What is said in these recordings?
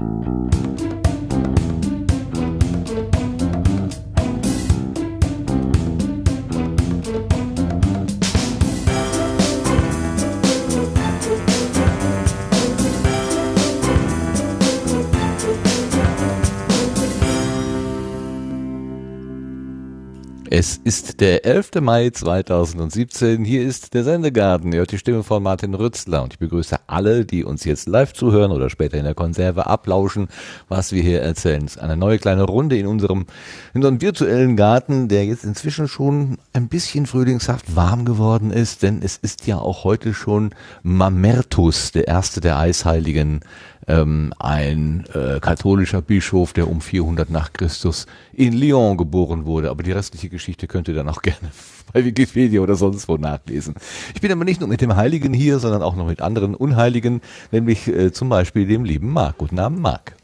Mm-hmm. Es ist der 11. Mai 2017. Hier ist der Sendegarten. Ihr hört die Stimme von Martin Rützler und ich begrüße alle, die uns jetzt live zuhören oder später in der Konserve ablauschen, was wir hier erzählen. Es ist eine neue kleine Runde in unserem, in unserem virtuellen Garten, der jetzt inzwischen schon ein bisschen frühlingshaft warm geworden ist, denn es ist ja auch heute schon Mamertus, der erste der Eisheiligen, ähm, ein äh, katholischer Bischof, der um 400 nach Christus in Lyon geboren wurde. Aber die restliche Geschichte könnt ihr dann auch gerne bei Wikipedia oder sonst wo nachlesen. Ich bin aber nicht nur mit dem Heiligen hier, sondern auch noch mit anderen Unheiligen, nämlich äh, zum Beispiel dem lieben Marc. Guten Abend, Marc.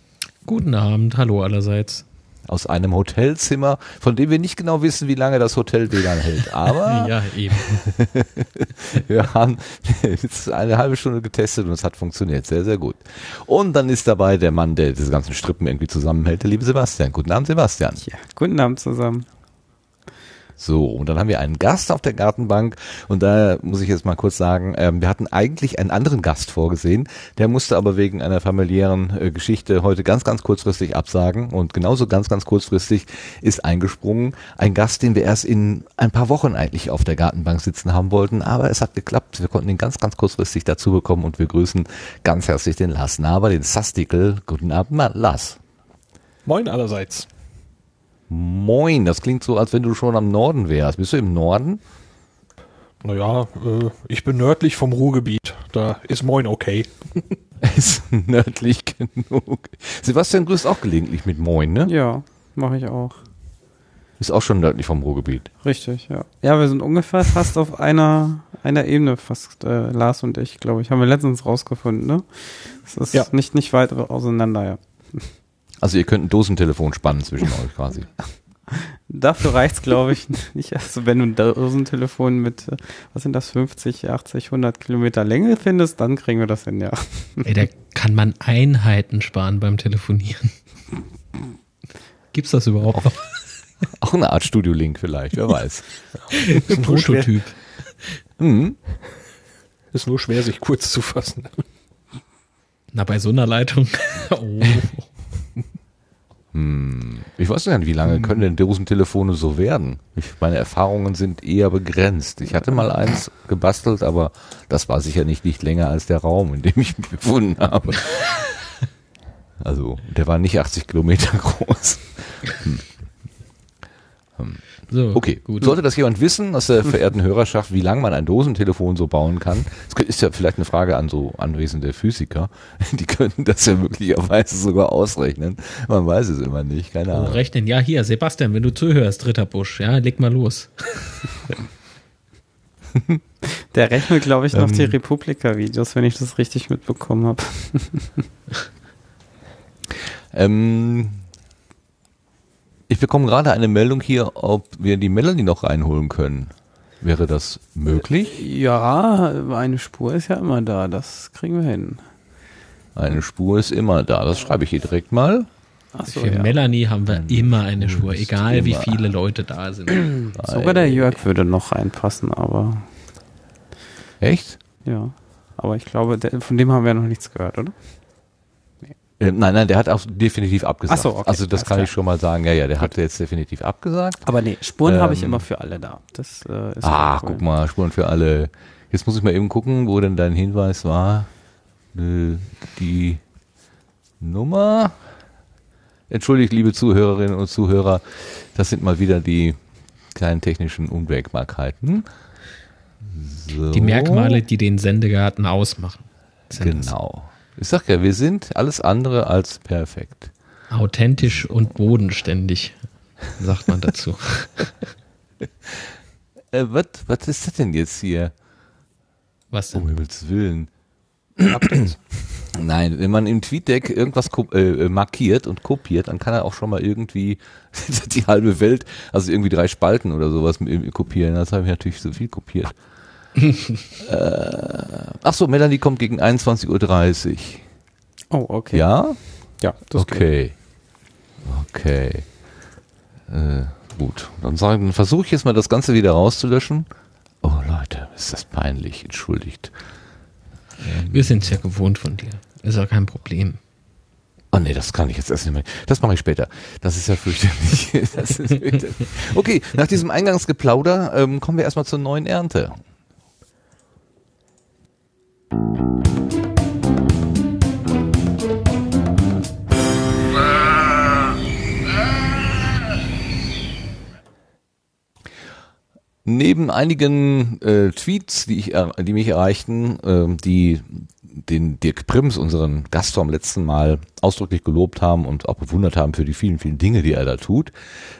Guten Abend, hallo allerseits aus einem Hotelzimmer, von dem wir nicht genau wissen, wie lange das Hotel WLAN hält. Aber ja, eben. wir haben jetzt eine halbe Stunde getestet und es hat funktioniert. Sehr, sehr gut. Und dann ist dabei der Mann, der diese ganzen Strippen irgendwie zusammenhält, der liebe Sebastian. Guten Abend, Sebastian. Ja, guten Abend zusammen. So, und dann haben wir einen Gast auf der Gartenbank und da muss ich jetzt mal kurz sagen, ähm, wir hatten eigentlich einen anderen Gast vorgesehen, der musste aber wegen einer familiären äh, Geschichte heute ganz, ganz kurzfristig absagen und genauso ganz, ganz kurzfristig ist eingesprungen ein Gast, den wir erst in ein paar Wochen eigentlich auf der Gartenbank sitzen haben wollten, aber es hat geklappt, wir konnten ihn ganz, ganz kurzfristig dazu bekommen und wir grüßen ganz herzlich den Lars Naber, den Sastikel. Guten Abend, Lars. Moin allerseits. Moin, das klingt so, als wenn du schon am Norden wärst. Bist du im Norden? Naja, äh, ich bin nördlich vom Ruhrgebiet. Da ist Moin okay. ist nördlich genug. Sebastian grüßt auch gelegentlich mit Moin, ne? Ja, mache ich auch. Ist auch schon nördlich vom Ruhrgebiet. Richtig, ja. Ja, wir sind ungefähr fast auf einer, einer Ebene, fast äh, Lars und ich, glaube ich. Haben wir letztens rausgefunden, ne? Es ist ja. nicht, nicht weit auseinander, ja. Also ihr könnt ein Dosentelefon spannen zwischen euch quasi. Dafür reicht's, glaube ich, nicht. Also wenn du ein Dosentelefon mit, äh, was sind das, 50, 80, 100 Kilometer Länge findest, dann kriegen wir das hin, ja. Ey, da kann man Einheiten sparen beim Telefonieren. Gibt's das überhaupt noch? Auch eine Art Studio-Link vielleicht, wer weiß. Ein Prototyp. Mhm. Ist nur schwer, sich kurz zu fassen. Na, bei so einer Leitung. oh. Hm. Ich weiß nicht, wie lange können denn Dosentelefone so werden? Ich, meine Erfahrungen sind eher begrenzt. Ich hatte mal eins gebastelt, aber das war sicher nicht, nicht länger als der Raum, in dem ich mich befunden habe. Also, der war nicht 80 Kilometer groß. Hm. Hm. So, okay, gut. Sollte das jemand wissen aus der verehrten Hörerschaft, wie lange man ein Dosentelefon so bauen kann? Das ist ja vielleicht eine Frage an so anwesende Physiker. Die könnten das ja möglicherweise sogar ausrechnen. Man weiß es immer nicht, keine Ahnung. Oh, rechnen, ja hier, Sebastian, wenn du zuhörst, dritter Busch, ja, leg mal los. Der rechnet, glaube ich, noch ähm, die Republika-Videos, wenn ich das richtig mitbekommen habe. ähm, ich bekomme gerade eine Meldung hier, ob wir die Melanie noch reinholen können. Wäre das möglich? Ja, eine Spur ist ja immer da. Das kriegen wir hin. Eine Spur ist immer da. Das schreibe ich hier direkt mal. So, Für ja. Melanie haben wir immer eine Spur, egal wie viele Leute da sind. Sogar der Jörg würde noch reinpassen, aber. Echt? Ja. Aber ich glaube, von dem haben wir noch nichts gehört, oder? Äh, nein, nein, der hat auch definitiv abgesagt. Ach so, okay, also das kann klar. ich schon mal sagen. Ja, ja, der Gut. hat jetzt definitiv abgesagt. Aber nee, Spuren ähm, habe ich immer für alle da. Das äh, ist Ah, cool. guck mal, Spuren für alle. Jetzt muss ich mal eben gucken, wo denn dein Hinweis war. Die Nummer. Entschuldigt, liebe Zuhörerinnen und Zuhörer, das sind mal wieder die kleinen technischen Unwägbarkeiten. So. Die Merkmale, die den Sendegarten ausmachen. Genau. Ich sag ja, wir sind alles andere als perfekt. Authentisch und bodenständig, sagt man dazu. äh, was, was ist das denn jetzt hier? Was denn? Um Himmels Willen. Nein, wenn man im TweetDeck irgendwas äh, äh, markiert und kopiert, dann kann er auch schon mal irgendwie die halbe Welt, also irgendwie drei Spalten oder sowas kopieren. Das habe ich natürlich so viel kopiert äh, ach so, Melanie kommt gegen 21.30 Uhr. Oh, okay. Ja? Ja, das Okay. Okay. Äh, gut. Dann, dann versuche ich jetzt mal das Ganze wieder rauszulöschen. Oh Leute, ist das peinlich. Entschuldigt. Wir sind es ja gewohnt von dir. Ist ja kein Problem. Oh nee, das kann ich jetzt erst nicht mehr. Das mache ich später. Das ist ja fürchterlich. Ist fürchterlich. Okay, nach diesem Eingangsgeplauder ähm, kommen wir erstmal zur neuen Ernte. Thank you. Neben einigen äh, Tweets, die, ich, die mich erreichten, äh, die den Dirk Prims, unseren Gast vom letzten Mal, ausdrücklich gelobt haben und auch bewundert haben für die vielen, vielen Dinge, die er da tut,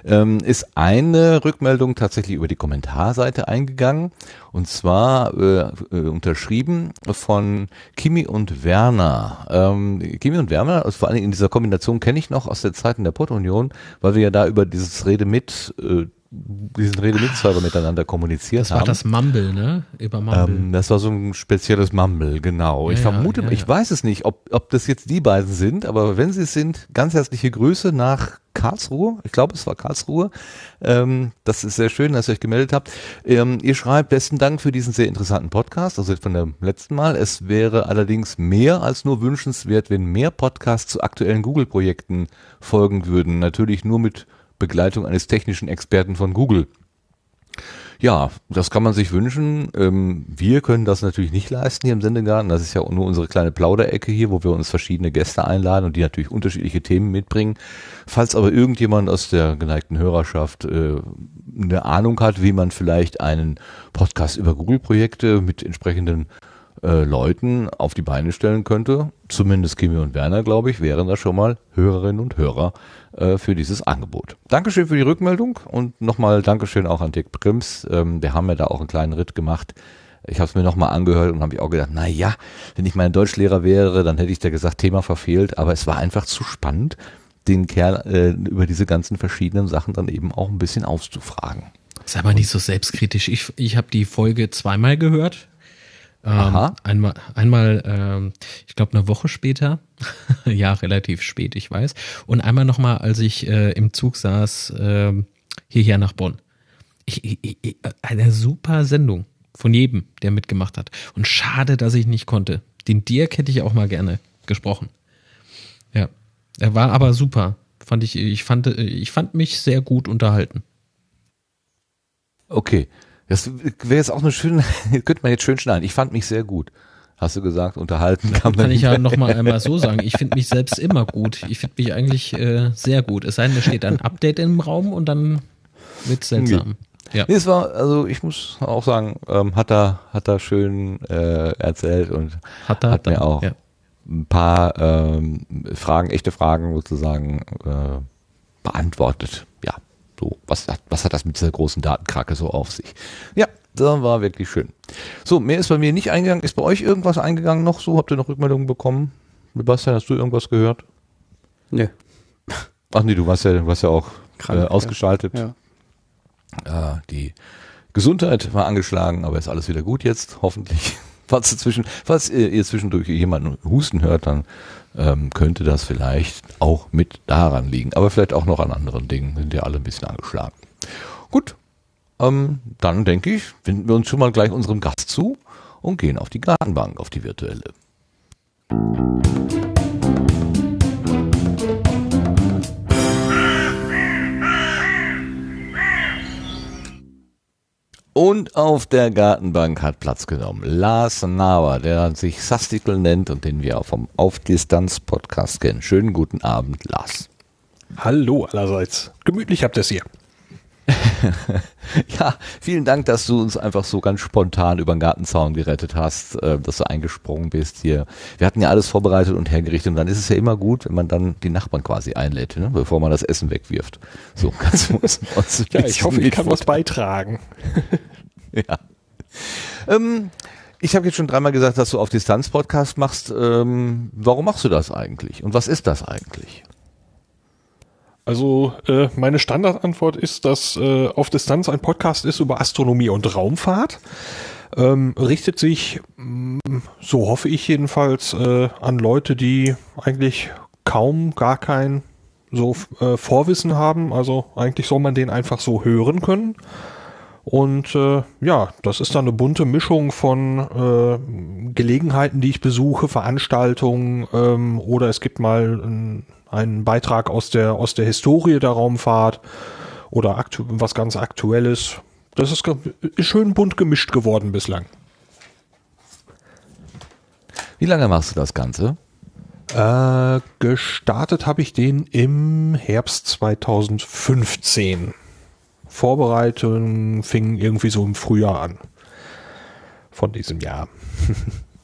ähm, ist eine Rückmeldung tatsächlich über die Kommentarseite eingegangen und zwar äh, äh, unterschrieben von Kimi und Werner. Ähm, Kimi und Werner, also vor allen Dingen in dieser Kombination kenne ich noch aus der Zeiten der Port-Union, weil wir ja da über dieses Rede mit äh, diesen Rede-Mit-Server miteinander kommuniziert das haben. Das war das Mumble, ne? Über Mumble. Ähm, das war so ein spezielles Mumble, genau. Ja, ich vermute, ja, ja, ich weiß es nicht, ob, ob das jetzt die beiden sind, aber wenn sie es sind, ganz herzliche Grüße nach Karlsruhe. Ich glaube, es war Karlsruhe. Ähm, das ist sehr schön, dass ihr euch gemeldet habt. Ähm, ihr schreibt, besten Dank für diesen sehr interessanten Podcast, also von dem letzten Mal. Es wäre allerdings mehr als nur wünschenswert, wenn mehr Podcasts zu aktuellen Google-Projekten folgen würden. Natürlich nur mit Begleitung eines technischen Experten von Google. Ja, das kann man sich wünschen. Ähm, wir können das natürlich nicht leisten hier im Sendegarten. Das ist ja nur unsere kleine Plauderecke hier, wo wir uns verschiedene Gäste einladen und die natürlich unterschiedliche Themen mitbringen. Falls aber irgendjemand aus der geneigten Hörerschaft äh, eine Ahnung hat, wie man vielleicht einen Podcast über Google-Projekte mit entsprechenden äh, Leuten auf die Beine stellen könnte, zumindest Kimi und Werner, glaube ich, wären da schon mal Hörerinnen und Hörer äh, für dieses Angebot. Dankeschön für die Rückmeldung und nochmal Dankeschön auch an Dirk Prims. Ähm, wir haben ja da auch einen kleinen Ritt gemacht. Ich habe es mir nochmal angehört und habe ich auch gedacht, na ja, wenn ich mein Deutschlehrer wäre, dann hätte ich da gesagt, Thema verfehlt. Aber es war einfach zu spannend, den Kerl äh, über diese ganzen verschiedenen Sachen dann eben auch ein bisschen auszufragen. Sei mal nicht so selbstkritisch. Ich, ich habe die Folge zweimal gehört. Ähm, einmal, einmal ähm, ich glaube, eine Woche später, ja, relativ spät, ich weiß. Und einmal nochmal, als ich äh, im Zug saß, äh, hierher nach Bonn. Ich, ich, ich, eine super Sendung von jedem, der mitgemacht hat. Und schade, dass ich nicht konnte. Den Dirk hätte ich auch mal gerne gesprochen. Ja, er war aber super. Fand ich, ich fand, ich fand mich sehr gut unterhalten. Okay. Das wäre jetzt auch eine schöne, könnte man jetzt schön schneiden. Ich fand mich sehr gut. Hast du gesagt, unterhalten kann man. Kann ich ja nochmal einmal so sagen. Ich finde mich selbst immer gut. Ich finde mich eigentlich äh, sehr gut. Es sei denn, da steht ein Update im Raum und dann wird seltsam. Ja. Nee, es war, also ich muss auch sagen, ähm, hat er, hat er schön äh, erzählt und hat, er, hat mir auch ja. ein paar ähm, Fragen, echte Fragen sozusagen äh, beantwortet. Ja, so, was, was hat das mit dieser großen Datenkrake so auf sich? Ja, das war wirklich schön. So, mehr ist bei mir nicht eingegangen. Ist bei euch irgendwas eingegangen noch so? Habt ihr noch Rückmeldungen bekommen? Sebastian, hast du irgendwas gehört? Nee. Ach nee, du warst ja, du warst ja auch Krank, äh, ausgeschaltet. Ja. ja. die Gesundheit war angeschlagen, aber ist alles wieder gut jetzt, hoffentlich. Falls, zwischen, falls ihr zwischendurch jemanden husten hört, dann ähm, könnte das vielleicht auch mit daran liegen. Aber vielleicht auch noch an anderen Dingen. Sind ja alle ein bisschen angeschlagen. Gut, ähm, dann denke ich, finden wir uns schon mal gleich unserem Gast zu und gehen auf die Gartenbank, auf die virtuelle. Und auf der Gartenbank hat Platz genommen Lars Nauer, der sich Sastikel nennt und den wir auch vom Auf-Distanz-Podcast kennen. Schönen guten Abend, Lars. Hallo allerseits. Gemütlich habt ihr es hier. ja, vielen Dank, dass du uns einfach so ganz spontan über den Gartenzaun gerettet hast, äh, dass du eingesprungen bist hier. Wir hatten ja alles vorbereitet und hergerichtet und dann ist es ja immer gut, wenn man dann die Nachbarn quasi einlädt, ne? bevor man das Essen wegwirft. So kannst du uns, uns Ja, ich hoffe, ich kann was beitragen. ja. Ähm, ich habe jetzt schon dreimal gesagt, dass du auf Distanz Podcast machst. Ähm, warum machst du das eigentlich? Und was ist das eigentlich? Also äh, meine Standardantwort ist, dass äh, auf Distanz ein Podcast ist über Astronomie und Raumfahrt. Ähm, richtet sich, mm, so hoffe ich jedenfalls, äh, an Leute, die eigentlich kaum gar kein so äh, Vorwissen haben. Also eigentlich soll man den einfach so hören können. Und äh, ja, das ist dann eine bunte Mischung von äh, Gelegenheiten, die ich besuche, Veranstaltungen ähm, oder es gibt mal ein, einen Beitrag aus der aus der Historie der Raumfahrt oder was ganz Aktuelles. Das ist, ist schön bunt gemischt geworden bislang. Wie lange machst du das Ganze? Äh, gestartet habe ich den im Herbst 2015. Vorbereitung fing irgendwie so im Frühjahr an. Von diesem Jahr.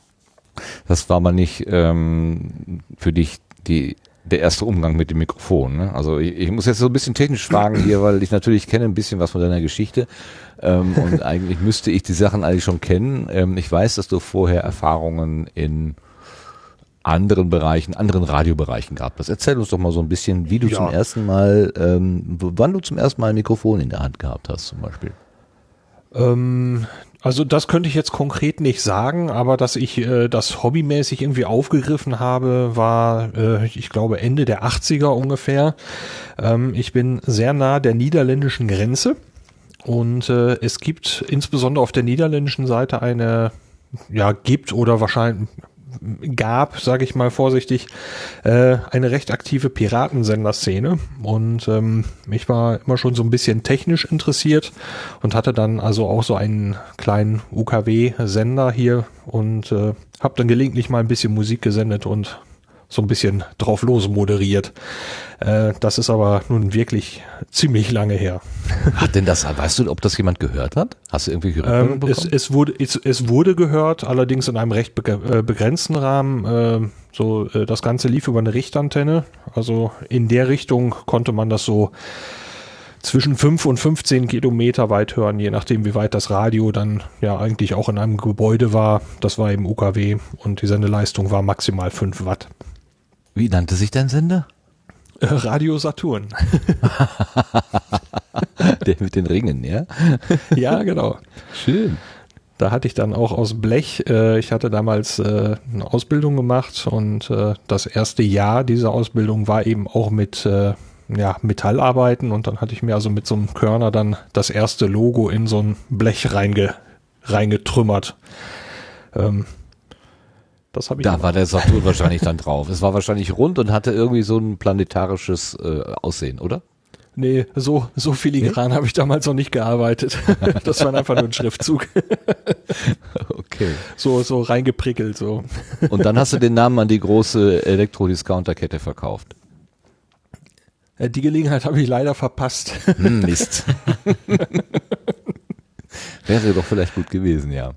das war mal nicht ähm, für dich die, der erste Umgang mit dem Mikrofon. Ne? Also ich, ich, muss jetzt so ein bisschen technisch fragen hier, weil ich natürlich kenne ein bisschen was von deiner Geschichte ähm, und eigentlich müsste ich die Sachen eigentlich schon kennen. Ähm, ich weiß, dass du vorher Erfahrungen in anderen Bereichen, anderen Radiobereichen gehabt hast. Erzähl uns doch mal so ein bisschen, wie du ja. zum ersten Mal, ähm, wann du zum ersten Mal ein Mikrofon in der Hand gehabt hast, zum Beispiel. Ähm, also das könnte ich jetzt konkret nicht sagen, aber dass ich äh, das hobbymäßig irgendwie aufgegriffen habe, war, äh, ich glaube, Ende der 80er ungefähr. Ähm, ich bin sehr nah der niederländischen Grenze und äh, es gibt insbesondere auf der niederländischen Seite eine ja, gibt oder wahrscheinlich gab, sage ich mal vorsichtig, äh, eine recht aktive Piratensenderszene. Und ähm, ich war immer schon so ein bisschen technisch interessiert und hatte dann also auch so einen kleinen UKW-Sender hier und äh, habe dann gelegentlich mal ein bisschen Musik gesendet und so ein bisschen drauf los moderiert. Äh, das ist aber nun wirklich ziemlich lange her. Hat denn das, weißt du, ob das jemand gehört hat? Hast du irgendwie ähm, es, es, wurde, es, es, wurde gehört, allerdings in einem recht äh, begrenzten Rahmen. Äh, so, äh, das Ganze lief über eine Richtantenne. Also in der Richtung konnte man das so zwischen 5 und 15 Kilometer weit hören, je nachdem, wie weit das Radio dann ja eigentlich auch in einem Gebäude war. Das war eben UKW und die Sendeleistung war maximal 5 Watt. Wie nannte sich dein Sender? Radio Saturn. Der mit den Ringen, ja? Ja, genau. Schön. Da hatte ich dann auch aus Blech, äh, ich hatte damals äh, eine Ausbildung gemacht und äh, das erste Jahr dieser Ausbildung war eben auch mit äh, ja, Metallarbeiten und dann hatte ich mir also mit so einem Körner dann das erste Logo in so ein Blech reinge, reingetrümmert. Ähm, das habe ich. Da war der Saturn wahrscheinlich dann drauf. Es war wahrscheinlich rund und hatte irgendwie so ein planetarisches äh, Aussehen, oder? Nee, so, so filigran nee? habe ich damals noch nicht gearbeitet. Das war einfach nur ein Schriftzug. Okay. So, so reingeprickelt, so. Und dann hast du den Namen an die große Elektro-Discounter-Kette verkauft. Äh, die Gelegenheit habe ich leider verpasst. Hm, Mist. Wäre doch vielleicht gut gewesen, ja.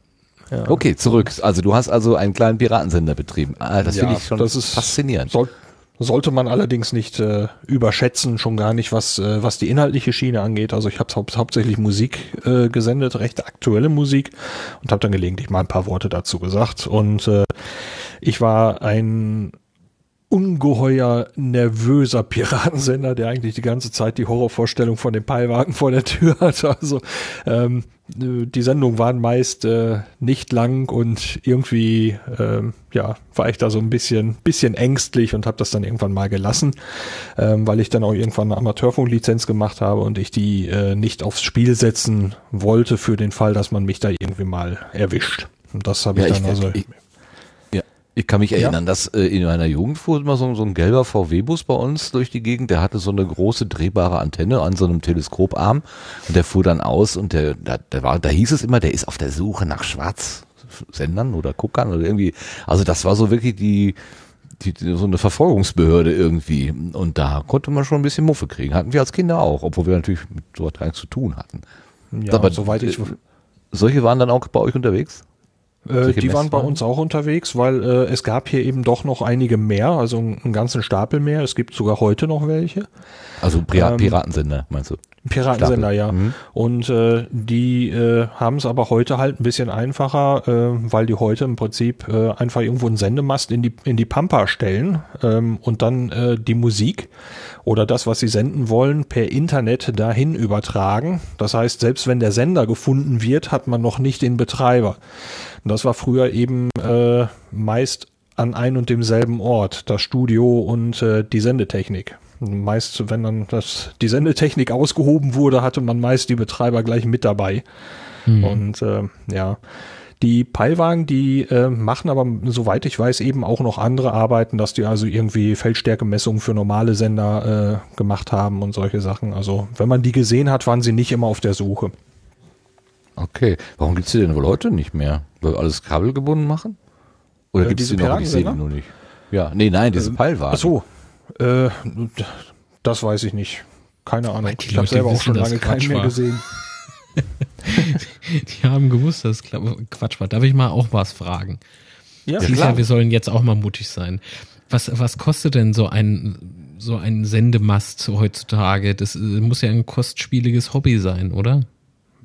Ja. Okay, zurück. Also du hast also einen kleinen Piratensender betrieben. Ah, das ja, finde ich schon das ist, faszinierend. Soll, sollte man allerdings nicht äh, überschätzen, schon gar nicht, was, äh, was die inhaltliche Schiene angeht. Also ich habe hau hauptsächlich Musik äh, gesendet, recht aktuelle Musik und habe dann gelegentlich mal ein paar Worte dazu gesagt. Und äh, ich war ein ungeheuer nervöser Piratensender, der eigentlich die ganze Zeit die Horrorvorstellung von dem Peilwagen vor der Tür hatte. Also ähm, die Sendungen waren meist äh, nicht lang und irgendwie ähm, ja war ich da so ein bisschen bisschen ängstlich und habe das dann irgendwann mal gelassen, ähm, weil ich dann auch irgendwann eine Amateurfunklizenz gemacht habe und ich die äh, nicht aufs Spiel setzen wollte für den Fall, dass man mich da irgendwie mal erwischt. Und das habe ja, ich dann ich, also. Ich, ich kann mich erinnern, ja. dass äh, in meiner Jugend fuhr immer so, so ein gelber VW-Bus bei uns durch die Gegend. Der hatte so eine große drehbare Antenne an so einem Teleskoparm und der fuhr dann aus und der, der, der war, da hieß es immer, der ist auf der Suche nach Schwarzsendern oder Guckern oder irgendwie. Also das war so wirklich die, die, die, so eine Verfolgungsbehörde irgendwie. Und da konnte man schon ein bisschen Muffe kriegen. Hatten wir als Kinder auch, obwohl wir natürlich mit so etwas gar nichts zu tun hatten. Ja, aber soweit ich. Solche waren dann auch bei euch unterwegs? Äh, die waren bei uns auch unterwegs, weil äh, es gab hier eben doch noch einige mehr, also einen ganzen Stapel mehr. Es gibt sogar heute noch welche. Also Pira ähm, Piratensender, meinst du? Piratensender, ja. Mhm. Und äh, die äh, haben es aber heute halt ein bisschen einfacher, äh, weil die heute im Prinzip äh, einfach irgendwo einen Sendemast in die, in die Pampa stellen ähm, und dann äh, die Musik oder das, was sie senden wollen, per Internet dahin übertragen. Das heißt, selbst wenn der Sender gefunden wird, hat man noch nicht den Betreiber. Und das war früher eben äh, meist an ein und demselben Ort, das Studio und äh, die Sendetechnik. Meist, wenn dann das, die Sendetechnik ausgehoben wurde, hatte man meist die Betreiber gleich mit dabei. Mhm. Und äh, ja, die Peilwagen, die äh, machen aber, soweit ich weiß, eben auch noch andere Arbeiten, dass die also irgendwie Feldstärkemessungen für normale Sender äh, gemacht haben und solche Sachen. Also wenn man die gesehen hat, waren sie nicht immer auf der Suche. Okay, warum gibt's die denn wohl heute nicht mehr? Weil wir alles kabelgebunden machen? Oder äh, gibt's die noch? Ich sehe die nur nicht. Ja, nee, nein, diese äh, Peilwagen. Ach so, äh, das weiß ich nicht. Keine Ahnung. Ich habe selber auch schon lange keinen mehr gesehen. die haben gewusst, dass Quatsch war. Darf ich mal auch was fragen? Ja, Siehst klar. Ja, wir sollen jetzt auch mal mutig sein. Was, was kostet denn so ein, so ein Sendemast heutzutage? Das äh, muss ja ein kostspieliges Hobby sein, oder?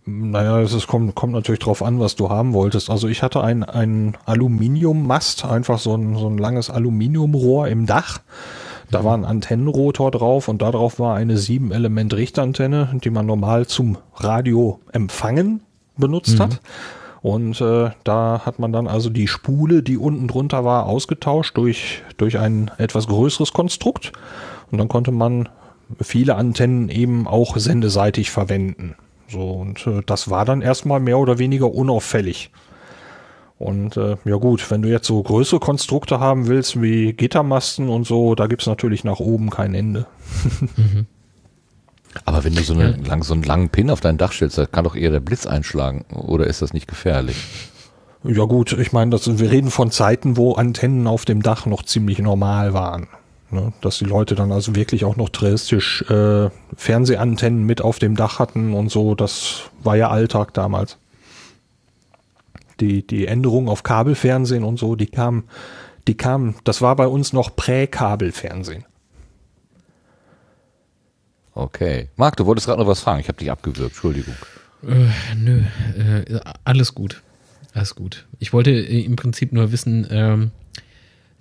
Naja, es kommt, kommt natürlich drauf an, was du haben wolltest. Also ich hatte ein, ein Aluminiummast, einfach so ein, so ein langes Aluminiumrohr im Dach. Da war ein Antennenrotor drauf und darauf war eine 7-Element-Richtantenne, die man normal zum Radioempfangen benutzt mhm. hat. Und äh, da hat man dann also die Spule, die unten drunter war, ausgetauscht durch, durch ein etwas größeres Konstrukt. Und dann konnte man viele Antennen eben auch sendeseitig verwenden. So, und äh, das war dann erstmal mehr oder weniger unauffällig. Und äh, ja gut, wenn du jetzt so größere Konstrukte haben willst, wie Gittermasten und so, da gibt's natürlich nach oben kein Ende. mhm. Aber wenn du so, eine, lang, so einen langen Pin auf dein Dach stellst, da kann doch eher der Blitz einschlagen. Oder ist das nicht gefährlich? Ja gut, ich meine, das, wir reden von Zeiten, wo Antennen auf dem Dach noch ziemlich normal waren. Ne? Dass die Leute dann also wirklich auch noch terrestrisch äh, Fernsehantennen mit auf dem Dach hatten und so, das war ja Alltag damals die, die Änderung auf Kabelfernsehen und so, die kam, die kam, das war bei uns noch Prä-Kabelfernsehen. Okay. Marc, du wolltest gerade noch was fragen. Ich habe dich abgewürgt. Entschuldigung. Äh, nö, äh, alles gut. Alles gut. Ich wollte äh, im Prinzip nur wissen, ähm,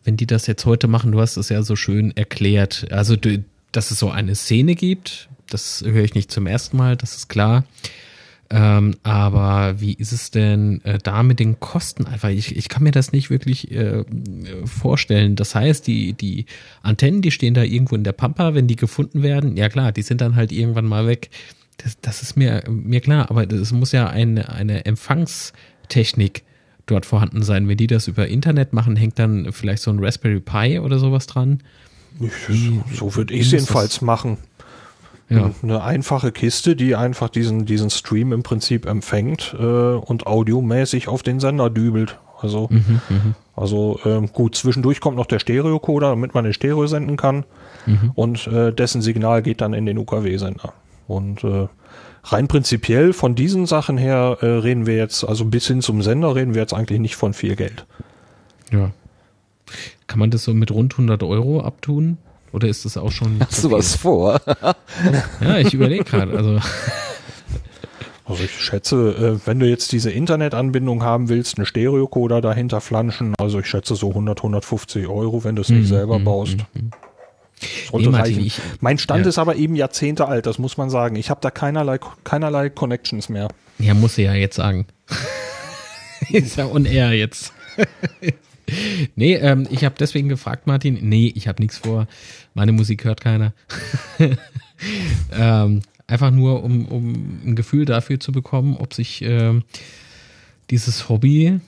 wenn die das jetzt heute machen, du hast es ja so schön erklärt. Also, du, dass es so eine Szene gibt, das höre ich nicht zum ersten Mal, das ist klar. Ähm, aber wie ist es denn äh, da mit den Kosten einfach? Ich, ich kann mir das nicht wirklich äh, vorstellen. Das heißt, die, die Antennen, die stehen da irgendwo in der Pampa, wenn die gefunden werden, ja klar, die sind dann halt irgendwann mal weg. Das, das ist mir, mir klar, aber es muss ja eine, eine Empfangstechnik dort vorhanden sein. Wenn die das über Internet machen, hängt dann vielleicht so ein Raspberry Pi oder sowas dran. Wie, so würde ich es jedenfalls machen. Ja. Eine einfache Kiste, die einfach diesen, diesen Stream im Prinzip empfängt äh, und audiomäßig auf den Sender dübelt. Also, mhm, mhm, also ähm, gut, zwischendurch kommt noch der Stereocoder, damit man den Stereo senden kann. Mhm. Und äh, dessen Signal geht dann in den UKW-Sender. Und äh, rein prinzipiell von diesen Sachen her äh, reden wir jetzt, also bis hin zum Sender reden wir jetzt eigentlich nicht von viel Geld. Ja. Kann man das so mit rund 100 Euro abtun? Oder ist das auch schon. Hast du was vor? ja, ich überlege gerade. Also. Also ich schätze, äh, wenn du jetzt diese Internetanbindung haben willst, eine Stereocoder dahinter flanschen, also ich schätze so 100, 150 Euro, wenn du es nicht mm, selber mm, baust. Mm, nee, reichen. Ich, mein Stand ja. ist aber eben Jahrzehnte alt, das muss man sagen. Ich habe da keinerlei, keinerlei Connections mehr. Ja, muss sie ja jetzt sagen. ist ja on air jetzt nee, ähm, ich habe deswegen gefragt, Martin. Nee, ich habe nichts vor. Meine Musik hört keiner. ähm, einfach nur, um, um ein Gefühl dafür zu bekommen, ob sich ähm, dieses Hobby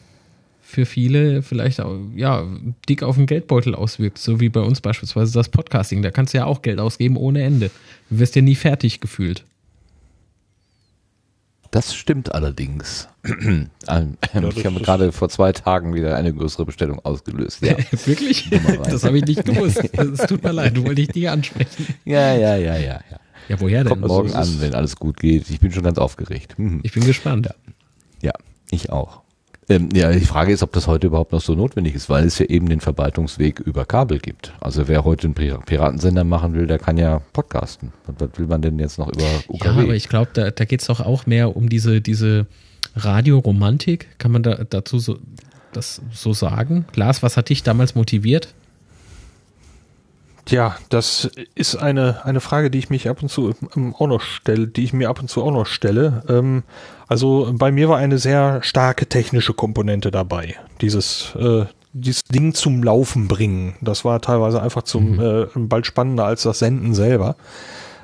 für viele vielleicht auch, ja, dick auf den Geldbeutel auswirkt, so wie bei uns beispielsweise das Podcasting. Da kannst du ja auch Geld ausgeben ohne Ende. Du wirst ja nie fertig gefühlt. Das stimmt allerdings. Ähm, ich habe gerade vor zwei Tagen wieder eine größere Bestellung ausgelöst. Ja. Wirklich? Das habe ich nicht gewusst. Es tut mir leid, wollte ich dich ansprechen. Ja, ja, ja, ja, ja. Ja, woher denn? Kommt morgen also, an, wenn alles gut geht. Ich bin schon ganz aufgeregt. Mhm. Ich bin gespannt. Ja, ja ich auch. Ähm, ja, die Frage ist, ob das heute überhaupt noch so notwendig ist, weil es ja eben den Verbreitungsweg über Kabel gibt. Also wer heute einen Piratensender machen will, der kann ja podcasten. Was will man denn jetzt noch über UKW? Ja, aber ich glaube, da, da geht es doch auch mehr um diese, diese Radioromantik. Kann man da dazu so, das so sagen? Lars, was hat dich damals motiviert? Tja, das ist eine, eine Frage, die ich mich ab und zu auch noch stelle, die ich mir ab und zu auch noch stelle. Ähm, also bei mir war eine sehr starke technische Komponente dabei. Dieses äh, dieses Ding zum Laufen bringen. Das war teilweise einfach zum mhm. äh, bald spannender als das Senden selber.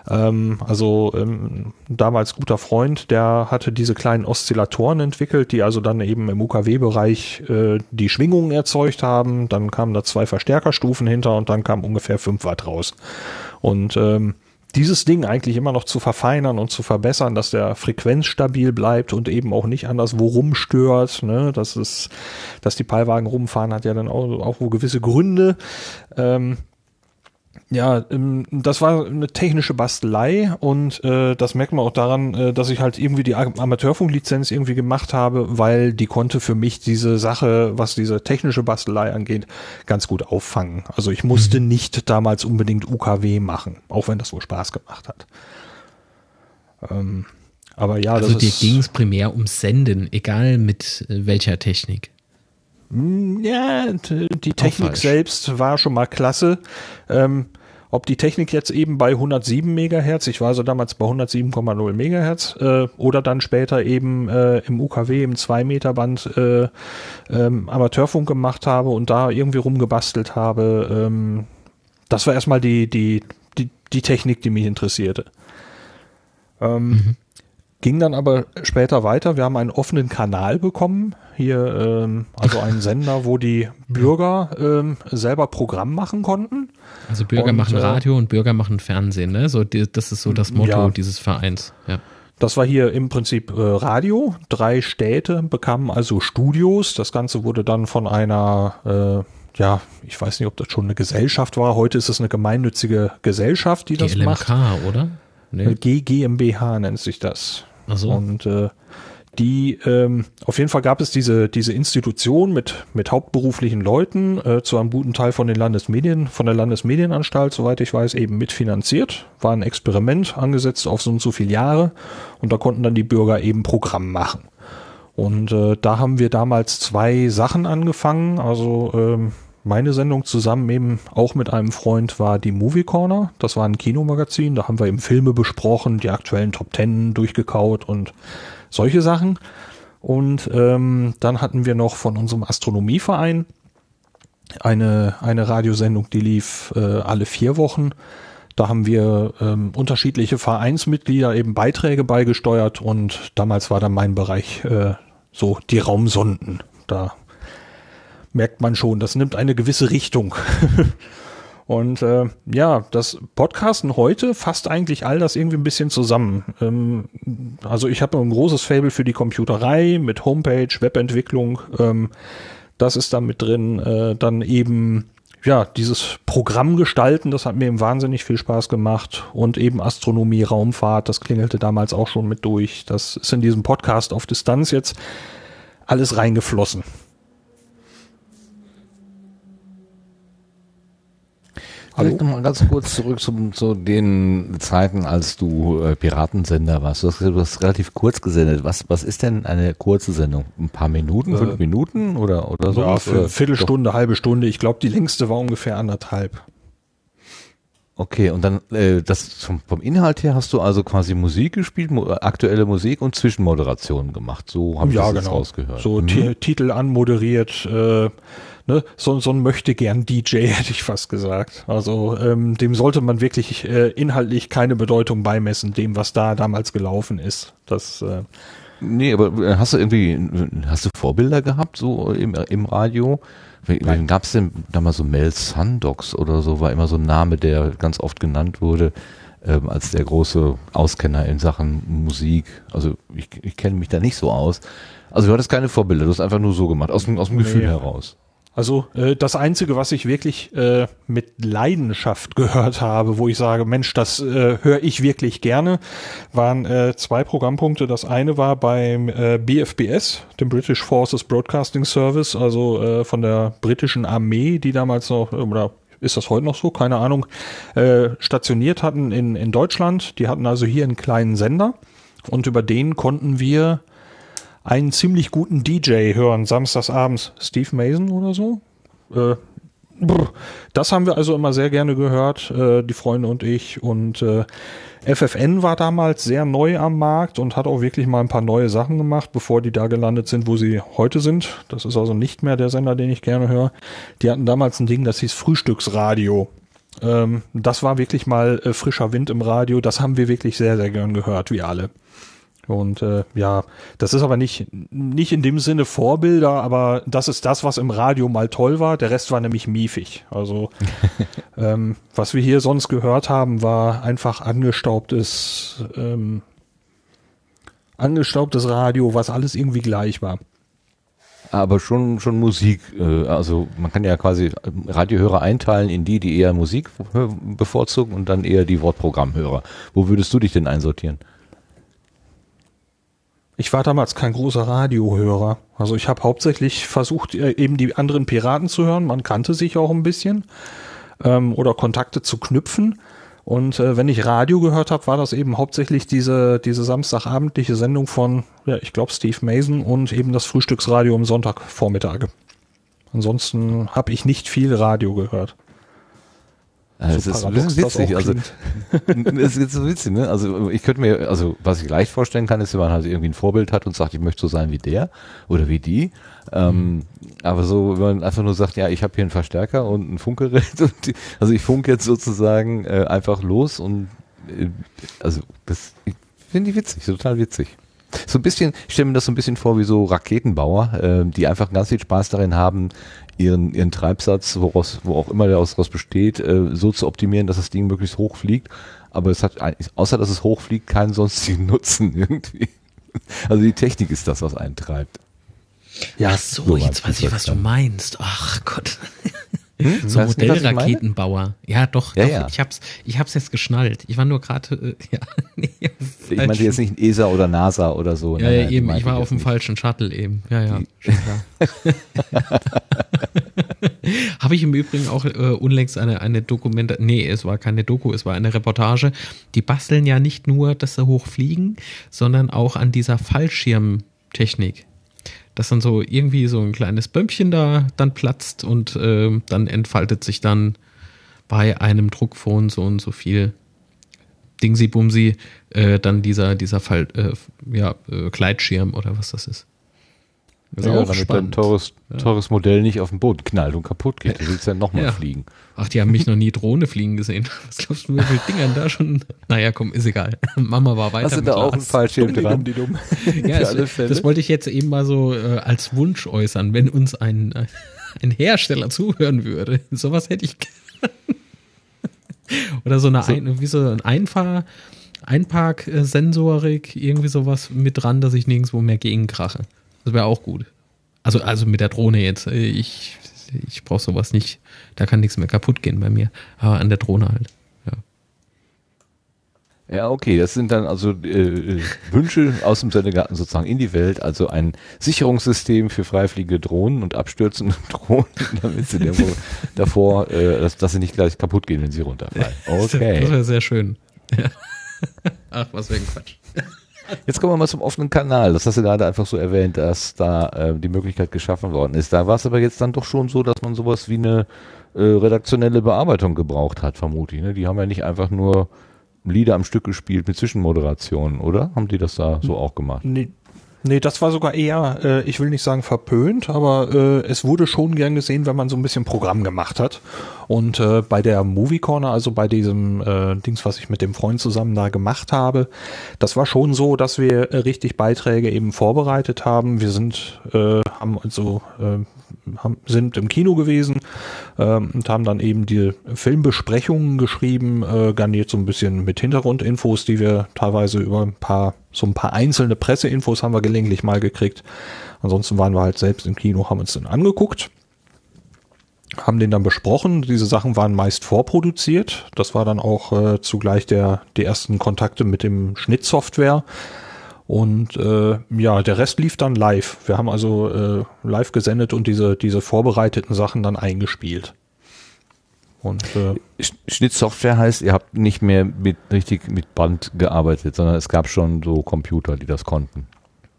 Ähm, also ähm, damals guter Freund, der hatte diese kleinen Oszillatoren entwickelt, die also dann eben im UKW-Bereich äh, die Schwingungen erzeugt haben. Dann kamen da zwei Verstärkerstufen hinter und dann kam ungefähr 5 Watt raus. Und ähm, dieses Ding eigentlich immer noch zu verfeinern und zu verbessern, dass der Frequenz stabil bleibt und eben auch nicht anders wo rumstört. Ne? Das ist, dass die Peilwagen rumfahren, hat ja dann auch, auch gewisse Gründe. Ähm, ja, ähm, das war eine technische Bastelei und äh, das merkt man auch daran, äh, dass ich halt irgendwie die Amateurfunklizenz irgendwie gemacht habe, weil die konnte für mich diese Sache, was diese technische Bastelei angeht, ganz gut auffangen. Also ich musste mhm. nicht damals unbedingt UKW machen, auch wenn das wohl Spaß gemacht hat. Ähm, aber ja, also dir ging es primär ums Senden, egal mit äh, welcher Technik. Hm, ja, die Technik selbst war schon mal klasse. Ähm, ob die Technik jetzt eben bei 107 Megahertz, ich war so damals bei 107,0 Megahertz, äh, oder dann später eben äh, im UKW im 2 Meter Band äh, ähm, Amateurfunk gemacht habe und da irgendwie rumgebastelt habe, ähm, das war erstmal die, die, die, die Technik, die mich interessierte. Ähm, mhm. Ging dann aber später weiter. Wir haben einen offenen Kanal bekommen. Hier, ähm, also einen Sender, wo die Bürger ähm, selber Programm machen konnten. Also Bürger und, machen äh, Radio und Bürger machen Fernsehen, ne? So, die, das ist so das Motto ja. dieses Vereins. Ja. Das war hier im Prinzip äh, Radio. Drei Städte bekamen also Studios. Das Ganze wurde dann von einer äh, ja, ich weiß nicht, ob das schon eine Gesellschaft war. Heute ist es eine gemeinnützige Gesellschaft, die das GLMK, macht. oder? Nee. GmbH nennt sich das. Ach so. Und äh, die, ähm, auf jeden Fall gab es diese, diese Institution mit, mit hauptberuflichen Leuten, äh, zu einem guten Teil von den Landesmedien, von der Landesmedienanstalt, soweit ich weiß, eben mitfinanziert. War ein Experiment angesetzt auf so und so viele Jahre und da konnten dann die Bürger eben Programm machen. Und äh, da haben wir damals zwei Sachen angefangen. Also ähm, meine Sendung zusammen eben auch mit einem Freund war die Movie Corner. Das war ein Kinomagazin. Da haben wir eben Filme besprochen, die aktuellen Top Ten durchgekaut und solche Sachen. Und ähm, dann hatten wir noch von unserem Astronomieverein eine, eine Radiosendung, die lief äh, alle vier Wochen. Da haben wir ähm, unterschiedliche Vereinsmitglieder eben Beiträge beigesteuert und damals war dann mein Bereich äh, so die Raumsonden. Da merkt man schon, das nimmt eine gewisse Richtung. Und äh, ja, das Podcasten heute fasst eigentlich all das irgendwie ein bisschen zusammen. Ähm, also ich habe ein großes Fable für die Computerei mit Homepage, Webentwicklung. Ähm, das ist da mit drin. Äh, dann eben ja, dieses Programm gestalten, das hat mir eben wahnsinnig viel Spaß gemacht und eben Astronomie, Raumfahrt, das klingelte damals auch schon mit durch. Das ist in diesem Podcast auf Distanz jetzt alles reingeflossen. Vielleicht nochmal ganz kurz zurück zum, zu den Zeiten, als du äh, Piratensender warst. Du hast, du hast relativ kurz gesendet. Was, was ist denn eine kurze Sendung? Ein paar Minuten, äh, fünf Minuten oder, oder so? Ja, für Viertelstunde, halbe Stunde. Ich glaube, die längste war ungefähr anderthalb. Okay, und dann äh, das vom, vom Inhalt her hast du also quasi Musik gespielt, mo aktuelle Musik und Zwischenmoderationen gemacht. So habe ich ja, das genau. rausgehört. So mhm. Titel anmoderiert, äh, ne, so, so ein möchte gern DJ, hätte ich fast gesagt. Also ähm, dem sollte man wirklich äh, inhaltlich keine Bedeutung beimessen, dem, was da damals gelaufen ist. Das äh, Nee, aber äh, hast du irgendwie, hast du Vorbilder gehabt, so im, im Radio? Wen gab es denn damals so Mel Sundox oder so, war immer so ein Name, der ganz oft genannt wurde, ähm, als der große Auskenner in Sachen Musik. Also ich, ich kenne mich da nicht so aus. Also du hattest keine Vorbilder, du hast einfach nur so gemacht, aus dem, aus dem Gefühl nee. heraus. Also äh, das Einzige, was ich wirklich äh, mit Leidenschaft gehört habe, wo ich sage, Mensch, das äh, höre ich wirklich gerne, waren äh, zwei Programmpunkte. Das eine war beim äh, BFBS, dem British Forces Broadcasting Service, also äh, von der britischen Armee, die damals noch, oder ist das heute noch so, keine Ahnung, äh, stationiert hatten in, in Deutschland. Die hatten also hier einen kleinen Sender und über den konnten wir einen ziemlich guten DJ hören, samstagsabends. Steve Mason oder so. Äh, das haben wir also immer sehr gerne gehört, äh, die Freunde und ich. Und äh, FFN war damals sehr neu am Markt und hat auch wirklich mal ein paar neue Sachen gemacht, bevor die da gelandet sind, wo sie heute sind. Das ist also nicht mehr der Sender, den ich gerne höre. Die hatten damals ein Ding, das hieß Frühstücksradio. Ähm, das war wirklich mal äh, frischer Wind im Radio. Das haben wir wirklich sehr, sehr gern gehört, wie alle. Und äh, ja, das ist aber nicht, nicht in dem Sinne Vorbilder, aber das ist das, was im Radio mal toll war. Der Rest war nämlich miefig. Also ähm, was wir hier sonst gehört haben, war einfach angestaubtes, ähm, angestaubtes Radio, was alles irgendwie gleich war. Aber schon, schon Musik. Äh, also man kann ja quasi Radiohörer einteilen in die, die eher Musik bevorzugen und dann eher die Wortprogrammhörer. Wo würdest du dich denn einsortieren? Ich war damals kein großer Radiohörer. Also ich habe hauptsächlich versucht, äh, eben die anderen Piraten zu hören. Man kannte sich auch ein bisschen ähm, oder Kontakte zu knüpfen. Und äh, wenn ich Radio gehört habe, war das eben hauptsächlich diese, diese samstagabendliche Sendung von, ja, ich glaube, Steve Mason und eben das Frühstücksradio am Sonntagvormittage. Ansonsten habe ich nicht viel Radio gehört. Das so ist witzig. Also, es ist so witzig, ne? Also, ich könnte mir, also, was ich leicht vorstellen kann, ist, wenn man halt irgendwie ein Vorbild hat und sagt, ich möchte so sein wie der oder wie die. Ähm, mhm. aber so, wenn man einfach nur sagt, ja, ich habe hier einen Verstärker und ein Funkgerät. Die, also, ich funke jetzt sozusagen äh, einfach los und, äh, also, das finde ich witzig, total witzig. So ein bisschen, ich stelle mir das so ein bisschen vor wie so Raketenbauer, äh, die einfach ganz viel Spaß darin haben, ihren, ihren Treibsatz, woraus, wo auch immer der daraus besteht, äh, so zu optimieren, dass das Ding möglichst hoch fliegt. Aber es hat, außer dass es hoch fliegt, keinen sonstigen Nutzen irgendwie. Also die Technik ist das, was einen treibt. Ja, Ach so, so jetzt weiß ich, was du meinst. Ach Gott. Hm? So Modellraketenbauer. Ja, doch, ja, doch. Ja. Ich hab's, ich hab's jetzt geschnallt. Ich war nur gerade, äh, ja. Nee, ich meinte jetzt nicht ESA oder NASA oder so. Ja, ja, eben. Ich war auf dem falschen Shuttle eben. Ja, ja. Habe ich im Übrigen auch äh, unlängst eine, eine Dokumente, nee, es war keine Doku, es war eine Reportage. Die basteln ja nicht nur, dass sie hochfliegen, sondern auch an dieser Fallschirmtechnik dass dann so irgendwie so ein kleines Bömpchen da dann platzt und äh, dann entfaltet sich dann bei einem Druckphone so und so viel Dingsi Bumsi äh, dann dieser, dieser Fall, äh, ja, äh, Gleitschirm oder was das ist. Das ist ja, auch damit spannend. dein teures, teures Modell nicht auf den Boden knallt und kaputt geht. Du willst ja nochmal ja. fliegen. Ach, die haben mich noch nie Drohne fliegen gesehen. Was glaubst du, wie viele Dingern da schon? Naja, komm, ist egal. Mama war weiter. Hast du da auch ein Fallschirm dran? Die dumm. ja, es, das wollte ich jetzt eben mal so äh, als Wunsch äußern, wenn uns ein, ein Hersteller zuhören würde. Sowas hätte ich Oder so eine, so. Ein, wie so ein Einfahr, Einpark-Sensorik, irgendwie sowas mit dran, dass ich nirgendwo mehr gegenkrache. Das wäre auch gut. Also, also mit der Drohne jetzt. Ich, ich brauche sowas nicht. Da kann nichts mehr kaputt gehen bei mir. Aber an der Drohne halt. Ja, ja okay. Das sind dann also äh, äh Wünsche aus dem Sendegarten sozusagen in die Welt. Also ein Sicherungssystem für freifliegende Drohnen und abstürzende Drohnen, damit sie davor, äh, dass, dass sie nicht gleich kaputt gehen, wenn sie runterfallen. Okay. Das wäre sehr schön. Ja. Ach, was für ein Quatsch. Jetzt kommen wir mal zum offenen Kanal. Das hast du gerade einfach so erwähnt, dass da äh, die Möglichkeit geschaffen worden ist. Da war es aber jetzt dann doch schon so, dass man sowas wie eine äh, redaktionelle Bearbeitung gebraucht hat, vermute ich. Ne? Die haben ja nicht einfach nur Lieder am Stück gespielt mit Zwischenmoderationen, oder? Haben die das da so auch gemacht? Nee, Nee, das war sogar eher, äh, ich will nicht sagen verpönt, aber äh, es wurde schon gern gesehen, wenn man so ein bisschen Programm gemacht hat. Und äh, bei der Movie Corner, also bei diesem äh, Dings, was ich mit dem Freund zusammen da gemacht habe, das war schon so, dass wir äh, richtig Beiträge eben vorbereitet haben. Wir sind, äh, haben also äh, haben, sind im Kino gewesen ähm, und haben dann eben die Filmbesprechungen geschrieben, äh, garniert so ein bisschen mit Hintergrundinfos, die wir teilweise über ein paar, so ein paar einzelne Presseinfos haben wir gelegentlich mal gekriegt. Ansonsten waren wir halt selbst im Kino, haben uns dann angeguckt haben den dann besprochen. Diese Sachen waren meist vorproduziert. Das war dann auch äh, zugleich der die ersten Kontakte mit dem Schnittsoftware. Und äh, ja, der Rest lief dann live. Wir haben also äh, live gesendet und diese, diese vorbereiteten Sachen dann eingespielt. Und äh, Schnittsoftware heißt, ihr habt nicht mehr mit richtig mit Band gearbeitet, sondern es gab schon so Computer, die das konnten.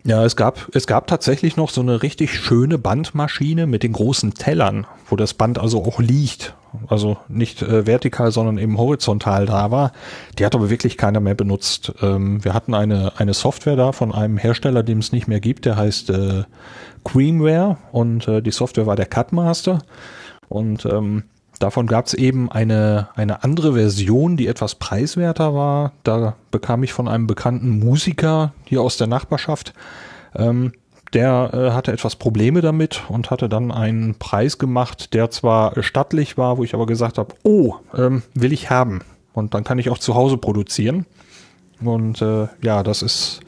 Ja, es gab, es gab tatsächlich noch so eine richtig schöne Bandmaschine mit den großen Tellern, wo das Band also auch liegt. Also nicht äh, vertikal, sondern eben horizontal da war. Die hat aber wirklich keiner mehr benutzt. Ähm, wir hatten eine, eine Software da von einem Hersteller, dem es nicht mehr gibt, der heißt äh, Creamware und äh, die Software war der Cutmaster. Und ähm, Davon gab es eben eine, eine andere Version, die etwas preiswerter war. Da bekam ich von einem bekannten Musiker hier aus der Nachbarschaft, ähm, der äh, hatte etwas Probleme damit und hatte dann einen Preis gemacht, der zwar stattlich war, wo ich aber gesagt habe, oh, ähm, will ich haben. Und dann kann ich auch zu Hause produzieren. Und äh, ja, das ist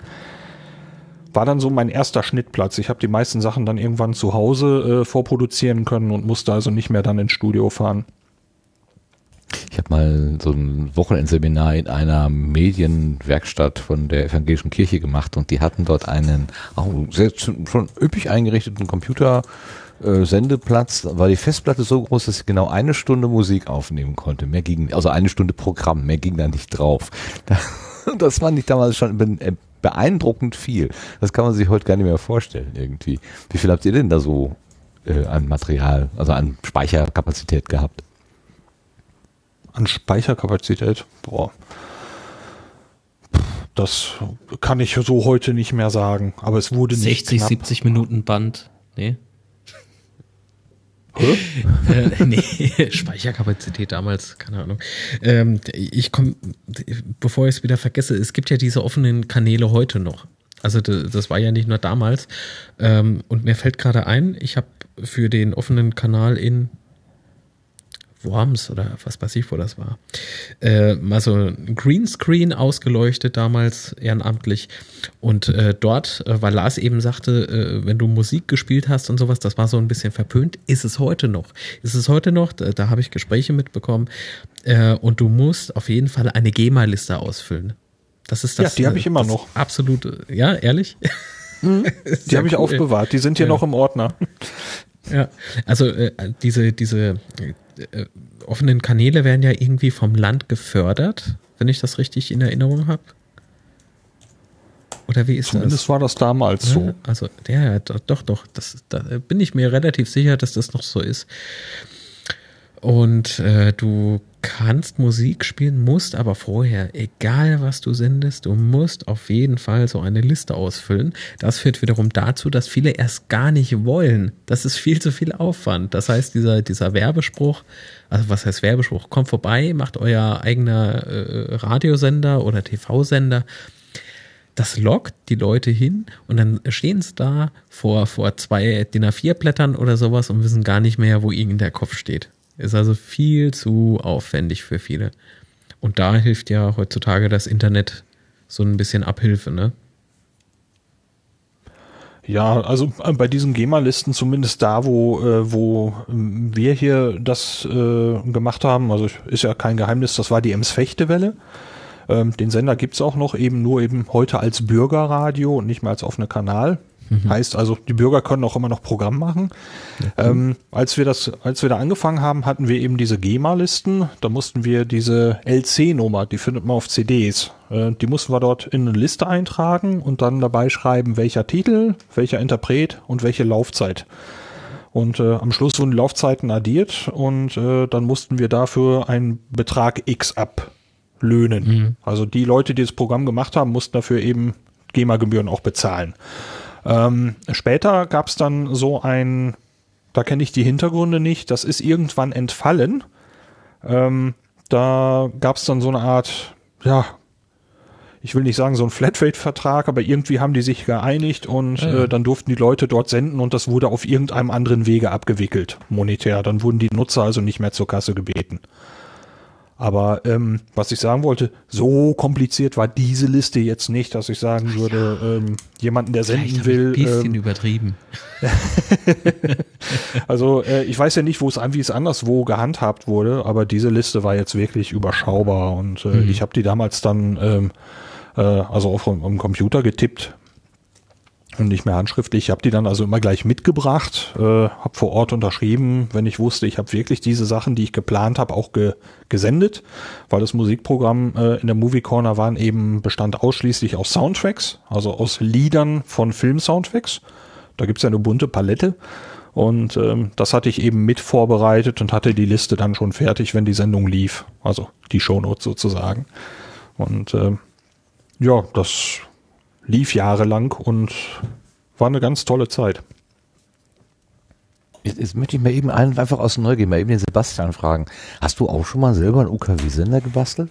war dann so mein erster Schnittplatz. Ich habe die meisten Sachen dann irgendwann zu Hause äh, vorproduzieren können und musste also nicht mehr dann ins Studio fahren. Ich habe mal so ein Wochenendseminar in einer Medienwerkstatt von der evangelischen Kirche gemacht und die hatten dort einen auch sehr, schon üppig eingerichteten Computer äh, Sendeplatz war die Festplatte so groß, dass ich genau eine Stunde Musik aufnehmen konnte. Mehr ging, also eine Stunde Programm, mehr ging da nicht drauf. Das fand ich damals schon äh, beeindruckend viel. Das kann man sich heute gar nicht mehr vorstellen irgendwie. Wie viel habt ihr denn da so äh, an Material, also an Speicherkapazität gehabt? An Speicherkapazität? Boah. Das kann ich so heute nicht mehr sagen, aber es wurde 60, nicht 60, 70 Minuten Band. Nee. Äh, nee, Speicherkapazität damals, keine Ahnung. Ähm, ich komme, bevor ich es wieder vergesse, es gibt ja diese offenen Kanäle heute noch. Also das war ja nicht nur damals. Ähm, und mir fällt gerade ein, ich habe für den offenen Kanal in Worms oder was weiß ich, wo das war. Äh, mal so ein Greenscreen ausgeleuchtet damals ehrenamtlich. Und äh, dort, äh, weil Lars eben sagte, äh, wenn du Musik gespielt hast und sowas, das war so ein bisschen verpönt, ist es heute noch. Ist es heute noch, da, da habe ich Gespräche mitbekommen. Äh, und du musst auf jeden Fall eine GEMA-Liste ausfüllen. Das ist das. Ja, die habe ich immer noch. Absolut, ja, ehrlich? Mhm. die habe ich cool. aufbewahrt, die sind hier ja. noch im Ordner. Ja, also äh, diese, diese äh, offenen Kanäle werden ja irgendwie vom Land gefördert, wenn ich das richtig in Erinnerung habe. Oder wie ist Zumindest das? Zumindest war das damals ja, so. Also, ja, doch, doch, das, da bin ich mir relativ sicher, dass das noch so ist. Und äh, du kannst Musik spielen, musst aber vorher, egal was du sendest, du musst auf jeden Fall so eine Liste ausfüllen. Das führt wiederum dazu, dass viele erst gar nicht wollen. Das ist viel zu viel Aufwand. Das heißt, dieser, dieser Werbespruch, also was heißt Werbespruch? Kommt vorbei, macht euer eigener äh, Radiosender oder TV-Sender. Das lockt die Leute hin und dann stehen sie da vor, vor zwei DIN A4-Blättern oder sowas und wissen gar nicht mehr, wo ihnen der Kopf steht. Ist also viel zu aufwendig für viele. Und da hilft ja heutzutage das Internet so ein bisschen Abhilfe, ne? Ja, also äh, bei diesen GEMA-Listen, zumindest da, wo, äh, wo ähm, wir hier das äh, gemacht haben, also ist ja kein Geheimnis, das war die Ems-Fechte-Welle. Ähm, den Sender gibt's auch noch, eben nur eben heute als Bürgerradio und nicht mehr als offener Kanal. Mhm. Heißt also, die Bürger können auch immer noch Programm machen. Ja, ähm, als wir das, als wir da angefangen haben, hatten wir eben diese GEMA-Listen. Da mussten wir diese LC-Nummer, die findet man auf CDs, äh, die mussten wir dort in eine Liste eintragen und dann dabei schreiben, welcher Titel, welcher Interpret und welche Laufzeit. Und äh, am Schluss wurden die Laufzeiten addiert und äh, dann mussten wir dafür einen Betrag X ablöhnen. Mhm. Also die Leute, die das Programm gemacht haben, mussten dafür eben GEMA-Gebühren auch bezahlen. Ähm, später gab es dann so ein, da kenne ich die Hintergründe nicht, das ist irgendwann entfallen. Ähm, da gab es dann so eine Art, ja, ich will nicht sagen so ein Flatrate-Vertrag, aber irgendwie haben die sich geeinigt und ja. äh, dann durften die Leute dort senden und das wurde auf irgendeinem anderen Wege abgewickelt, monetär. Dann wurden die Nutzer also nicht mehr zur Kasse gebeten. Aber ähm, was ich sagen wollte, so kompliziert war diese Liste jetzt nicht, dass ich sagen würde, ähm, jemanden, der senden will. Ein bisschen ähm, übertrieben. also äh, ich weiß ja nicht, wo es an, wie es anderswo gehandhabt wurde, aber diese Liste war jetzt wirklich überschaubar und äh, mhm. ich habe die damals dann ähm, äh, also auf dem Computer getippt nicht mehr handschriftlich. Ich habe die dann also immer gleich mitgebracht, äh, habe vor Ort unterschrieben, wenn ich wusste, ich habe wirklich diese Sachen, die ich geplant habe, auch ge gesendet, weil das Musikprogramm äh, in der Movie Corner waren eben bestand ausschließlich aus Soundtracks, also aus Liedern von Film-Soundtracks. Da gibt's ja eine bunte Palette. Und ähm, das hatte ich eben mit vorbereitet und hatte die Liste dann schon fertig, wenn die Sendung lief. Also die Shownotes sozusagen. Und ähm, ja, das lief jahrelang und war eine ganz tolle Zeit. Jetzt, jetzt möchte ich mal eben einen, einfach aus Neugier mal eben den Sebastian fragen. Hast du auch schon mal selber einen UKW-Sender gebastelt?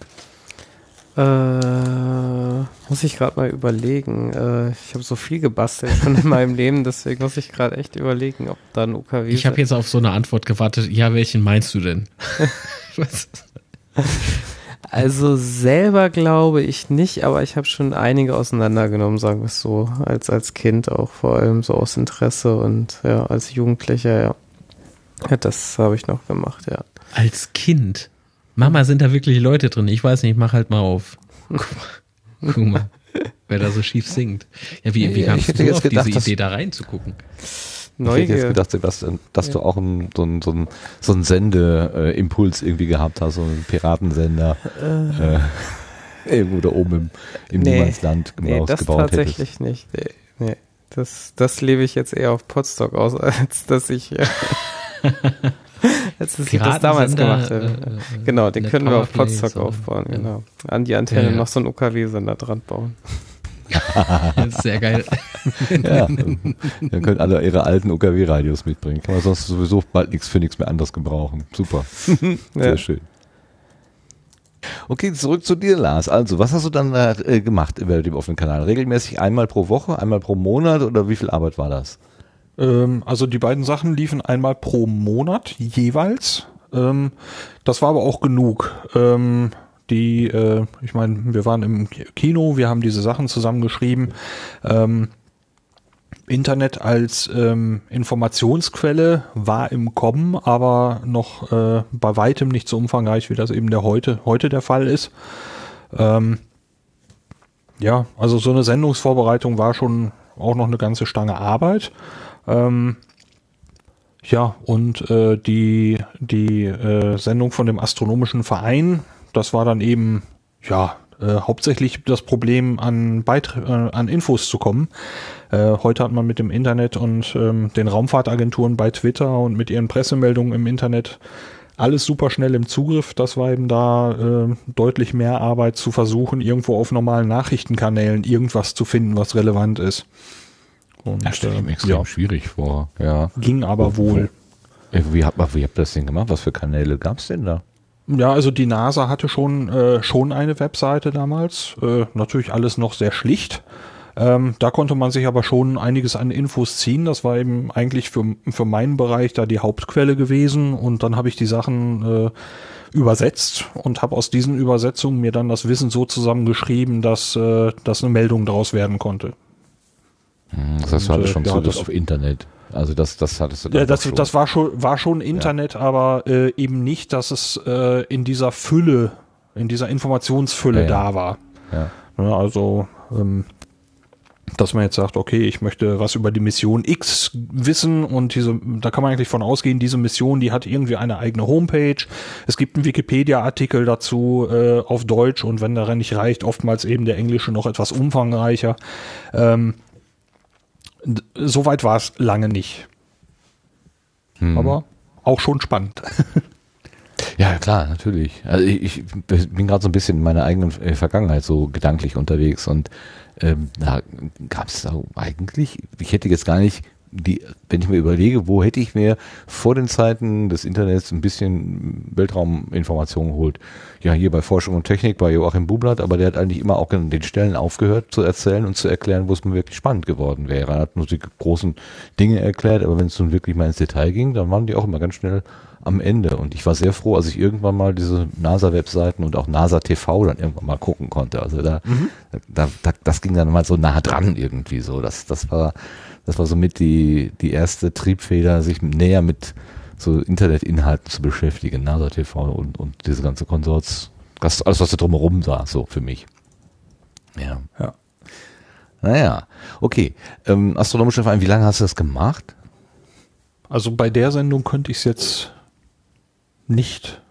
Äh, muss ich gerade mal überlegen. Äh, ich habe so viel gebastelt schon in meinem Leben, deswegen muss ich gerade echt überlegen, ob da ein UKW. Ich habe jetzt auf so eine Antwort gewartet. Ja, welchen meinst du denn? also selber glaube ich nicht, aber ich habe schon einige auseinandergenommen, sagen wir es so, als als Kind auch vor allem so aus Interesse und ja als Jugendlicher ja. ja das habe ich noch gemacht, ja. Als Kind. Mama, sind da wirklich Leute drin? Ich weiß nicht, mach halt mal auf. Guck mal, wer da so schief singt. Ja, wie, wie kamst du auf gedacht, diese Idee, da reinzugucken? Neugier. Ich hätte jetzt gedacht, Sebastian, dass ja. du auch ein, so einen so so ein Sendeimpuls irgendwie gehabt hast, so einen Piratensender. Äh. Äh, irgendwo da oben im, im nee, Niemandsland nee, das gebaut tatsächlich hättest. nicht. Nee, nee. Das, das lebe ich jetzt eher auf Podstock aus, als dass ich Als ich das damals gemacht habe. Äh, äh, genau, den können wir auf Potsdok aufbauen, ja. genau. An die Antenne ja, noch so einen UKW-Sender dran bauen. Sehr geil. ja, dann können alle ihre alten UKW-Radios mitbringen. Kann man sonst sowieso bald nichts für nichts mehr anders gebrauchen. Super. Sehr ja. schön. Okay, zurück zu dir, Lars. Also, was hast du dann äh, gemacht über dem offenen Kanal? Regelmäßig einmal pro Woche, einmal pro Monat oder wie viel Arbeit war das? Ähm, also die beiden Sachen liefen einmal pro Monat jeweils. Ähm, das war aber auch genug. Ähm, die, äh, ich meine, wir waren im Kino, wir haben diese Sachen zusammengeschrieben. Ähm, Internet als ähm, Informationsquelle war im Kommen, aber noch äh, bei weitem nicht so umfangreich, wie das eben der heute, heute der Fall ist. Ähm, ja, also so eine Sendungsvorbereitung war schon auch noch eine ganze Stange Arbeit. Ähm, ja, und äh, die, die äh, Sendung von dem Astronomischen Verein, das war dann eben, ja, äh, hauptsächlich das Problem, an, Beitre äh, an Infos zu kommen. Äh, heute hat man mit dem Internet und ähm, den Raumfahrtagenturen bei Twitter und mit ihren Pressemeldungen im Internet alles super schnell im Zugriff. Das war eben da äh, deutlich mehr Arbeit zu versuchen, irgendwo auf normalen Nachrichtenkanälen irgendwas zu finden, was relevant ist. Und, das stelle ich mir extrem ja. schwierig vor. Ja. Ging aber wohl. Wie habt, wie habt ihr das denn gemacht? Was für Kanäle gab es denn da? Ja, also die NASA hatte schon, äh, schon eine Webseite damals. Äh, natürlich alles noch sehr schlicht. Ähm, da konnte man sich aber schon einiges an Infos ziehen. Das war eben eigentlich für, für meinen Bereich da die Hauptquelle gewesen. Und dann habe ich die Sachen äh, übersetzt und habe aus diesen Übersetzungen mir dann das Wissen so zusammengeschrieben, dass, äh, dass eine Meldung daraus werden konnte. Hm, das heißt, du hattest schon ja, Zugriff auf Internet. Also das, das hattest du Ja, das, schon. das war schon, war schon Internet, ja. aber äh, eben nicht, dass es äh, in dieser Fülle, in dieser Informationsfülle ja, da war. Ja. ja also ähm, dass man jetzt sagt, okay, ich möchte was über die Mission X wissen und diese, da kann man eigentlich von ausgehen, diese Mission, die hat irgendwie eine eigene Homepage. Es gibt einen Wikipedia-Artikel dazu äh, auf Deutsch und wenn darin nicht reicht, oftmals eben der englische noch etwas umfangreicher. Ähm, Soweit war es lange nicht. Hm. Aber auch schon spannend. Ja, klar, natürlich. Also ich, ich bin gerade so ein bisschen in meiner eigenen äh, Vergangenheit so gedanklich unterwegs und ähm, da gab es eigentlich, ich hätte jetzt gar nicht die, wenn ich mir überlege, wo hätte ich mir vor den Zeiten des Internets ein bisschen Weltrauminformationen geholt? Ja, hier bei Forschung und Technik bei Joachim Bublatt, aber der hat eigentlich immer auch an den Stellen aufgehört zu erzählen und zu erklären, wo es mir wirklich spannend geworden wäre. Er hat nur die großen Dinge erklärt, aber wenn es nun wirklich mal ins Detail ging, dann waren die auch immer ganz schnell am Ende. Und ich war sehr froh, als ich irgendwann mal diese NASA-Webseiten und auch NASA TV dann irgendwann mal gucken konnte. Also da, mhm. da, da, das ging dann mal so nah dran irgendwie so. Das, das war, das war somit die, die erste Triebfeder, sich näher mit so Internetinhalten zu beschäftigen, NASA TV und, und diese ganze Konsorts, das, alles was da drumherum war, so für mich. Ja. ja. Naja, okay. Ähm, Astronomischer Verein, wie lange hast du das gemacht? Also bei der Sendung könnte ich es jetzt nicht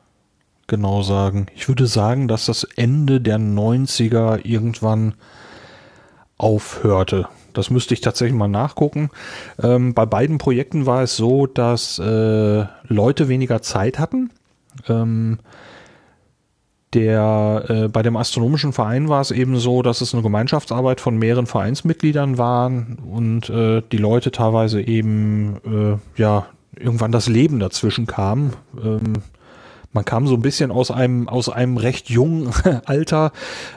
genau sagen. Ich würde sagen, dass das Ende der 90er irgendwann aufhörte. Das müsste ich tatsächlich mal nachgucken. Ähm, bei beiden Projekten war es so, dass äh, Leute weniger Zeit hatten. Ähm, der äh, bei dem astronomischen Verein war es eben so, dass es eine Gemeinschaftsarbeit von mehreren Vereinsmitgliedern waren und äh, die Leute teilweise eben äh, ja irgendwann das Leben dazwischen kam. Ähm, man kam so ein bisschen aus einem aus einem recht jungen Alter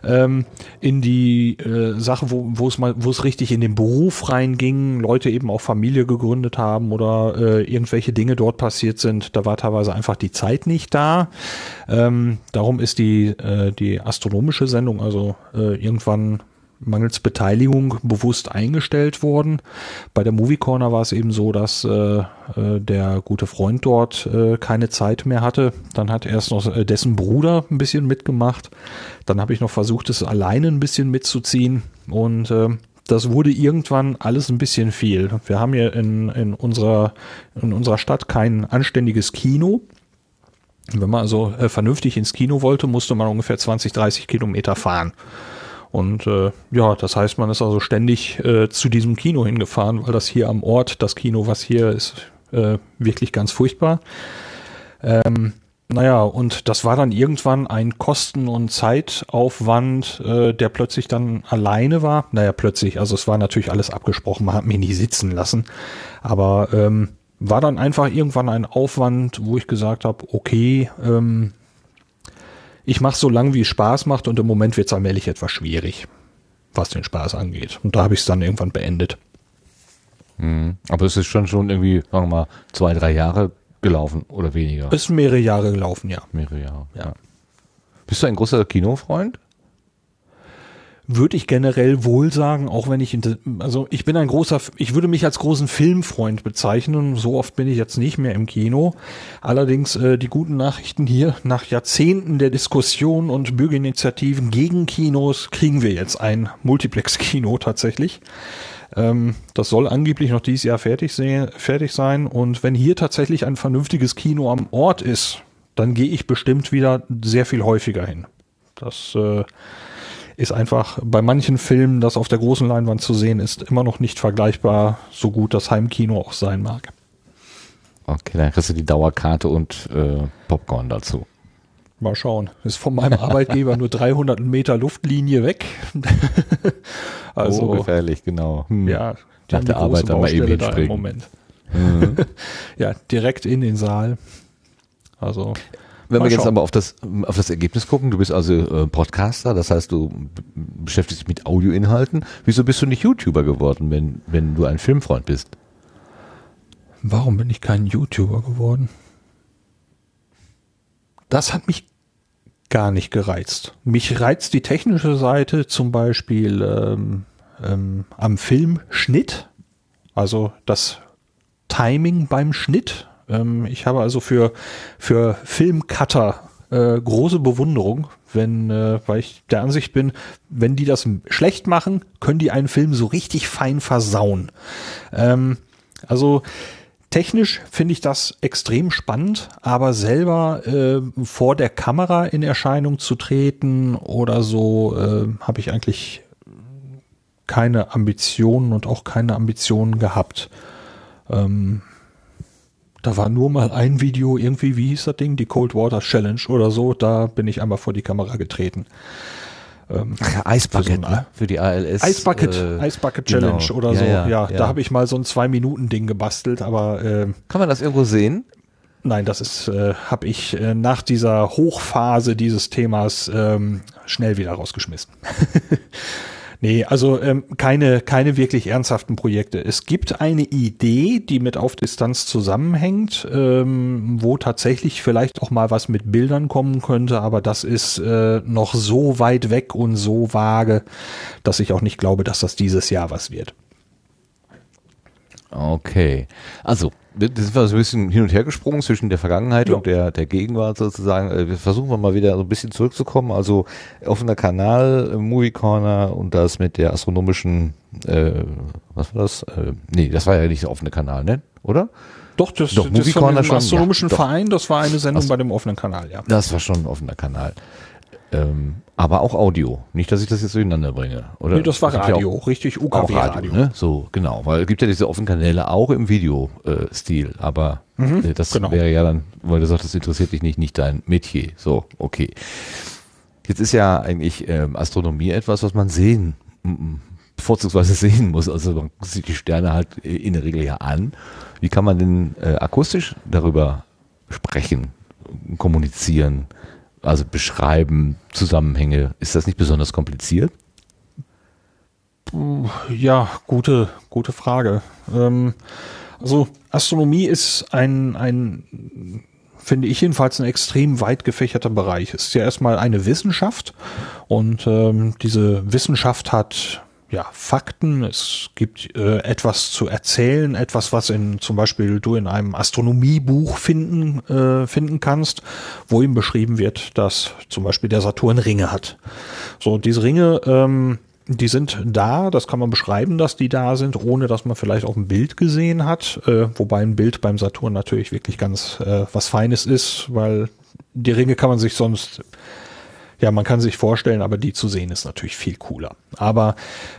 ähm, in die äh, Sache, wo, wo es mal, wo es richtig in den Beruf reinging, Leute eben auch Familie gegründet haben oder äh, irgendwelche Dinge dort passiert sind. Da war teilweise einfach die Zeit nicht da. Ähm, darum ist die äh, die astronomische Sendung also äh, irgendwann mangels Beteiligung bewusst eingestellt worden. Bei der Movie Corner war es eben so, dass äh, äh, der gute Freund dort äh, keine Zeit mehr hatte. Dann hat erst noch äh, dessen Bruder ein bisschen mitgemacht. Dann habe ich noch versucht, es alleine ein bisschen mitzuziehen und äh, das wurde irgendwann alles ein bisschen viel. Wir haben hier in, in, unserer, in unserer Stadt kein anständiges Kino. Wenn man also äh, vernünftig ins Kino wollte, musste man ungefähr 20, 30 Kilometer fahren. Und äh, ja, das heißt, man ist also ständig äh, zu diesem Kino hingefahren, weil das hier am Ort, das Kino, was hier ist, äh, wirklich ganz furchtbar. Ähm, naja, und das war dann irgendwann ein Kosten- und Zeitaufwand, äh, der plötzlich dann alleine war. Naja, plötzlich, also es war natürlich alles abgesprochen, man hat mich nie sitzen lassen. Aber ähm, war dann einfach irgendwann ein Aufwand, wo ich gesagt habe, okay, ähm, ich mache so lange, wie es Spaß macht und im Moment wird es allmählich etwas schwierig, was den Spaß angeht. Und da habe ich es dann irgendwann beendet. Mhm. Aber es ist schon schon irgendwie, sagen wir mal, zwei, drei Jahre gelaufen oder weniger. Es ist mehrere Jahre gelaufen, ja. Mehrere Jahre, ja. Bist du ein großer Kinofreund? Würde ich generell wohl sagen, auch wenn ich, also ich bin ein großer, ich würde mich als großen Filmfreund bezeichnen. So oft bin ich jetzt nicht mehr im Kino. Allerdings äh, die guten Nachrichten hier, nach Jahrzehnten der Diskussion und Bürgerinitiativen gegen Kinos, kriegen wir jetzt ein Multiplex-Kino tatsächlich. Ähm, das soll angeblich noch dieses Jahr fertig, fertig sein. Und wenn hier tatsächlich ein vernünftiges Kino am Ort ist, dann gehe ich bestimmt wieder sehr viel häufiger hin. Das äh, ist einfach bei manchen Filmen, das auf der großen Leinwand zu sehen ist, immer noch nicht vergleichbar, so gut das Heimkino auch sein mag. Okay, dann kriegst du die Dauerkarte und äh, Popcorn dazu. Mal schauen. Ist von meinem Arbeitgeber nur 300 Meter Luftlinie weg. also oh, gefährlich, genau. Hm. Ja, die Nach der Arbeit dann mal eben da im Moment. Mhm. ja, direkt in den Saal. Also wenn Mal wir jetzt aber auf das, auf das Ergebnis gucken, du bist also äh, Podcaster, das heißt, du beschäftigst dich mit Audioinhalten. Wieso bist du nicht YouTuber geworden, wenn, wenn du ein Filmfreund bist? Warum bin ich kein YouTuber geworden? Das hat mich gar nicht gereizt. Mich reizt die technische Seite zum Beispiel ähm, ähm, am Filmschnitt, also das Timing beim Schnitt ähm, ich habe also für, für Filmcutter äh, große Bewunderung, wenn, äh, weil ich der Ansicht bin, wenn die das schlecht machen, können die einen Film so richtig fein versauen. Ähm, also technisch finde ich das extrem spannend, aber selber äh, vor der Kamera in Erscheinung zu treten oder so, äh, habe ich eigentlich keine Ambitionen und auch keine Ambitionen gehabt. Ähm, da war nur mal ein Video irgendwie, wie hieß das Ding? Die Cold Water Challenge oder so. Da bin ich einmal vor die Kamera getreten. Ähm, Ach ja, Eisbucket, für, so ne? für die ALS. Eisbucket, äh, Eisbucket Challenge genau. oder so. Ja, ja, ja. da habe ich mal so ein Zwei-Minuten-Ding gebastelt, aber äh, Kann man das irgendwo sehen? Nein, das ist, äh, habe ich äh, nach dieser Hochphase dieses Themas ähm, schnell wieder rausgeschmissen. Nee, also ähm, keine, keine wirklich ernsthaften Projekte. Es gibt eine Idee, die mit auf Distanz zusammenhängt, ähm, wo tatsächlich vielleicht auch mal was mit Bildern kommen könnte, aber das ist äh, noch so weit weg und so vage, dass ich auch nicht glaube, dass das dieses Jahr was wird. Okay. Also, das sind wir so ein bisschen hin und her gesprungen zwischen der Vergangenheit ja. und der, der Gegenwart sozusagen. Äh, wir versuchen wir mal wieder so ein bisschen zurückzukommen. Also offener Kanal, äh, Movie Corner und das mit der astronomischen äh, was war das? Äh, nee, das war ja nicht der offene Kanal, ne? Oder? Doch, das, Doch, das von dem schon, astronomischen ja, Verein, das war eine Sendung Ast bei dem offenen Kanal, ja. Das war schon ein offener Kanal. Ähm, aber auch Audio. Nicht, dass ich das jetzt durcheinander bringe. Oder? Nee, das war ja Radio, richtig Auch, auch UKW-Radio. Radio, ne? So, genau. Weil es gibt ja diese offenen Kanäle auch im Videostil, aber äh, das genau. wäre ja dann, weil du sagst, das interessiert dich nicht, nicht dein Metier. So, okay. Jetzt ist ja eigentlich ähm, Astronomie etwas, was man sehen, vorzugsweise sehen muss. Also man sieht die Sterne halt äh, in der Regel ja an. Wie kann man denn äh, akustisch darüber sprechen, kommunizieren, also beschreiben, Zusammenhänge? Ist das nicht besonders kompliziert? Ja, gute, gute Frage. Ähm, also Astronomie ist ein, ein, finde ich jedenfalls, ein extrem weit gefächerter Bereich. Es ist ja erstmal eine Wissenschaft und ähm, diese Wissenschaft hat ja Fakten. Es gibt äh, etwas zu erzählen, etwas, was in zum Beispiel du in einem Astronomiebuch finden äh, finden kannst, wo ihm beschrieben wird, dass zum Beispiel der Saturn Ringe hat. So diese Ringe ähm, die sind da, das kann man beschreiben, dass die da sind, ohne dass man vielleicht auch ein Bild gesehen hat. Äh, wobei ein Bild beim Saturn natürlich wirklich ganz äh, was Feines ist, weil die Ringe kann man sich sonst, ja, man kann sich vorstellen, aber die zu sehen ist natürlich viel cooler. Aber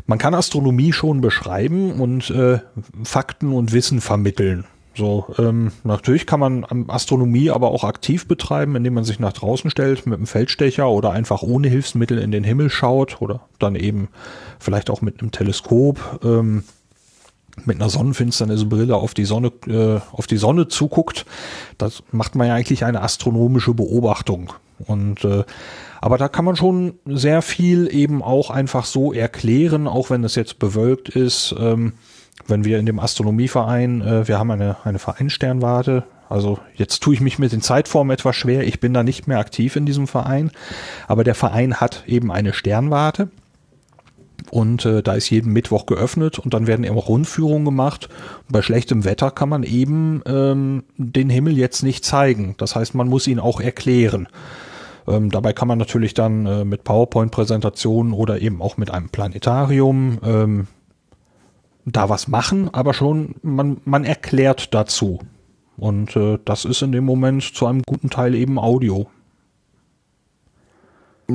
man kann Astronomie schon beschreiben und äh, Fakten und Wissen vermitteln. So, ähm, natürlich kann man ähm, Astronomie aber auch aktiv betreiben, indem man sich nach draußen stellt mit einem Feldstecher oder einfach ohne Hilfsmittel in den Himmel schaut oder dann eben vielleicht auch mit einem Teleskop ähm, mit einer Sonnenfinsternisbrille auf die Sonne äh, auf die Sonne zuguckt. Das macht man ja eigentlich eine astronomische Beobachtung und äh, aber da kann man schon sehr viel eben auch einfach so erklären, auch wenn es jetzt bewölkt ist. Ähm, wenn wir in dem Astronomieverein, äh, wir haben eine, eine Vereinssternwarte, also jetzt tue ich mich mit den Zeitformen etwas schwer, ich bin da nicht mehr aktiv in diesem Verein, aber der Verein hat eben eine Sternwarte und äh, da ist jeden Mittwoch geöffnet und dann werden eben auch Rundführungen gemacht. Und bei schlechtem Wetter kann man eben ähm, den Himmel jetzt nicht zeigen. Das heißt, man muss ihn auch erklären. Ähm, dabei kann man natürlich dann äh, mit PowerPoint-Präsentationen oder eben auch mit einem Planetarium ähm, da was machen, aber schon, man, man erklärt dazu. Und äh, das ist in dem Moment zu einem guten Teil eben Audio.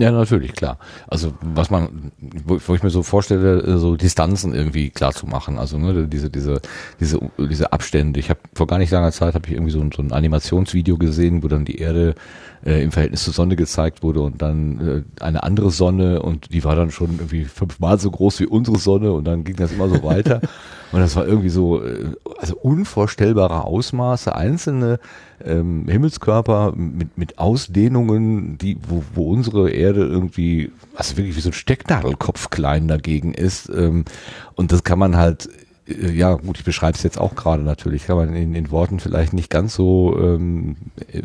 Ja, natürlich, klar. Also was man, wo, wo ich mir so vorstelle, äh, so Distanzen irgendwie klar zu machen. Also ne, diese, diese, diese, diese Abstände. Ich habe vor gar nicht langer Zeit habe ich irgendwie so ein, so ein Animationsvideo gesehen, wo dann die Erde äh, im Verhältnis zur Sonne gezeigt wurde und dann äh, eine andere Sonne und die war dann schon irgendwie fünfmal so groß wie unsere Sonne und dann ging das immer so weiter. und das war irgendwie so, äh, also unvorstellbare Ausmaße, einzelne ähm, Himmelskörper mit, mit Ausdehnungen, die, wo, wo unsere Erde irgendwie, also wirklich wie so ein Stecknadelkopf klein dagegen ist. Ähm, und das kann man halt, äh, ja gut, ich beschreibe es jetzt auch gerade natürlich, kann man in, in Worten vielleicht nicht ganz so ähm, äh,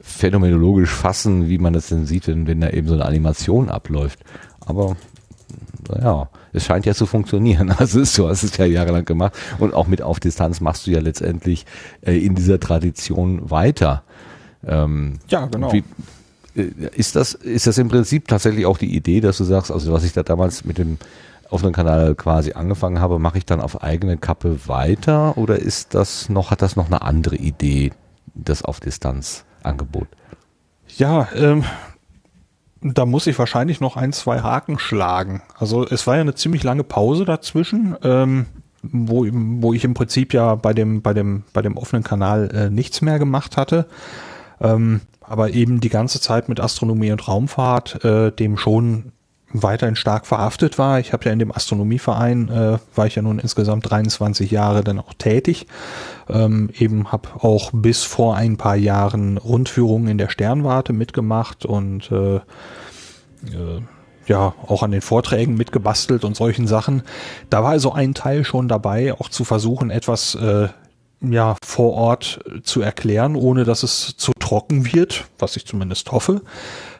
phänomenologisch fassen, wie man das denn sieht, wenn, wenn da eben so eine Animation abläuft. Aber ja, es scheint ja zu funktionieren. Also ist, du hast es ja jahrelang gemacht und auch mit auf Distanz machst du ja letztendlich äh, in dieser Tradition weiter. Ähm, Ja, genau. Wie, äh, ist das ist das im Prinzip tatsächlich auch die Idee, dass du sagst, also was ich da damals mit dem offenen Kanal quasi angefangen habe, mache ich dann auf eigene Kappe weiter oder ist das noch hat das noch eine andere Idee, das auf Distanz Angebot? Ja, ähm, da muss ich wahrscheinlich noch ein, zwei Haken schlagen. Also es war ja eine ziemlich lange Pause dazwischen, ähm, wo, wo ich im Prinzip ja bei dem, bei dem, bei dem offenen Kanal äh, nichts mehr gemacht hatte. Ähm, aber eben die ganze Zeit mit Astronomie und Raumfahrt äh, dem schon weiterhin stark verhaftet war. Ich habe ja in dem Astronomieverein, äh, war ich ja nun insgesamt 23 Jahre dann auch tätig. Ähm, eben habe auch bis vor ein paar Jahren Rundführungen in der Sternwarte mitgemacht und äh, äh, ja auch an den Vorträgen mitgebastelt und solchen Sachen. Da war also ein Teil schon dabei, auch zu versuchen, etwas äh, ja vor Ort zu erklären, ohne dass es zu trocken wird, was ich zumindest hoffe.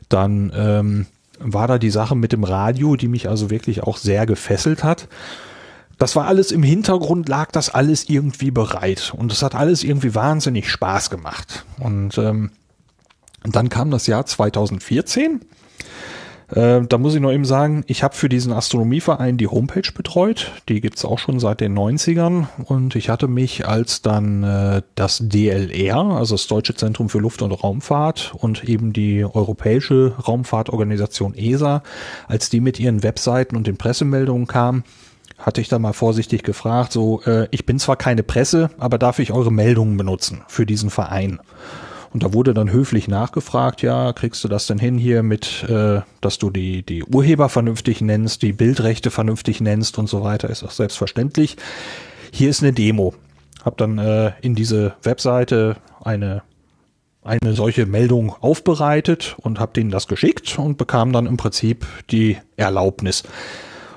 Dann ähm, war da die Sache mit dem Radio, die mich also wirklich auch sehr gefesselt hat. Das war alles im Hintergrund, lag das alles irgendwie bereit und es hat alles irgendwie wahnsinnig Spaß gemacht. Und ähm, dann kam das Jahr 2014. Äh, da muss ich noch eben sagen, ich habe für diesen Astronomieverein die Homepage betreut. Die gibt's auch schon seit den 90ern. Und ich hatte mich, als dann äh, das DLR, also das Deutsche Zentrum für Luft- und Raumfahrt und eben die Europäische Raumfahrtorganisation ESA, als die mit ihren Webseiten und den Pressemeldungen kamen, hatte ich da mal vorsichtig gefragt, so, äh, ich bin zwar keine Presse, aber darf ich eure Meldungen benutzen für diesen Verein? Und da wurde dann höflich nachgefragt, ja, kriegst du das denn hin hier mit, äh, dass du die, die Urheber vernünftig nennst, die Bildrechte vernünftig nennst und so weiter, ist auch selbstverständlich. Hier ist eine Demo. Hab dann äh, in diese Webseite eine eine solche Meldung aufbereitet und habe denen das geschickt und bekam dann im Prinzip die Erlaubnis.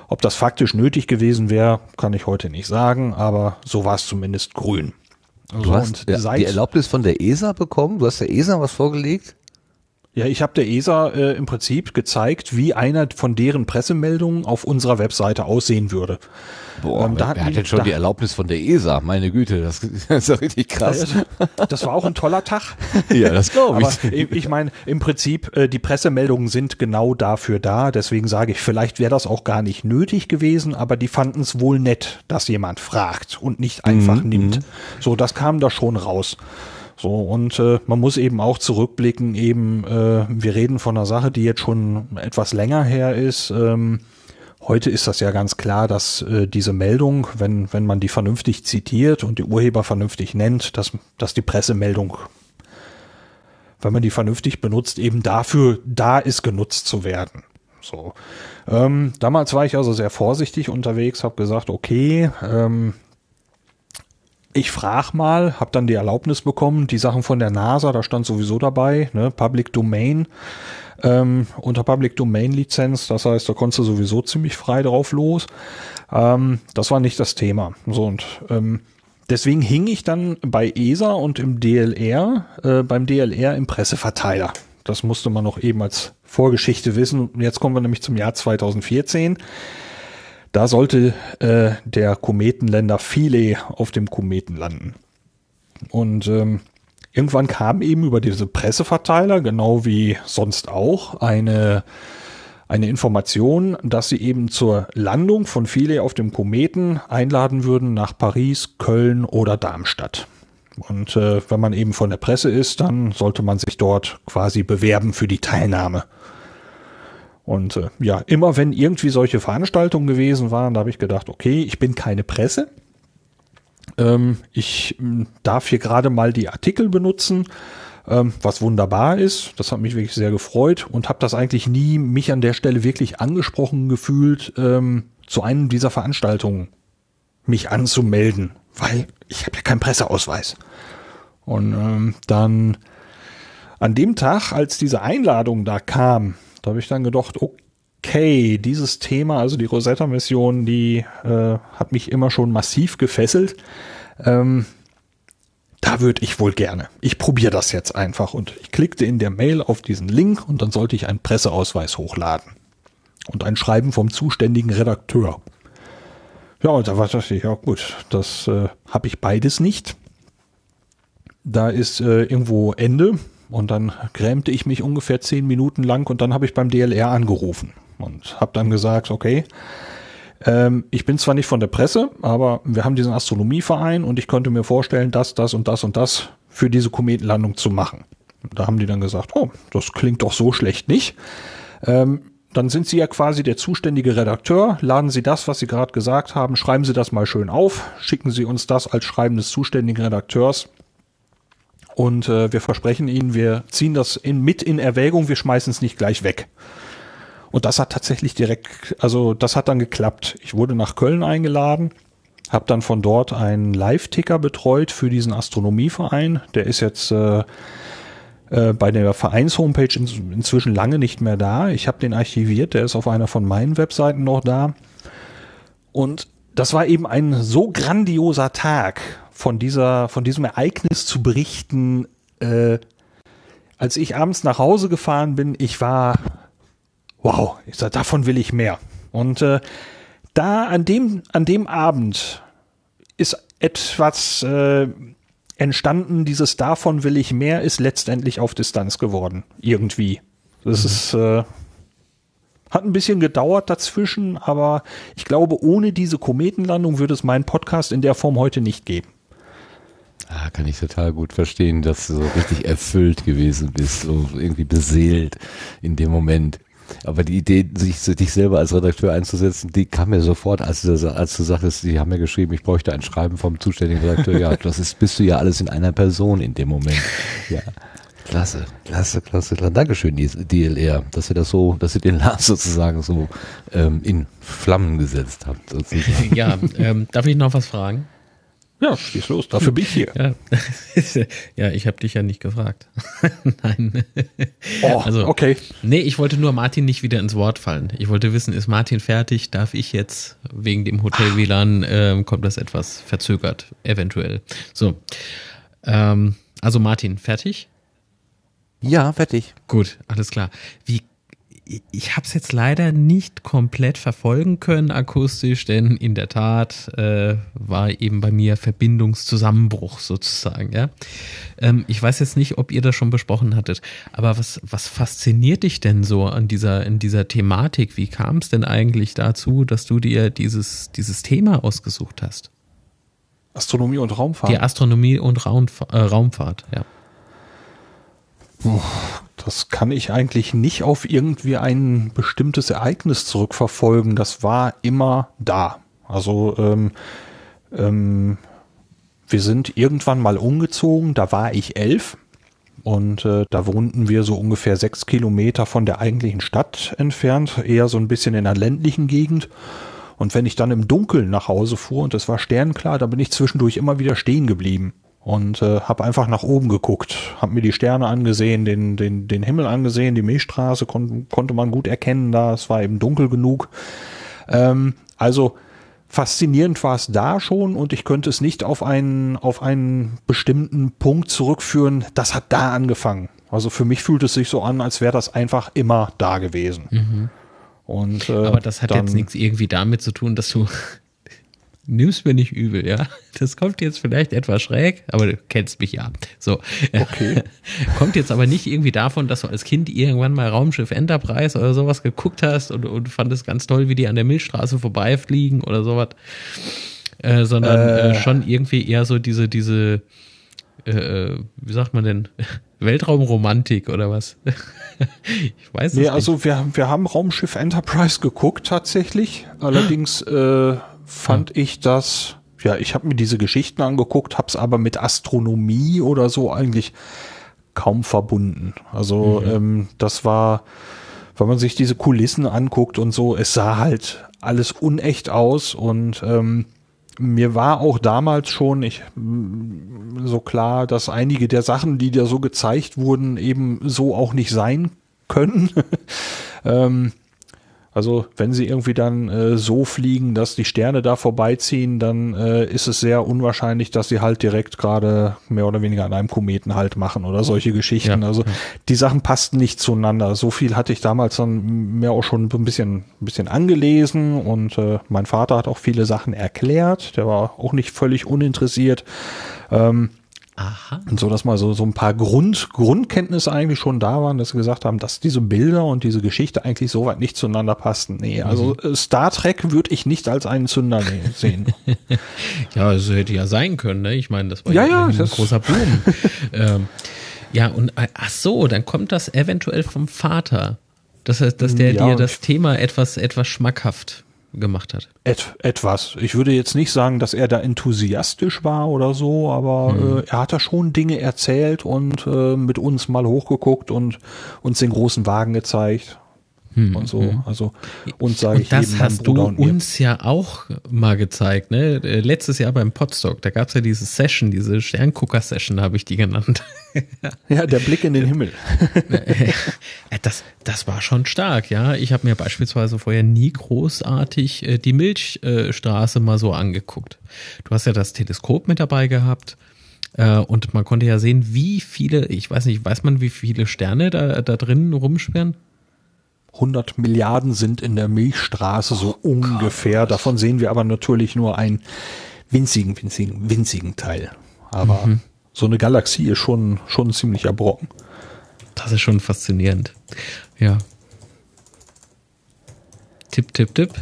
Ob das faktisch nötig gewesen wäre, kann ich heute nicht sagen, aber so war es zumindest grün. Also du hast die Erlaubnis von der ESA bekommen? Du hast der ESA was vorgelegt? Ja, ich habe der ESA äh, im Prinzip gezeigt, wie einer von deren Pressemeldungen auf unserer Webseite aussehen würde. Boah, ähm, da wer hat denn schon da, die Erlaubnis von der ESA? Meine Güte, das, das ist richtig krass. Das war auch ein toller Tag. ja, das glaube ich. Aber ich meine, im Prinzip, äh, die Pressemeldungen sind genau dafür da. Deswegen sage ich, vielleicht wäre das auch gar nicht nötig gewesen, aber die fanden es wohl nett, dass jemand fragt und nicht einfach mhm, nimmt. Mhm. So, das kam da schon raus. So, und äh, man muss eben auch zurückblicken, eben, äh, wir reden von einer Sache, die jetzt schon etwas länger her ist. Ähm, heute ist das ja ganz klar, dass äh, diese Meldung, wenn, wenn man die vernünftig zitiert und die Urheber vernünftig nennt, dass, dass die Pressemeldung, wenn man die vernünftig benutzt, eben dafür da ist, genutzt zu werden. So. Ähm, damals war ich also sehr vorsichtig unterwegs, habe gesagt, okay, ähm, ich frage mal, habe dann die Erlaubnis bekommen, die Sachen von der NASA, da stand sowieso dabei, ne, Public Domain, ähm, unter Public Domain Lizenz, das heißt, da konntest du sowieso ziemlich frei drauf los. Ähm, das war nicht das Thema. So und ähm, deswegen hing ich dann bei ESA und im DLR, äh, beim DLR im Presseverteiler. Das musste man noch eben als Vorgeschichte wissen. Jetzt kommen wir nämlich zum Jahr 2014. Da sollte äh, der Kometenländer Philae auf dem Kometen landen. Und ähm, irgendwann kam eben über diese Presseverteiler, genau wie sonst auch, eine, eine Information, dass sie eben zur Landung von Philae auf dem Kometen einladen würden nach Paris, Köln oder Darmstadt. Und äh, wenn man eben von der Presse ist, dann sollte man sich dort quasi bewerben für die Teilnahme. Und äh, ja, immer wenn irgendwie solche Veranstaltungen gewesen waren, da habe ich gedacht, okay, ich bin keine Presse. Ähm, ich äh, darf hier gerade mal die Artikel benutzen, ähm, was wunderbar ist. Das hat mich wirklich sehr gefreut und habe das eigentlich nie mich an der Stelle wirklich angesprochen gefühlt, ähm, zu einem dieser Veranstaltungen mich anzumelden, weil ich habe ja keinen Presseausweis. Und ähm, dann an dem Tag, als diese Einladung da kam, da habe ich dann gedacht, okay, dieses Thema, also die Rosetta-Mission, die äh, hat mich immer schon massiv gefesselt. Ähm, da würde ich wohl gerne. Ich probiere das jetzt einfach und ich klickte in der Mail auf diesen Link und dann sollte ich einen Presseausweis hochladen und ein Schreiben vom zuständigen Redakteur. Ja, und da war das, ja gut, das äh, habe ich beides nicht. Da ist äh, irgendwo Ende. Und dann grämte ich mich ungefähr zehn Minuten lang und dann habe ich beim DLR angerufen und habe dann gesagt, okay, ähm, ich bin zwar nicht von der Presse, aber wir haben diesen Astronomieverein und ich könnte mir vorstellen, das, das und das und das für diese Kometenlandung zu machen. Da haben die dann gesagt, oh, das klingt doch so schlecht nicht. Ähm, dann sind Sie ja quasi der zuständige Redakteur. Laden Sie das, was Sie gerade gesagt haben, schreiben Sie das mal schön auf, schicken Sie uns das als Schreiben des zuständigen Redakteurs und äh, wir versprechen Ihnen, wir ziehen das in, mit in Erwägung, wir schmeißen es nicht gleich weg. Und das hat tatsächlich direkt, also das hat dann geklappt. Ich wurde nach Köln eingeladen, habe dann von dort einen Live-Ticker betreut für diesen Astronomieverein. Der ist jetzt äh, äh, bei der Vereins-Homepage in, inzwischen lange nicht mehr da. Ich habe den archiviert, der ist auf einer von meinen Webseiten noch da. Und das war eben ein so grandioser Tag, von dieser, von diesem Ereignis zu berichten. Äh, als ich abends nach Hause gefahren bin, ich war, wow, ich sag, davon will ich mehr. Und äh, da an dem, an dem Abend ist etwas äh, entstanden, dieses davon will ich mehr, ist letztendlich auf Distanz geworden. Irgendwie. Das mhm. ist, äh, Hat ein bisschen gedauert dazwischen, aber ich glaube, ohne diese Kometenlandung würde es meinen Podcast in der Form heute nicht geben. Ah, kann ich total gut verstehen, dass du so richtig erfüllt gewesen bist, so irgendwie beseelt in dem Moment. Aber die Idee, sich dich selber als Redakteur einzusetzen, die kam mir sofort, als du, als du sagtest, die haben mir geschrieben, ich bräuchte ein Schreiben vom zuständigen Redakteur. Ja, das ist, bist du ja alles in einer Person in dem Moment. Ja. Klasse, klasse, klasse, klasse. Dankeschön, DLR, dass ihr das so, dass ihr den Lars sozusagen so ähm, in Flammen gesetzt habt. Sozusagen. Ja, ähm, darf ich noch was fragen? Ja, schieß los, dafür bin ich hier. Ja, ja ich habe dich ja nicht gefragt. Nein. Oh, also, okay. Nee, ich wollte nur Martin nicht wieder ins Wort fallen. Ich wollte wissen, ist Martin fertig? Darf ich jetzt wegen dem Hotel WLAN, ähm, kommt das etwas verzögert, eventuell. So. Ähm, also Martin, fertig? Ja, fertig. Gut, alles klar. Wie ich habe es jetzt leider nicht komplett verfolgen können akustisch, denn in der Tat äh, war eben bei mir Verbindungszusammenbruch sozusagen. Ja, ähm, ich weiß jetzt nicht, ob ihr das schon besprochen hattet, aber was was fasziniert dich denn so an dieser in dieser Thematik? Wie kam es denn eigentlich dazu, dass du dir dieses dieses Thema ausgesucht hast? Astronomie und Raumfahrt. Die Astronomie und Raumfahrt, äh, Raumfahrt ja. Das kann ich eigentlich nicht auf irgendwie ein bestimmtes Ereignis zurückverfolgen. Das war immer da. Also ähm, ähm, wir sind irgendwann mal umgezogen, da war ich elf und äh, da wohnten wir so ungefähr sechs Kilometer von der eigentlichen Stadt entfernt, eher so ein bisschen in einer ländlichen Gegend. Und wenn ich dann im Dunkeln nach Hause fuhr und es war sternklar, da bin ich zwischendurch immer wieder stehen geblieben und äh, habe einfach nach oben geguckt, habe mir die Sterne angesehen, den, den, den Himmel angesehen, die Milchstraße kon konnte man gut erkennen da, es war eben dunkel genug. Ähm, also faszinierend war es da schon und ich könnte es nicht auf einen, auf einen bestimmten Punkt zurückführen, das hat da angefangen. Also für mich fühlt es sich so an, als wäre das einfach immer da gewesen. Mhm. Und, äh, Aber das hat jetzt nichts irgendwie damit zu tun, dass du nimm's mir nicht übel, ja. Das kommt jetzt vielleicht etwas schräg, aber du kennst mich ja. So. Okay. kommt jetzt aber nicht irgendwie davon, dass du als Kind irgendwann mal Raumschiff Enterprise oder sowas geguckt hast und, und fandest ganz toll, wie die an der Milchstraße vorbeifliegen oder sowas. Äh, sondern äh. Äh, schon irgendwie eher so diese, diese, äh, wie sagt man denn, Weltraumromantik oder was? ich weiß es nee, nicht. Also wir, wir haben Raumschiff Enterprise geguckt tatsächlich. Allerdings äh, fand ja. ich das, ja, ich habe mir diese Geschichten angeguckt, habe es aber mit Astronomie oder so eigentlich kaum verbunden. Also mhm. ähm, das war, wenn man sich diese Kulissen anguckt und so, es sah halt alles unecht aus und ähm, mir war auch damals schon ich, so klar, dass einige der Sachen, die da so gezeigt wurden, eben so auch nicht sein können. ähm, also wenn sie irgendwie dann äh, so fliegen, dass die Sterne da vorbeiziehen, dann äh, ist es sehr unwahrscheinlich, dass sie halt direkt gerade mehr oder weniger an einem Kometen halt machen oder solche Geschichten. Ja. Also die Sachen passten nicht zueinander. So viel hatte ich damals dann mir auch schon ein bisschen, ein bisschen angelesen und äh, mein Vater hat auch viele Sachen erklärt. Der war auch nicht völlig uninteressiert. Ähm, Aha. Und so, dass mal so, so ein paar Grund, Grundkenntnisse eigentlich schon da waren, dass sie gesagt haben, dass diese Bilder und diese Geschichte eigentlich so weit nicht zueinander passten. Nee, also mhm. Star Trek würde ich nicht als einen Zünder sehen. ja, es hätte ja sein können, ne? Ich meine, das war ja, ja ein großer Boom. ähm, ja, und äh, ach so, dann kommt das eventuell vom Vater. Das heißt, dass der ja, dir das Thema etwas, etwas schmackhaft gemacht hat. Et, etwas. Ich würde jetzt nicht sagen, dass er da enthusiastisch war oder so, aber mhm. äh, er hat da schon Dinge erzählt und äh, mit uns mal hochgeguckt und uns den großen Wagen gezeigt hm, und so. Hm. Also und sage ich das hast du uns ja auch mal gezeigt, ne? Äh, letztes Jahr beim Podstock, da gab es ja diese Session, diese Sterngucker-Session, habe ich die genannt. ja, der Blick in den Himmel. Äh, das, das war schon stark, ja. Ich habe mir beispielsweise vorher nie großartig äh, die Milchstraße mal so angeguckt. Du hast ja das Teleskop mit dabei gehabt. Und man konnte ja sehen, wie viele, ich weiß nicht, weiß man, wie viele Sterne da, da drinnen rumschwirren? 100 Milliarden sind in der Milchstraße so oh ungefähr. Gott. Davon sehen wir aber natürlich nur einen winzigen, winzigen, winzigen Teil. Aber mhm. so eine Galaxie ist schon, schon ein ziemlicher Brocken. Das ist schon faszinierend. Ja. Tipp, Tipp, Tipp.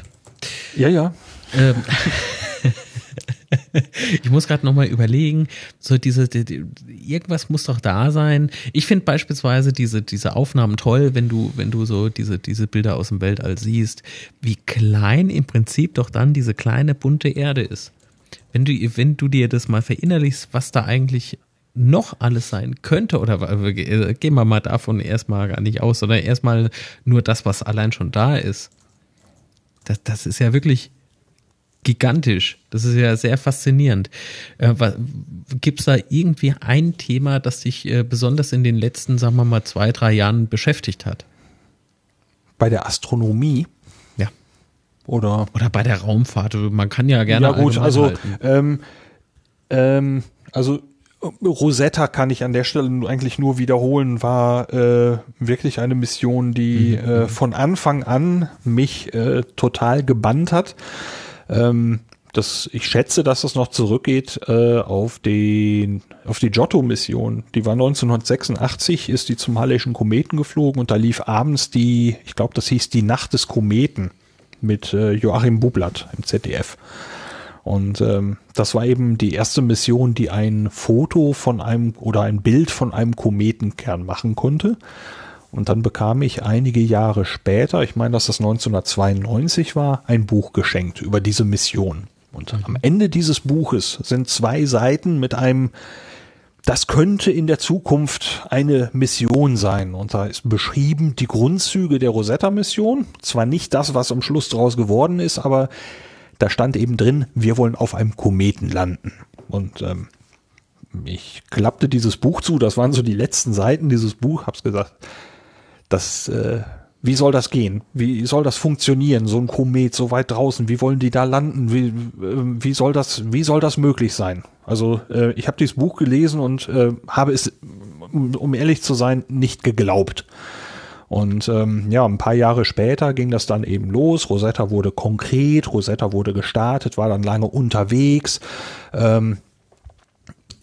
Ja, ja. Ähm, ich muss gerade nochmal überlegen, so diese, die, die, irgendwas muss doch da sein. Ich finde beispielsweise diese, diese Aufnahmen toll, wenn du, wenn du so diese, diese Bilder aus dem Weltall siehst, wie klein im Prinzip doch dann diese kleine bunte Erde ist. Wenn du, wenn du dir das mal verinnerlichst, was da eigentlich noch alles sein könnte, oder äh, gehen wir mal davon erstmal gar nicht aus, sondern erstmal nur das, was allein schon da ist. Das, das ist ja wirklich gigantisch. Das ist ja sehr faszinierend. Äh, Gibt es da irgendwie ein Thema, das dich äh, besonders in den letzten, sagen wir mal, zwei, drei Jahren beschäftigt hat? Bei der Astronomie? Ja. Oder? Oder bei der Raumfahrt. Man kann ja gerne. Ja, gut, also, ähm, ähm, also Rosetta kann ich an der Stelle eigentlich nur wiederholen, war äh, wirklich eine Mission, die mhm. äh, von Anfang an mich äh, total gebannt hat. Ähm, das, ich schätze, dass das noch zurückgeht äh, auf, den, auf die Giotto-Mission. Die war 1986, ist die zum Halleischen Kometen geflogen und da lief abends die, ich glaube, das hieß die Nacht des Kometen mit äh, Joachim Bublatt im ZDF. Und ähm, das war eben die erste Mission, die ein Foto von einem oder ein Bild von einem Kometenkern machen konnte. Und dann bekam ich einige Jahre später, ich meine, dass das 1992 war, ein Buch geschenkt über diese Mission. Und mhm. am Ende dieses Buches sind zwei Seiten mit einem, das könnte in der Zukunft eine Mission sein. Und da ist beschrieben die Grundzüge der Rosetta-Mission. Zwar nicht das, was am Schluss daraus geworden ist, aber da stand eben drin, wir wollen auf einem Kometen landen. Und ähm, ich klappte dieses Buch zu, das waren so die letzten Seiten dieses Buch, hab's gesagt, das, äh, wie soll das gehen? Wie soll das funktionieren? So ein Komet so weit draußen, wie wollen die da landen? Wie, äh, wie soll das, wie soll das möglich sein? Also äh, ich habe dieses Buch gelesen und äh, habe es, um, ehrlich zu sein, nicht geglaubt. Und ähm, ja, ein paar Jahre später ging das dann eben los. Rosetta wurde konkret, Rosetta wurde gestartet, war dann lange unterwegs. Ähm,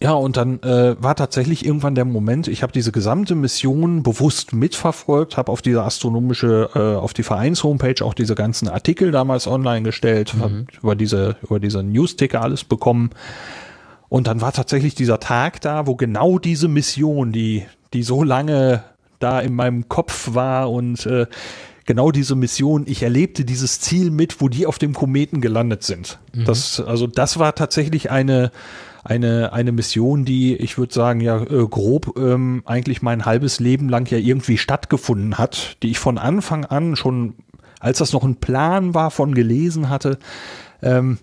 ja, und dann äh, war tatsächlich irgendwann der Moment, ich habe diese gesamte Mission bewusst mitverfolgt, habe auf diese astronomische, äh, auf die Vereins-Homepage auch diese ganzen Artikel damals online gestellt, mhm. über diese, über diese News-Ticker alles bekommen. Und dann war tatsächlich dieser Tag da, wo genau diese Mission, die, die so lange da in meinem Kopf war und äh, genau diese Mission, ich erlebte dieses Ziel mit, wo die auf dem Kometen gelandet sind. Mhm. Das, also das war tatsächlich eine, eine, eine Mission, die, ich würde sagen, ja, äh, grob ähm, eigentlich mein halbes Leben lang ja irgendwie stattgefunden hat, die ich von Anfang an schon, als das noch ein Plan war, von gelesen hatte, ähm,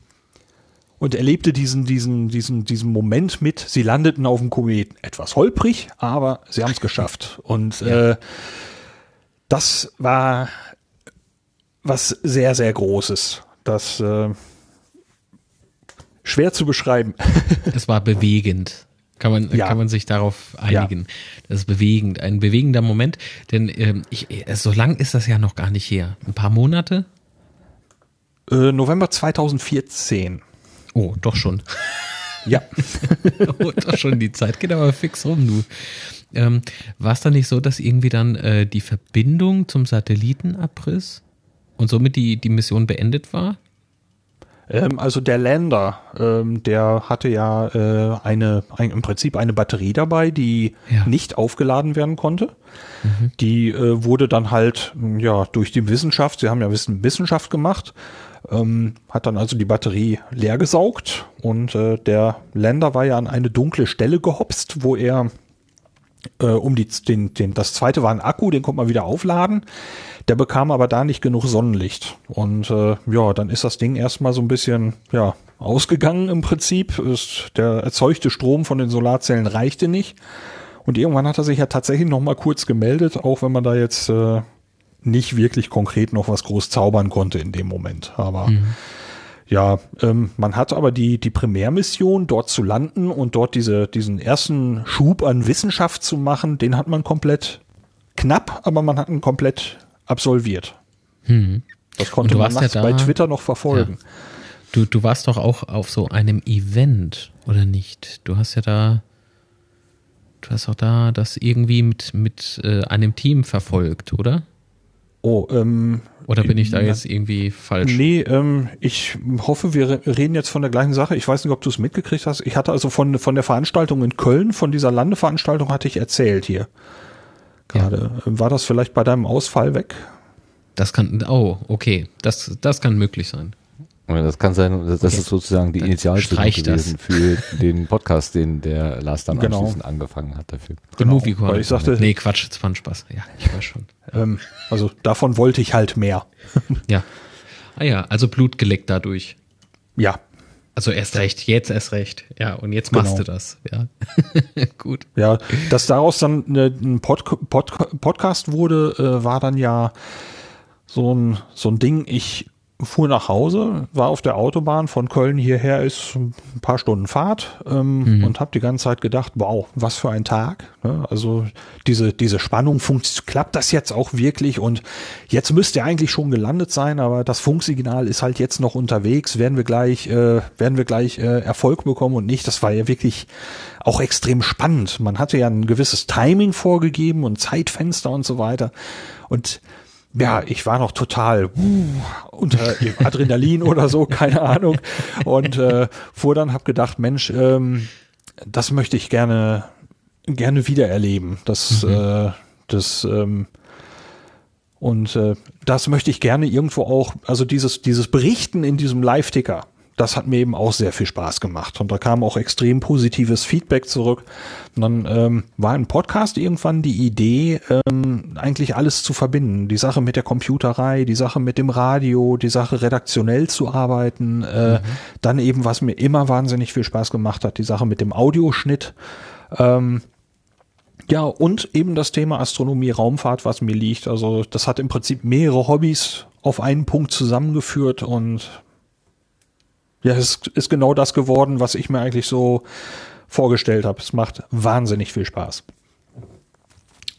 und erlebte diesen, diesen, diesen, diesen Moment mit, sie landeten auf dem Kometen. Etwas holprig, aber sie haben es geschafft. Und ja. äh, das war was sehr, sehr Großes. Das äh, schwer zu beschreiben. Es war bewegend. Kann man, ja. kann man sich darauf einigen. Ja. Das ist bewegend, ein bewegender Moment. Denn ähm, ich, äh, so lang ist das ja noch gar nicht her. Ein paar Monate? Äh, November 2014. Oh, doch schon. Ja. oh, doch schon. Die Zeit geht aber fix rum, du. Ähm, War es dann nicht so, dass irgendwie dann äh, die Verbindung zum Satelliten abriss und somit die, die Mission beendet war? Ähm, also der Lander, ähm, der hatte ja äh, eine, ein, im Prinzip eine Batterie dabei, die ja. nicht aufgeladen werden konnte. Mhm. Die äh, wurde dann halt ja durch die Wissenschaft, sie haben ja Wissen, Wissenschaft gemacht, ähm, hat dann also die Batterie leer gesaugt und äh, der Lander war ja an eine dunkle Stelle gehopst, wo er äh, um die, den, den, das zweite war ein Akku, den konnte man wieder aufladen. Der bekam aber da nicht genug Sonnenlicht. Und äh, ja, dann ist das Ding erstmal so ein bisschen ja, ausgegangen im Prinzip. Ist, der erzeugte Strom von den Solarzellen reichte nicht. Und irgendwann hat er sich ja tatsächlich noch mal kurz gemeldet, auch wenn man da jetzt äh, nicht wirklich konkret noch was groß zaubern konnte in dem Moment. Aber mhm. ja, ähm, man hat aber die, die Primärmission, dort zu landen und dort diese, diesen ersten Schub an Wissenschaft zu machen, den hat man komplett knapp, aber man hat ihn komplett absolviert. Mhm. Das konnte man nachts ja bei Twitter noch verfolgen. Ja. Du, du warst doch auch auf so einem Event, oder nicht? Du hast ja da, du hast auch da das irgendwie mit, mit äh, einem Team verfolgt, oder? Oh, ähm, Oder bin ich da jetzt irgendwie falsch? Nee, ähm, ich hoffe, wir reden jetzt von der gleichen Sache. Ich weiß nicht, ob du es mitgekriegt hast. Ich hatte also von, von der Veranstaltung in Köln, von dieser Landeveranstaltung hatte ich erzählt hier. Gerade. Ja. War das vielleicht bei deinem Ausfall weg? Das kann, oh, okay. Das, das kann möglich sein. Das kann sein, das okay. ist sozusagen die Initialzündung gewesen das. für den Podcast, den der Lars dann genau. anschließend angefangen hat dafür. Der genau. Movie Weil ich sagte, nee, Quatsch, es war ein Spaß. Ja, ich weiß schon. Ähm, also davon wollte ich halt mehr. ja. Ah ja, also Blut geleckt dadurch. Ja. Also erst recht, jetzt erst recht. Ja, und jetzt machst genau. du das. Ja. Gut. Ja, dass daraus dann ein Pod Pod Podcast wurde, äh, war dann ja so ein, so ein Ding. Ich fuhr nach Hause, war auf der Autobahn von Köln hierher ist ein paar Stunden Fahrt ähm, mhm. und habe die ganze Zeit gedacht, wow, was für ein Tag. Ne? Also diese diese Spannung, klappt das jetzt auch wirklich und jetzt müsste er eigentlich schon gelandet sein, aber das Funksignal ist halt jetzt noch unterwegs. Werden wir gleich äh, werden wir gleich äh, Erfolg bekommen und nicht? Das war ja wirklich auch extrem spannend. Man hatte ja ein gewisses Timing vorgegeben und Zeitfenster und so weiter und ja, ich war noch total uh, unter Adrenalin oder so, keine Ahnung. Und äh, fuhr dann, hab gedacht, Mensch, ähm, das möchte ich gerne gerne wieder erleben. Das, mhm. äh, das ähm, und äh, das möchte ich gerne irgendwo auch, also dieses dieses Berichten in diesem Live-Ticker das hat mir eben auch sehr viel Spaß gemacht. Und da kam auch extrem positives Feedback zurück. Und dann ähm, war im Podcast irgendwann die Idee, ähm, eigentlich alles zu verbinden. Die Sache mit der Computerei, die Sache mit dem Radio, die Sache redaktionell zu arbeiten. Äh, mhm. Dann eben, was mir immer wahnsinnig viel Spaß gemacht hat, die Sache mit dem Audioschnitt. Ähm, ja, und eben das Thema Astronomie, Raumfahrt, was mir liegt. Also das hat im Prinzip mehrere Hobbys auf einen Punkt zusammengeführt und ja, es ist genau das geworden, was ich mir eigentlich so vorgestellt habe. Es macht wahnsinnig viel Spaß.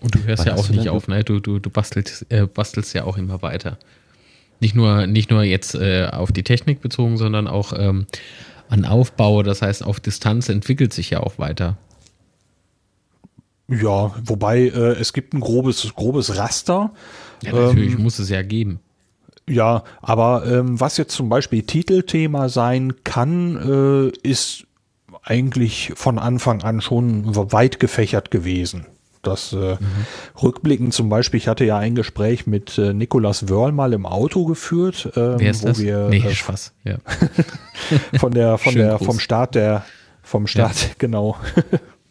Und du hörst ja auch nicht auf, ne? Du, du, du bastelst, äh, bastelst ja auch immer weiter. Nicht nur, nicht nur jetzt äh, auf die Technik bezogen, sondern auch ähm, an Aufbau, das heißt auf Distanz entwickelt sich ja auch weiter. Ja, wobei äh, es gibt ein grobes, grobes Raster. Ja, natürlich ähm, muss es ja geben. Ja, aber ähm, was jetzt zum Beispiel Titelthema sein kann, äh, ist eigentlich von Anfang an schon weit gefächert gewesen. Das äh, mhm. Rückblickend zum Beispiel, ich hatte ja ein Gespräch mit äh, Nikolas Wörl mal im Auto geführt, ähm, Wer ist wo das? wir nee, äh, Spaß. Ja. von der von Schön der Gruß. vom Start der vom Start ja. genau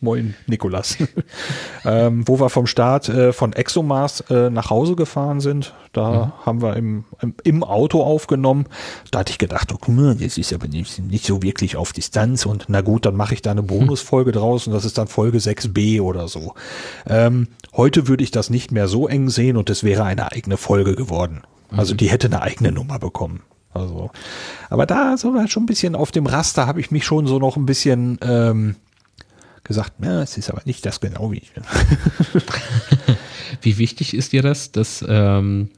Moin, Nikolas. ähm, wo wir vom Start äh, von ExoMars äh, nach Hause gefahren sind. Da mhm. haben wir im, im, im, Auto aufgenommen. Da hatte ich gedacht, oh, guck mal, das ist aber nicht, nicht so wirklich auf Distanz. Und na gut, dann mache ich da eine Bonusfolge draus und das ist dann Folge 6b oder so. Ähm, heute würde ich das nicht mehr so eng sehen und es wäre eine eigene Folge geworden. Also mhm. die hätte eine eigene Nummer bekommen. Also, aber da so schon ein bisschen auf dem Raster habe ich mich schon so noch ein bisschen ähm, gesagt, ja, es ist aber nicht das genau wie ich bin. wie wichtig ist dir das, dass ähm,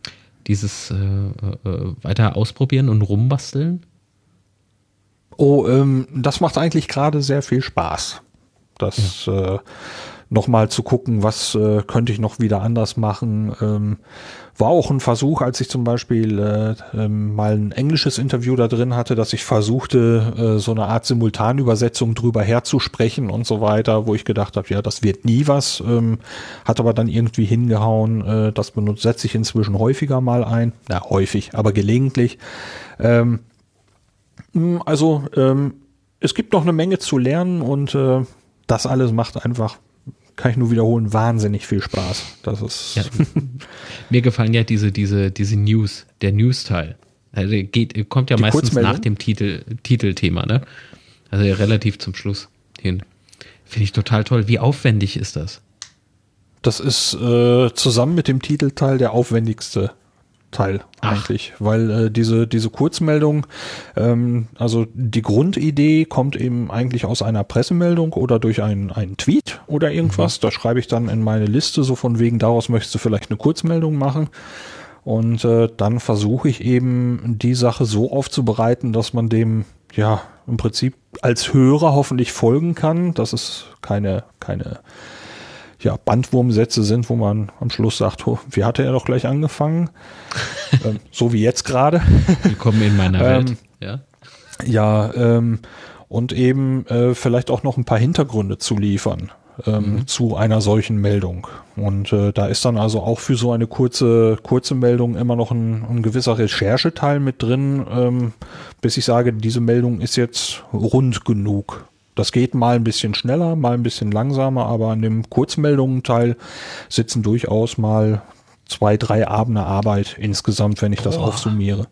dieses äh, äh, weiter ausprobieren und rumbasteln? Oh, ähm, das macht eigentlich gerade sehr viel Spaß. Das ja. äh, nochmal zu gucken, was äh, könnte ich noch wieder anders machen. Ähm, war auch ein Versuch, als ich zum Beispiel äh, ähm, mal ein englisches Interview da drin hatte, dass ich versuchte, äh, so eine Art Simultanübersetzung drüber herzusprechen und so weiter, wo ich gedacht habe, ja, das wird nie was, ähm, hat aber dann irgendwie hingehauen. Äh, das benutzt, setze ich inzwischen häufiger mal ein. Na, häufig, aber gelegentlich. Ähm, also, ähm, es gibt noch eine Menge zu lernen und äh, das alles macht einfach kann ich nur wiederholen, wahnsinnig viel Spaß. Das ist. Ja, mir gefallen ja diese, diese, diese News, der News-Teil. Also geht, kommt ja Die meistens nach dem Titel, Titelthema, ne? Also relativ zum Schluss hin. Finde ich total toll. Wie aufwendig ist das? Das ist äh, zusammen mit dem Titelteil der aufwendigste Teil Ach. eigentlich, weil äh, diese diese Kurzmeldung, ähm, also die Grundidee kommt eben eigentlich aus einer Pressemeldung oder durch einen einen Tweet oder irgendwas. Mhm. Da schreibe ich dann in meine Liste so von wegen daraus möchtest du vielleicht eine Kurzmeldung machen und äh, dann versuche ich eben die Sache so aufzubereiten, dass man dem ja im Prinzip als Hörer hoffentlich folgen kann. Das ist keine keine ja, Bandwurmsätze sind, wo man am Schluss sagt, oh, wie hatte er doch gleich angefangen? ähm, so wie jetzt gerade. Willkommen in meiner Welt. Ähm, ja, ja ähm, und eben äh, vielleicht auch noch ein paar Hintergründe zu liefern ähm, mhm. zu einer solchen Meldung. Und äh, da ist dann also auch für so eine kurze, kurze Meldung immer noch ein, ein gewisser Rechercheteil mit drin, ähm, bis ich sage, diese Meldung ist jetzt rund genug. Das geht mal ein bisschen schneller, mal ein bisschen langsamer, aber an dem Kurzmeldungen-Teil sitzen durchaus mal zwei, drei Abende Arbeit insgesamt, wenn ich das Boah. aufsummiere.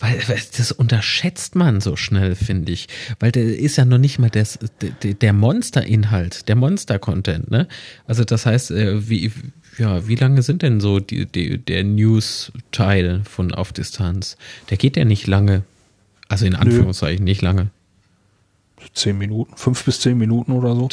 Weil, weil das unterschätzt man so schnell, finde ich. Weil der ist ja noch nicht mal das, der, der Monster-Inhalt, der Monster-Content, ne? Also das heißt, äh, wie, ja, wie lange sind denn so die, die, der News-Teil von Auf Distanz? Der geht ja nicht lange. Also in Anführungszeichen Nö. nicht lange. Zehn Minuten, fünf bis zehn Minuten oder so.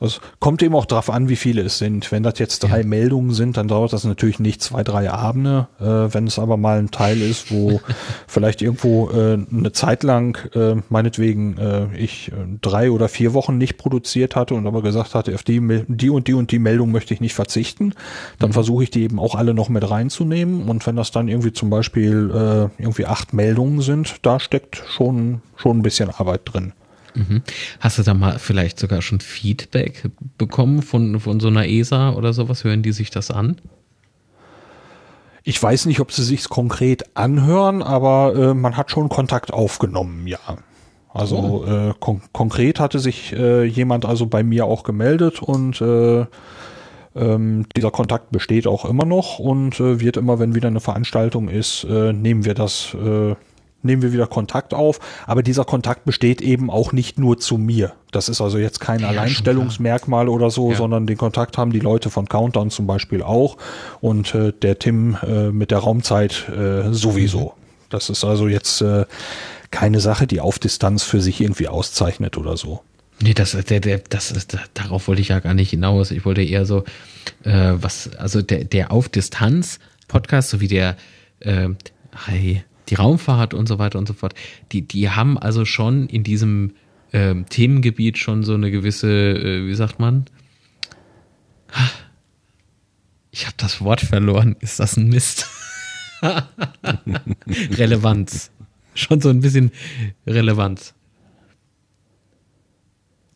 Also kommt eben auch drauf an, wie viele es sind. Wenn das jetzt drei ja. Meldungen sind, dann dauert das natürlich nicht zwei, drei Abende. Äh, wenn es aber mal ein Teil ist, wo vielleicht irgendwo äh, eine Zeit lang, äh, meinetwegen, äh, ich äh, drei oder vier Wochen nicht produziert hatte und aber gesagt hatte, auf die, die und die und die Meldung möchte ich nicht verzichten, dann mhm. versuche ich die eben auch alle noch mit reinzunehmen. Und wenn das dann irgendwie zum Beispiel äh, irgendwie acht Meldungen sind, da steckt schon, schon ein bisschen Arbeit drin. Mhm. Hast du da mal vielleicht sogar schon Feedback bekommen von, von so einer ESA oder sowas? Hören die sich das an? Ich weiß nicht, ob sie sich konkret anhören, aber äh, man hat schon Kontakt aufgenommen, ja. Also oh. äh, kon konkret hatte sich äh, jemand also bei mir auch gemeldet und äh, ähm, dieser Kontakt besteht auch immer noch und äh, wird immer, wenn wieder eine Veranstaltung ist, äh, nehmen wir das nehmen wir wieder Kontakt auf. Aber dieser Kontakt besteht eben auch nicht nur zu mir. Das ist also jetzt kein ja, Alleinstellungsmerkmal oder so, ja. sondern den Kontakt haben die Leute von Countdown zum Beispiel auch und äh, der Tim äh, mit der Raumzeit äh, sowieso. Mhm. Das ist also jetzt äh, keine Sache, die auf Distanz für sich irgendwie auszeichnet oder so. Nee, das, der, der, das, ist, darauf wollte ich ja gar nicht hinaus. Ich wollte eher so, äh, was, also der, der auf Distanz Podcast, so wie der, äh, hi, die Raumfahrt und so weiter und so fort, die, die haben also schon in diesem ähm, Themengebiet schon so eine gewisse, äh, wie sagt man? Ich habe das Wort verloren. Ist das ein Mist? Relevanz. Schon so ein bisschen Relevanz.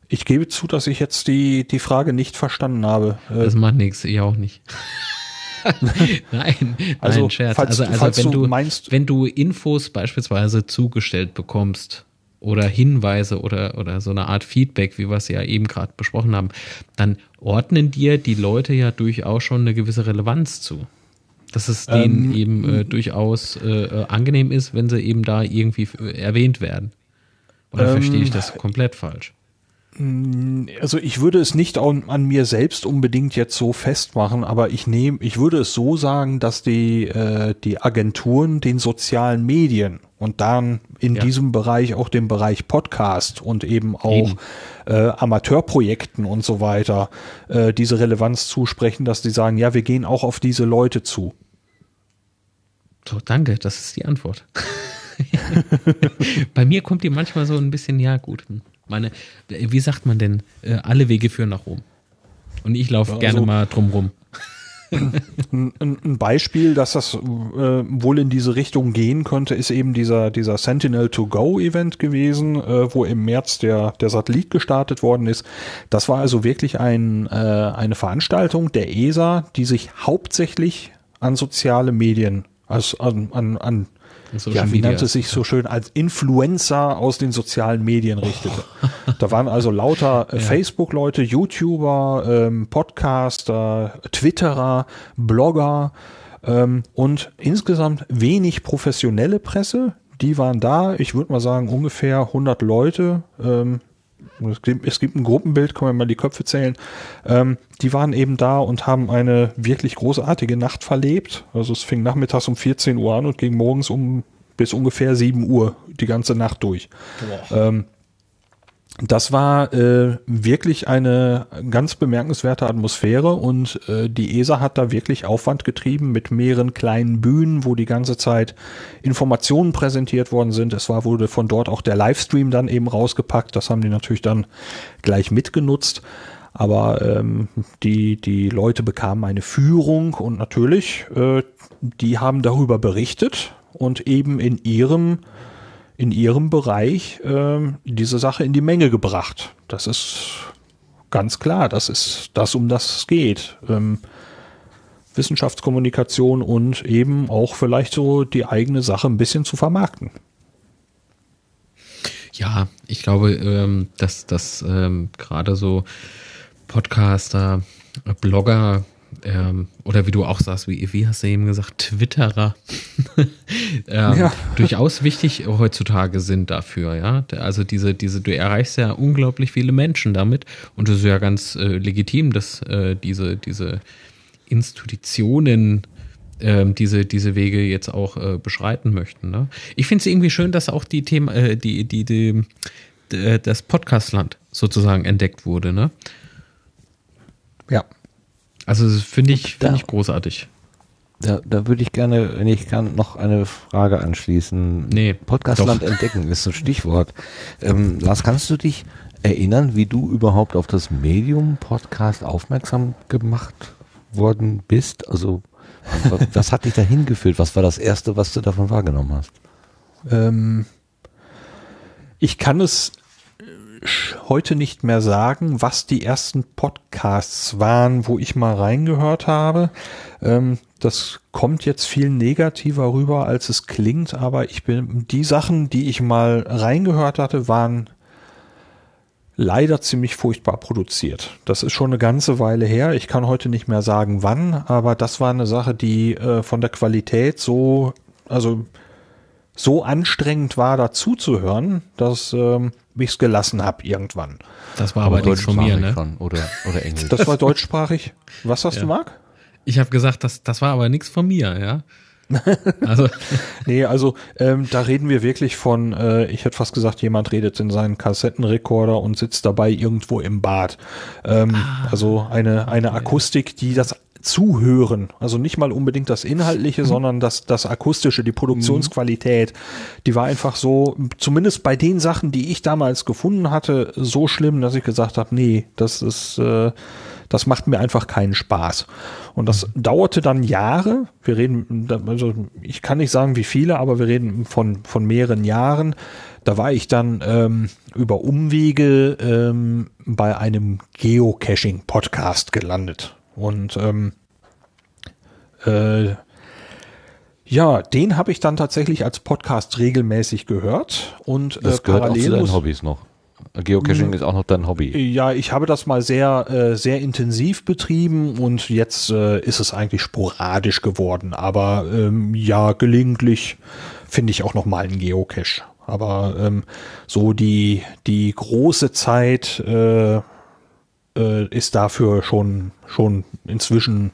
Ich gebe zu, dass ich jetzt die, die Frage nicht verstanden habe. Das macht nichts, ich auch nicht. nein, also, nein, Scherz. Falls, also, also wenn du, meinst, wenn du Infos beispielsweise zugestellt bekommst oder Hinweise oder, oder so eine Art Feedback, wie wir es ja eben gerade besprochen haben, dann ordnen dir die Leute ja durchaus schon eine gewisse Relevanz zu. Dass es denen ähm, eben äh, durchaus äh, äh angenehm ist, wenn sie eben da irgendwie erwähnt werden. Oder ähm, verstehe ich das komplett falsch? Mm, also ich würde es nicht an, an, mir selbst unbedingt jetzt so festmachen, aber ich nehme, ich würde es so sagen, dass die äh, die Agenturen den sozialen Medien und dann in ja. diesem Bereich auch dem Bereich Podcast und eben auch eben. Äh, Amateurprojekten und so weiter äh, diese Relevanz zusprechen, dass die sagen, ja, wir gehen auch auf diese Leute zu. So, danke, das ist die Antwort. Bei mir kommt die manchmal so ein bisschen, ja gut. Meine, wie sagt man denn, äh, alle Wege führen nach Rom. Und ich laufe ja, gerne also, mal drumrum. ein, ein, Beispiel, dass das äh, wohl in diese Richtung gehen könnte, ist eben dieser, dieser Sentinel-to-Go-Event gewesen, äh, wo im März der, der Satellit gestartet worden ist. Das war also wirklich ein, äh, eine Veranstaltung der ESA, die sich hauptsächlich an soziale Medien, also an, an, an ja, wie nannte es sich so schön, als Influencer aus den sozialen Medien richtete. Oh. Da waren also lauter äh, ja. Facebook-Leute, YouTuber, ähm, Podcaster, Twitterer, Blogger ähm, und insgesamt wenig professionelle Presse. Die waren da, ich würde mal sagen, ungefähr 100 Leute. Ähm, es gibt, es gibt ein Gruppenbild, können wir mal die Köpfe zählen. Ähm, die waren eben da und haben eine wirklich großartige Nacht verlebt. Also es fing nachmittags um 14 Uhr an und ging morgens um bis ungefähr 7 Uhr die ganze Nacht durch. Ähm, das war äh, wirklich eine ganz bemerkenswerte Atmosphäre und äh, die ESA hat da wirklich Aufwand getrieben mit mehreren kleinen Bühnen, wo die ganze Zeit Informationen präsentiert worden sind. Es war wurde von dort auch der Livestream dann eben rausgepackt. Das haben die natürlich dann gleich mitgenutzt. Aber ähm, die, die Leute bekamen eine Führung und natürlich, äh, die haben darüber berichtet und eben in ihrem, in ihrem Bereich äh, diese Sache in die Menge gebracht. Das ist ganz klar, das ist das, um das es geht. Ähm, Wissenschaftskommunikation und eben auch vielleicht so die eigene Sache ein bisschen zu vermarkten. Ja, ich glaube, ähm, dass, dass ähm, gerade so Podcaster, Blogger ähm, oder wie du auch sagst, wie, wie hast du eben gesagt, Twitterer ähm, ja. durchaus wichtig heutzutage sind dafür, ja. Also diese, diese, du erreichst ja unglaublich viele Menschen damit und es ist ja ganz äh, legitim, dass äh, diese, diese Institutionen ähm, diese, diese Wege jetzt auch äh, beschreiten möchten. Ne? Ich finde es irgendwie schön, dass auch die Thema, äh, die, die, die, die, äh, das Podcastland sozusagen entdeckt wurde, ne? Ja. Also finde ich, finde ich großartig. Da, da würde ich gerne, wenn ich kann, noch eine Frage anschließen. Nee. Podcastland doch. entdecken ist so ein Stichwort. Ähm, Lars, kannst du dich erinnern, wie du überhaupt auf das Medium Podcast aufmerksam gemacht worden bist? Also was hat dich da hingeführt? Was war das Erste, was du davon wahrgenommen hast? Ähm, ich kann es heute nicht mehr sagen, was die ersten Podcasts waren, wo ich mal reingehört habe. Ähm, das kommt jetzt viel negativer rüber, als es klingt, aber ich bin, die Sachen, die ich mal reingehört hatte, waren leider ziemlich furchtbar produziert. Das ist schon eine ganze Weile her. Ich kann heute nicht mehr sagen, wann, aber das war eine Sache, die äh, von der Qualität so, also so anstrengend war, dazu zu hören, dass ähm, ich es gelassen habe irgendwann. Das war aber, aber nichts von mir, ne? Schon, oder, oder Englisch. Das war deutschsprachig. Was hast ja. du, Marc? Ich habe gesagt, das, das war aber nichts von mir, ja. Also. nee, also ähm, da reden wir wirklich von, äh, ich hätte fast gesagt, jemand redet in seinen Kassettenrekorder und sitzt dabei irgendwo im Bad. Ähm, ah, also eine, eine okay. Akustik, die das Zuhören, also nicht mal unbedingt das Inhaltliche, mhm. sondern das, das Akustische, die Produktionsqualität, die war einfach so, zumindest bei den Sachen, die ich damals gefunden hatte, so schlimm, dass ich gesagt habe, nee, das ist, äh, das macht mir einfach keinen Spaß. Und das dauerte dann Jahre. Wir reden, also ich kann nicht sagen wie viele, aber wir reden von, von mehreren Jahren. Da war ich dann ähm, über Umwege ähm, bei einem Geocaching-Podcast gelandet. Und ähm, äh, ja, den habe ich dann tatsächlich als Podcast regelmäßig gehört und äh, das gehört auch zu deinen Hobbys noch. Geocaching hm. ist auch noch dein Hobby. Ja, ich habe das mal sehr, äh, sehr intensiv betrieben und jetzt äh, ist es eigentlich sporadisch geworden. Aber ähm, ja, gelegentlich finde ich auch noch mal einen Geocache. Aber ähm, so die, die große Zeit äh, äh, ist dafür schon, schon inzwischen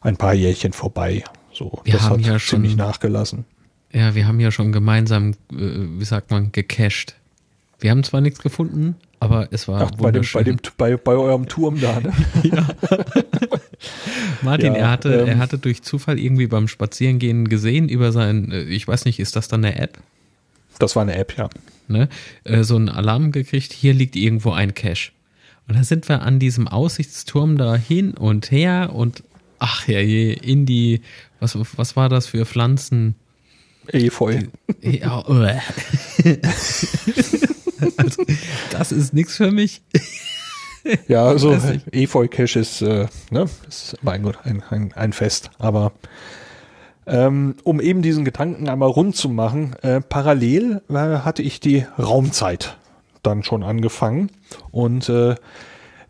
ein paar Jährchen vorbei. So, wir das haben hat ja ziemlich schon, nachgelassen. Ja, wir haben ja schon gemeinsam, äh, wie sagt man, gecached. Wir haben zwar nichts gefunden, aber es war Ach, bei dem, bei, dem, bei, bei eurem Turm da, ne? ja. Martin, ja, er hatte, ähm, er hatte durch Zufall irgendwie beim Spazierengehen gesehen über sein, äh, ich weiß nicht, ist das dann eine App? Das war eine App, ja. Ne? Äh, so einen Alarm gekriegt, hier liegt irgendwo ein Cache. Und da sind wir an diesem Aussichtsturm da hin und her und ach ja je, in die, was, was war das für Pflanzen? Efeu. Ja, oh. also, das ist nichts für mich. ja, also Efeu-Cache ist, äh, ne, ist ein, ein, ein Fest, aber ähm, um eben diesen Gedanken einmal rund zu machen, äh, parallel äh, hatte ich die Raumzeit dann schon angefangen und äh,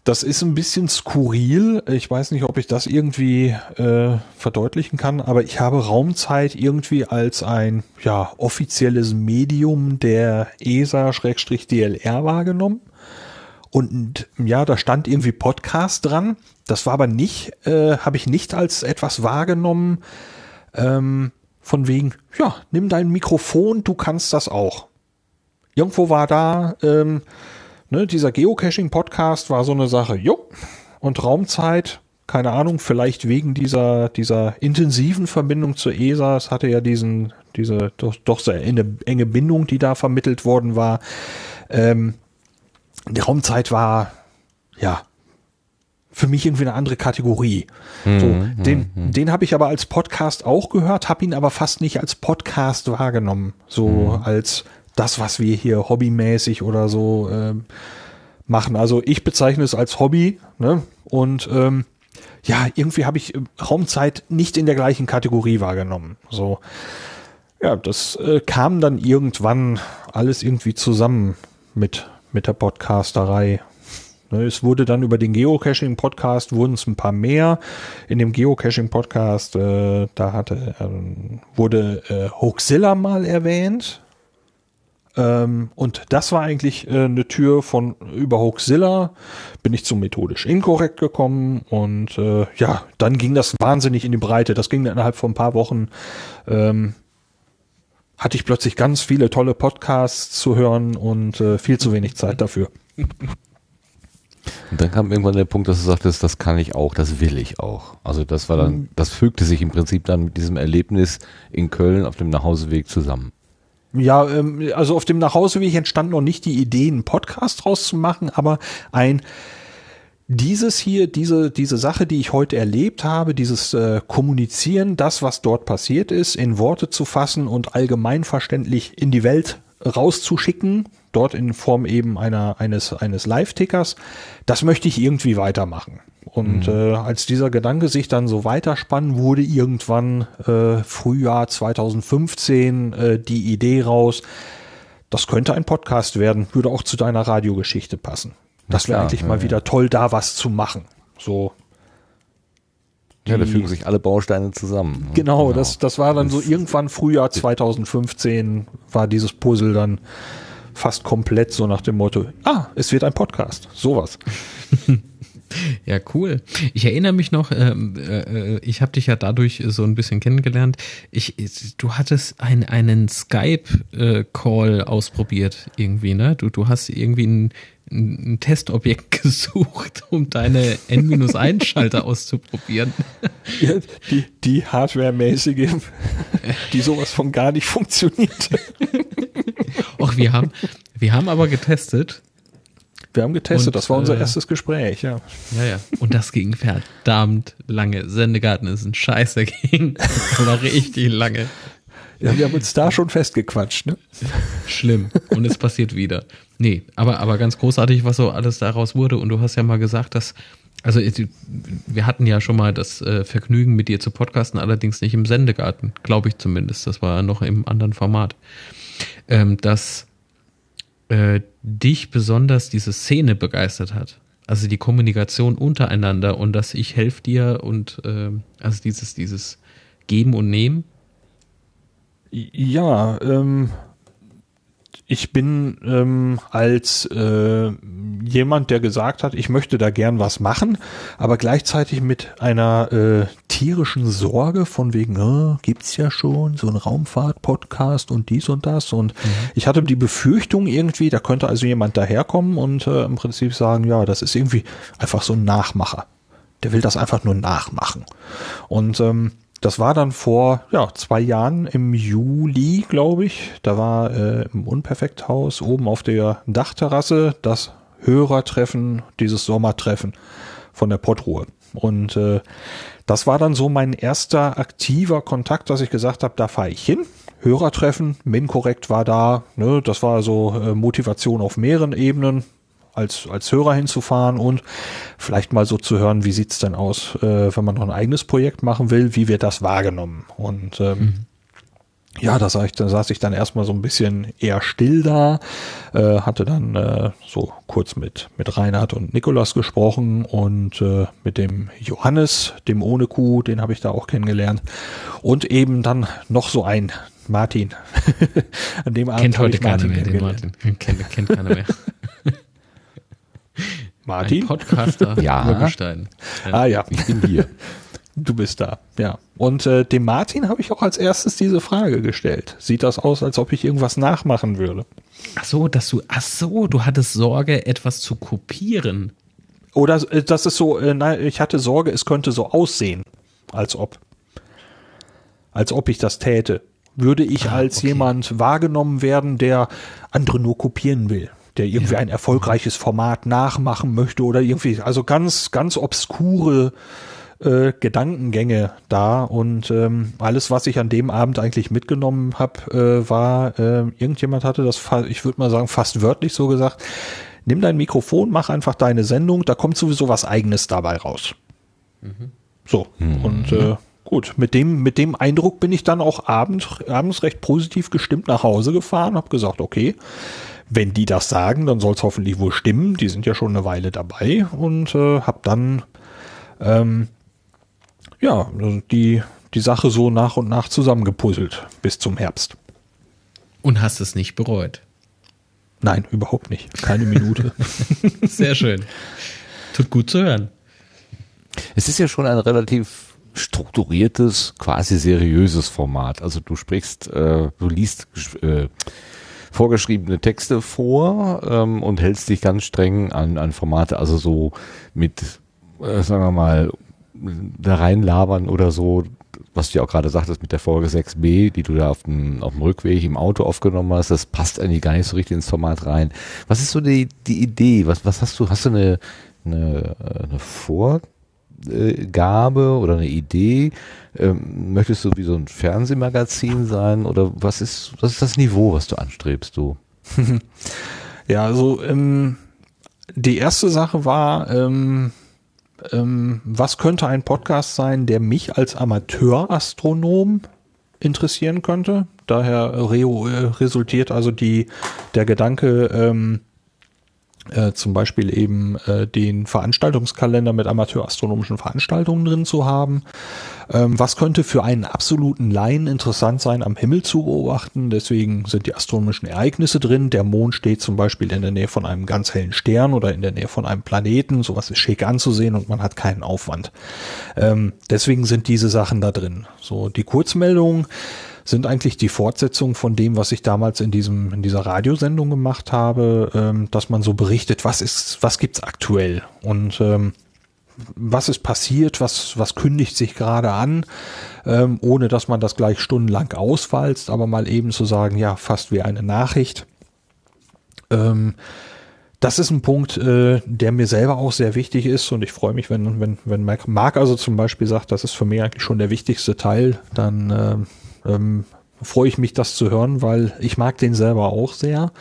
das ist ein bisschen skurril. Ich weiß nicht, ob ich das irgendwie äh, verdeutlichen kann, aber ich habe Raumzeit irgendwie als ein ja, offizielles Medium der ESA-DLR wahrgenommen. Und ja, da stand irgendwie Podcast dran. Das war aber nicht, äh, habe ich nicht als etwas wahrgenommen, ähm, von wegen, ja, nimm dein Mikrofon, du kannst das auch. Irgendwo war da, ähm, ne, dieser Geocaching-Podcast war so eine Sache, jo, und Raumzeit, keine Ahnung, vielleicht wegen dieser, dieser intensiven Verbindung zur ESA, es hatte ja diesen, diese doch, doch sehr enge, Bindung, die da vermittelt worden war. Ähm, die Raumzeit war, ja, für mich irgendwie eine andere Kategorie. Mhm, so, mhm, den, mhm. den habe ich aber als Podcast auch gehört, habe ihn aber fast nicht als Podcast wahrgenommen. So mhm. als das, was wir hier hobbymäßig oder so äh, machen. Also ich bezeichne es als Hobby, ne? Und ähm, ja, irgendwie habe ich Raumzeit nicht in der gleichen Kategorie wahrgenommen. So, ja, das äh, kam dann irgendwann alles irgendwie zusammen mit mit der Podcasterei. Ne, es wurde dann über den Geocaching-Podcast wurden es ein paar mehr. In dem Geocaching-Podcast, äh, da hatte, äh, wurde äh, Hoaxilla mal erwähnt. Ähm, und das war eigentlich äh, eine Tür von über Hoaxilla, bin ich zum methodisch inkorrekt gekommen und äh, ja, dann ging das wahnsinnig in die Breite. Das ging innerhalb von ein paar Wochen. Ähm, hatte ich plötzlich ganz viele tolle Podcasts zu hören und äh, viel zu wenig Zeit dafür. Und dann kam irgendwann der Punkt, dass du sagtest, das kann ich auch, das will ich auch. Also das war dann, mhm. das fügte sich im Prinzip dann mit diesem Erlebnis in Köln auf dem Nachhauseweg zusammen. Ja, ähm, also auf dem Nachhauseweg entstand noch nicht die Idee, einen Podcast draus zu machen, aber ein dieses hier, diese, diese Sache, die ich heute erlebt habe, dieses äh, Kommunizieren, das, was dort passiert ist, in Worte zu fassen und allgemeinverständlich in die Welt rauszuschicken, dort in Form eben einer, eines, eines Live-Tickers, das möchte ich irgendwie weitermachen. Und mhm. äh, als dieser Gedanke sich dann so weiterspann, wurde irgendwann äh, Frühjahr 2015 äh, die Idee raus, das könnte ein Podcast werden, würde auch zu deiner Radiogeschichte passen. Das wäre eigentlich ja, mal ja. wieder toll, da was zu machen. So. Ja, da fügen sich alle Bausteine zusammen. Ne? Genau, genau, Das, das war dann so irgendwann Frühjahr 2015 war dieses Puzzle dann fast komplett so nach dem Motto, ah, es wird ein Podcast. Sowas. Ja, cool. Ich erinnere mich noch, ähm, äh, ich habe dich ja dadurch so ein bisschen kennengelernt. Ich, du hattest ein, einen Skype-Call ausprobiert irgendwie, ne? Du, du hast irgendwie ein, ein Testobjekt gesucht, um deine N-1-Schalter auszuprobieren. Ja, die, die Hardware-mäßige, die sowas von gar nicht funktioniert. Och, wir haben, wir haben aber getestet wir haben getestet, und, das war unser äh, erstes Gespräch, ja. Ja, ja. Und das ging verdammt lange. Sendegarten ist ein Scheiß dagegen. Das war richtig lange. Ja, wir haben uns da schon festgequatscht, ne? Schlimm. Und es passiert wieder. Nee, aber, aber ganz großartig, was so alles daraus wurde. Und du hast ja mal gesagt, dass, also wir hatten ja schon mal das äh, Vergnügen, mit dir zu podcasten, allerdings nicht im Sendegarten, glaube ich zumindest. Das war noch im anderen Format. Ähm, dass äh, dich besonders diese Szene begeistert hat. Also die Kommunikation untereinander und dass ich helfe dir und äh, also dieses, dieses Geben und Nehmen. Ja, ähm, ich bin ähm, als äh, jemand, der gesagt hat, ich möchte da gern was machen, aber gleichzeitig mit einer äh, tierischen Sorge von wegen, äh, gibt's ja schon so ein Raumfahrt-Podcast und dies und das und mhm. ich hatte die Befürchtung irgendwie, da könnte also jemand daherkommen und äh, im Prinzip sagen, ja, das ist irgendwie einfach so ein Nachmacher. Der will das einfach nur nachmachen. Und ähm, das war dann vor ja, zwei Jahren im Juli, glaube ich. Da war äh, im Unperfekthaus oben auf der Dachterrasse das Hörertreffen, dieses Sommertreffen von der Pottruhe. Und äh, das war dann so mein erster aktiver Kontakt, dass ich gesagt habe, da fahre ich hin. Hörertreffen, Minkorrekt war da. Ne, das war so äh, Motivation auf mehreren Ebenen als, als Hörer hinzufahren und vielleicht mal so zu hören, wie sieht's denn aus, äh, wenn man noch ein eigenes Projekt machen will, wie wird das wahrgenommen? Und ähm, mhm. ja, da saß ich, da saß ich dann erstmal so ein bisschen eher still da, äh, hatte dann äh, so kurz mit, mit Reinhard und Nikolas gesprochen und äh, mit dem Johannes, dem ohne Kuh, den habe ich da auch kennengelernt. Und eben dann noch so ein Martin. An dem Abend kennt heute keiner mehr, den Martin. Kennt, kennt keiner mehr. Martin? Ein Podcaster ja. Urgestein. Ja. Ah ja, ich bin hier. Du bist da, ja. Und äh, dem Martin habe ich auch als erstes diese Frage gestellt. Sieht das aus, als ob ich irgendwas nachmachen würde? Ach so, dass du, ach so, du hattest Sorge, etwas zu kopieren. Oder äh, das ist so, äh, nein, ich hatte Sorge, es könnte so aussehen, als ob. Als ob ich das täte. Würde ich ah, als okay. jemand wahrgenommen werden, der andere nur kopieren will der irgendwie ja. ein erfolgreiches Format nachmachen möchte oder irgendwie, also ganz, ganz obskure äh, Gedankengänge da und ähm, alles, was ich an dem Abend eigentlich mitgenommen habe, äh, war, äh, irgendjemand hatte das, ich würde mal sagen, fast wörtlich so gesagt, nimm dein Mikrofon, mach einfach deine Sendung, da kommt sowieso was eigenes dabei raus. Mhm. So, mhm. und äh, gut, mit dem, mit dem Eindruck bin ich dann auch abends, abends recht positiv gestimmt nach Hause gefahren, habe gesagt, okay, wenn die das sagen, dann soll es hoffentlich wohl stimmen. Die sind ja schon eine Weile dabei und äh, habe dann ähm, ja, die, die Sache so nach und nach zusammengepuzzelt bis zum Herbst. Und hast es nicht bereut? Nein, überhaupt nicht. Keine Minute. Sehr schön. Tut gut zu hören. Es ist ja schon ein relativ strukturiertes, quasi seriöses Format. Also du sprichst, äh, du liest äh, vorgeschriebene Texte vor ähm, und hältst dich ganz streng an, an Formate, also so mit, äh, sagen wir mal, da reinlabern oder so, was du ja auch gerade sagtest mit der Folge 6b, die du da auf dem, auf dem Rückweg im Auto aufgenommen hast, das passt eigentlich gar nicht so richtig ins Format rein. Was ist so die, die Idee? Was, was hast du? Hast du eine, eine, eine Vorgabe oder eine Idee? Ähm, möchtest du wie so ein Fernsehmagazin sein oder was ist, was ist das Niveau, was du anstrebst, du? ja, also ähm, die erste Sache war, ähm, ähm, was könnte ein Podcast sein, der mich als Amateurastronom interessieren könnte? Daher re äh, resultiert also die, der Gedanke, ähm, äh, zum Beispiel eben äh, den Veranstaltungskalender mit amateurastronomischen Veranstaltungen drin zu haben. Ähm, was könnte für einen absoluten Laien interessant sein, am Himmel zu beobachten? Deswegen sind die astronomischen Ereignisse drin. Der Mond steht zum Beispiel in der Nähe von einem ganz hellen Stern oder in der Nähe von einem Planeten. Sowas ist schick anzusehen und man hat keinen Aufwand. Ähm, deswegen sind diese Sachen da drin. So die Kurzmeldungen sind eigentlich die Fortsetzung von dem, was ich damals in diesem in dieser Radiosendung gemacht habe, ähm, dass man so berichtet, was ist, was gibt's aktuell? Und ähm, was ist passiert, was was kündigt sich gerade an, ähm, ohne dass man das gleich stundenlang ausfalzt, aber mal eben zu sagen, ja, fast wie eine Nachricht. Ähm, das ist ein Punkt, äh, der mir selber auch sehr wichtig ist und ich freue mich, wenn, wenn, wenn Marc also zum Beispiel sagt, das ist für mich eigentlich schon der wichtigste Teil, dann äh, ähm, freue ich mich, das zu hören, weil ich mag den selber auch sehr.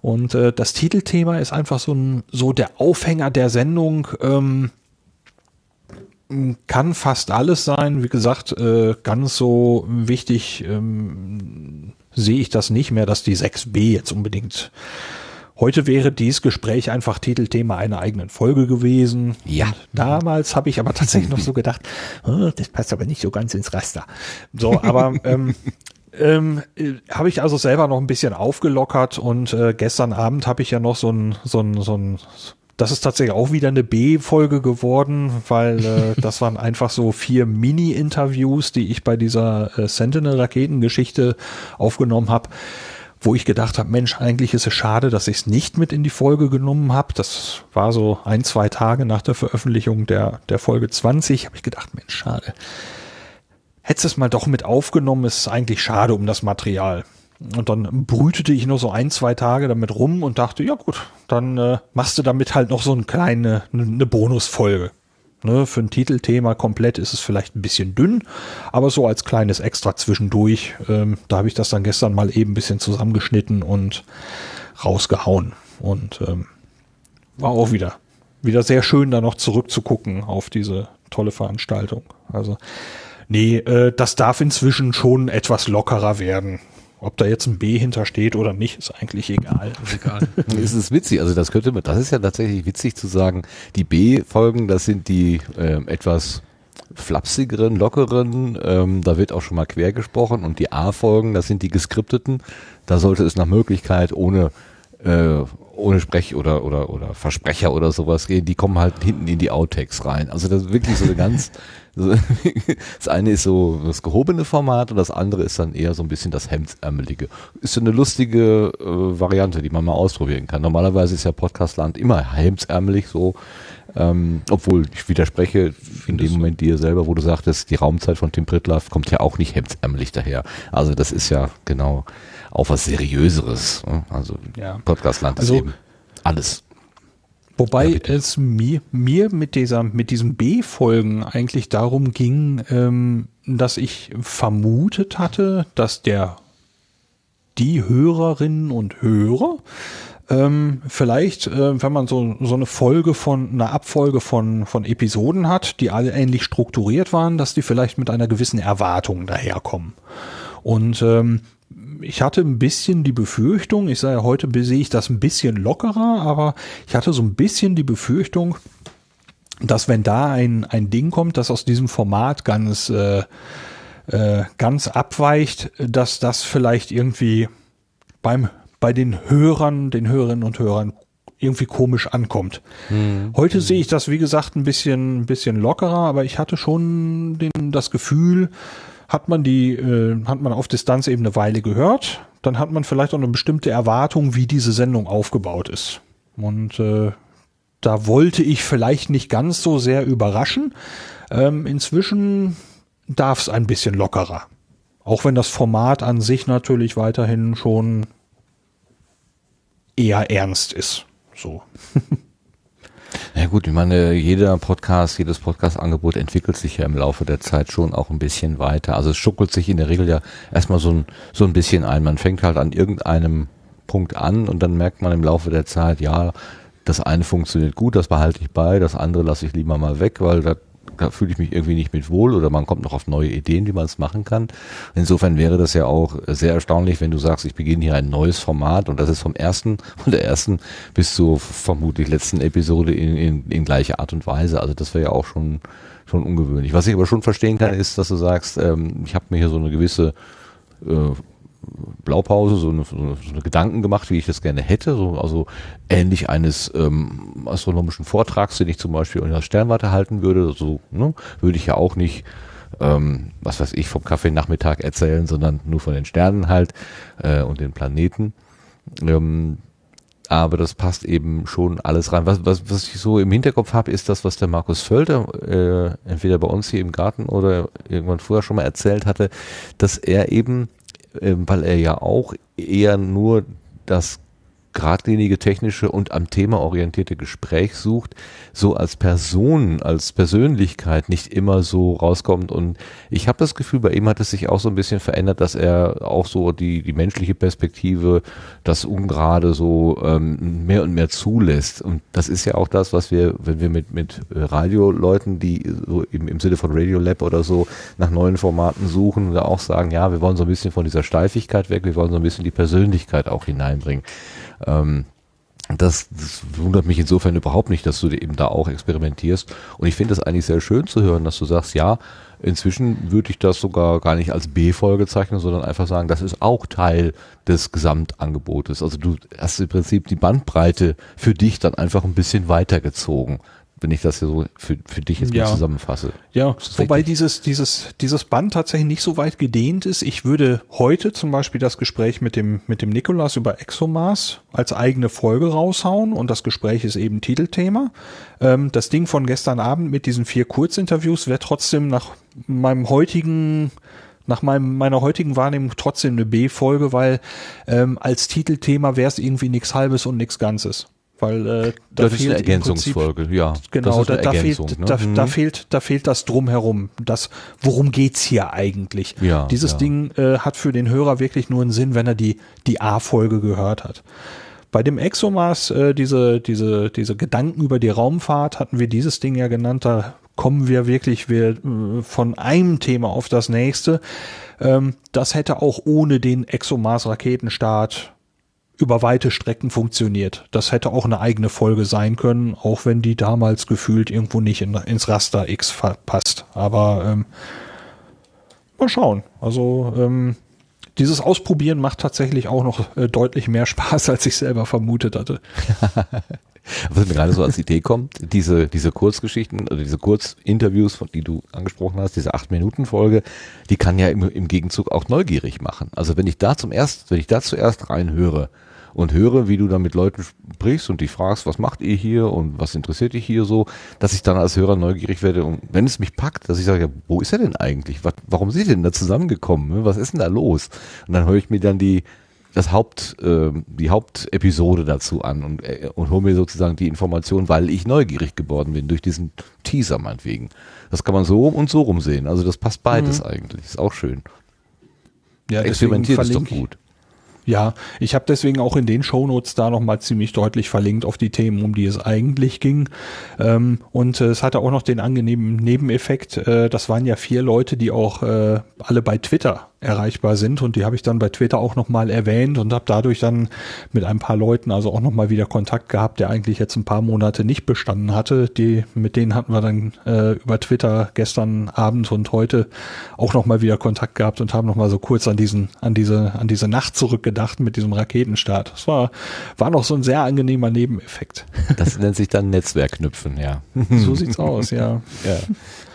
Und äh, das Titelthema ist einfach so ein so der Aufhänger der Sendung. Ähm, kann fast alles sein. Wie gesagt, äh, ganz so wichtig ähm, sehe ich das nicht mehr, dass die 6b jetzt unbedingt Heute wäre dieses Gespräch einfach Titelthema einer eigenen Folge gewesen. Ja. Und damals habe ich aber tatsächlich noch so gedacht, oh, das passt aber nicht so ganz ins Raster. So, aber ähm, ähm, äh, habe ich also selber noch ein bisschen aufgelockert und äh, gestern Abend habe ich ja noch so ein, so ein, so ein das ist tatsächlich auch wieder eine B-Folge geworden, weil äh, das waren einfach so vier Mini-Interviews, die ich bei dieser äh, Sentinel-Raketengeschichte aufgenommen habe wo ich gedacht habe, Mensch, eigentlich ist es schade, dass ich es nicht mit in die Folge genommen habe. Das war so ein, zwei Tage nach der Veröffentlichung der, der Folge 20, habe ich gedacht, Mensch, schade. Hättest es mal doch mit aufgenommen, ist eigentlich schade um das Material. Und dann brütete ich nur so ein, zwei Tage damit rum und dachte, ja gut, dann äh, machst du damit halt noch so eine kleine, eine Bonusfolge. Ne, für ein Titelthema komplett ist es vielleicht ein bisschen dünn, aber so als kleines Extra zwischendurch, ähm, da habe ich das dann gestern mal eben ein bisschen zusammengeschnitten und rausgehauen. Und ähm, war auch wieder, wieder sehr schön, da noch zurückzugucken auf diese tolle Veranstaltung. Also, nee, äh, das darf inzwischen schon etwas lockerer werden. Ob da jetzt ein B hintersteht oder nicht, ist eigentlich egal. Ist egal. es ist witzig, also das könnte man, das ist ja tatsächlich witzig zu sagen, die B-Folgen, das sind die äh, etwas flapsigeren, lockeren, ähm, da wird auch schon mal quer gesprochen und die A-Folgen, das sind die geskripteten, da sollte es nach Möglichkeit ohne äh, ohne Sprech oder oder oder Versprecher oder sowas gehen, die kommen halt hinten in die Outtakes rein. Also das ist wirklich so eine ganz das eine ist so das gehobene Format und das andere ist dann eher so ein bisschen das Hemdsärmelige. Ist so eine lustige äh, Variante, die man mal ausprobieren kann. Normalerweise ist ja Podcastland immer hemdsärmelig so, ähm, obwohl ich widerspreche in dem Moment dir selber, wo du sagtest, die Raumzeit von Tim Pritlaff kommt ja auch nicht hemdsärmelig daher. Also das ist ja genau auch was Seriöseres. Ne? Also ja. Podcastland ist also, eben alles. Wobei ja, es mir, mir mit dieser, mit diesen B-Folgen eigentlich darum ging, ähm, dass ich vermutet hatte, dass der, die Hörerinnen und Hörer, ähm, vielleicht, äh, wenn man so, so eine Folge von, eine Abfolge von, von Episoden hat, die alle ähnlich strukturiert waren, dass die vielleicht mit einer gewissen Erwartung daherkommen. Und ähm, ich hatte ein bisschen die Befürchtung, ich sage heute sehe ich das ein bisschen lockerer, aber ich hatte so ein bisschen die Befürchtung, dass wenn da ein, ein Ding kommt, das aus diesem Format ganz, äh, äh, ganz abweicht, dass das vielleicht irgendwie beim, bei den Hörern, den Hörerinnen und Hörern irgendwie komisch ankommt. Hm. Heute hm. sehe ich das, wie gesagt, ein bisschen, ein bisschen lockerer, aber ich hatte schon den, das Gefühl, hat man die, äh, hat man auf Distanz eben eine Weile gehört, dann hat man vielleicht auch eine bestimmte Erwartung, wie diese Sendung aufgebaut ist. Und äh, da wollte ich vielleicht nicht ganz so sehr überraschen. Ähm, inzwischen darf es ein bisschen lockerer. Auch wenn das Format an sich natürlich weiterhin schon eher ernst ist. So. Ja gut, ich meine, jeder Podcast, jedes Podcast-Angebot entwickelt sich ja im Laufe der Zeit schon auch ein bisschen weiter. Also es schuckelt sich in der Regel ja erstmal so ein, so ein bisschen ein. Man fängt halt an irgendeinem Punkt an und dann merkt man im Laufe der Zeit, ja, das eine funktioniert gut, das behalte ich bei, das andere lasse ich lieber mal weg, weil das da fühle ich mich irgendwie nicht mit wohl oder man kommt noch auf neue Ideen, wie man es machen kann. Insofern wäre das ja auch sehr erstaunlich, wenn du sagst, ich beginne hier ein neues Format und das ist vom ersten, von der ersten bis zur vermutlich letzten Episode in, in, in gleicher Art und Weise. Also das wäre ja auch schon, schon ungewöhnlich. Was ich aber schon verstehen kann, ist, dass du sagst, ähm, ich habe mir hier so eine gewisse äh, Blaupause, so eine, so eine Gedanken gemacht, wie ich das gerne hätte, so, also ähnlich eines ähm, astronomischen Vortrags, den ich zum Beispiel in der Sternwarte halten würde, so ne, würde ich ja auch nicht, ähm, was weiß ich, vom Kaffeenachmittag erzählen, sondern nur von den Sternen halt äh, und den Planeten. Ähm, aber das passt eben schon alles rein. Was, was, was ich so im Hinterkopf habe, ist das, was der Markus Völter äh, entweder bei uns hier im Garten oder irgendwann vorher schon mal erzählt hatte, dass er eben weil er ja auch eher nur das geradlinige technische und am Thema orientierte Gespräch sucht, so als Person, als Persönlichkeit nicht immer so rauskommt. Und ich habe das Gefühl, bei ihm hat es sich auch so ein bisschen verändert, dass er auch so die, die menschliche Perspektive, das Ungerade so ähm, mehr und mehr zulässt. Und das ist ja auch das, was wir, wenn wir mit, mit Radioleuten, die so im, im Sinne von Radio Lab oder so nach neuen Formaten suchen, da auch sagen, ja, wir wollen so ein bisschen von dieser Steifigkeit weg, wir wollen so ein bisschen die Persönlichkeit auch hineinbringen. Ähm, das, das wundert mich insofern überhaupt nicht, dass du eben da auch experimentierst. Und ich finde es eigentlich sehr schön zu hören, dass du sagst, ja, inzwischen würde ich das sogar gar nicht als B-Folge zeichnen, sondern einfach sagen, das ist auch Teil des Gesamtangebotes. Also du hast im Prinzip die Bandbreite für dich dann einfach ein bisschen weitergezogen wenn ich das hier so für, für dich jetzt ja. mal zusammenfasse. Ja, wobei richtig? dieses, dieses, dieses Band tatsächlich nicht so weit gedehnt ist. Ich würde heute zum Beispiel das Gespräch mit dem, mit dem Nikolas über ExoMars als eigene Folge raushauen und das Gespräch ist eben Titelthema. Ähm, das Ding von gestern Abend mit diesen vier Kurzinterviews wäre trotzdem nach meinem heutigen nach meinem, meiner heutigen Wahrnehmung trotzdem eine B-Folge, weil ähm, als Titelthema wäre es irgendwie nichts Halbes und nichts Ganzes weil äh, da das fehlt ist eine Ergänzungsfolge, Prinzip, ja. Genau, da, da, fehlt, ne? da, mhm. da, fehlt, da fehlt das drumherum. Das, worum geht's hier eigentlich? Ja, Dieses ja. Ding äh, hat für den Hörer wirklich nur einen Sinn, wenn er die die A-Folge gehört hat. Bei dem ExoMars, äh, diese, diese, diese Gedanken über die Raumfahrt, hatten wir dieses Ding ja genannt, da kommen wir wirklich wir, äh, von einem Thema auf das nächste. Ähm, das hätte auch ohne den ExoMars-Raketenstart über weite Strecken funktioniert. Das hätte auch eine eigene Folge sein können, auch wenn die damals gefühlt irgendwo nicht in, ins Raster X passt. Aber ähm, mal schauen. Also ähm, dieses Ausprobieren macht tatsächlich auch noch äh, deutlich mehr Spaß, als ich selber vermutet hatte. Was mir gerade so als Idee kommt, diese, diese Kurzgeschichten oder diese Kurzinterviews, von die du angesprochen hast, diese acht Minuten Folge, die kann ja im, im Gegenzug auch neugierig machen. Also wenn ich da zum erst, wenn ich da zuerst reinhöre, und höre, wie du da mit Leuten sprichst und dich fragst, was macht ihr hier und was interessiert dich hier so, dass ich dann als Hörer neugierig werde und wenn es mich packt, dass ich sage, ja, wo ist er denn eigentlich? Was, warum sind ihr denn da zusammengekommen? Was ist denn da los? Und dann höre ich mir dann die das Haupt, äh, die Hauptepisode dazu an und, äh, und hole mir sozusagen die Information, weil ich neugierig geworden bin durch diesen Teaser meinetwegen. Das kann man so rum und so rum sehen. Also das passt beides mhm. eigentlich. Ist auch schön. Ja, Experimentiert ist doch gut. Ja, ich habe deswegen auch in den Shownotes da nochmal ziemlich deutlich verlinkt auf die Themen, um die es eigentlich ging. Ähm, und äh, es hatte auch noch den angenehmen Nebeneffekt, äh, das waren ja vier Leute, die auch äh, alle bei Twitter erreichbar sind und die habe ich dann bei Twitter auch nochmal erwähnt und habe dadurch dann mit ein paar Leuten also auch nochmal wieder Kontakt gehabt, der eigentlich jetzt ein paar Monate nicht bestanden hatte. Die, mit denen hatten wir dann äh, über Twitter gestern Abend und heute auch nochmal wieder Kontakt gehabt und haben nochmal so kurz an diesen, an diese, an diese Nacht zurückgedacht mit diesem Raketenstart. Das war, war noch so ein sehr angenehmer Nebeneffekt. Das nennt sich dann Netzwerkknüpfen, ja. So sieht's aus, ja. ja.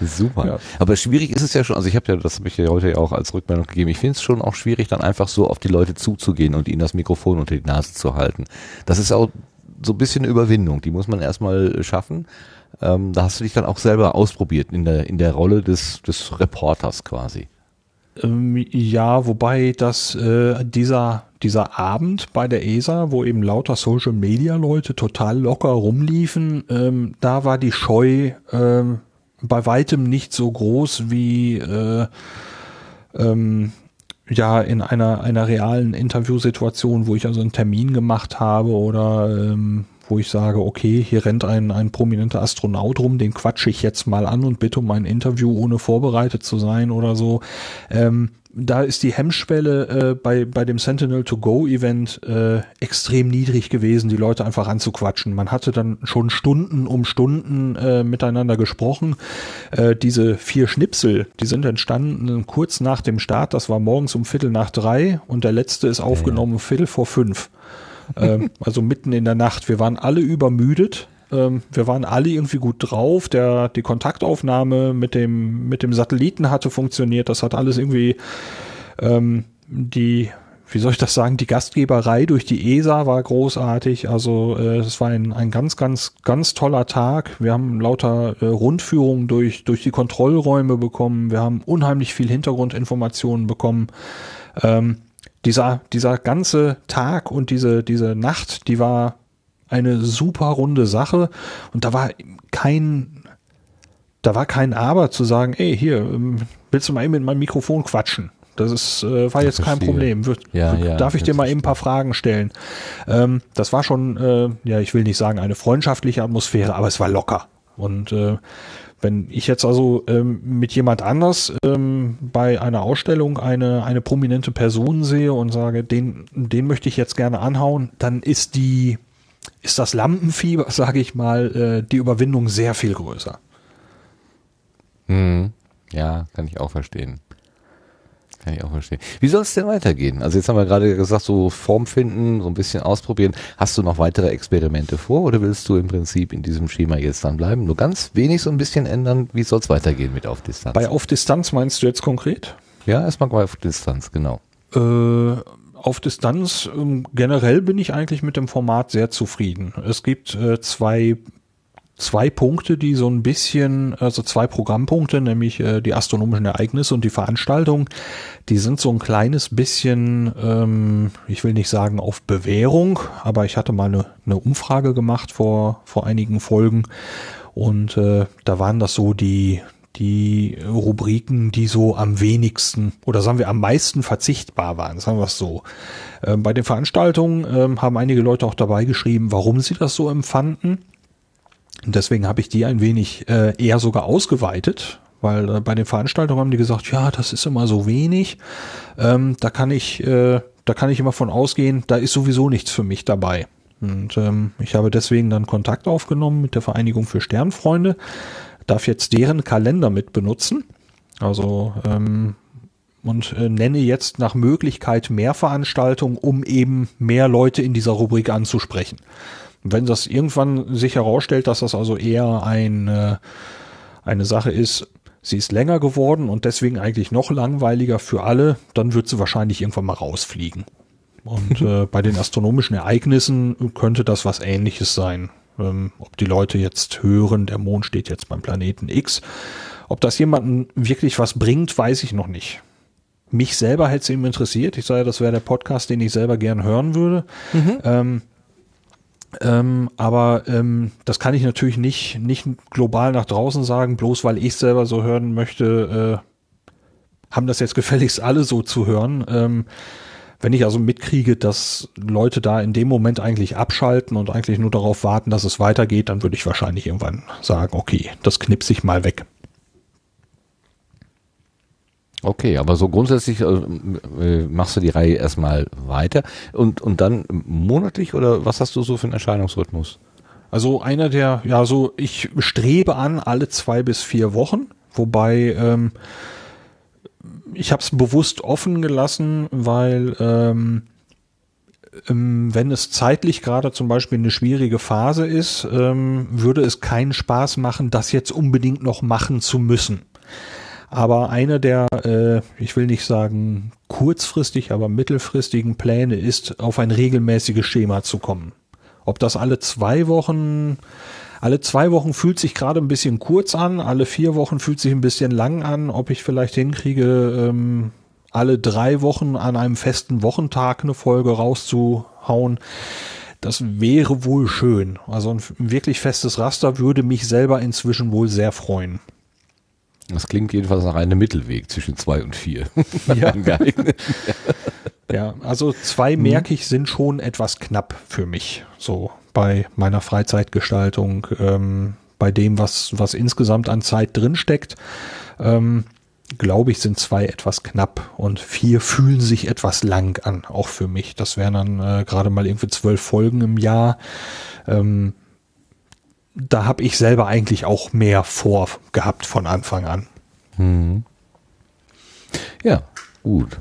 Super. Ja. Aber schwierig ist es ja schon, also ich habe ja, das habe ich ja heute ja auch als Rückmeldung gegeben, ich finde es schon auch schwierig, dann einfach so auf die Leute zuzugehen und ihnen das Mikrofon unter die Nase zu halten. Das ist auch so ein bisschen eine Überwindung, die muss man erstmal schaffen. Ähm, da hast du dich dann auch selber ausprobiert in der, in der Rolle des, des Reporters quasi. Ähm, ja, wobei das äh, dieser dieser Abend bei der ESA, wo eben lauter Social Media Leute total locker rumliefen, ähm, da war die Scheu ähm, bei weitem nicht so groß wie äh, ähm, ja in einer einer realen Interviewsituation, wo ich also einen Termin gemacht habe oder ähm, wo ich sage, okay, hier rennt ein, ein prominenter Astronaut rum, den quatsche ich jetzt mal an und bitte um ein Interview, ohne vorbereitet zu sein oder so. Ähm, da ist die Hemmschwelle äh, bei, bei dem Sentinel-to-Go-Event äh, extrem niedrig gewesen, die Leute einfach anzuquatschen. Man hatte dann schon Stunden um Stunden äh, miteinander gesprochen. Äh, diese vier Schnipsel, die sind entstanden kurz nach dem Start, das war morgens um Viertel nach drei und der letzte ist aufgenommen um Viertel vor fünf. ähm, also mitten in der Nacht. Wir waren alle übermüdet ähm, wir waren alle irgendwie gut drauf. Der, die Kontaktaufnahme mit dem, mit dem Satelliten hatte funktioniert. Das hat alles irgendwie ähm, die, wie soll ich das sagen, die Gastgeberei durch die ESA war großartig. Also äh, es war ein, ein ganz, ganz, ganz toller Tag. Wir haben lauter äh, Rundführungen durch, durch die Kontrollräume bekommen. Wir haben unheimlich viel Hintergrundinformationen bekommen. Ähm, dieser, dieser ganze Tag und diese, diese Nacht, die war eine super runde Sache und da war kein, da war kein Aber zu sagen, ey, hier, ähm, willst du mal eben mit meinem Mikrofon quatschen? Das ist, äh, war jetzt kein Problem. Wird, ja, ja, darf ich dir mal eben ein paar Fragen stellen? Ähm, das war schon, äh, ja, ich will nicht sagen eine freundschaftliche Atmosphäre, aber es war locker. Und äh, wenn ich jetzt also ähm, mit jemand anders ähm, bei einer Ausstellung eine, eine prominente Person sehe und sage, den, den möchte ich jetzt gerne anhauen, dann ist die, ist das Lampenfieber, sage ich mal, äh, die Überwindung sehr viel größer. Hm. Ja, kann ich auch verstehen. Kann ich auch verstehen. Wie soll es denn weitergehen? Also jetzt haben wir gerade gesagt, so Form finden, so ein bisschen ausprobieren. Hast du noch weitere Experimente vor oder willst du im Prinzip in diesem Schema jetzt dann bleiben? Nur ganz wenig so ein bisschen ändern. Wie soll es weitergehen mit Auf Distanz? Bei Auf Distanz meinst du jetzt konkret? Ja, erstmal bei Auf Distanz, genau. Äh, auf Distanz ähm, generell bin ich eigentlich mit dem Format sehr zufrieden. Es gibt äh, zwei zwei Punkte, die so ein bisschen, also zwei Programmpunkte, nämlich äh, die astronomischen Ereignisse und die Veranstaltung, die sind so ein kleines bisschen, ähm, ich will nicht sagen auf Bewährung, aber ich hatte mal eine, eine Umfrage gemacht vor, vor einigen Folgen und äh, da waren das so die, die Rubriken, die so am wenigsten oder sagen wir am meisten verzichtbar waren, sagen wir es so. Ähm, bei den Veranstaltungen ähm, haben einige Leute auch dabei geschrieben, warum sie das so empfanden. Und deswegen habe ich die ein wenig äh, eher sogar ausgeweitet, weil äh, bei den Veranstaltungen haben die gesagt, ja, das ist immer so wenig. Ähm, da kann ich, äh, da kann ich immer von ausgehen, da ist sowieso nichts für mich dabei. Und ähm, ich habe deswegen dann Kontakt aufgenommen mit der Vereinigung für Sternfreunde darf jetzt deren Kalender mit benutzen. Also ähm, und äh, nenne jetzt nach Möglichkeit mehr Veranstaltungen, um eben mehr Leute in dieser Rubrik anzusprechen. Und wenn das irgendwann sich herausstellt, dass das also eher ein, äh, eine Sache ist, sie ist länger geworden und deswegen eigentlich noch langweiliger für alle, dann wird sie wahrscheinlich irgendwann mal rausfliegen. Und äh, bei den astronomischen Ereignissen könnte das was ähnliches sein. Ähm, ob die Leute jetzt hören, der Mond steht jetzt beim Planeten X. Ob das jemanden wirklich was bringt, weiß ich noch nicht. mich selber hätte es eben interessiert. Ich sage, das wäre der Podcast, den ich selber gern hören würde. Mhm. Ähm, ähm, aber ähm, das kann ich natürlich nicht, nicht global nach draußen sagen, bloß weil ich selber so hören möchte, äh, haben das jetzt gefälligst alle so zu hören. Ähm, wenn ich also mitkriege, dass Leute da in dem Moment eigentlich abschalten und eigentlich nur darauf warten, dass es weitergeht, dann würde ich wahrscheinlich irgendwann sagen, okay, das knipse ich mal weg. Okay, aber so grundsätzlich äh, äh, machst du die Reihe erstmal weiter und, und dann monatlich oder was hast du so für einen Erscheinungsrhythmus? Also einer der, ja, so ich strebe an alle zwei bis vier Wochen, wobei ähm, ich habe es bewusst offen gelassen, weil ähm, ähm, wenn es zeitlich gerade zum Beispiel eine schwierige Phase ist, ähm, würde es keinen Spaß machen, das jetzt unbedingt noch machen zu müssen. Aber eine der, äh, ich will nicht sagen kurzfristig, aber mittelfristigen Pläne ist, auf ein regelmäßiges Schema zu kommen. Ob das alle zwei Wochen, alle zwei Wochen fühlt sich gerade ein bisschen kurz an, alle vier Wochen fühlt sich ein bisschen lang an, ob ich vielleicht hinkriege, ähm, alle drei Wochen an einem festen Wochentag eine Folge rauszuhauen. Das wäre wohl schön. Also ein wirklich festes Raster würde mich selber inzwischen wohl sehr freuen. Das klingt jedenfalls nach einem Mittelweg zwischen zwei und vier. Ja, ja also zwei mhm. merke ich sind schon etwas knapp für mich. So bei meiner Freizeitgestaltung, ähm, bei dem, was, was insgesamt an Zeit drinsteckt. Ähm, glaube ich, sind zwei etwas knapp und vier fühlen sich etwas lang an, auch für mich. Das wären dann äh, gerade mal irgendwie zwölf Folgen im Jahr. Ähm, da habe ich selber eigentlich auch mehr vor gehabt von Anfang an. Hm. Ja, gut.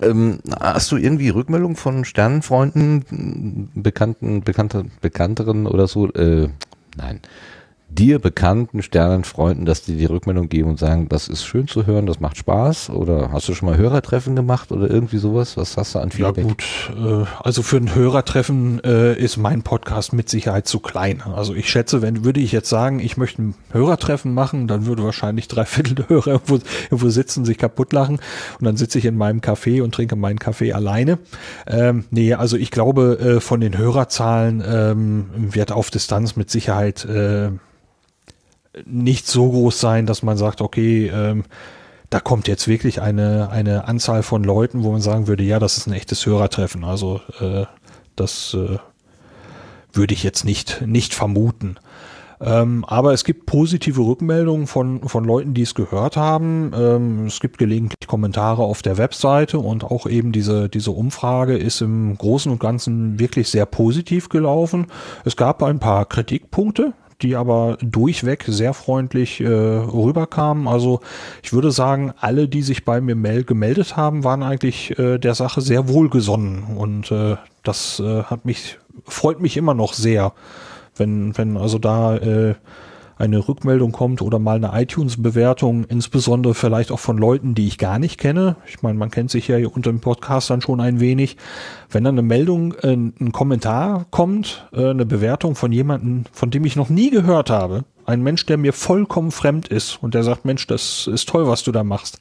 Ähm, hast du irgendwie Rückmeldung von Sternenfreunden, Bekannten, Bekannte, Bekannteren oder so? Äh, nein dir bekannten Sternenfreunden, dass die die Rückmeldung geben und sagen, das ist schön zu hören, das macht Spaß? Oder hast du schon mal Hörertreffen gemacht oder irgendwie sowas? Was hast du an Feedback? Ja gut, äh, also für ein Hörertreffen äh, ist mein Podcast mit Sicherheit zu klein. Also ich schätze, wenn würde ich jetzt sagen, ich möchte ein Hörertreffen machen, dann würde wahrscheinlich drei Viertel der Hörer irgendwo, irgendwo sitzen, sich kaputt lachen und dann sitze ich in meinem Café und trinke meinen Kaffee alleine. Ähm, nee, also ich glaube, äh, von den Hörerzahlen ähm, wird auf Distanz mit Sicherheit äh, nicht so groß sein, dass man sagt, okay, ähm, da kommt jetzt wirklich eine, eine Anzahl von Leuten, wo man sagen würde, ja, das ist ein echtes Hörertreffen. Also äh, das äh, würde ich jetzt nicht, nicht vermuten. Ähm, aber es gibt positive Rückmeldungen von, von Leuten, die es gehört haben. Ähm, es gibt gelegentlich Kommentare auf der Webseite und auch eben diese, diese Umfrage ist im Großen und Ganzen wirklich sehr positiv gelaufen. Es gab ein paar Kritikpunkte, die aber durchweg sehr freundlich äh, rüberkamen. Also ich würde sagen, alle, die sich bei mir mel gemeldet haben, waren eigentlich äh, der Sache sehr wohlgesonnen und äh, das äh, hat mich freut mich immer noch sehr, wenn wenn also da äh, eine Rückmeldung kommt oder mal eine iTunes-Bewertung, insbesondere vielleicht auch von Leuten, die ich gar nicht kenne. Ich meine, man kennt sich ja unter dem Podcast dann schon ein wenig. Wenn dann eine Meldung, äh, ein Kommentar kommt, äh, eine Bewertung von jemandem, von dem ich noch nie gehört habe, ein Mensch, der mir vollkommen fremd ist und der sagt, Mensch, das ist toll, was du da machst.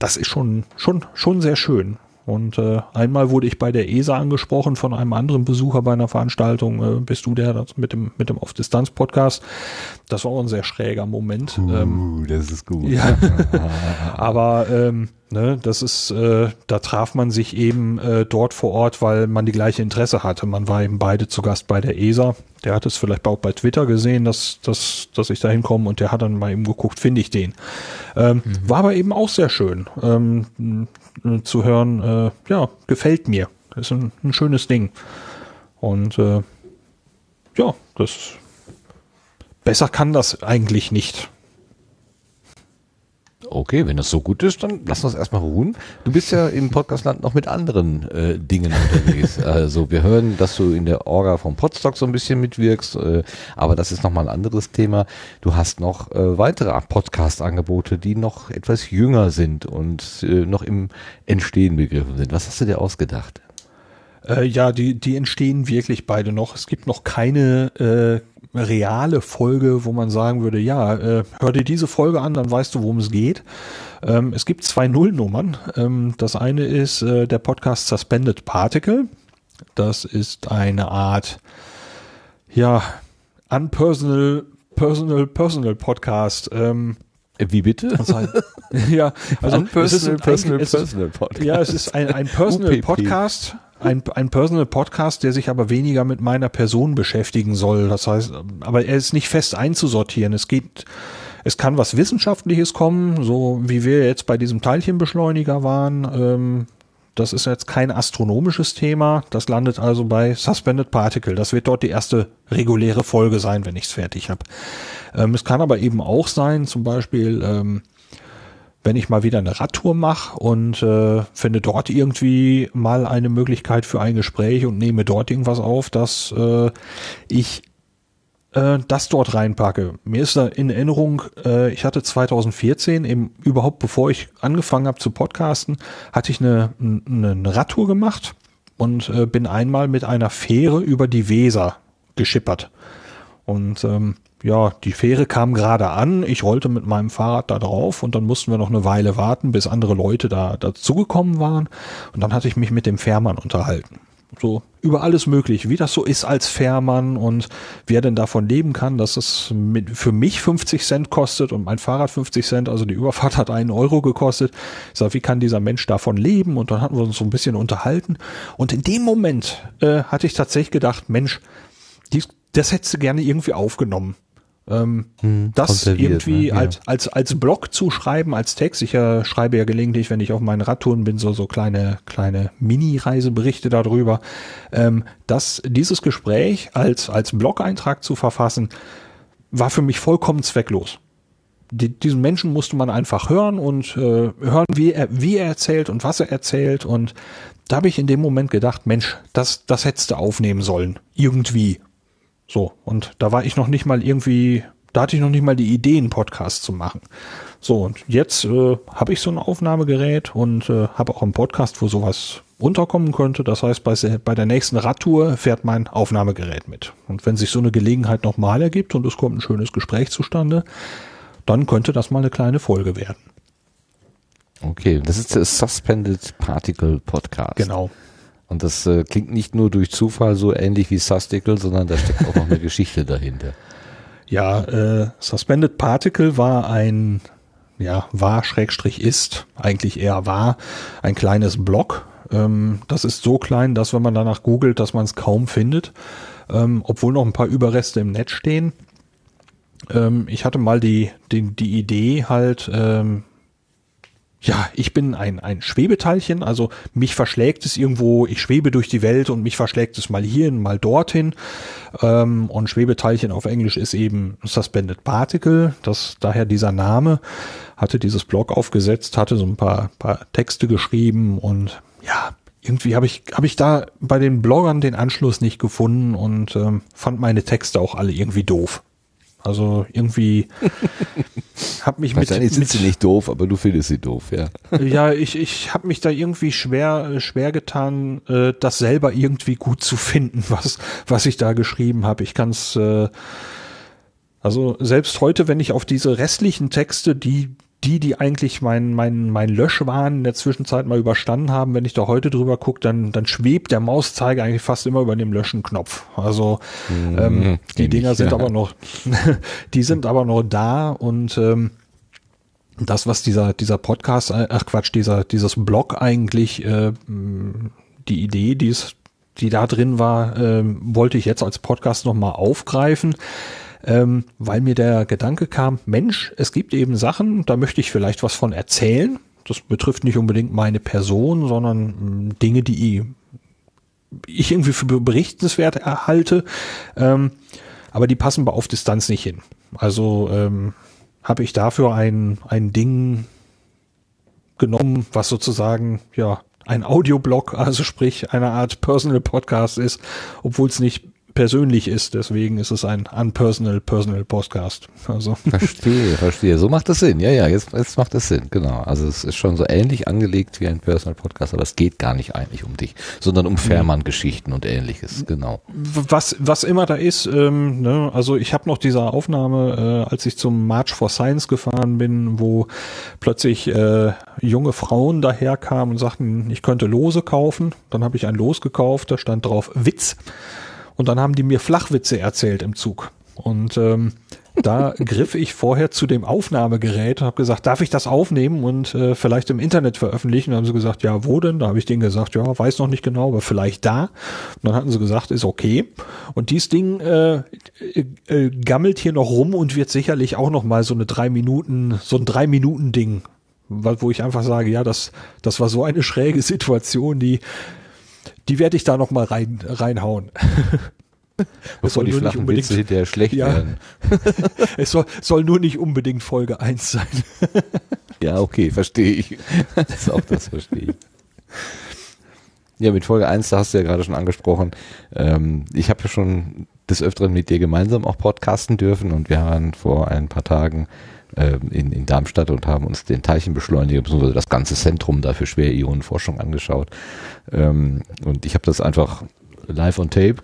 Das ist schon, schon, schon sehr schön. Und äh, einmal wurde ich bei der ESA angesprochen von einem anderen Besucher bei einer Veranstaltung. Äh, bist du der das mit dem mit dem Auf Distanz Podcast? Das war auch ein sehr schräger Moment. Uh, ähm, das ist gut. Ja. Aber ähm, ne, das ist, äh, da traf man sich eben äh, dort vor Ort, weil man die gleiche Interesse hatte. Man war eben beide zu Gast bei der ESA. Der hat es vielleicht auch bei Twitter gesehen, dass, dass, dass ich da hinkomme und der hat dann mal eben geguckt, finde ich den. Ähm, mhm. War aber eben auch sehr schön. Ähm, äh, zu hören, äh, ja, gefällt mir. ist ein, ein schönes Ding. Und äh, ja, das besser kann das eigentlich nicht. Okay, wenn das so gut ist, dann lass uns erstmal ruhen. Du bist ja im Podcastland noch mit anderen äh, Dingen unterwegs. also wir hören, dass du in der Orga vom Podstock so ein bisschen mitwirkst, äh, aber das ist nochmal ein anderes Thema. Du hast noch äh, weitere Podcast-Angebote, die noch etwas jünger sind und äh, noch im Entstehen begriffen sind. Was hast du dir ausgedacht? Äh, ja, die, die entstehen wirklich beide noch. Es gibt noch keine äh, reale Folge, wo man sagen würde, ja, äh, hör dir diese Folge an, dann weißt du, worum es geht. Ähm, es gibt zwei Nullnummern. Ähm, das eine ist äh, der Podcast Suspended Particle. Das ist eine Art, ja, unpersonal, personal, personal Podcast. Ähm, wie bitte? ja, also es ist ein, personal, es personal Podcast. Ja, es ist ein, ein Personal UPP. Podcast, ein, ein Personal Podcast, der sich aber weniger mit meiner Person beschäftigen soll. Das heißt, aber er ist nicht fest einzusortieren. Es geht, es kann was Wissenschaftliches kommen, so wie wir jetzt bei diesem Teilchenbeschleuniger waren. Ähm, das ist jetzt kein astronomisches Thema. Das landet also bei Suspended Particle. Das wird dort die erste reguläre Folge sein, wenn ich es fertig habe. Ähm, es kann aber eben auch sein, zum Beispiel, ähm, wenn ich mal wieder eine Radtour mache und äh, finde dort irgendwie mal eine Möglichkeit für ein Gespräch und nehme dort irgendwas auf, dass äh, ich äh, das dort reinpacke. Mir ist da in Erinnerung, äh, ich hatte 2014, eben überhaupt bevor ich angefangen habe zu podcasten, hatte ich eine, eine, eine Radtour gemacht und äh, bin einmal mit einer Fähre über die Weser geschippert. Und ähm, ja, die Fähre kam gerade an, ich rollte mit meinem Fahrrad da drauf und dann mussten wir noch eine Weile warten, bis andere Leute da dazugekommen waren. Und dann hatte ich mich mit dem Fährmann unterhalten so über alles möglich, wie das so ist als Fährmann und wer denn davon leben kann, dass es mit, für mich 50 Cent kostet und mein Fahrrad 50 Cent, also die Überfahrt hat einen Euro gekostet. Ich sag, wie kann dieser Mensch davon leben? Und dann hatten wir uns so ein bisschen unterhalten. Und in dem Moment äh, hatte ich tatsächlich gedacht, Mensch, dies, das hättest du gerne irgendwie aufgenommen ähm, hm, das irgendwie ne? ja. als, als, als Blog zu schreiben, als Text. Ich äh, schreibe ja gelegentlich, wenn ich auf meinen Radtouren bin, so, so kleine, kleine Mini-Reiseberichte darüber. Ähm, dass dieses Gespräch als, als Blog-Eintrag zu verfassen, war für mich vollkommen zwecklos. Die, diesen Menschen musste man einfach hören und äh, hören, wie er, wie er erzählt und was er erzählt. Und da habe ich in dem Moment gedacht, Mensch, das, das hättest du aufnehmen sollen. Irgendwie. So, und da war ich noch nicht mal irgendwie, da hatte ich noch nicht mal die Idee, einen Podcast zu machen. So, und jetzt äh, habe ich so ein Aufnahmegerät und äh, habe auch einen Podcast, wo sowas unterkommen könnte. Das heißt, bei, bei der nächsten Radtour fährt mein Aufnahmegerät mit. Und wenn sich so eine Gelegenheit nochmal ergibt und es kommt ein schönes Gespräch zustande, dann könnte das mal eine kleine Folge werden. Okay, das ist der Suspended Particle Podcast. Genau. Und das äh, klingt nicht nur durch Zufall so ähnlich wie Susticle, sondern da steckt auch noch eine Geschichte dahinter. Ja, äh, Suspended Particle war ein, ja, war Schrägstrich ist, eigentlich eher war, ein kleines Blog. Ähm, das ist so klein, dass wenn man danach googelt, dass man es kaum findet, ähm, obwohl noch ein paar Überreste im Netz stehen. Ähm, ich hatte mal die, die, die Idee halt, ähm, ja, ich bin ein, ein Schwebeteilchen, also mich verschlägt es irgendwo, ich schwebe durch die Welt und mich verschlägt es mal hierhin, mal dorthin. Ähm, und Schwebeteilchen auf Englisch ist eben Suspended Particle, das daher dieser Name, hatte dieses Blog aufgesetzt, hatte so ein paar, paar Texte geschrieben und ja, irgendwie habe ich, hab ich da bei den Bloggern den Anschluss nicht gefunden und ähm, fand meine Texte auch alle irgendwie doof. Also irgendwie habe mich mit, mit sind sie nicht doof, aber du findest sie doof, ja. Ja, ich ich habe mich da irgendwie schwer schwer getan, äh, das selber irgendwie gut zu finden, was was ich da geschrieben habe. Ich kann es äh, also selbst heute, wenn ich auf diese restlichen Texte, die die, die eigentlich mein, mein, mein Löschwahn in der Zwischenzeit mal überstanden haben, wenn ich da heute drüber gucke, dann, dann schwebt der Mauszeiger eigentlich fast immer über dem Löschen-Knopf. Also mhm, ähm, die Dinger ich, sind ja. aber noch, die sind aber noch da und ähm, das, was dieser, dieser Podcast, äh, ach Quatsch, dieser, dieses Blog eigentlich, äh, die Idee, die ist, die da drin war, äh, wollte ich jetzt als Podcast nochmal aufgreifen ähm, weil mir der Gedanke kam, Mensch, es gibt eben Sachen, da möchte ich vielleicht was von erzählen. Das betrifft nicht unbedingt meine Person, sondern mh, hm, Dinge, die ich irgendwie für berichtenswert erhalte. Ähm, aber die passen auf Distanz nicht hin. Also ähm, habe ich dafür ein, ein Ding genommen, was sozusagen ja ein Audioblog, also sprich eine Art Personal Podcast ist, obwohl es nicht persönlich ist. Deswegen ist es ein unpersonal personal Podcast. Also. Verstehe, verstehe. So macht es Sinn. Ja, ja, jetzt, jetzt macht es Sinn. Genau. Also es ist schon so ähnlich angelegt wie ein Personal Podcast, aber es geht gar nicht eigentlich um dich, sondern um Fährmann-Geschichten und ähnliches. Genau. Was, was immer da ist, ähm, ne, also ich habe noch diese Aufnahme, äh, als ich zum March for Science gefahren bin, wo plötzlich äh, junge Frauen daherkamen und sagten, ich könnte Lose kaufen. Dann habe ich ein Los gekauft, da stand drauf Witz. Und dann haben die mir Flachwitze erzählt im Zug. Und ähm, da griff ich vorher zu dem Aufnahmegerät und habe gesagt, darf ich das aufnehmen und äh, vielleicht im Internet veröffentlichen? Da haben sie gesagt, ja, wo denn? Da habe ich denen gesagt, ja, weiß noch nicht genau, aber vielleicht da. Und dann hatten sie gesagt, ist okay. Und dieses Ding äh, äh, äh gammelt hier noch rum und wird sicherlich auch noch mal so eine drei Minuten, so ein drei Minuten Ding, wo ich einfach sage, ja, das, das war so eine schräge Situation, die die werde ich da noch mal rein, reinhauen. Bevor die flachen unbedingt, Witze hinterher schlecht ja, werden. es soll, soll nur nicht unbedingt Folge 1 sein. ja, okay, verstehe ich. Das auch das verstehe ich. Ja, mit Folge 1, da hast du ja gerade schon angesprochen. Ähm, ich habe ja schon des Öfteren mit dir gemeinsam auch podcasten dürfen und wir waren vor ein paar Tagen äh, in, in Darmstadt und haben uns den Teilchenbeschleuniger bzw. das ganze Zentrum da für Schwerionenforschung angeschaut. Ähm, und ich habe das einfach live on tape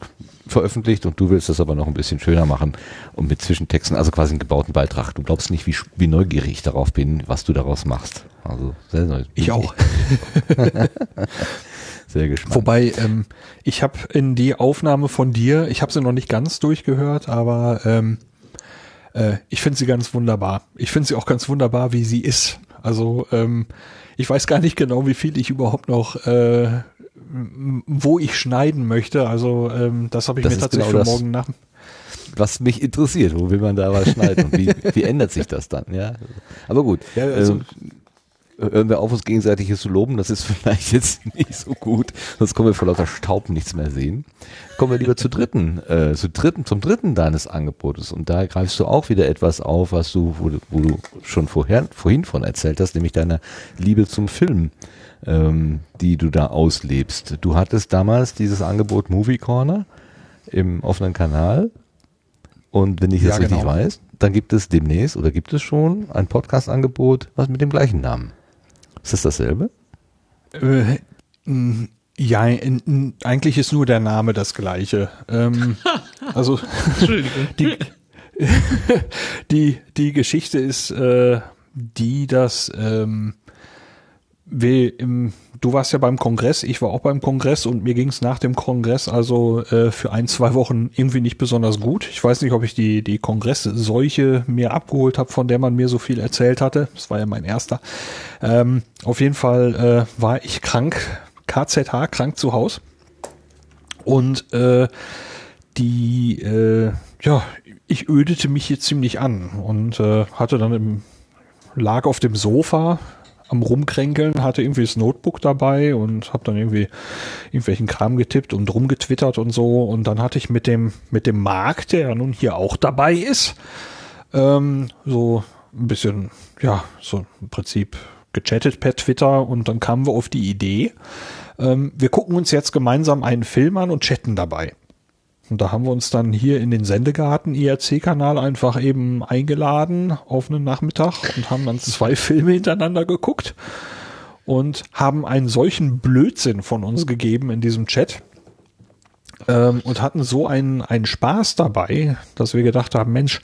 veröffentlicht und du willst das aber noch ein bisschen schöner machen und mit Zwischentexten, also quasi einen gebauten Beitrag. Du glaubst nicht, wie, wie neugierig ich darauf bin, was du daraus machst. Also sehr neu. Ich auch. sehr gespannt. Wobei, ähm, ich habe in die Aufnahme von dir, ich habe sie noch nicht ganz durchgehört, aber ähm, äh, ich finde sie ganz wunderbar. Ich finde sie auch ganz wunderbar, wie sie ist. Also ähm, ich weiß gar nicht genau, wie viel ich überhaupt noch, äh, wo ich schneiden möchte. Also ähm, das habe ich das mir tatsächlich genau für morgen nach. Was mich interessiert, wo will man da was schneiden und wie, wie ändert sich das dann? Ja, aber gut. Ja, also, ähm, hören wir auf, uns gegenseitiges zu loben. Das ist vielleicht jetzt nicht so gut, sonst kommen wir vor lauter Staub nichts mehr sehen. Kommen wir lieber zu dritten, äh, zu dritten, zum dritten deines Angebotes. Und da greifst du auch wieder etwas auf, was du, wo, wo du schon vorher, vorhin von erzählt hast, nämlich deine Liebe zum Film, ähm, die du da auslebst. Du hattest damals dieses Angebot Movie Corner im offenen Kanal. Und wenn ich das ja, richtig genau. weiß, dann gibt es demnächst oder gibt es schon ein Podcast-Angebot, was mit dem gleichen Namen. Ist das dasselbe? Äh, ja, eigentlich ist nur der Name das gleiche. Ähm, also die, die, die Geschichte ist äh, die, dass ähm, wir im, du warst ja beim Kongress, ich war auch beim Kongress und mir ging es nach dem Kongress also äh, für ein, zwei Wochen irgendwie nicht besonders gut. Ich weiß nicht, ob ich die, die Kongressseuche mir abgeholt habe, von der man mir so viel erzählt hatte. Das war ja mein erster. Ähm, auf jeden Fall äh, war ich krank, KZH, krank zu Haus. Und äh, die, äh, ja, ich ödete mich hier ziemlich an und äh, hatte dann im, lag auf dem Sofa, am Rumkränkeln, hatte irgendwie das Notebook dabei und habe dann irgendwie irgendwelchen Kram getippt und rumgetwittert und so. Und dann hatte ich mit dem, mit dem Marc, der ja nun hier auch dabei ist, ähm, so ein bisschen, ja, so im Prinzip gechattet per Twitter und dann kamen wir auf die Idee, ähm, wir gucken uns jetzt gemeinsam einen Film an und chatten dabei. Und da haben wir uns dann hier in den Sendegarten IRC-Kanal einfach eben eingeladen auf einen Nachmittag und haben dann zwei Filme hintereinander geguckt und haben einen solchen Blödsinn von uns gegeben in diesem Chat ähm, und hatten so einen, einen Spaß dabei, dass wir gedacht haben, Mensch,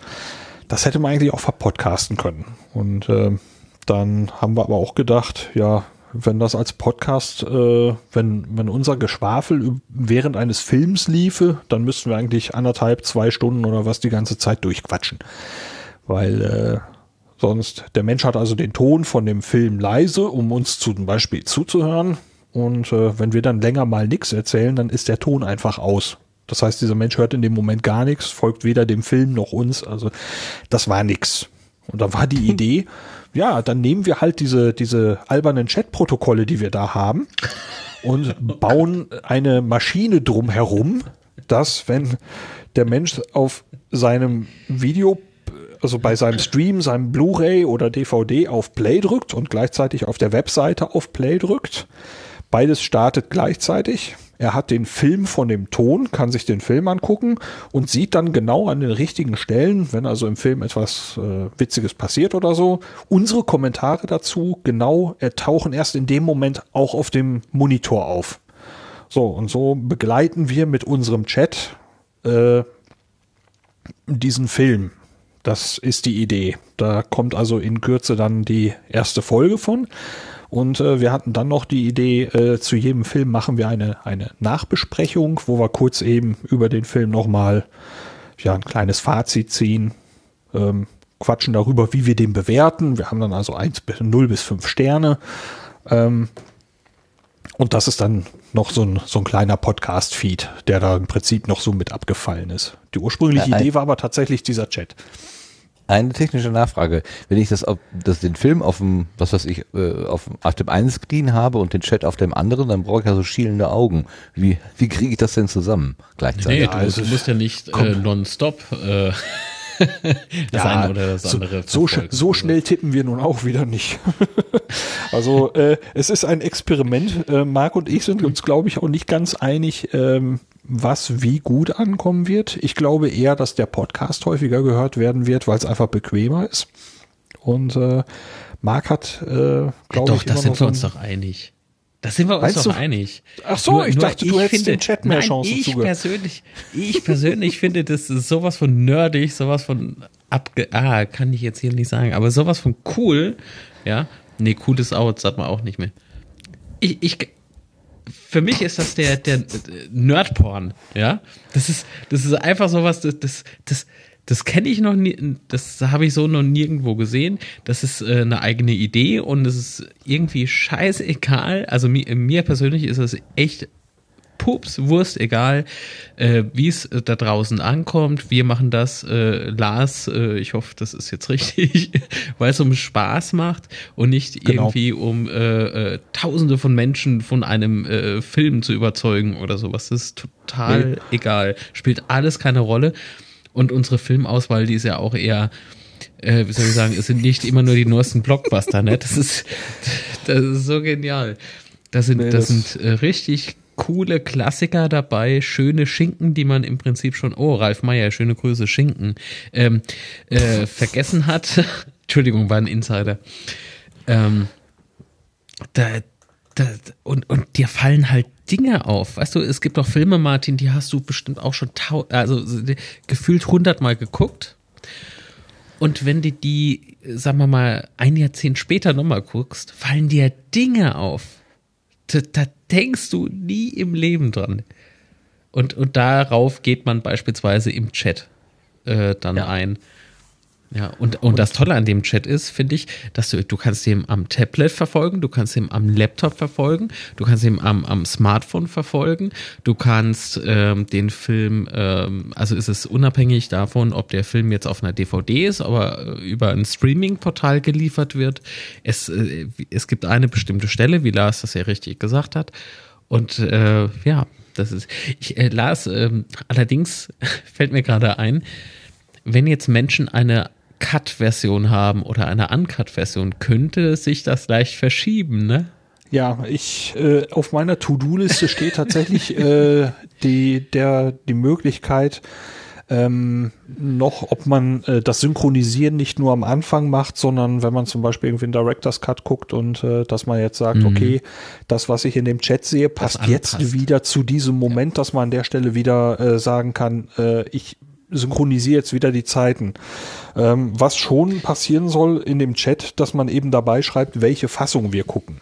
das hätte man eigentlich auch verpodcasten können. Und äh, dann haben wir aber auch gedacht, ja, wenn das als Podcast, äh, wenn, wenn unser Geschwafel während eines Films liefe, dann müssten wir eigentlich anderthalb, zwei Stunden oder was die ganze Zeit durchquatschen. Weil äh, sonst, der Mensch hat also den Ton von dem Film leise, um uns zum Beispiel zuzuhören. Und äh, wenn wir dann länger mal nichts erzählen, dann ist der Ton einfach aus. Das heißt, dieser Mensch hört in dem Moment gar nichts, folgt weder dem Film noch uns. Also das war nix. Und da war die Idee, ja, dann nehmen wir halt diese, diese albernen Chatprotokolle, die wir da haben und bauen eine Maschine drumherum, dass wenn der Mensch auf seinem Video, also bei seinem Stream, seinem Blu-ray oder DVD auf Play drückt und gleichzeitig auf der Webseite auf Play drückt, beides startet gleichzeitig. Er hat den Film von dem Ton, kann sich den Film angucken und sieht dann genau an den richtigen Stellen, wenn also im Film etwas äh, Witziges passiert oder so, unsere Kommentare dazu genau äh, tauchen erst in dem Moment auch auf dem Monitor auf. So, und so begleiten wir mit unserem Chat äh, diesen Film. Das ist die Idee. Da kommt also in Kürze dann die erste Folge von. Und äh, wir hatten dann noch die Idee, äh, zu jedem Film machen wir eine, eine Nachbesprechung, wo wir kurz eben über den Film nochmal ja, ein kleines Fazit ziehen, ähm, quatschen darüber, wie wir den bewerten. Wir haben dann also 1 bis 0 bis 5 Sterne. Ähm, und das ist dann noch so ein, so ein kleiner Podcast-Feed, der da im Prinzip noch so mit abgefallen ist. Die ursprüngliche ja, Idee war aber tatsächlich dieser Chat. Eine technische Nachfrage. Wenn ich das, auf, das den Film auf dem, was weiß ich, äh, auf, auf dem einen Screen habe und den Chat auf dem anderen, dann brauche ich ja so schielende Augen. Wie, wie kriege ich das denn zusammen gleichzeitig? Nee, du, also, du musst ja nicht äh, nonstop äh, das ja, eine oder das andere. So, so, so, schnell tippen wir nun auch wieder nicht. also äh, es ist ein Experiment. Äh, Marc und ich sind uns, glaube ich, auch nicht ganz einig, ähm, was wie gut ankommen wird. Ich glaube eher, dass der Podcast häufiger gehört werden wird, weil es einfach bequemer ist. Und äh, Marc hat, äh, glaube ja, doch, ich, das sind wir uns doch einig. Da sind wir uns Meinst doch du? einig. Ach so, nur, ich dachte, du hättest finde, den Chat mehr nein, Chancen ich zugehört. persönlich, Ich persönlich finde, das ist sowas von nerdig, sowas von abge... Ah, kann ich jetzt hier nicht sagen, aber sowas von cool, ja. Nee, cool ist out, sagt man auch nicht mehr. Ich, ich, für mich ist das der, der Nerdporn, ja. Das ist, das ist einfach sowas, das, das, das, das kenne ich noch nie, das habe ich so noch nirgendwo gesehen. Das ist äh, eine eigene Idee und es ist irgendwie scheißegal. Also mir, mir persönlich ist es echt Pups, Wurst, egal, äh, wie es äh, da draußen ankommt. Wir machen das, äh, Lars, äh, ich hoffe, das ist jetzt richtig, weil es um Spaß macht und nicht genau. irgendwie um äh, äh, Tausende von Menschen von einem äh, Film zu überzeugen oder sowas. Das ist total nee. egal. Spielt alles keine Rolle. Und unsere Filmauswahl, die ist ja auch eher äh, wie soll ich sagen, es sind nicht immer nur die neuesten Blockbuster, ne? Das ist, das ist so genial. Das sind, nee, das, das sind äh, richtig coole Klassiker dabei, schöne Schinken, die man im Prinzip schon, oh, Ralf Meyer, schöne Grüße, Schinken, ähm, äh, vergessen hat. Entschuldigung, war ein Insider. Ähm, da, da, und, und dir fallen halt Dinge auf. Weißt du, es gibt auch Filme, Martin, die hast du bestimmt auch schon also gefühlt hundertmal geguckt. Und wenn du die, sagen wir mal, ein Jahrzehnt später nochmal guckst, fallen dir Dinge auf, da, da denkst du nie im Leben dran. Und, und darauf geht man beispielsweise im Chat äh, dann ja. ein. Ja, und, und das Tolle an dem Chat ist, finde ich, dass du, du kannst den am Tablet verfolgen, du kannst ihn am Laptop verfolgen, du kannst ihn am, am Smartphone verfolgen, du kannst ähm, den Film, ähm, also ist es unabhängig davon, ob der Film jetzt auf einer DVD ist, aber äh, über ein Streaming-Portal geliefert wird. Es, äh, es gibt eine bestimmte Stelle, wie Lars das ja richtig gesagt hat. Und äh, ja, das ist, ich, äh, Lars, äh, allerdings fällt mir gerade ein, wenn jetzt Menschen eine Cut-Version haben oder eine Uncut-Version, könnte sich das leicht verschieben, ne? Ja, ich äh, auf meiner To-Do-Liste steht tatsächlich äh, die der die Möglichkeit ähm, noch, ob man äh, das Synchronisieren nicht nur am Anfang macht, sondern wenn man zum Beispiel irgendwie einen Director's Cut guckt und äh, dass man jetzt sagt, mhm. okay, das, was ich in dem Chat sehe, passt jetzt wieder zu diesem Moment, ja. dass man an der Stelle wieder äh, sagen kann, äh, ich synchronisiere jetzt wieder die Zeiten. Ähm, was schon passieren soll in dem Chat, dass man eben dabei schreibt, welche Fassung wir gucken.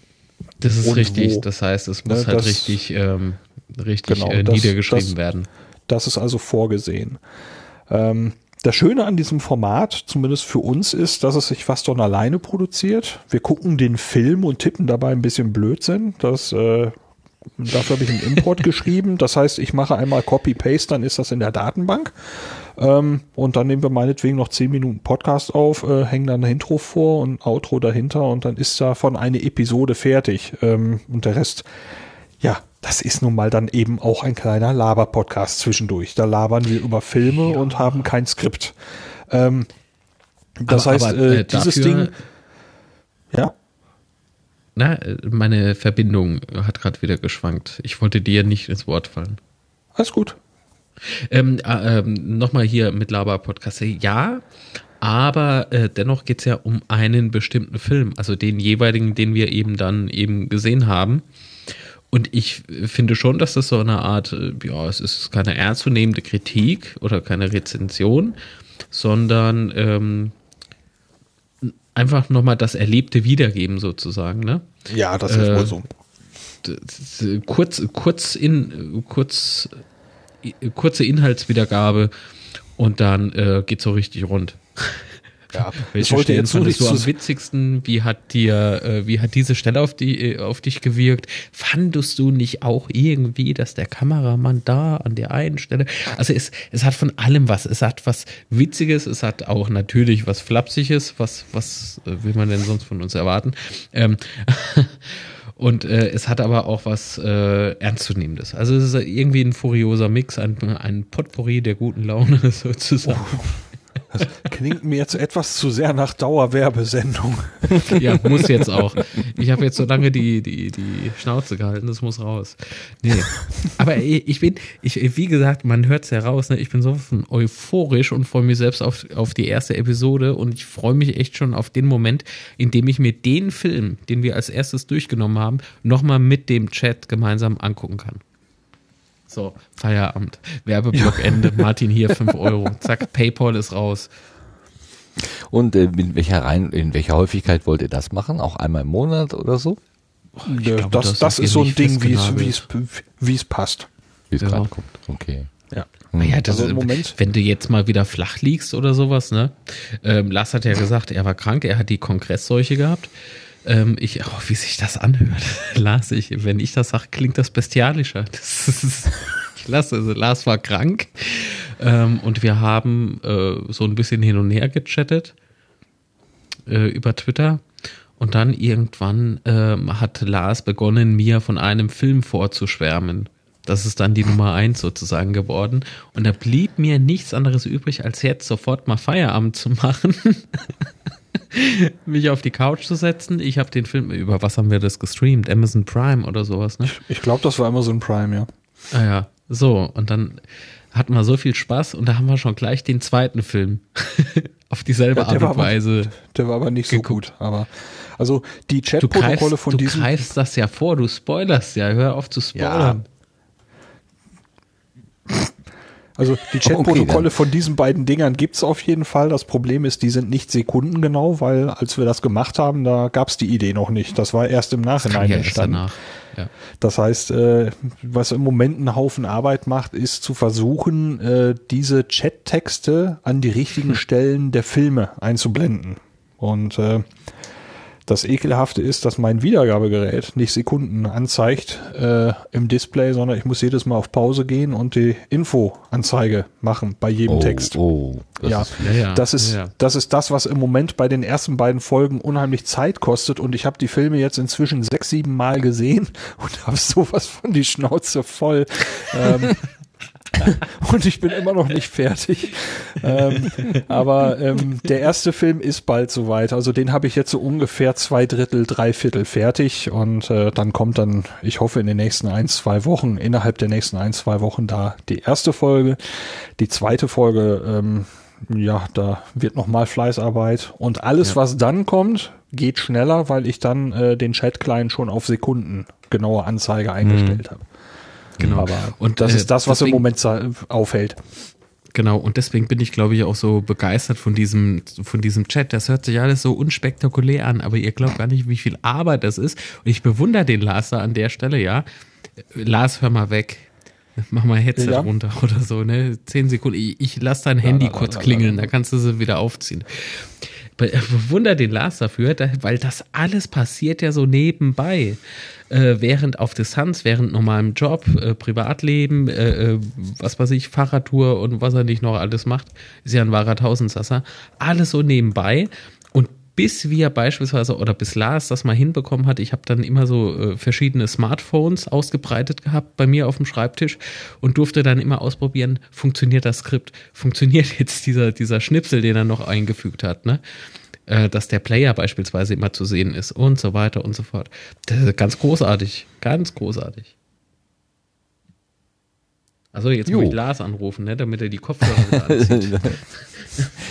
Das ist richtig. Wo. Das heißt, es muss ne, halt das, richtig, ähm, richtig genau, äh, niedergeschrieben das, werden. Das ist also vorgesehen. Ähm, das Schöne an diesem Format, zumindest für uns, ist, dass es sich fast von alleine produziert. Wir gucken den Film und tippen dabei ein bisschen Blödsinn. Das äh, Dafür habe ich einen Import geschrieben. Das heißt, ich mache einmal Copy-Paste, dann ist das in der Datenbank. Ähm, und dann nehmen wir meinetwegen noch 10 Minuten Podcast auf, äh, hängen dann ein Intro vor und Outro dahinter und dann ist davon eine Episode fertig. Ähm, und der Rest, ja, das ist nun mal dann eben auch ein kleiner Laber-Podcast zwischendurch. Da labern wir über Filme ja. und haben kein Skript. Ähm, das aber, heißt, aber, äh, äh dieses Ding. Ja. Na, meine Verbindung hat gerade wieder geschwankt. Ich wollte dir nicht ins Wort fallen. Alles gut. Ähm, äh, ähm, Nochmal hier mit Laber-Podcast. Ja, aber äh, dennoch geht es ja um einen bestimmten Film, also den jeweiligen, den wir eben dann eben gesehen haben. Und ich finde schon, dass das so eine Art, äh, ja, es ist keine ernstzunehmende Kritik oder keine Rezension, sondern ähm, einfach nochmal das Erlebte wiedergeben sozusagen, ne? Ja, das ist äh, wohl so. Kurz, kurz in, kurz, kurze Inhaltswiedergabe und dann äh, geht so richtig rund. Ja, Welche Stellen fandest du am witzigsten? Wie hat dir, äh, wie hat diese Stelle auf, die, äh, auf dich gewirkt? Fandest du nicht auch irgendwie, dass der Kameramann da an der einen Stelle, also es, es hat von allem was. Es hat was Witziges, es hat auch natürlich was Flapsiges, was, was äh, will man denn sonst von uns erwarten? Ähm, Und äh, es hat aber auch was äh, Ernstzunehmendes. Also es ist irgendwie ein furioser Mix, ein, ein Potpourri der guten Laune sozusagen. Oh. Das klingt mir jetzt etwas zu sehr nach Dauerwerbesendung. Ja, muss jetzt auch. Ich habe jetzt so lange die, die, die Schnauze gehalten, das muss raus. Nee. Aber ich bin, ich, wie gesagt, man hört es ja raus, ne? ich bin so euphorisch und freue mich selbst auf, auf die erste Episode und ich freue mich echt schon auf den Moment, in dem ich mir den Film, den wir als erstes durchgenommen haben, nochmal mit dem Chat gemeinsam angucken kann. So, Feierabend. Werbeblock Ende. Martin hier 5 Euro. Zack, PayPal ist raus. Und äh, in welcher Rein, in welcher Häufigkeit wollt ihr das machen? Auch einmal im Monat oder so? Glaube, das, das, das ist so ein Ding, wie es, wie es, wie es passt. Wie es ja. gerade kommt. Okay. Ja. Naja, das also Moment. wenn du jetzt mal wieder flach liegst oder sowas, ne? Ähm, Lars hat ja gesagt, er war krank, er hat die Kongressseuche gehabt. Ähm, ich, oh, wie sich das anhört. Lars, ich, wenn ich das sage, klingt das bestialischer. Das ist, ich lasse, also Lars war krank ähm, und wir haben äh, so ein bisschen hin und her gechattet äh, über Twitter. Und dann irgendwann ähm, hat Lars begonnen, mir von einem Film vorzuschwärmen. Das ist dann die Nummer eins sozusagen geworden. Und da blieb mir nichts anderes übrig, als jetzt sofort mal Feierabend zu machen. mich auf die Couch zu setzen. Ich habe den Film, über was haben wir das gestreamt? Amazon Prime oder sowas, ne? Ich, ich glaube, das war Amazon Prime, ja. Ah ja, so. Und dann hatten wir so viel Spaß und da haben wir schon gleich den zweiten Film auf dieselbe ja, Art und Weise. Aber, der war aber nicht so geguckt. gut, aber also die Chatprotokolle von du diesem. Du greifst das ja vor, du spoilerst ja, hör auf zu spoilern. Ja. Also die Chatprotokolle okay, von diesen beiden Dingern gibt's auf jeden Fall. Das Problem ist, die sind nicht sekundengenau, weil als wir das gemacht haben, da gab's die Idee noch nicht. Das war erst im Nachhinein ja entstanden. Ja. Das heißt, äh, was im Moment einen Haufen Arbeit macht, ist zu versuchen, äh, diese Chat-Texte an die richtigen Stellen der Filme einzublenden. Und äh, das Ekelhafte ist, dass mein Wiedergabegerät nicht Sekunden anzeigt äh, im Display, sondern ich muss jedes Mal auf Pause gehen und die Infoanzeige machen bei jedem oh, Text. Oh, das ja, ist, ja, das ist ja. das ist das, was im Moment bei den ersten beiden Folgen unheimlich Zeit kostet und ich habe die Filme jetzt inzwischen sechs, sieben Mal gesehen und habe sowas von die Schnauze voll. ähm, und ich bin immer noch nicht fertig. ähm, aber ähm, der erste Film ist bald soweit. Also den habe ich jetzt so ungefähr zwei Drittel, drei Viertel fertig und äh, dann kommt dann, ich hoffe, in den nächsten ein, zwei Wochen, innerhalb der nächsten ein, zwei Wochen da die erste Folge. Die zweite Folge, ähm, ja, da wird nochmal Fleißarbeit und alles, ja. was dann kommt, geht schneller, weil ich dann äh, den Chat-Client schon auf Sekunden genaue Anzeige eingestellt mhm. habe. Genau. Aber und das äh, ist das, was deswegen, im Moment aufhält. Genau, und deswegen bin ich, glaube ich, auch so begeistert von diesem, von diesem Chat. Das hört sich alles so unspektakulär an, aber ihr glaubt gar nicht, wie viel Arbeit das ist. Und ich bewundere den Lars da an der Stelle, ja. Lars, hör mal weg. Mach mal Headset ja. runter oder so, ne? Zehn Sekunden. Ich, ich lass dein Handy kurz klingeln, da kannst du sie wieder aufziehen bewundere den Lars dafür, weil das alles passiert ja so nebenbei. Äh, während auf Distanz, während normalem Job, äh, Privatleben, äh, äh, was weiß ich, Fahrradtour und was er nicht noch alles macht, ist ja ein wahrer Tausendsasser. Alles so nebenbei bis wir beispielsweise oder bis Lars das mal hinbekommen hat, ich habe dann immer so äh, verschiedene Smartphones ausgebreitet gehabt bei mir auf dem Schreibtisch und durfte dann immer ausprobieren, funktioniert das Skript, funktioniert jetzt dieser, dieser Schnipsel, den er noch eingefügt hat, ne? äh, dass der Player beispielsweise immer zu sehen ist und so weiter und so fort. Das ist ganz großartig, ganz großartig. Also jetzt jo. muss ich Lars anrufen, ne, damit er die Kopfhörer wieder anzieht.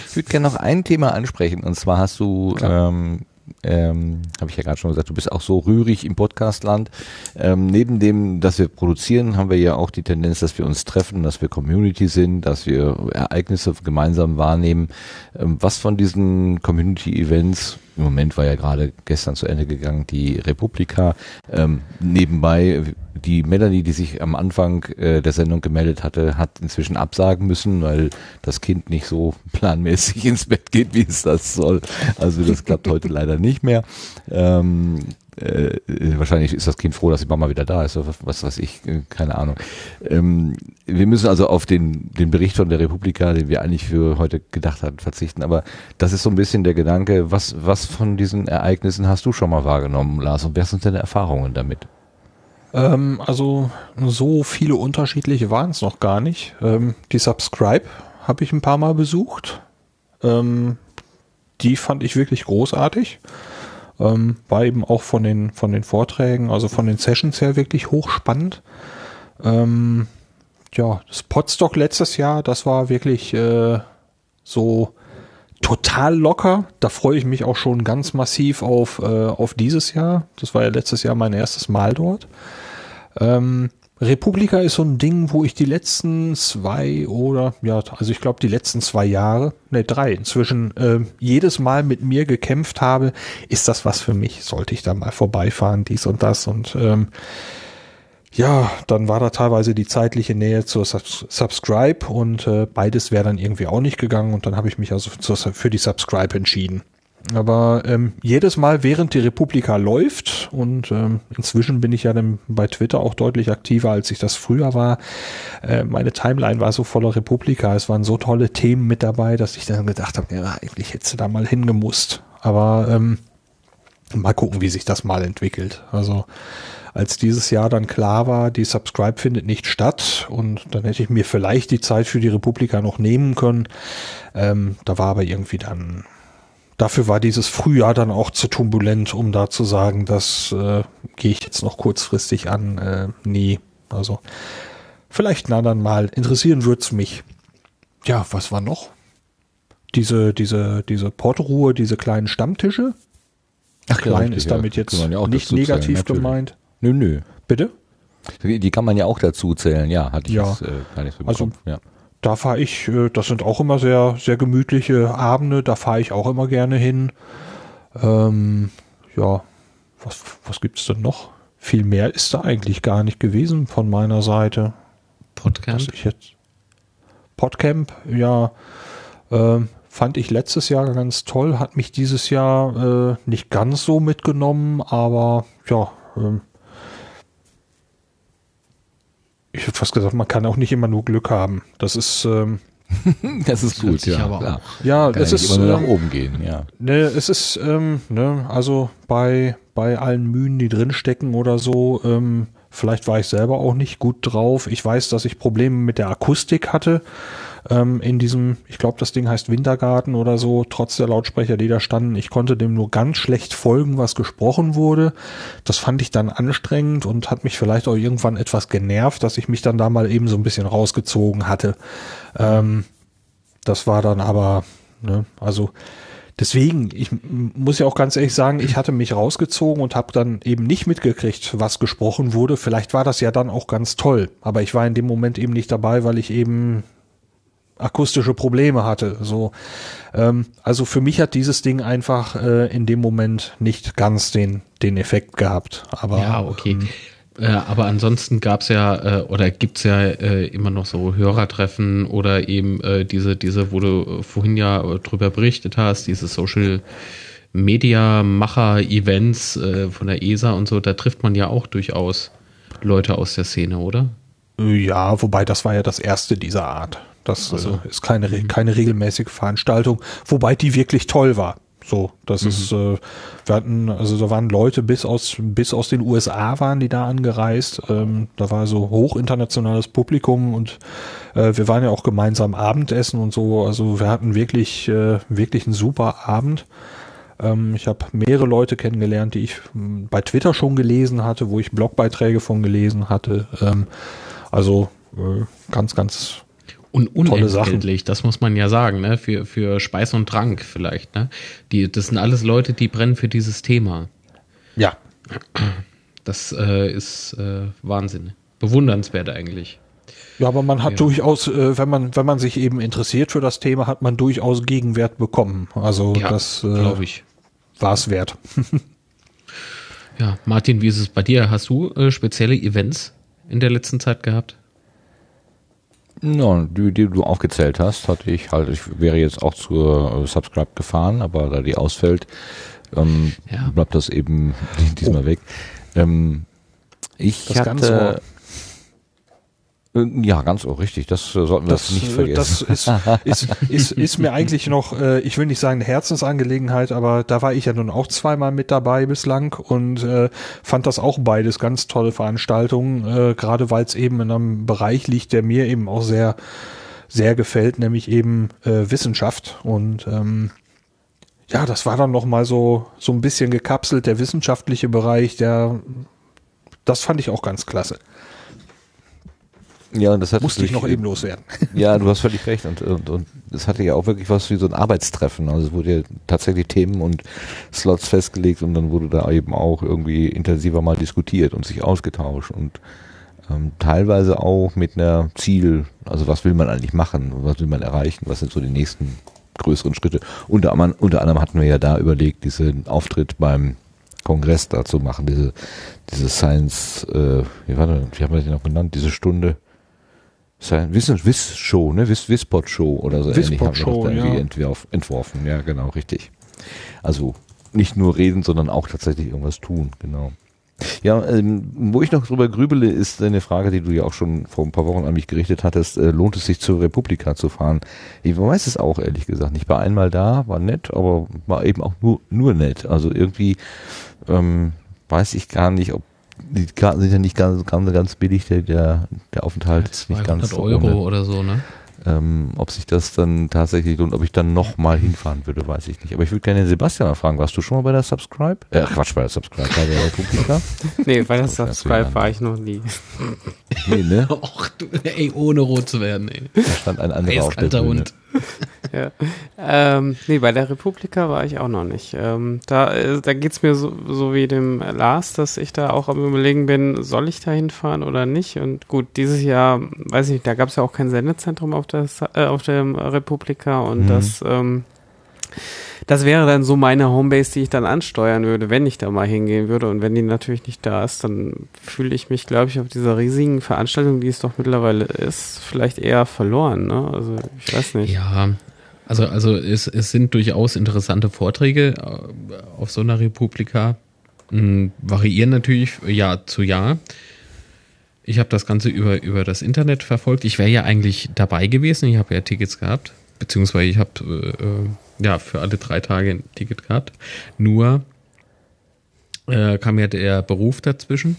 ich würde gerne noch ein Thema ansprechen und zwar hast du ähm, ähm, habe ich ja gerade schon gesagt, du bist auch so rührig im Podcastland. Ähm, neben dem, dass wir produzieren, haben wir ja auch die Tendenz, dass wir uns treffen, dass wir Community sind, dass wir Ereignisse gemeinsam wahrnehmen. Ähm, was von diesen Community-Events im Moment war ja gerade gestern zu Ende gegangen, die Republika. Ähm, nebenbei, die Melanie, die sich am Anfang äh, der Sendung gemeldet hatte, hat inzwischen absagen müssen, weil das Kind nicht so planmäßig ins Bett geht, wie es das soll. Also das klappt heute leider nicht mehr. Ähm, äh, wahrscheinlich ist das Kind froh, dass die Mama wieder da ist, was, was weiß ich, äh, keine Ahnung. Ähm, wir müssen also auf den, den Bericht von der Republika, den wir eigentlich für heute gedacht hatten, verzichten. Aber das ist so ein bisschen der Gedanke, was, was von diesen Ereignissen hast du schon mal wahrgenommen, Lars? Und wer sind deine Erfahrungen damit? Ähm, also so viele unterschiedliche waren es noch gar nicht. Ähm, die Subscribe habe ich ein paar Mal besucht. Ähm, die fand ich wirklich großartig. Ähm, war eben auch von den, von den Vorträgen, also von den Sessions her wirklich hochspannend. Ähm, ja, das Podstock letztes Jahr, das war wirklich äh, so total locker. Da freue ich mich auch schon ganz massiv auf, äh, auf dieses Jahr. Das war ja letztes Jahr mein erstes Mal dort. Ähm, Republika ist so ein Ding, wo ich die letzten zwei oder, ja, also ich glaube die letzten zwei Jahre, ne drei inzwischen, äh, jedes Mal mit mir gekämpft habe, ist das was für mich? Sollte ich da mal vorbeifahren, dies und das und ähm, ja, dann war da teilweise die zeitliche Nähe zur Subs Subscribe und äh, beides wäre dann irgendwie auch nicht gegangen und dann habe ich mich also für die Subscribe entschieden. Aber ähm, jedes Mal, während die Republika läuft, und ähm, inzwischen bin ich ja dann bei Twitter auch deutlich aktiver, als ich das früher war, äh, meine Timeline war so voller Republika, es waren so tolle Themen mit dabei, dass ich dann gedacht habe, ja, eigentlich hättest du da mal hingemusst. Aber ähm, mal gucken, wie sich das mal entwickelt. Also als dieses Jahr dann klar war, die Subscribe findet nicht statt und dann hätte ich mir vielleicht die Zeit für die Republika noch nehmen können. Ähm, da war aber irgendwie dann dafür war dieses Frühjahr dann auch zu turbulent, um da zu sagen, das äh, gehe ich jetzt noch kurzfristig an. Äh, nee, also vielleicht ein anderen Mal. Interessieren wird's mich. Ja, was war noch? Diese, diese, diese Portruhe, diese kleinen Stammtische. Ach, Klein ist damit jetzt ja nicht negativ zählen, gemeint. Nö, nö. Bitte? Die kann man ja auch dazu zählen, ja, hatte ich ja. jetzt äh, gar nicht so also, ja da fahre ich, äh, das sind auch immer sehr, sehr gemütliche Abende, da fahre ich auch immer gerne hin. Ähm, ja, was, was es denn noch? Viel mehr ist da eigentlich gar nicht gewesen von meiner Seite. Podcamp? Ich jetzt Podcamp, ja, äh, fand ich letztes Jahr ganz toll, hat mich dieses Jahr äh, nicht ganz so mitgenommen, aber ja, äh, ich hätte fast gesagt, man kann auch nicht immer nur Glück haben. Das ist, ähm, das ist gut, ja. Aber ja, kann es ist immer nur nach ähm, oben gehen, ja. Ne, es ist, ähm, ne, also bei bei allen Mühen, die drinstecken oder so, ähm, vielleicht war ich selber auch nicht gut drauf. Ich weiß, dass ich Probleme mit der Akustik hatte ähm, in diesem, ich glaube, das Ding heißt Wintergarten oder so, trotz der Lautsprecher, die da standen. Ich konnte dem nur ganz schlecht folgen, was gesprochen wurde. Das fand ich dann anstrengend und hat mich vielleicht auch irgendwann etwas genervt, dass ich mich dann da mal eben so ein bisschen rausgezogen hatte. Ähm, das war dann aber, ne, also Deswegen, ich muss ja auch ganz ehrlich sagen, ich hatte mich rausgezogen und habe dann eben nicht mitgekriegt, was gesprochen wurde. Vielleicht war das ja dann auch ganz toll, aber ich war in dem Moment eben nicht dabei, weil ich eben akustische Probleme hatte. So, ähm, also für mich hat dieses Ding einfach äh, in dem Moment nicht ganz den den Effekt gehabt. Aber ja, okay. Ähm, äh, aber ansonsten gab's ja äh, oder gibt's ja äh, immer noch so Hörertreffen oder eben äh, diese diese, wo du vorhin ja äh, drüber berichtet hast, diese Social Media Macher Events äh, von der ESA und so. Da trifft man ja auch durchaus Leute aus der Szene, oder? Ja, wobei das war ja das erste dieser Art. Das also, ist keine, mhm. keine regelmäßige Veranstaltung, wobei die wirklich toll war. So, das mhm. ist, äh, wir hatten, also da waren Leute bis aus, bis aus den USA waren die da angereist. Ähm, da war so hoch internationales Publikum und äh, wir waren ja auch gemeinsam Abendessen und so. Also wir hatten wirklich, äh, wirklich einen super Abend. Ähm, ich habe mehrere Leute kennengelernt, die ich hm, bei Twitter schon gelesen hatte, wo ich Blogbeiträge von gelesen hatte. Ähm, also äh, ganz, ganz und unentgeltlich, das muss man ja sagen, ne? Für, für Speis und Trank vielleicht, ne? Die, das sind alles Leute, die brennen für dieses Thema. Ja. Das äh, ist äh, Wahnsinn. Bewundernswert eigentlich. Ja, aber man hat ja. durchaus, äh, wenn man, wenn man sich eben interessiert für das Thema, hat man durchaus Gegenwert bekommen. Also ja, das äh, glaube ich. War es wert. ja, Martin, wie ist es bei dir? Hast du äh, spezielle Events in der letzten Zeit gehabt? Ja, die, die du aufgezählt hast, hatte ich halt, ich wäre jetzt auch zur äh, Subscribe gefahren, aber da die ausfällt, ähm, ja. bleibt das eben diesmal oh. weg. Ähm, ich das hatte ja, ganz oh, richtig. Das äh, sollten wir das, nicht äh, vergessen. Das ist, ist, ist, ist mir eigentlich noch, äh, ich will nicht sagen eine Herzensangelegenheit, aber da war ich ja nun auch zweimal mit dabei bislang und äh, fand das auch beides ganz tolle Veranstaltungen, äh, gerade weil es eben in einem Bereich liegt, der mir eben auch sehr, sehr gefällt, nämlich eben äh, Wissenschaft und ähm, ja, das war dann noch mal so so ein bisschen gekapselt der wissenschaftliche Bereich, der das fand ich auch ganz klasse. Ja, und das hat musste ich noch eben loswerden. Ja, du hast völlig recht und und und das hatte ja auch wirklich was wie so ein Arbeitstreffen. Also es wurde ja tatsächlich Themen und Slots festgelegt und dann wurde da eben auch irgendwie intensiver mal diskutiert und sich ausgetauscht und ähm, teilweise auch mit einer Ziel, also was will man eigentlich machen, was will man erreichen, was sind so die nächsten größeren Schritte. Unter anderem, unter anderem hatten wir ja da überlegt, diesen Auftritt beim Kongress dazu machen, diese, diese Science, äh, wie war das, wie haben wir das noch genannt, diese Stunde, Wissen, Wiss Show, ne, Wiss, Wisspot Show oder so ähnlich haben wir irgendwie ja. entwerf, entworfen, ja, genau, richtig. Also, nicht nur reden, sondern auch tatsächlich irgendwas tun, genau. Ja, ähm, wo ich noch drüber grübele, ist eine Frage, die du ja auch schon vor ein paar Wochen an mich gerichtet hattest. Äh, lohnt es sich zur Republika zu fahren? Ich weiß es auch, ehrlich gesagt. Ich war einmal da, war nett, aber war eben auch nur, nur nett. Also irgendwie ähm, weiß ich gar nicht, ob die Karten sind ja nicht ganz, ganz, ganz billig, der, der, der Aufenthalt ist nicht ganz Euro ohne. oder so, ne? Ähm, ob sich das dann tatsächlich lohnt, ob ich dann nochmal hinfahren würde, weiß ich nicht. Aber ich würde gerne den Sebastian mal fragen, warst du schon mal bei der Subscribe? Äh, Quatsch, bei der Subscribe, bei der Republika? nee, bei der Subscribe war ich noch nie. nee, ne? Och, du, ey, ohne rot zu werden, ey. Da stand ein anderer auf der Bühne. Hund. ja. Ähm, nee, bei der Republika war ich auch noch nicht. Ähm, da äh, da geht es mir so, so wie dem Lars, dass ich da auch am überlegen bin, soll ich da hinfahren oder nicht? Und gut, dieses Jahr, weiß ich nicht, da gab es ja auch kein Sendezentrum auf der, äh, auf der Republika und mhm. das ähm, das wäre dann so meine Homebase, die ich dann ansteuern würde, wenn ich da mal hingehen würde. Und wenn die natürlich nicht da ist, dann fühle ich mich, glaube ich, auf dieser riesigen Veranstaltung, die es doch mittlerweile ist, vielleicht eher verloren. Ne? Also ich weiß nicht. Ja, also, also es, es sind durchaus interessante Vorträge äh, auf so einer Republika. Hm, variieren natürlich Jahr zu Jahr. Ich habe das Ganze über, über das Internet verfolgt. Ich wäre ja eigentlich dabei gewesen. Ich habe ja Tickets gehabt. Beziehungsweise ich habe äh, äh ja, für alle drei Tage ein Ticket gehabt. Nur äh, kam ja der Beruf dazwischen.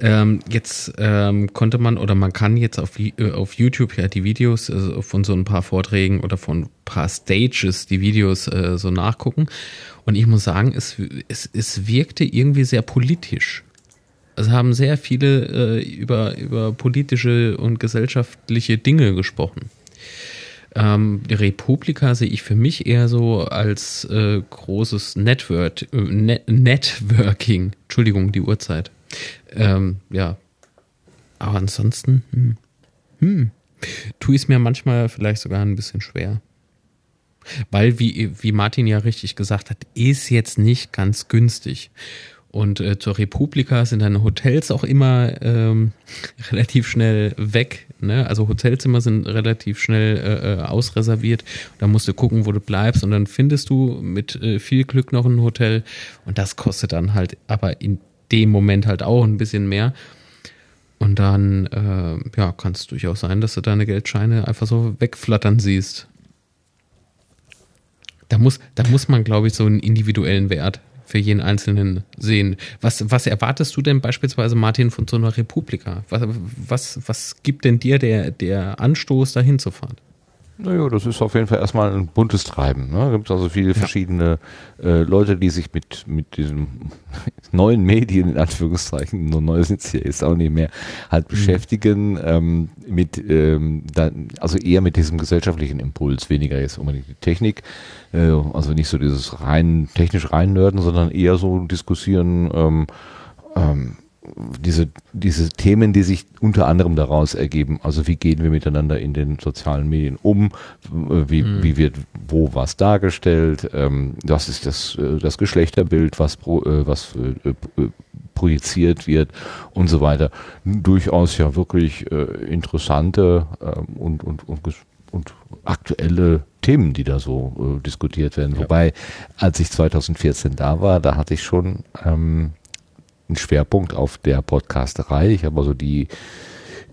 Ähm, jetzt ähm, konnte man oder man kann jetzt auf, äh, auf YouTube ja die Videos äh, von so ein paar Vorträgen oder von ein paar Stages die Videos äh, so nachgucken. Und ich muss sagen, es, es, es wirkte irgendwie sehr politisch. Es haben sehr viele äh, über, über politische und gesellschaftliche Dinge gesprochen. Ähm, die Republika sehe ich für mich eher so als äh, großes Network, äh, Net Networking. Entschuldigung, die Uhrzeit. Ähm, ja. Aber ansonsten, hm, hm, tue ich es mir manchmal vielleicht sogar ein bisschen schwer. Weil, wie, wie Martin ja richtig gesagt hat, ist jetzt nicht ganz günstig. Und äh, zur Republika sind dann Hotels auch immer ähm, relativ schnell weg. Ne? Also Hotelzimmer sind relativ schnell äh, äh, ausreserviert. Da musst du gucken, wo du bleibst. Und dann findest du mit äh, viel Glück noch ein Hotel. Und das kostet dann halt aber in dem Moment halt auch ein bisschen mehr. Und dann äh, ja, kann es durchaus sein, dass du deine Geldscheine einfach so wegflattern siehst. Da muss, da muss man, glaube ich, so einen individuellen Wert für jeden Einzelnen sehen. Was, was erwartest du denn beispielsweise, Martin, von so einer Republika? Was, was, was gibt denn dir der, der Anstoß, da hinzufahren? Naja, das ist auf jeden Fall erstmal ein buntes Treiben. Ne? Gibt also viele verschiedene äh, Leute, die sich mit, mit diesen neuen Medien, in Anführungszeichen, nur neu sind es ja jetzt auch nicht mehr, halt mhm. beschäftigen, ähm, mit, ähm, dann, also eher mit diesem gesellschaftlichen Impuls, weniger jetzt unbedingt die Technik, äh, also nicht so dieses rein, technisch rein Nörden, sondern eher so diskutieren, ähm, ähm, diese, diese Themen, die sich unter anderem daraus ergeben, also wie gehen wir miteinander in den sozialen Medien um, wie, mhm. wie wird wo was dargestellt, ähm, was ist das, äh, das Geschlechterbild, was, pro, äh, was äh, äh, projiziert wird und so weiter. Durchaus ja wirklich äh, interessante äh, und, und, und, und aktuelle Themen, die da so äh, diskutiert werden. Ja. Wobei, als ich 2014 da war, da hatte ich schon ähm, einen Schwerpunkt auf der Podcasterei. Ich habe also die,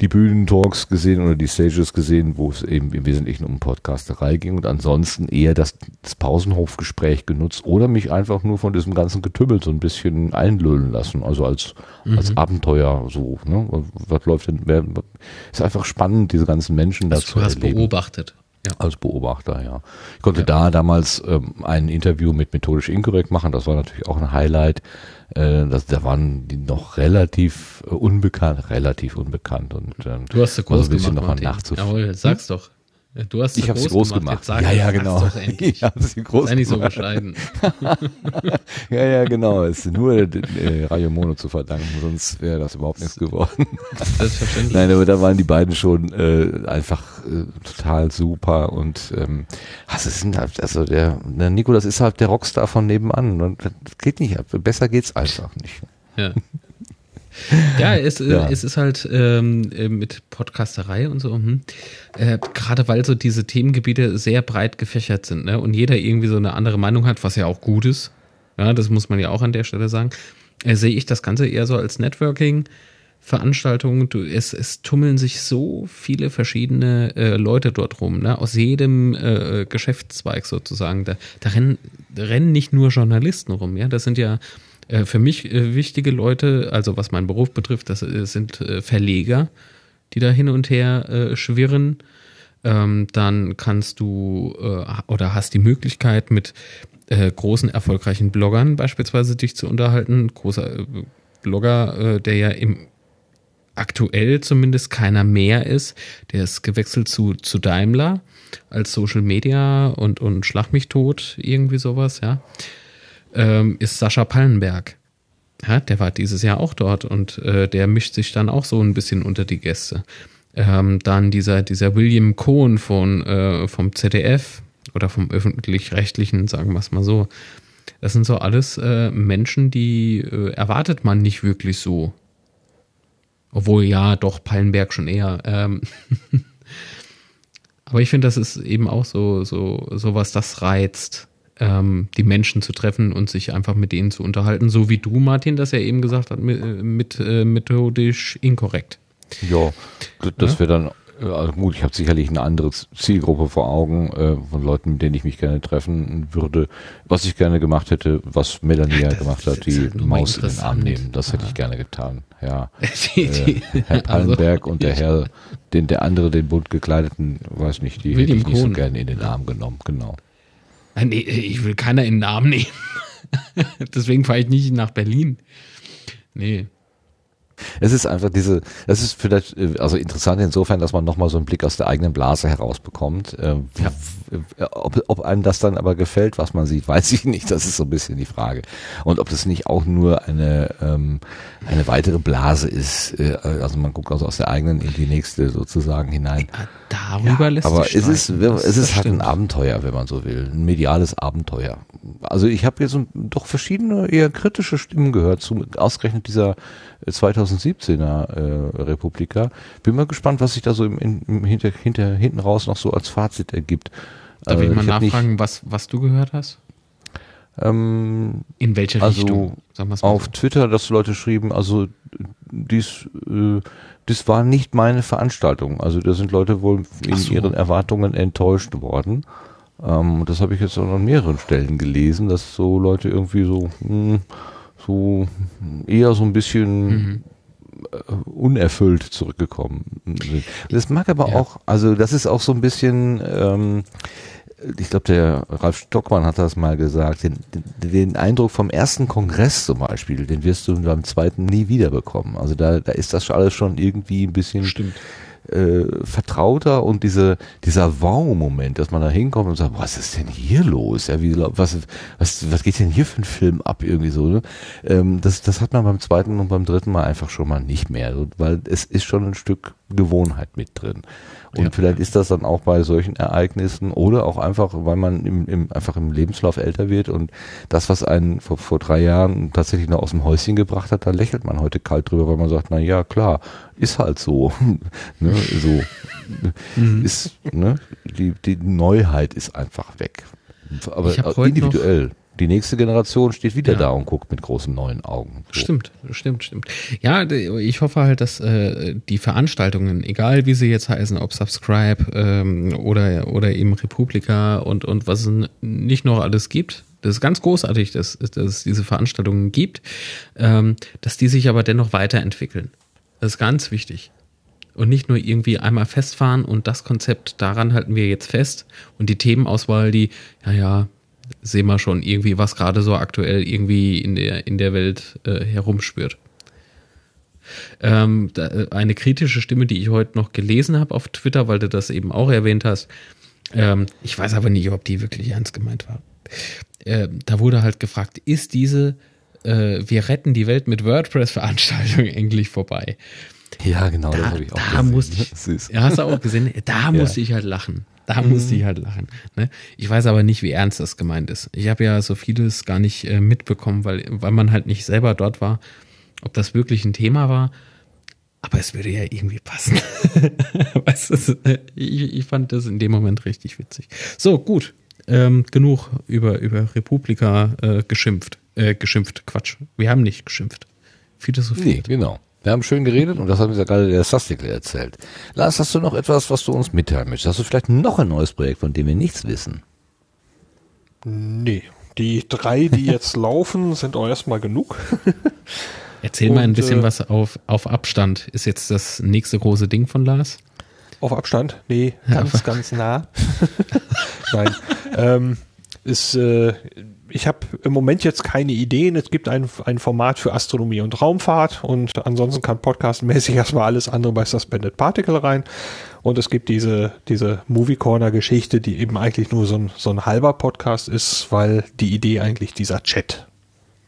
die Bühnentalks gesehen oder die Stages gesehen, wo es eben im Wesentlichen um Podcasterei ging und ansonsten eher das, das Pausenhofgespräch genutzt oder mich einfach nur von diesem ganzen Getümmel so ein bisschen einlullen lassen, also als, mhm. als Abenteuer so, ne? Was läuft denn, wer, ist einfach spannend, diese ganzen Menschen dazu. Du hast erleben. beobachtet. Ja. Als Beobachter, ja. Ich konnte ja. da damals ähm, ein Interview mit Methodisch Inkorrekt machen. Das war natürlich auch ein Highlight. Äh, das, da waren die noch relativ äh, unbekannt, relativ unbekannt. Und, ähm, du hast so groß also gemacht, noch Martin. Jawohl, sag's doch. Du hast ich habe sie groß gemacht. gemacht. ja, ja, genau. Ich habe sie groß Sei nicht so bescheiden. ja, ja, genau. Es ist nur äh, Radio Mono zu verdanken, sonst wäre das überhaupt nichts geworden. Selbstverständlich. Nein, aber da waren die beiden schon äh, einfach äh, total super und ähm, also, sind halt, also der, der Nico, das ist halt der Rockstar von nebenan und das geht nicht. Besser geht's einfach nicht. Ja. Ja, es, äh, ja. es ist halt ähm, äh, mit Podcasterei und so, hm, äh, gerade weil so diese Themengebiete sehr breit gefächert sind ne? und jeder irgendwie so eine andere Meinung hat, was ja auch gut ist. Ja, das muss man ja auch an der Stelle sagen. Äh, sehe ich das Ganze eher so als Networking. Veranstaltung, du, es, es tummeln sich so viele verschiedene äh, Leute dort rum, ne? aus jedem äh, Geschäftszweig sozusagen. Da, da, rennen, da rennen nicht nur Journalisten rum, ja, das sind ja äh, für mich äh, wichtige Leute, also was meinen Beruf betrifft, das äh, sind Verleger, die da hin und her schwirren. Ähm, dann kannst du oder hast die Möglichkeit mit großen erfolgreichen Bloggern beispielsweise dich zu unterhalten. Großer Blogger, der ja im aktuell zumindest keiner mehr ist, der ist gewechselt zu, zu Daimler als Social Media und, und Schlag mich tot, irgendwie sowas, ja ähm, ist Sascha Pallenberg. Ja, der war dieses Jahr auch dort und äh, der mischt sich dann auch so ein bisschen unter die Gäste. Ähm, dann dieser, dieser William Cohn von, äh, vom ZDF oder vom öffentlich-rechtlichen, sagen wir es mal so. Das sind so alles äh, Menschen, die äh, erwartet man nicht wirklich so. Obwohl ja, doch Pallenberg schon eher. Ähm Aber ich finde, das ist eben auch so, so, so was, das reizt ähm, die Menschen zu treffen und sich einfach mit denen zu unterhalten, so wie du, Martin, das ja eben gesagt hat, mit, mit äh, methodisch inkorrekt. Ja, das wäre dann also gut, ich habe sicherlich eine andere Zielgruppe vor Augen äh, von Leuten, mit denen ich mich gerne treffen würde. Was ich gerne gemacht hätte, was Melanie ja gemacht hat, die halt Maus in den Arm nehmen. Das hätte ich gerne getan. Ja. die, die, äh, Herr Pallenberg also, und der Herr, den der andere, den bunt gekleideten, weiß nicht, die William hätte ich nicht Kohn. so gerne in den Arm genommen. Genau. Nee, ich will keiner in den Arm nehmen. Deswegen fahre ich nicht nach Berlin. Nee. Es ist einfach diese, es ist vielleicht äh, also interessant insofern, dass man nochmal so einen Blick aus der eigenen Blase herausbekommt. Ähm, ja. Ob, ob einem das dann aber gefällt, was man sieht, weiß ich nicht. Das ist so ein bisschen die Frage. Und ob das nicht auch nur eine, ähm, eine weitere Blase ist. Äh, also man guckt also aus der eigenen in die nächste sozusagen hinein. Ja, darüber ja, lässt Aber es ist, es ist halt ein Abenteuer, wenn man so will. Ein mediales Abenteuer. Also ich habe jetzt doch verschiedene eher kritische Stimmen gehört, zu, ausgerechnet dieser 2017er äh, Republika. Bin mal gespannt, was sich da so im, im hinter, hinter, hinten raus noch so als Fazit ergibt. Darf äh, ich mal ich nachfragen, nicht, was, was du gehört hast? Ähm, In welche also Richtung? Mal auf so. Twitter, dass Leute schrieben, also dies, äh, das war nicht meine Veranstaltung. Also da sind Leute wohl in so. ihren Erwartungen enttäuscht worden. Ähm, das habe ich jetzt auch an mehreren Stellen gelesen, dass so Leute irgendwie so, mh, hm, so eher so ein bisschen mhm. unerfüllt zurückgekommen sind. Das mag aber ja. auch, also das ist auch so ein bisschen, ähm, ich glaube, der Ralf Stockmann hat das mal gesagt, den, den, Eindruck vom ersten Kongress zum Beispiel, den wirst du beim zweiten nie wieder bekommen. Also da, da ist das alles schon irgendwie ein bisschen Stimmt äh, vertrauter und diese, dieser Wow-Moment, dass man da hinkommt und sagt, was ist denn hier los? Ja, wie, was, was, was geht denn hier für ein Film ab irgendwie so? Ne? Ähm, das, das hat man beim zweiten und beim dritten Mal einfach schon mal nicht mehr, weil es ist schon ein Stück Gewohnheit mit drin. Und ja. vielleicht ist das dann auch bei solchen Ereignissen oder auch einfach, weil man im, im, einfach im Lebenslauf älter wird und das, was einen vor, vor drei Jahren tatsächlich noch aus dem Häuschen gebracht hat, da lächelt man heute kalt drüber, weil man sagt, na ja, klar, ist halt so. ne, so mhm. ist, ne, die, die Neuheit ist einfach weg. Aber individuell die nächste Generation steht wieder ja. da und guckt mit großen neuen Augen. So. Stimmt, stimmt, stimmt. Ja, ich hoffe halt, dass äh, die Veranstaltungen, egal wie sie jetzt heißen, ob Subscribe ähm, oder, oder eben Republika und, und was es nicht noch alles gibt, das ist ganz großartig, dass, dass es diese Veranstaltungen gibt, ähm, dass die sich aber dennoch weiterentwickeln. Das ist ganz wichtig. Und nicht nur irgendwie einmal festfahren und das Konzept, daran halten wir jetzt fest. Und die Themenauswahl, die, ja, ja, sehen wir schon irgendwie, was gerade so aktuell irgendwie in der, in der Welt äh, herumspürt. Ähm, da, äh, eine kritische Stimme, die ich heute noch gelesen habe auf Twitter, weil du das eben auch erwähnt hast. Ähm, ich weiß aber nicht, ob die wirklich ernst gemeint war. Äh, da wurde halt gefragt, ist diese äh, Wir retten die Welt mit WordPress-Veranstaltung endlich vorbei? Ja, genau, da, das habe ich auch da gesehen. Musste ich, Süß. Ja, hast du auch gesehen? Da ja. musste ich halt lachen. Da mhm. musste ich halt lachen. Ne? Ich weiß aber nicht, wie ernst das gemeint ist. Ich habe ja so vieles gar nicht äh, mitbekommen, weil, weil man halt nicht selber dort war, ob das wirklich ein Thema war. Aber es würde ja irgendwie passen. weißt du, ich, ich fand das in dem Moment richtig witzig. So, gut. Ähm, genug über, über Republika äh, geschimpft. Äh, geschimpft, Quatsch. Wir haben nicht geschimpft. Philosophie. Nee, genau. Wir haben schön geredet und das hat mir ja gerade der Sastikle erzählt. Lars, hast du noch etwas, was du uns mitteilen möchtest? Hast du vielleicht noch ein neues Projekt, von dem wir nichts wissen? Nee. Die drei, die jetzt laufen, sind auch erstmal genug. Erzähl und, mal ein bisschen äh, was auf, auf Abstand. Ist jetzt das nächste große Ding von Lars? Auf Abstand? Nee, ganz, ganz nah. Nein. ähm, ist, äh, ich habe im Moment jetzt keine Ideen. Es gibt ein, ein Format für Astronomie und Raumfahrt und ansonsten kann podcastmäßig erstmal alles andere bei Suspended Particle rein. Und es gibt diese, diese Movie Corner Geschichte, die eben eigentlich nur so ein, so ein halber Podcast ist, weil die Idee eigentlich dieser Chat,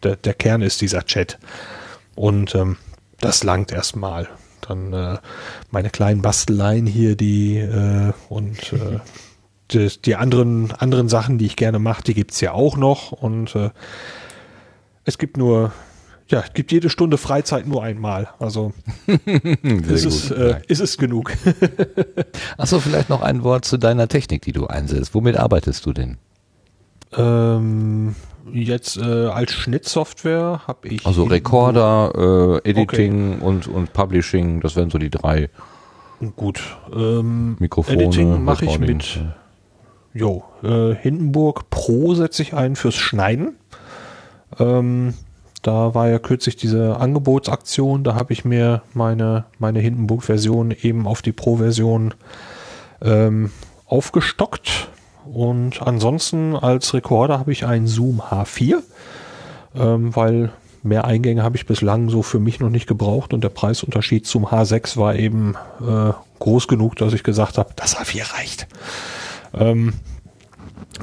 der, der Kern ist dieser Chat. Und ähm, das langt erstmal. Dann äh, meine kleinen Basteleien hier, die äh, und äh, die, die anderen, anderen Sachen, die ich gerne mache, die gibt's ja auch noch. Und äh, es gibt nur, ja, es gibt jede Stunde Freizeit nur einmal. Also ist, es, äh, ist es genug. Achso, vielleicht noch ein Wort zu deiner Technik, die du einsetzt. Womit arbeitest du denn? Ähm, jetzt äh, als Schnittsoftware habe ich. Also Recorder, äh, Editing okay. und, und Publishing, das wären so die drei. Gut. Ähm, Mikrofone. Editing mache ich mit. Jo, äh, Hindenburg Pro setze ich ein fürs Schneiden. Ähm, da war ja kürzlich diese Angebotsaktion, da habe ich mir meine, meine Hindenburg-Version eben auf die Pro-Version ähm, aufgestockt. Und ansonsten als Rekorder habe ich einen Zoom H4, ähm, weil mehr Eingänge habe ich bislang so für mich noch nicht gebraucht und der Preisunterschied zum H6 war eben äh, groß genug, dass ich gesagt habe, das H4 reicht. Ähm,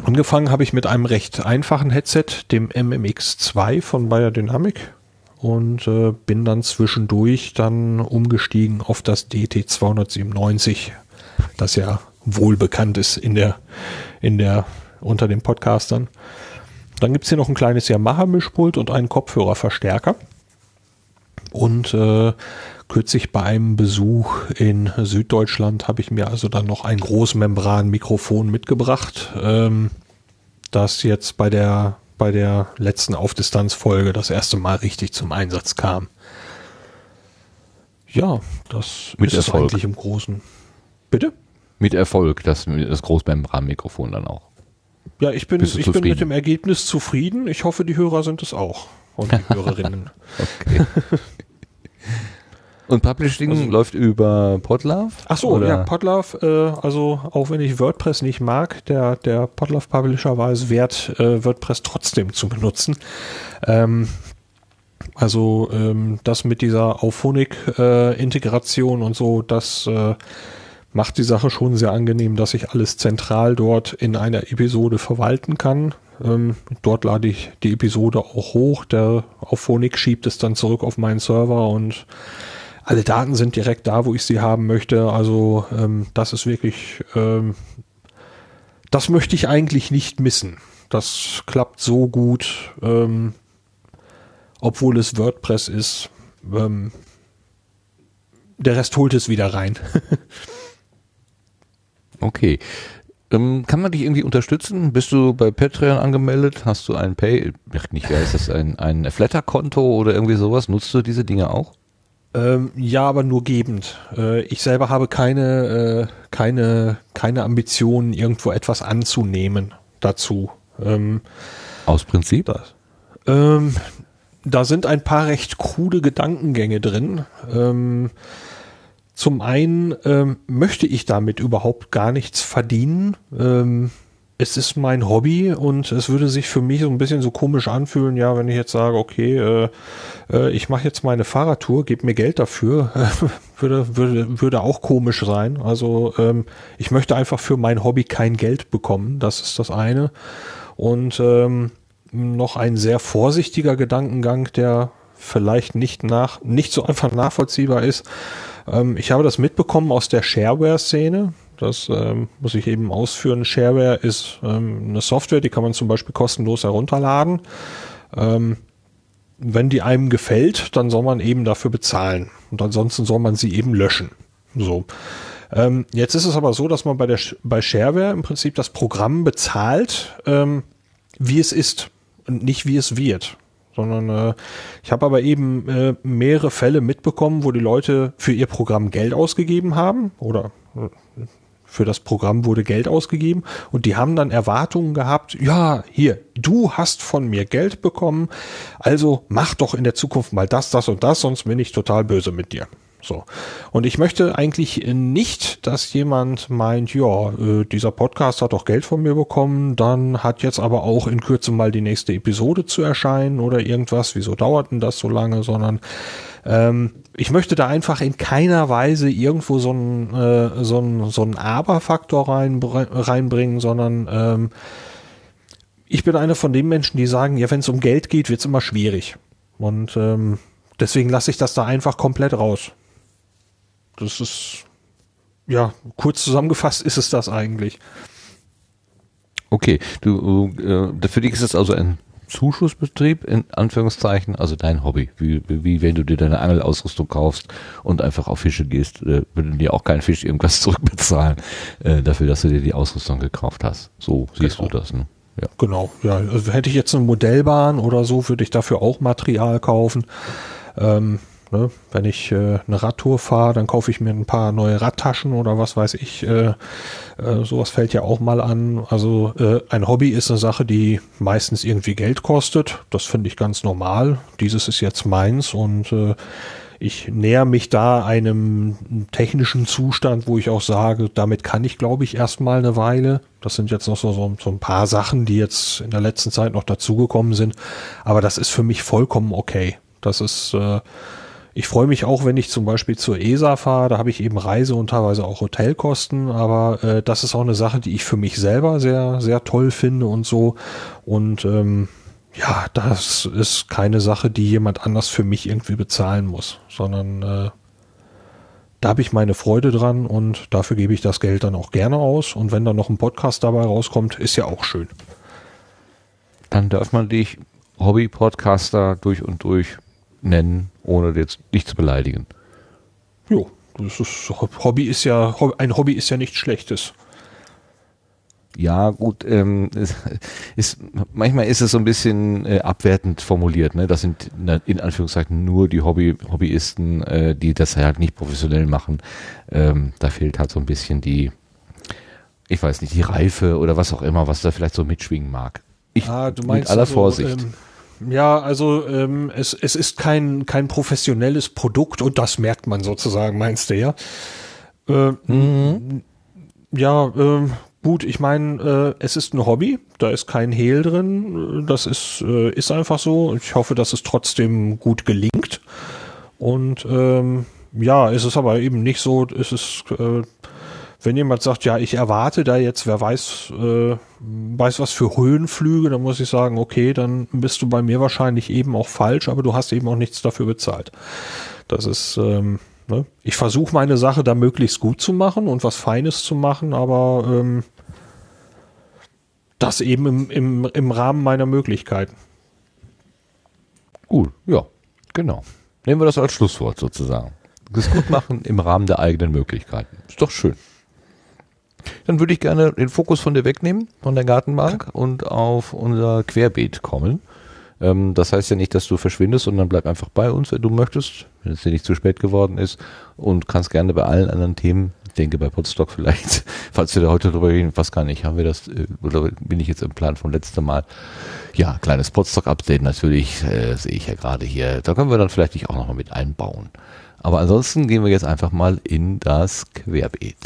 angefangen habe ich mit einem recht einfachen Headset, dem MMX2 von Bayer Dynamic und äh, bin dann zwischendurch dann umgestiegen auf das DT297, das ja wohl bekannt ist in der, in der, unter den Podcastern. Dann gibt's hier noch ein kleines Yamaha-Mischpult und einen Kopfhörerverstärker. Und äh, Kürzlich bei einem Besuch in Süddeutschland habe ich mir also dann noch ein Großmembran-Mikrofon mitgebracht, ähm, das jetzt bei der, bei der letzten Aufdistanzfolge das erste Mal richtig zum Einsatz kam. Ja, das Mit ist Erfolg. eigentlich im Großen. Bitte? Mit Erfolg, das, das Großmembran-Mikrofon dann auch. Ja, ich bin, ich bin mit dem Ergebnis zufrieden. Ich hoffe, die Hörer sind es auch. Und die Hörerinnen. okay. Und Publishing also, läuft über Podlove? Ach so, oder? ja, Podlove, äh, also auch wenn ich WordPress nicht mag, der, der Podlove Publisher war es wert, äh, WordPress trotzdem zu benutzen. Ähm, also ähm, das mit dieser Auphonic-Integration äh, und so, das äh, macht die Sache schon sehr angenehm, dass ich alles zentral dort in einer Episode verwalten kann. Ähm, dort lade ich die Episode auch hoch. Der Auphonic schiebt es dann zurück auf meinen Server und alle Daten sind direkt da, wo ich sie haben möchte. Also ähm, das ist wirklich, ähm, das möchte ich eigentlich nicht missen. Das klappt so gut, ähm, obwohl es WordPress ist. Ähm, der Rest holt es wieder rein. okay. Ähm, kann man dich irgendwie unterstützen? Bist du bei Patreon angemeldet? Hast du ein Pay, nicht, wer ist das, ein, ein Flatter-Konto oder irgendwie sowas? Nutzt du diese Dinge auch? Ähm, ja, aber nur gebend. Äh, ich selber habe keine, äh, keine, keine Ambitionen, irgendwo etwas anzunehmen dazu. Ähm, Aus Prinzip? Das, ähm, da sind ein paar recht krude Gedankengänge drin. Ähm, zum einen ähm, möchte ich damit überhaupt gar nichts verdienen. Es ist mein Hobby und es würde sich für mich so ein bisschen so komisch anfühlen, ja, wenn ich jetzt sage, okay, äh, äh, ich mache jetzt meine Fahrradtour, gib mir Geld dafür, würde, würde, würde auch komisch sein. Also ähm, ich möchte einfach für mein Hobby kein Geld bekommen, das ist das eine. Und ähm, noch ein sehr vorsichtiger Gedankengang, der vielleicht nicht nach, nicht so einfach nachvollziehbar ist. Ähm, ich habe das mitbekommen aus der Shareware-Szene. Das ähm, muss ich eben ausführen. Shareware ist ähm, eine Software, die kann man zum Beispiel kostenlos herunterladen. Ähm, wenn die einem gefällt, dann soll man eben dafür bezahlen. Und ansonsten soll man sie eben löschen. So. Ähm, jetzt ist es aber so, dass man bei der bei Shareware im Prinzip das Programm bezahlt, ähm, wie es ist und nicht wie es wird sondern äh, ich habe aber eben äh, mehrere Fälle mitbekommen, wo die Leute für ihr Programm Geld ausgegeben haben oder äh, für das Programm wurde Geld ausgegeben und die haben dann Erwartungen gehabt, ja, hier, du hast von mir Geld bekommen, also mach doch in der Zukunft mal das, das und das, sonst bin ich total böse mit dir. So. Und ich möchte eigentlich nicht, dass jemand meint, ja, äh, dieser Podcast hat doch Geld von mir bekommen, dann hat jetzt aber auch in Kürze mal die nächste Episode zu erscheinen oder irgendwas. Wieso dauert denn das so lange? Sondern ähm, ich möchte da einfach in keiner Weise irgendwo so einen äh, so einen, so einen Aber-Faktor rein, reinbringen, sondern ähm, ich bin einer von den Menschen, die sagen, ja, wenn es um Geld geht, wird es immer schwierig. Und ähm, deswegen lasse ich das da einfach komplett raus. Das ist, ja, kurz zusammengefasst ist es das eigentlich. Okay, du, äh, für dich ist es also ein Zuschussbetrieb, in Anführungszeichen, also dein Hobby, wie, wie wenn du dir deine Angelausrüstung kaufst und einfach auf Fische gehst, äh, würden dir auch kein Fisch irgendwas zurückbezahlen, äh, dafür, dass du dir die Ausrüstung gekauft hast. So siehst genau. du das, ne? Ja. Genau, ja. Also hätte ich jetzt eine Modellbahn oder so, würde ich dafür auch Material kaufen. Ähm, Ne? Wenn ich äh, eine Radtour fahre, dann kaufe ich mir ein paar neue Radtaschen oder was weiß ich. Äh, äh, sowas fällt ja auch mal an. Also äh, ein Hobby ist eine Sache, die meistens irgendwie Geld kostet. Das finde ich ganz normal. Dieses ist jetzt meins und äh, ich näher mich da einem technischen Zustand, wo ich auch sage, damit kann ich, glaube ich, erstmal eine Weile. Das sind jetzt noch so, so, ein paar Sachen, die jetzt in der letzten Zeit noch dazugekommen sind. Aber das ist für mich vollkommen okay. Das ist äh, ich freue mich auch, wenn ich zum Beispiel zur ESA fahre, da habe ich eben Reise und teilweise auch Hotelkosten, aber äh, das ist auch eine Sache, die ich für mich selber sehr, sehr toll finde und so. Und ähm, ja, das ist keine Sache, die jemand anders für mich irgendwie bezahlen muss, sondern äh, da habe ich meine Freude dran und dafür gebe ich das Geld dann auch gerne aus. Und wenn dann noch ein Podcast dabei rauskommt, ist ja auch schön. Dann darf man dich Hobby-Podcaster durch und durch nennen, ohne jetzt nicht zu beleidigen. Jo, das ist, Hobby ist ja, ein Hobby ist ja nichts Schlechtes. Ja, gut, ähm, ist, ist, manchmal ist es so ein bisschen äh, abwertend formuliert, ne? Das sind in Anführungszeichen nur die Hobby, Hobbyisten, äh, die das halt nicht professionell machen. Ähm, da fehlt halt so ein bisschen die, ich weiß nicht, die Reife oder was auch immer, was da vielleicht so mitschwingen mag. Ich, ah, du meinst mit aller also, Vorsicht. Ähm Ja, also ähm, es, es ist kein, kein professionelles Produkt und das merkt man sozusagen, meinst du ja? Äh, mhm. Ja, äh, gut, ich meine, äh, es ist ein Hobby, da ist kein Hehl drin, das ist, äh, ist einfach so. Ich hoffe, dass es trotzdem gut gelingt. Und ähm, ja, es ist aber eben nicht so, es ist, äh, wenn jemand sagt, ja, ich erwarte da jetzt, wer weiß, äh, weiß was für Höhenflüge, dann muss ich sagen, okay, dann bist du bei mir wahrscheinlich eben auch falsch, aber du hast eben auch nichts dafür bezahlt. Das ist, ähm, ne? ich versuche meine Sache da möglichst gut zu machen und was Feines zu machen, aber ähm, das eben im, im, im Rahmen meiner Möglichkeiten. Gut, ja, genau. Nehmen wir das als Schlusswort sozusagen. Das gut machen im Rahmen der eigenen Möglichkeiten. Ist doch schön. Dann würde ich gerne den Fokus von dir wegnehmen, von der Gartenbank und auf unser Querbeet kommen. Ähm, das heißt ja nicht, dass du verschwindest, sondern bleib einfach bei uns, wenn du möchtest, wenn es dir nicht zu spät geworden ist und kannst gerne bei allen anderen Themen, ich denke bei Podstock vielleicht, falls wir da heute drüber reden, was gar nicht, haben wir das, äh, oder bin ich jetzt im Plan von letztem Mal? Ja, kleines Podstock-Update natürlich, äh, sehe ich ja gerade hier. Da können wir dann vielleicht dich auch nochmal mit einbauen. Aber ansonsten gehen wir jetzt einfach mal in das Querbeet.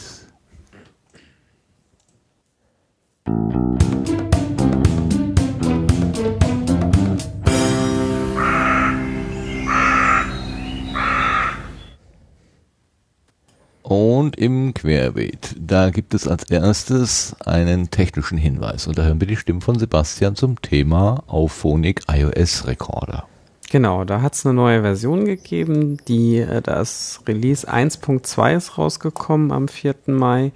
Und im Querbeet, da gibt es als erstes einen technischen Hinweis. Und da hören wir die Stimme von Sebastian zum Thema Auphonic iOS Recorder. Genau, da hat es eine neue Version gegeben, die äh, das Release 1.2 ist rausgekommen am 4. Mai.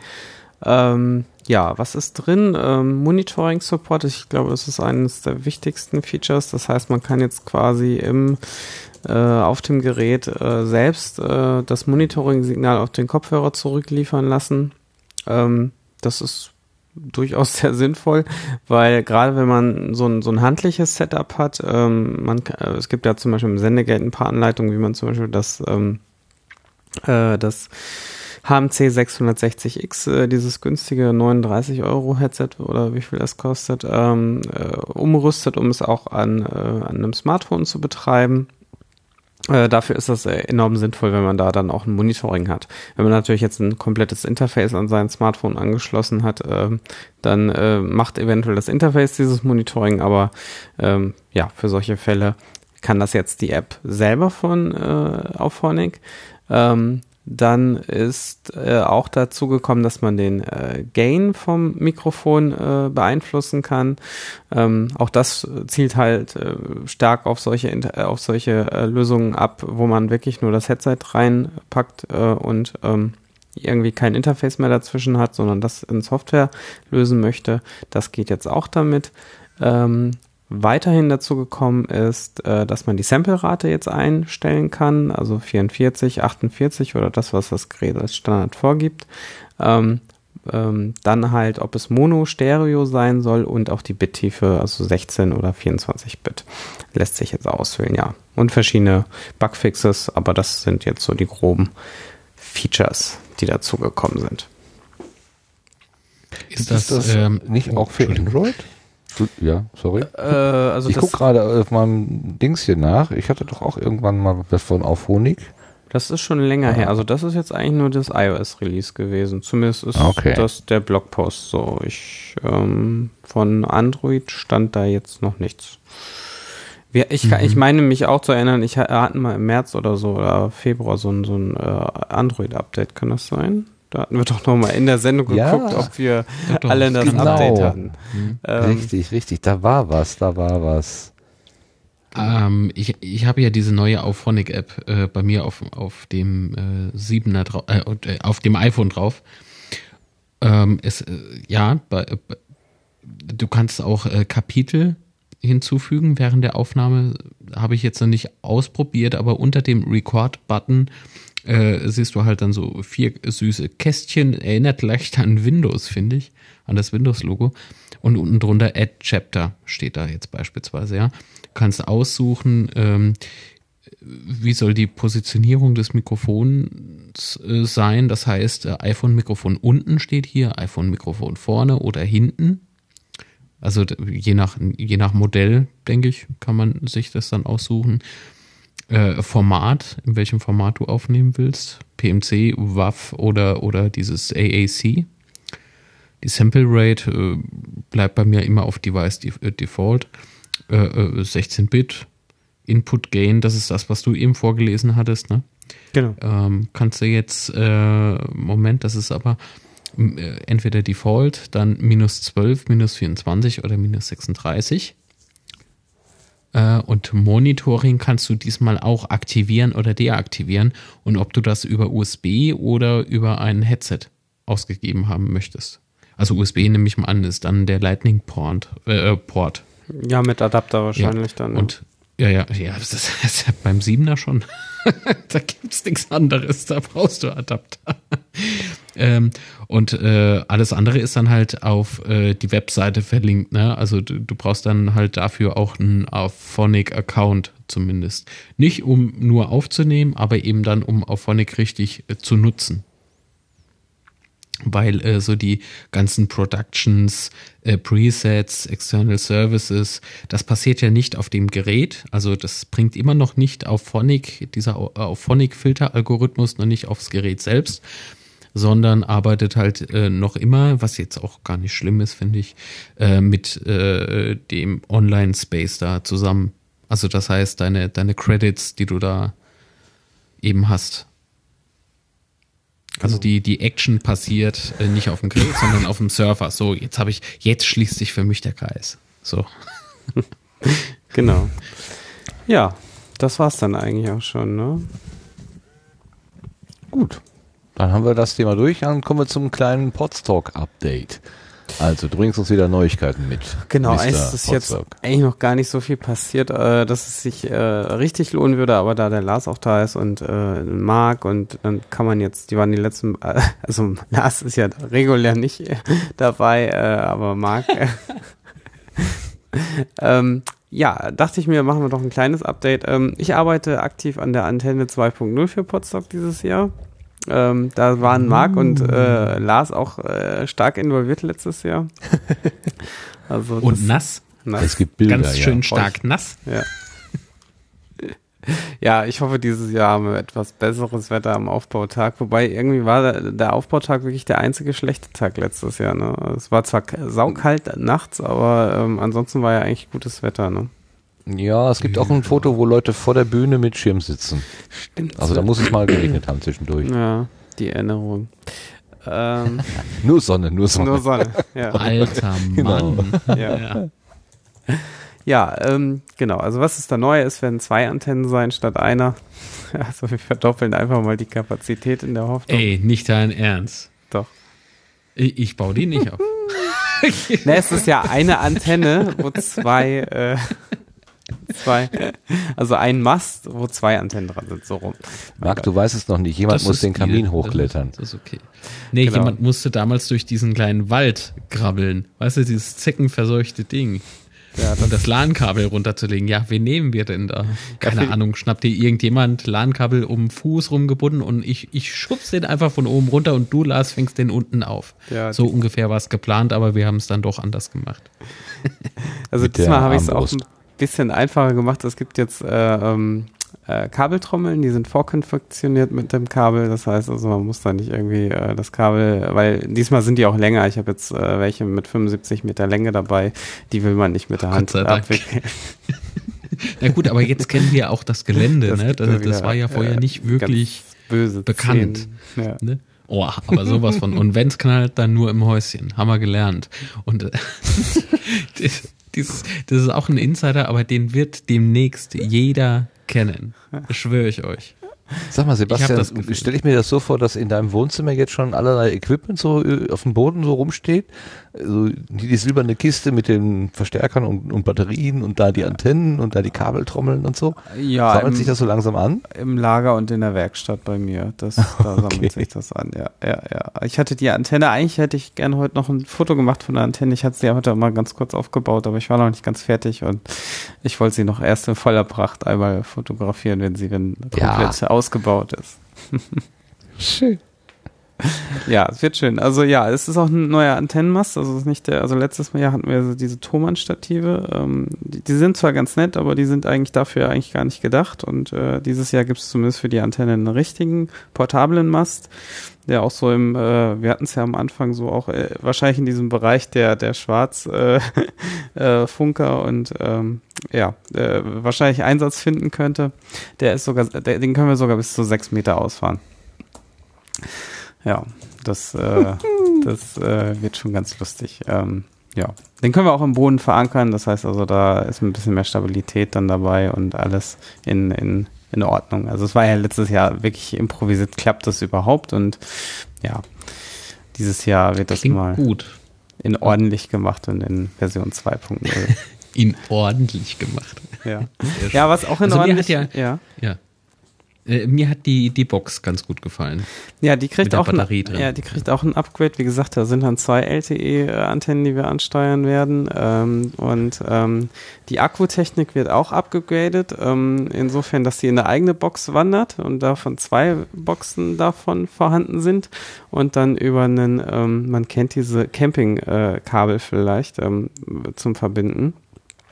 Ähm, ja, was ist drin? Ähm, Monitoring Support, ich glaube, das ist eines der wichtigsten Features. Das heißt, man kann jetzt quasi im äh, auf dem Gerät äh, selbst äh, das Monitoring-Signal auf den Kopfhörer zurückliefern lassen. Ähm, das ist durchaus sehr sinnvoll, weil gerade wenn man so ein, so ein handliches Setup hat, ähm, man, äh, es gibt ja zum Beispiel im Sendegate ein paar Anleitungen, wie man zum Beispiel das, ähm, äh, das HMC 660X, äh, dieses günstige 39 Euro Headset oder wie viel das kostet, ähm, äh, umrüstet, um es auch an, äh, an einem Smartphone zu betreiben. Äh, dafür ist das enorm sinnvoll, wenn man da dann auch ein Monitoring hat. Wenn man natürlich jetzt ein komplettes Interface an sein Smartphone angeschlossen hat, äh, dann äh, macht eventuell das Interface dieses Monitoring, aber ähm, ja, für solche Fälle kann das jetzt die App selber von äh, Auphonic. Ähm, dann ist äh, auch dazu gekommen, dass man den äh, Gain vom Mikrofon äh, beeinflussen kann. Ähm, auch das zielt halt äh, stark auf solche äh, auf solche äh, Lösungen ab, wo man wirklich nur das Headset reinpackt und ähm, irgendwie kein Interface mehr dazwischen hat, sondern das in Software lösen möchte. Das geht jetzt auch damit. Ähm, weiterhin dazu gekommen ist, äh, dass man die Sample-Rate jetzt einstellen kann, also 44, 48 oder das, was das Gerät als Standard vorgibt. Ähm, ähm, dann halt, ob es Mono, Stereo sein soll und auch die Bittiefe, also 16 oder 24 Bit, lässt sich jetzt auswählen, ja. Und verschiedene Bugfixes, aber das sind jetzt so die groben Features, die dazu gekommen sind. Ist das, ist das ähm, nicht auch für Android? Ja, sorry. Äh, also ich gucke gerade auf meinem Dings hier nach. Ich hatte doch auch irgendwann mal was von Auphonic. Das ist schon länger ja. her. Also das ist jetzt eigentlich nur das iOS-Release gewesen. Zumindest ist okay. das der Blogpost so. Ich ähm, von Android stand da jetzt noch nichts. Wir, ich, mhm. ich meine mich auch zu erinnern, ich hatte mal im März oder so oder Februar so ein, so ein äh, Android-Update, kann das sein? Da hatten wir doch noch mal in der Sendung ja, geguckt, ob wir doch, alle das genau. Update hatten. Mhm. Ähm, richtig, richtig. Da war was, da war was. Ähm, ich ich habe ja diese neue Auphonic-App äh, bei mir auf, auf dem äh, 7er drauf, äh, äh, auf dem iPhone drauf. Ähm, es, äh, ja, bei, bei, du kannst auch äh, Kapitel hinzufügen während der Aufnahme. Habe ich jetzt noch nicht ausprobiert, aber unter dem Record-Button äh, siehst du halt dann so vier süße Kästchen, erinnert leicht an Windows, finde ich, an das Windows-Logo. Und unten drunter Add Chapter steht da jetzt beispielsweise, ja. Du kannst aussuchen, ähm, wie soll die Positionierung des Mikrofons äh, sein. Das heißt, äh, iPhone-Mikrofon unten steht hier, iPhone-Mikrofon vorne oder hinten. Also je nach, je nach Modell, denke ich, kann man sich das dann aussuchen. Äh, Format, in welchem Format du aufnehmen willst. PMC, WAV oder, oder dieses AAC. Die Sample Rate äh, bleibt bei mir immer auf Device äh, Default. 16-Bit. Äh, Input Gain, das ist das, was du eben vorgelesen hattest, ne? Genau. Ähm, kannst du jetzt, äh, Moment, das ist aber äh, entweder Default, dann minus 12, minus 24 oder minus 36. Äh, und Monitoring kannst du diesmal auch aktivieren oder deaktivieren. Und ob du das über USB oder über ein Headset ausgegeben haben möchtest. Also USB nehme ich mal an, ist dann der Lightning Port. Äh, Port. Ja, mit Adapter wahrscheinlich ja. dann. Ja. Und ja, ja, ja, das ist, das ist ja beim Siebener schon. da gibt's nichts anderes, da brauchst du Adapter. ähm, und äh, alles andere ist dann halt auf äh, die Webseite verlinkt, ne? Also du, du brauchst dann halt dafür auch einen Auphonic-Account zumindest. Nicht um nur aufzunehmen, aber eben dann um Auphonic richtig äh, zu nutzen weil äh, so die ganzen Productions, äh, Presets, External Services, das passiert ja nicht auf dem Gerät. Also das bringt immer noch nicht auf Phonic, dieser auf Phonic-Filter-Algorithmus noch nicht aufs Gerät selbst, sondern arbeitet halt äh, noch immer, was jetzt auch gar nicht schlimm ist, finde ich, äh, mit äh, dem Online-Space da zusammen. Also das heißt, deine, deine Credits, die du da eben hast, also die, die Action passiert äh, nicht auf dem Gerät, sondern auf dem Server. So, jetzt habe ich, jetzt schließt sich für mich der Kreis. So. genau. Ja, das war's dann eigentlich auch schon, ne? Gut. Dann haben wir das Thema durch. Dann kommen wir zum kleinen Podstock-Update. Also du bringst uns wieder Neuigkeiten mit. Genau, es ist jetzt eigentlich noch gar nicht so viel passiert, äh, dass es sich äh, richtig lohnen würde, aber da der Lars auch da ist und äh, Marc und dann kann man jetzt, die waren die letzten, also Lars ist ja regulär nicht dabei, aber Marc. Äh, ähm, ja, dachte ich mir, machen wir doch ein kleines Update. Ähm, ich arbeite aktiv an der Antenne 2.0 für Podstock dieses Jahr. Ähm, da waren Marc und äh, Lars auch äh, stark involviert letztes Jahr. Also und nass. nass. Es gibt Bilder, Ganz schön ja. stark nass. Ja. Ja, ich hoffe, dieses Jahr haben wir etwas besseres Wetter am Aufbautag. Wobei irgendwie war der, der Aufbautag wirklich der einzige schlechte Tag letztes Jahr. Ne? Es war zwar saukalt nachts, aber ähm, ansonsten war ja eigentlich gutes Wetter. Ne? Ja, es gibt auch ein Foto, wo Leute vor der Bühne mit Schirm sitzen. Stimmt. Also da muss es mal geregnet haben zwischendurch. Ja, die Erinnerung. Ähm, nur Sonne, nur Sonne. Nur Sonne, ja. Alter genau. Mann. Genau. Ja, ja. ja ähm, genau. Also was ist da neu? Es werden zwei Antennen sein statt einer. Also wir verdoppeln einfach mal die Kapazität in der Hoffnung. Ey, nicht dein Ernst. Doch. Ich, ich baue die nicht auf. ne, es ist ja eine Antenne, wo zwei äh, zwei, also ein Mast, wo zwei Antennen dran sind, so rum. Marc, du weißt es noch nicht. Jemand das muss den Kamin die, hochklettern. Das ist, das ist okay. Nee, genau. jemand musste damals durch diesen kleinen Wald krabbeln. Weißt du, dieses zeckenverseuchte Ding. Ja, das und das LAN-Kabel runterzulegen. Ja, wen nehmen wir denn da? Keine ja, Ahnung, schnappt dir irgendjemand LAN-Kabel um den Fuß rumgebunden und ich, ich schubs den einfach von oben runter und du, Lars, fängst den unten auf. Ja, so ungefähr war es geplant, aber wir haben es dann doch anders gemacht. Also diesmal habe ich es auch ein bisschen einfacher gemacht. Es gibt jetzt äh, ähm, äh, Kabeltrommeln, die sind vorkonfektioniert mit dem Kabel. Das heißt also, man muss da nicht irgendwie äh, das Kabel, weil diesmal sind die auch länger. Ich habe jetzt äh, welche mit 75 Meter Länge dabei. Die will man nicht mit der Hand abwickeln. Na gut, aber jetzt kennen wir auch das Gelände. Das, ne? das, das war ja vorher nicht wirklich bekannt. Ja. Ne? Oh, aber sowas von. Und wenn es knallt, dann nur im Häuschen. Haben wir gelernt. Und äh, Dies, das ist auch ein Insider, aber den wird demnächst jeder kennen. Das schwöre ich euch. Sag mal, Sebastian, stelle ich mir das so vor, dass in deinem Wohnzimmer jetzt schon allerlei Equipment so äh, auf dem Boden so rumsteht? Also die silberne Kiste mit den Verstärkern und, und, Batterien und da die Antennen und da die Kabeltrommeln und so. Ja. Sammelt im, sich das so langsam an? Im Lager und in der Werkstatt bei mir. Das, da sammelt okay. sich das an, ja, ja, ja. Ich hatte die Antenne, eigentlich hätte ich gerne heute noch ein Foto gemacht von der Antenne. Ich hatte sie ja heute mal ganz kurz aufgebaut, aber ich war noch nicht ganz fertig und ich wollte sie noch erst in voller Pracht einmal fotografieren, wenn sie dann komplett ja. ausgebaut ist. Schön. Ja, es wird schön. Also ja, es ist auch ein neuer Antennenmast. Also ist nicht der, also letztes Jahr hatten wir diese Thomann-Stative. Ähm, die, die, sind zwar ganz nett, aber die sind eigentlich dafür eigentlich gar nicht gedacht. Und äh, dieses Jahr gibt es zumindest für die Antenne einen richtigen portablen Mast, der auch so im, äh, wir hatten es ja am Anfang so auch äh, wahrscheinlich in diesem Bereich der der Schwarzfunker äh, Funker und ähm, ja äh, wahrscheinlich Einsatz finden könnte. Der ist sogar, der, den können wir sogar bis zu sechs Meter ausfahren. Ja, das, äh, das äh, wird schon ganz lustig. Ähm, ja, den können wir auch im Boden verankern. Das heißt also, da ist ein bisschen mehr Stabilität dann dabei und alles in, in, in Ordnung. Also es war ja letztes Jahr wirklich improvisiert, klappt das überhaupt und ja, dieses Jahr wird das Klingt mal gut. in ordentlich gemacht und in Version 2.0. in ordentlich gemacht. Ja. ja, was auch in Also ordentlich. ja- ja. Ja. Äh, mir hat die, die Box ganz gut gefallen. Ja, die kriegt auch ein, drin. ja, die kriegt auch ein Upgrade. Wie gesagt, da sind dann zwei LTE-Antennen, die wir ansteuern werden. Ähm, und ähm, die Akkutechnik wird auch abgegradet, ähm, insofern, dass sie in eine eigene Box wandert und davon zwei Boxen davon vorhanden sind und dann über einen, ähm, man kennt diese Camping-Kabel vielleicht ähm, zum Verbinden.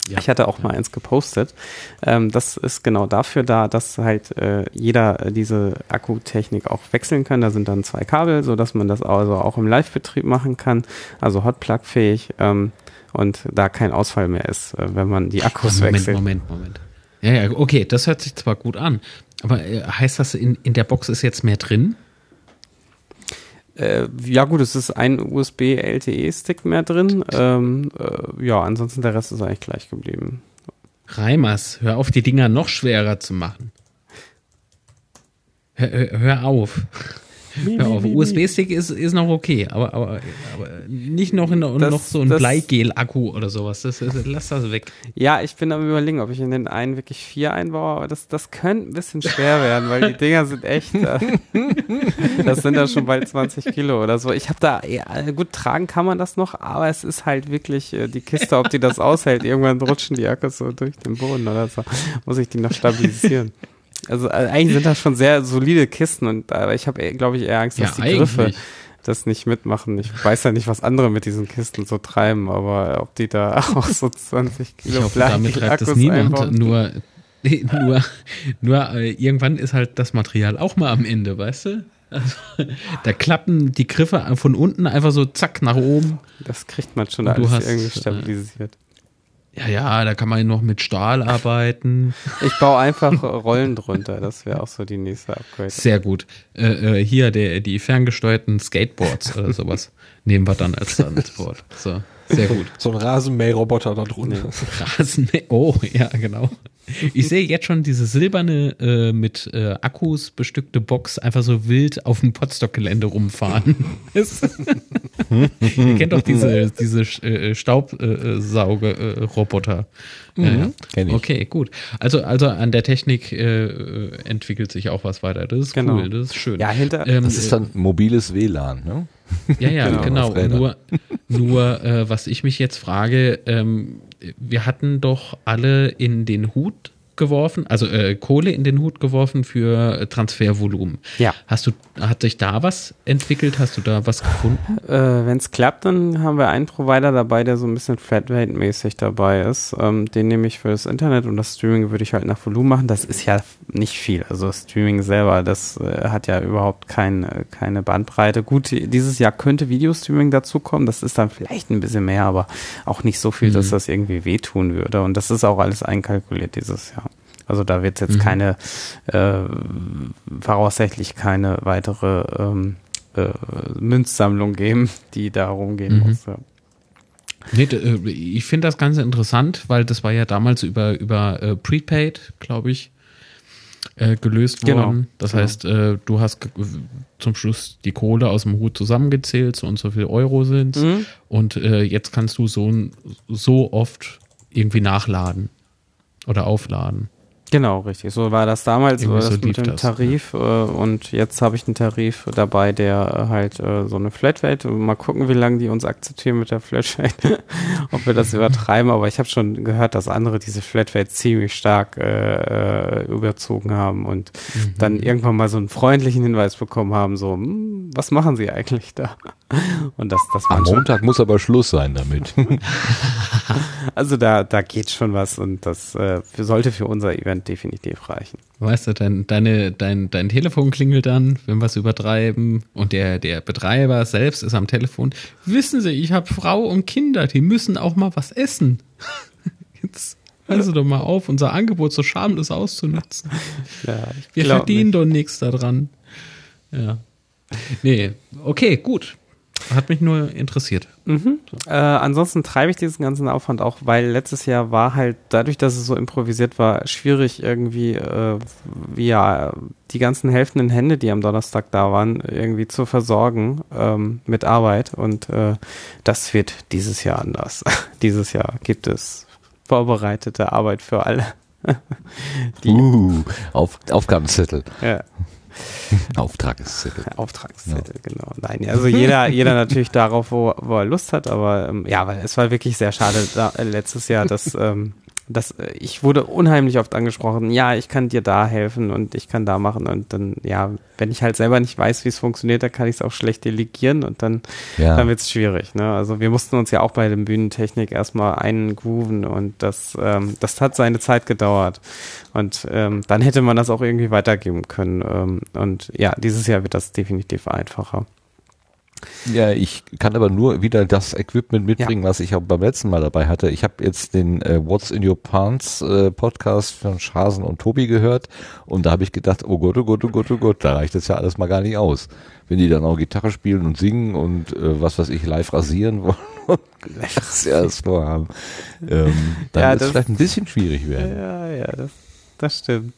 Ja. Ich hatte auch mal eins gepostet. Ähm, das ist genau dafür da, dass halt äh, jeder äh, diese Akkutechnik auch wechseln kann. Da sind dann zwei Kabel, so dass man das also auch im Live-Betrieb machen kann, also Hotplug-fähig ähm, und da kein Ausfall mehr ist, äh, wenn man die Akkus Moment, wechselt. Moment, Moment. Ja, ja, okay, das hört sich zwar gut an, aber äh, heißt das, in, in der Box ist jetzt mehr drin? Äh, ja gut, es ist ein USB-LTE-Stick mehr drin. Ähm, äh, ja, ansonsten der Rest ist eigentlich gleich geblieben. Reimers, hör auf, die Dinger noch schwerer zu machen. Hör, hör, hör auf. Hör auf. USB-Stick ist, ist noch okay, aber, aber, aber nicht noch, in, Das- noch so ein Bleigel-Akku oder sowas. Das, das, lass das weg. Ja, ich bin am überlegen, ob ich in den einen wirklich vier einbaue, aber das, das könnte ein bisschen schwer werden, weil die Dinger sind echt, äh, das sind ja schon bald 20 Kilo oder so. Ich habe da, ja, gut, tragen kann man das noch, aber es ist halt wirklich äh, die Kiste, ob die das aushält. Irgendwann rutschen die Akkus so durch den Boden oder so. Muss ich die noch stabilisieren. Also äh, eigentlich sind das schon sehr solide Kisten und aber ich habe, glaube ich, eher Angst, dass die Griffe das nicht mitmachen. Ich weiß ja nicht, was andere mit diesen Kisten so treiben, aber ob die da auch so 20 Ich Kilo hoffe, damit treibt es Akkus niemand. einbauen. Nur, nur, nur äh, irgendwann ist halt das Material auch mal am Ende, weißt du? Also, da klappen die Griffe von unten einfach so zack nach oben. Das kriegt man schon alles hast, irgendwie äh, stabilisiert. Ja, ja, da kann man noch mit Stahl arbeiten. Ich baue einfach Rollen drunter. Das wäre auch so die nächste Upgrade. Sehr gut. Äh, äh, hier der, die ferngesteuerten Skateboards oder sowas nehmen wir dann als Transport. So, sehr gut. So ein Rasenmäherroboter da drunter. Rasenmäher. Oh, ja, genau. Ich sehe jetzt schon diese silberne äh, mit äh, Akkus bestückte Box einfach so wild auf dem Potsdok-Gelände rumfahren. Ihr kennt doch diese, diese äh, Staubsauge-Roboter. Mhm, kenn ich. Okay, gut. Also, also an der Technik äh, äh, entwickelt sich auch was weiter. Das ist Genau. cool, das ist schön. Ja, hinter. Ähm, Das ist dann mobiles WLAN, ne? ja, ja, Genau, genau. Nur, nur äh, was ich mich jetzt frage, ähm, wir hatten doch alle in den Hut geworfen, also äh, Kohle in den Hut geworfen für äh, Transfervolumen. Ja. Hast du, hat sich da was entwickelt? Hast du da was gefunden? Äh, Wenn es klappt, dann haben wir einen Provider dabei, der so ein bisschen Flatrate-mäßig dabei ist. Ähm, den nehme ich für das Internet und das Streaming würde ich halt nach Volumen machen. Das ist ja nicht viel. Also Streaming selber, das äh, hat ja überhaupt kein, äh, keine Bandbreite. Gut, dieses Jahr könnte Videostreaming dazukommen. Das ist dann vielleicht ein bisschen mehr, aber auch nicht so viel, dass Mhm. das irgendwie wehtun würde. Und das ist auch alles einkalkuliert dieses Jahr. Also da wird jetzt Mhm. keine, äh, voraussichtlich keine weitere ähm, äh, Münzsammlung geben, die da rumgehen Mhm. muss. Ja. Nee, äh, ich finde das Ganze interessant, weil das war ja damals über, über äh, Prepaid, glaube ich, äh, gelöst Genau, worden. Das genau. heißt, äh, du hast zum Schluss die Kohle aus dem Hut zusammengezählt, so und so viel Euro sind Mhm. Und äh, jetzt kannst du so, so oft irgendwie nachladen oder aufladen. Genau, richtig. So war das damals Irgendwie war das so mit dem das, Tarif äh, und jetzt habe ich einen Tarif dabei, der äh, halt äh, so eine Flatrate. Mal gucken, wie lange die uns akzeptieren mit der Flatrate, ob wir das übertreiben. Aber ich habe schon gehört, dass andere diese Flatrate ziemlich stark äh, überzogen haben und Mhm. dann irgendwann mal so einen freundlichen Hinweis bekommen haben, so, hm, was machen Sie eigentlich da? Und das, das Am Montag muss aber Schluss sein damit. also da, da geht schon was und das äh, sollte für unser Event definitiv reichen. Weißt du, dein, deine, dein, dein Telefon klingelt dann, wenn wir es übertreiben und der, der Betreiber selbst ist am Telefon. Wissen Sie, ich habe Frau und Kinder, die müssen auch mal was essen. Jetzt hören Sie doch mal auf, unser Angebot so schamlos auszunutzen. Ja, ich Wir verdienen nicht. doch nichts daran. Ja. Nee, okay, gut. Hat mich nur interessiert. Äh, ansonsten treibe ich diesen ganzen Aufwand auch, weil letztes Jahr war halt, dadurch, dass es so improvisiert war, schwierig irgendwie, äh, wie ja, die ganzen helfenden Hände, die am Donnerstag da waren, irgendwie zu versorgen ähm, mit Arbeit. Und äh, das wird dieses Jahr anders. dieses Jahr gibt es vorbereitete Arbeit für alle. Die- uh, auf, Aufgabenzettel. Ja. Auftragszettel. Auftragszettel, genau. Nein, also jeder, jeder natürlich darauf, wo, wo er Lust hat, aber ähm, ja, weil es war wirklich sehr schade da, äh, letztes Jahr, dass, ähm, dass äh, ich wurde unheimlich oft angesprochen, ja, ich kann dir da helfen und ich kann da machen und dann, ja, wenn ich halt selber nicht weiß, wie es funktioniert, dann kann ich es auch schlecht delegieren und dann, Ja. dann wird es schwierig. Ne? Also wir mussten uns ja auch bei der Bühnentechnik erstmal eingrooven und das, ähm, das hat seine Zeit gedauert. Und ähm, dann hätte man das auch irgendwie weitergeben können. Ähm, und ja, dieses Jahr wird das definitiv einfacher. Ja, ich kann aber nur wieder das Equipment mitbringen, was ich auch beim letzten Mal dabei hatte. Ich habe jetzt den äh, What's in Your Pants äh, Podcast von Schasen und Tobi gehört und da habe ich gedacht, oh Gott, oh Gott, oh Gott, oh Gott, da reicht das ja alles mal gar nicht aus. Wenn die dann auch Gitarre spielen und singen und äh, was weiß ich, live rasieren wollen und das ja das vorhaben, ähm, dann Ja, wird es vielleicht ein bisschen schwierig werden. Ja, ja, das, das stimmt.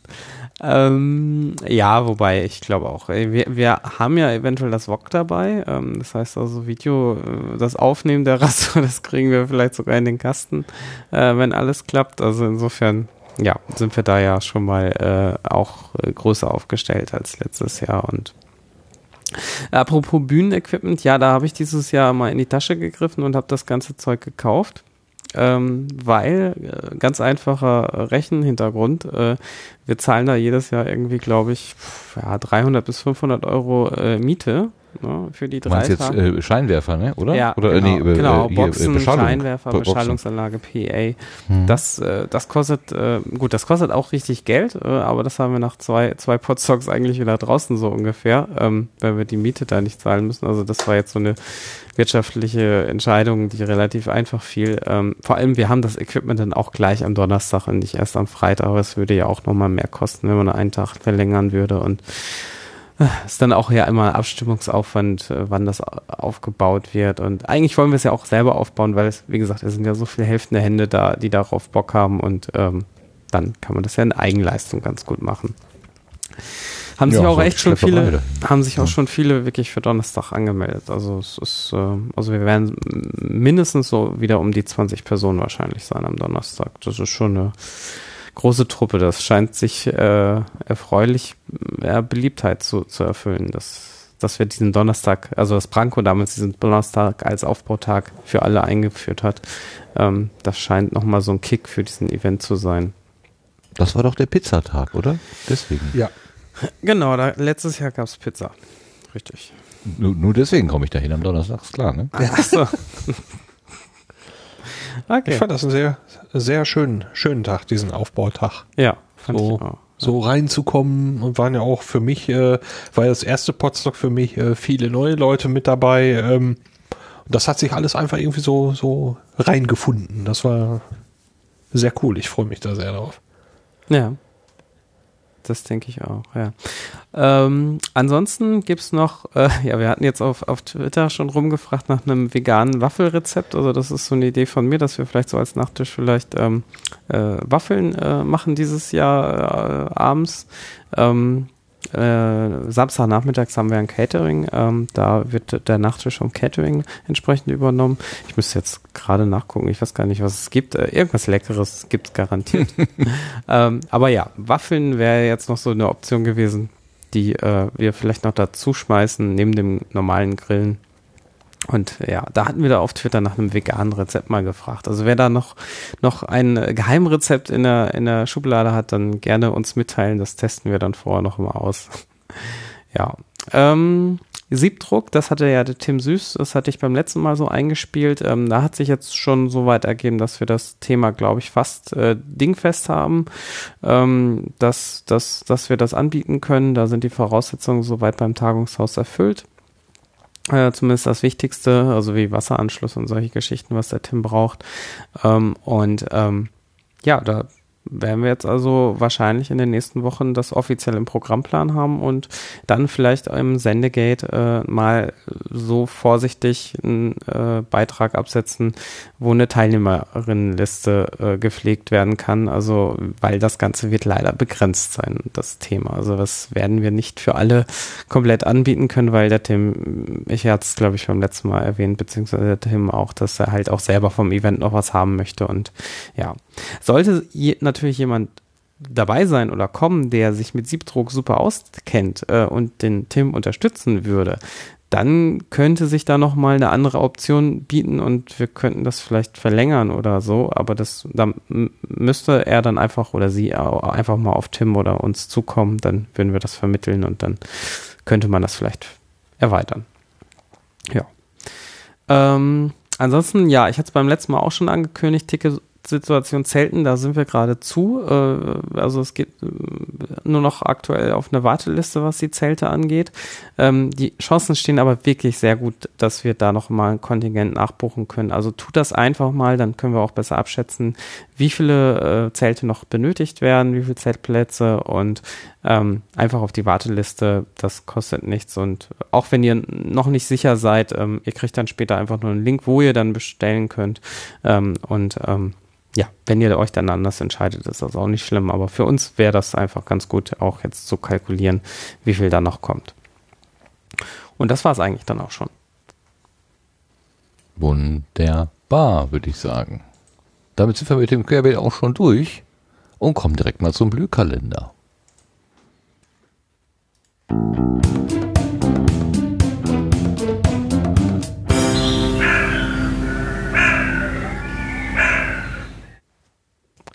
Ähm, ja, wobei ich glaube auch, wir, wir haben ja eventuell das VOG dabei. Ähm, das heißt also Video, äh, das Aufnehmen der Rasse, das kriegen wir vielleicht sogar in den Kasten, äh, wenn alles klappt. Also insofern, ja, sind wir da ja schon mal äh, auch äh, größer aufgestellt als letztes Jahr und Apropos Bühnenequipment, ja, da habe ich dieses Jahr mal in die Tasche gegriffen und habe das ganze Zeug gekauft. Ähm, weil, äh, ganz einfacher Rechenhintergrund, äh, wir zahlen da jedes Jahr irgendwie, glaube ich, ja, 300 bis 500 Euro äh, Miete ne, für die Du drei meinst jetzt äh, Scheinwerfer, ne? Oder? Ja, Oder genau, äh, nee, äh, genau hier, Boxen, äh, Beschallung. Scheinwerfer, Bo- Boxen. Beschallungsanlage, PA. Hm. Das, äh, das kostet, äh, gut, das kostet auch richtig Geld, äh, aber das haben wir nach zwei, zwei Podstocks eigentlich wieder draußen so ungefähr, ähm, weil wir die Miete da nicht zahlen müssen. Also das war jetzt so eine wirtschaftliche Entscheidung, die relativ einfach fiel. Ähm, vor allem, wir haben das Equipment dann auch gleich am Donnerstag und nicht erst am Freitag, aber es würde ja auch nochmal mehr kosten, wenn man einen Tag verlängern würde und äh, ist dann auch ja immer Abstimmungsaufwand, äh, wann das au- aufgebaut wird. Und eigentlich wollen wir es ja auch selber aufbauen, weil es, wie gesagt, es sind ja so viele helfende Hände da, die darauf Bock haben und ähm, dann kann man das ja in Eigenleistung ganz gut machen. Haben Ja, sich auch so echt schon viele, dahin. haben sich auch schon viele wirklich für Donnerstag angemeldet. Also es ist, äh, also wir werden mindestens so wieder um die 20 Personen wahrscheinlich sein am Donnerstag. Das ist schon eine große Truppe. Das scheint sich äh, erfreulich ja, Beliebtheit zu, zu erfüllen. Dass, dass wir diesen Donnerstag, also dass Branko damals diesen Donnerstag als Aufbautag für alle eingeführt hat, ähm, das scheint nochmal so ein Kick für diesen Event zu sein. Das war doch der Pizzatag, oder? Deswegen. Ja. Genau, da, letztes Jahr gab es Pizza. Richtig. Nur, nur deswegen komme ich da hin am Donnerstag, ist klar, ne? Achso. Ich okay. fand das einen sehr, sehr schönen, schönen Tag, diesen Aufbautag. Ja, fand So, ich auch. so reinzukommen und waren ja auch für mich, äh, war ja das erste Podstock für mich, äh, viele neue Leute mit dabei. Ähm, und das hat sich alles einfach irgendwie so, so reingefunden. Das war sehr cool. Ich freue mich da sehr drauf. Ja. Das denke ich auch, ja. Ähm, ansonsten gibt's noch, äh, ja, wir hatten jetzt auf, auf Twitter schon rumgefragt nach einem veganen Waffelrezept. Also das ist so eine Idee von mir, dass wir vielleicht so als Nachtisch vielleicht ähm, äh, Waffeln äh, machen dieses Jahr äh, abends. Ähm, äh, Samstagnachmittags haben wir ein Catering. Ähm, da wird der Nachtisch vom Catering entsprechend übernommen. Ich müsste jetzt gerade nachgucken. Ich weiß gar nicht, was es gibt. Äh, irgendwas Leckeres gibt es garantiert. ähm, aber ja, Waffeln wäre jetzt noch so eine Option gewesen, die äh, wir vielleicht noch dazu schmeißen, neben dem normalen Grillen. Und ja, da hatten wir da auf Twitter nach einem veganen Rezept mal gefragt. Also wer da noch, noch ein Geheimrezept in der, in der Schublade hat, dann gerne uns mitteilen. Das testen wir dann vorher noch mal aus. ja. Ähm, Siebdruck, das hatte ja der Tim Süß, das hatte ich beim letzten Mal so eingespielt. Ähm, da hat sich jetzt schon so weit ergeben, dass wir das Thema, glaube ich, fast äh, dingfest haben, ähm, dass, dass, dass wir das anbieten können. Da sind die Voraussetzungen soweit beim Tagungshaus erfüllt. Äh, zumindest das Wichtigste, also wie Wasseranschluss und solche Geschichten, was der Tim braucht. Ähm, und ähm, ja, da werden wir jetzt also wahrscheinlich in den nächsten Wochen das offiziell im Programmplan haben und dann vielleicht im Sendegate äh, mal so vorsichtig einen äh, Beitrag absetzen, wo eine Teilnehmerinnenliste äh, gepflegt werden kann. Also, weil das Ganze wird leider begrenzt sein, das Thema. Also, das werden wir nicht für alle komplett anbieten können, weil der Tim, ich hatte es glaube ich beim letzten Mal erwähnt, beziehungsweise der Tim auch, dass er halt auch selber vom Event noch was haben möchte und ja, sollte je, natürlich jemand dabei sein oder kommen, der sich mit Siebdruck super auskennt äh, und den Tim unterstützen würde, dann könnte sich da noch mal eine andere Option bieten und wir könnten das vielleicht verlängern oder so, aber das da müsste er dann einfach oder sie einfach mal auf Tim oder uns zukommen, dann würden wir das vermitteln und dann könnte man das vielleicht erweitern. Ja. Ähm, ansonsten, ja, ich hatte es beim letzten Mal auch schon angekündigt, Ticket Situation Zelten, da sind wir gerade zu. Äh, also es geht äh, nur noch aktuell auf eine Warteliste, was die Zelte angeht. Ähm, die Chancen stehen aber wirklich sehr gut, dass wir da noch mal ein Kontingent nachbuchen können. Also tut das einfach mal, dann können wir auch besser abschätzen, wie viele äh, Zelte noch benötigt werden, wie viele Zeltplätze und ähm, einfach auf die Warteliste. Das kostet nichts und auch wenn ihr noch nicht sicher seid, ähm, ihr kriegt dann später einfach nur einen Link, wo ihr dann bestellen könnt und ja, wenn ihr euch dann anders entscheidet, ist das auch nicht schlimm. Aber für uns wäre das einfach ganz gut, auch jetzt zu kalkulieren, wie viel da noch kommt. Und das war es eigentlich dann auch schon. Wunderbar, würde ich sagen. Damit sind wir mit dem Querbeet auch schon durch und kommen direkt mal zum Blühkalender.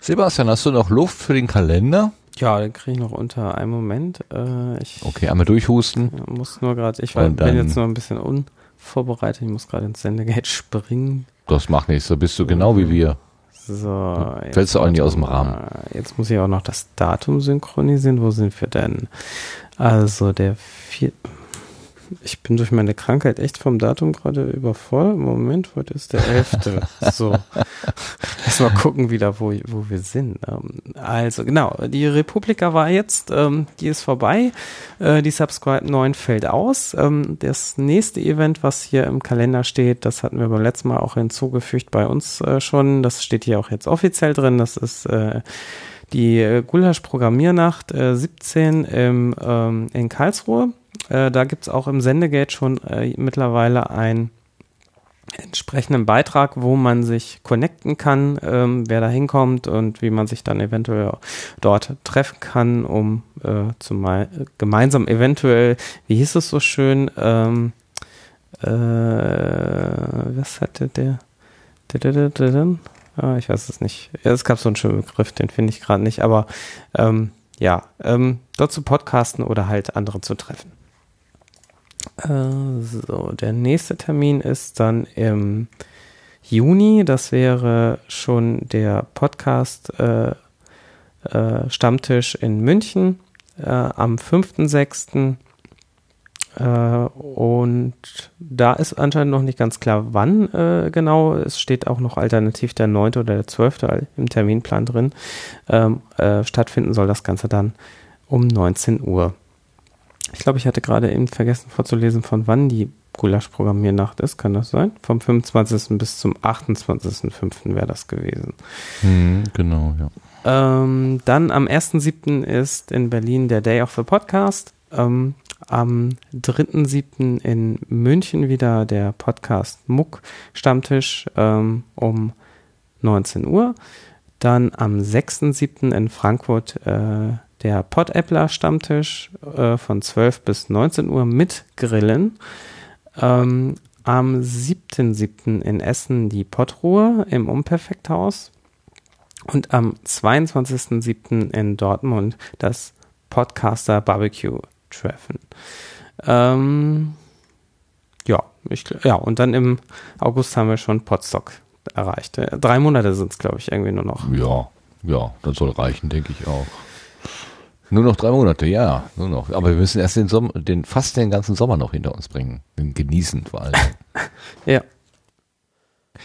Sebastian, hast du noch Luft für den Kalender? Ja, den kriege ich noch unter einem Moment. Äh, ich okay, einmal durchhusten. Muss nur gerade, ich war, bin jetzt nur ein bisschen unvorbereitet. Ich muss gerade ins Sendegate springen. Das macht nichts, da bist du genau wie wir. So, Fällst du auch nicht aus dem Rahmen. Jetzt muss ich auch noch das Datum synchronisieren. Wo sind wir denn? Also der vier, ich bin durch meine Krankheit echt vom Datum gerade übervoll. Moment, heute ist der 11. so. Erstmal gucken wieder, wo, wo wir sind. Ähm, also, genau. Die Republika war jetzt, ähm, die ist vorbei. Äh, die Subscribe 9 fällt aus. Ähm, das nächste Event, was hier im Kalender steht, das hatten wir beim letzten Mal auch hinzugefügt bei uns äh, schon. Das steht hier auch jetzt offiziell drin. Das ist, äh, die Gulasch Programmiernacht äh, 17 im, ähm, in Karlsruhe. Äh, da gibt es auch im Sendegate schon äh, mittlerweile einen entsprechenden Beitrag, wo man sich connecten kann, ähm, wer da hinkommt und wie man sich dann eventuell dort treffen kann, um äh, zum, gemeinsam eventuell, wie hieß es so schön, ähm, äh, was hatte der? Ah, ich weiß es nicht. Es gab so einen schönen Begriff, den finde ich gerade nicht, aber ähm, ja, ähm, dort zu podcasten oder halt andere zu treffen. Äh, so, der nächste Termin ist dann im Juni. Das wäre schon der Podcast äh, äh, Stammtisch in München äh, am 5.6. Äh, und da ist anscheinend noch nicht ganz klar, wann äh, genau. Es steht auch noch alternativ der 9. oder der 12. im Terminplan drin. Ähm, stattfinden soll das Ganze dann um 19 Uhr. Ich glaube, ich hatte gerade eben vergessen vorzulesen, von wann die Gulasch-Programmiernacht ist. Kann das sein? Vom 25. bis zum 28.05. wäre das gewesen. Hm, genau, ja. Ähm, dann am 1.07. ist in Berlin der Day of the Podcast. Ähm, am 3.7. in München wieder der Podcast Muck Stammtisch ähm, um 19 Uhr. Dann am 6.7. in Frankfurt äh, der Podappler Stammtisch äh, von 12 bis 19 Uhr mit Grillen. Ähm, am 7.7. in Essen die Pottruhe im Unperfekthaus. Und am 22.7. in Dortmund das Podcaster Barbecue Treffen. Ähm, ja, ich, ja, und dann im August haben wir schon Podstock erreicht. Äh, drei Monate sind es, glaube ich, irgendwie nur noch. Ja, ja, das soll reichen, denke ich auch. Nur noch drei Monate, ja, nur noch. Aber wir müssen erst den Sommer, den, fast den ganzen Sommer noch hinter uns bringen. Den genießen vor allem. ja.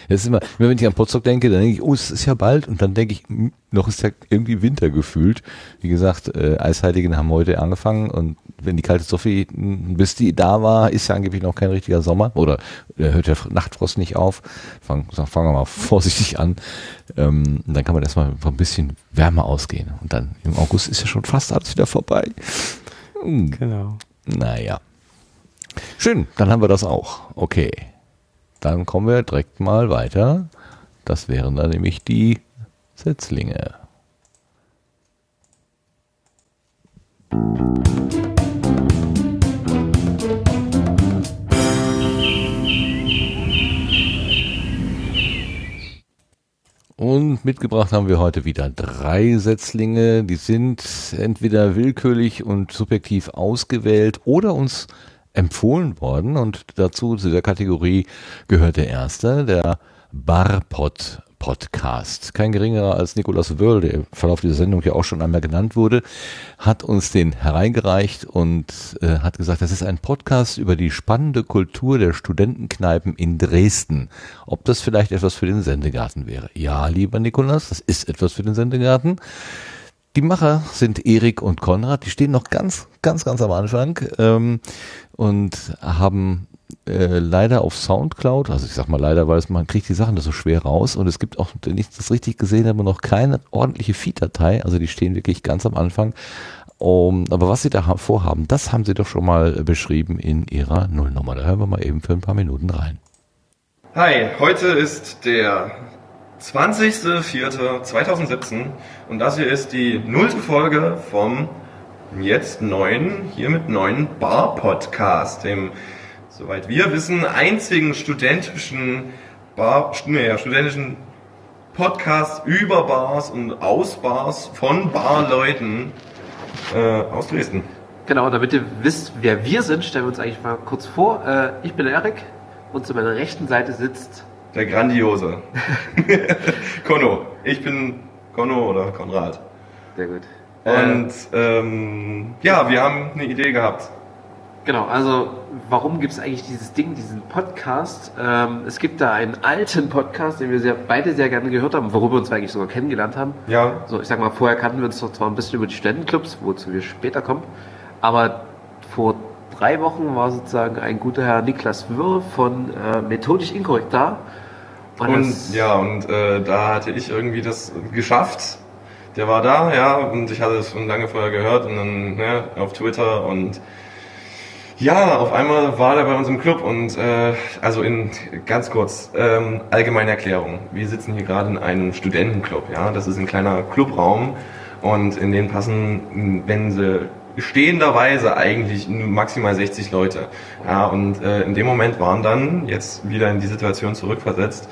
Das ist immer, wenn ich an Potsdok denke, dann denke ich, oh, es ist ja bald und dann denke ich, hm, noch ist ja irgendwie Winter gefühlt. Wie gesagt, äh, Eisheiligen haben heute angefangen und wenn die kalte Sophie, bis die da war, ist ja angeblich noch kein richtiger Sommer oder äh, hört der Nachtfrost nicht auf. Fangen fangen wir mal vorsichtig an. Ähm, dann kann man erstmal ein bisschen wärmer ausgehen und dann im August ist ja schon fast alles wieder vorbei. Hm. Genau. Naja. Schön, dann haben wir das auch. Okay. Dann kommen wir direkt mal weiter. Das wären dann nämlich die Setzlinge. Und mitgebracht haben wir heute wieder drei Setzlinge. Die sind entweder willkürlich und subjektiv ausgewählt oder uns empfohlen worden und dazu zu der Kategorie gehört der erste, der Barpod Podcast. Kein geringerer als Nikolaus Wörl, der im Verlauf dieser Sendung ja auch schon einmal genannt wurde, hat uns den hereingereicht und äh, hat gesagt, das ist ein Podcast über die spannende Kultur der Studentenkneipen in Dresden. Ob das vielleicht etwas für den Sendegarten wäre? Ja, lieber Nikolaus, das ist etwas für den Sendegarten. Die Macher sind Erik und Konrad, die stehen noch ganz, ganz, ganz am Anfang ähm, und haben äh, leider auf Soundcloud, also ich sag mal leider, weil es, man kriegt die Sachen da so schwer raus und es gibt auch, wenn ich das richtig gesehen habe, noch keine ordentliche Feed-Datei, also die stehen wirklich ganz am Anfang. Um, aber was sie da vorhaben, das haben sie doch schon mal beschrieben in ihrer Nullnummer. Da hören wir mal eben für ein paar Minuten rein. Hi, heute ist der 20.04.2017 und das hier ist die nullte Folge vom jetzt neuen, hiermit neuen Bar-Podcast, dem, soweit wir wissen, einzigen studentischen Bar, nee, studentischen Podcast über Bars und aus Bars von Barleuten äh, aus Dresden. Genau, damit ihr wisst, wer wir sind, stellen wir uns eigentlich mal kurz vor. Äh, ich bin Erik und zu meiner rechten Seite sitzt der Grandiose. Konno. Ich bin Konno oder Konrad. Sehr gut. Und ähm, ja, wir haben eine Idee gehabt. Genau, also warum gibt es eigentlich dieses Ding, diesen Podcast? Ähm, es gibt da einen alten Podcast, den wir sehr, beide sehr gerne gehört haben, worüber wir uns eigentlich sogar kennengelernt haben. Ja. So, ich sag mal, vorher kannten wir uns doch zwar ein bisschen über die Studentenclubs, wozu wir später kommen, aber vor drei Wochen war sozusagen ein guter Herr Niklas Wirr von äh, Methodisch Inkorrekt da und ja, und äh, da hatte ich irgendwie das geschafft. Der war da, ja, und ich hatte es schon lange vorher gehört und dann ne, auf Twitter und ja, auf einmal war der bei uns im Club und äh, also in ganz kurz ähm, allgemeine Erklärung. Wir sitzen hier gerade in einem Studentenclub, ja, das ist ein kleiner Clubraum und in den passen, wenn sie stehenderweise eigentlich maximal 60 Leute. Ja, und äh, in dem Moment waren dann, jetzt wieder in die Situation zurückversetzt,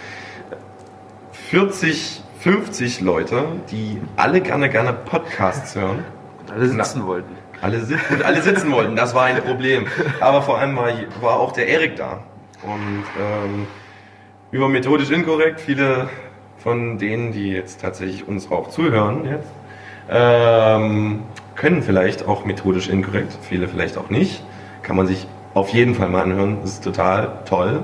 40, 50 Leute, die alle gerne, gerne Podcasts hören. Und alle sitzen Na, wollten. Alle, und alle sitzen wollten, das war ein Problem. Aber vor allem war, war auch der Erik da. Und ähm, über methodisch inkorrekt, viele von denen, die jetzt tatsächlich uns auch zuhören jetzt, ähm, können vielleicht auch methodisch inkorrekt, viele vielleicht auch nicht. Kann man sich auf jeden Fall mal anhören. Das ist total toll.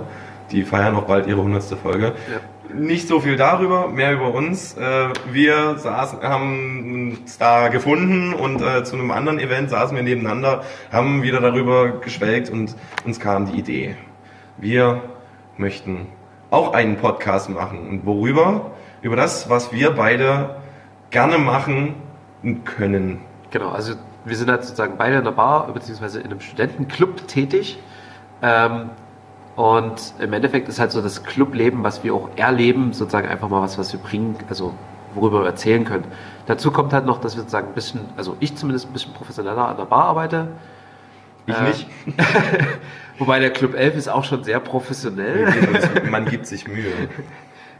Die feiern auch bald ihre hundertste Folge. Ja. Nicht so viel darüber, mehr über uns. Äh, wir saßen, haben uns da gefunden und äh, zu einem anderen Event saßen wir nebeneinander, haben wieder darüber geschwelgt und uns kam die Idee. Wir möchten auch einen Podcast machen. Und worüber? Über das, was wir beide gerne machen können. Genau, also wir sind halt sozusagen beide in der Bar, beziehungsweise in einem Studentenclub tätig. Ähm, und im Endeffekt ist halt so das Clubleben, was wir auch erleben, sozusagen einfach mal was, was wir bringen, also worüber wir erzählen können. Dazu kommt halt noch, dass wir sozusagen ein bisschen, also ich zumindest ein bisschen professioneller an der Bar arbeite. Ich äh, nicht. wobei der Club 11 ist auch schon sehr professionell. man gibt sich Mühe.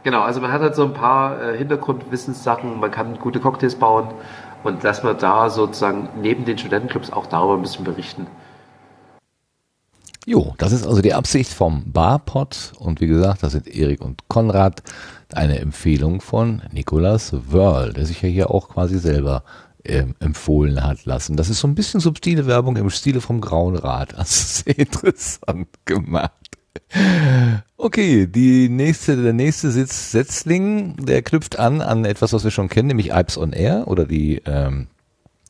Genau, also man hat halt so ein paar äh, Hintergrundwissenssachen, man kann gute Cocktails bauen und dass wir da sozusagen neben den Studentenclubs auch darüber ein bisschen berichten. Jo, das ist also die Absicht vom Barpod und wie gesagt, das sind Erik und Konrad. Eine Empfehlung von Nicolas Wörl, der sich ja hier auch quasi selber ähm, empfohlen hat lassen. Das ist so ein bisschen subtile Werbung im Stile vom Grauen Rad. Also sehr interessant gemacht. Okay, die nächste, der nächste Sitz Setzling, der knüpft an an etwas, was wir schon kennen, nämlich Alps on Air oder die ähm,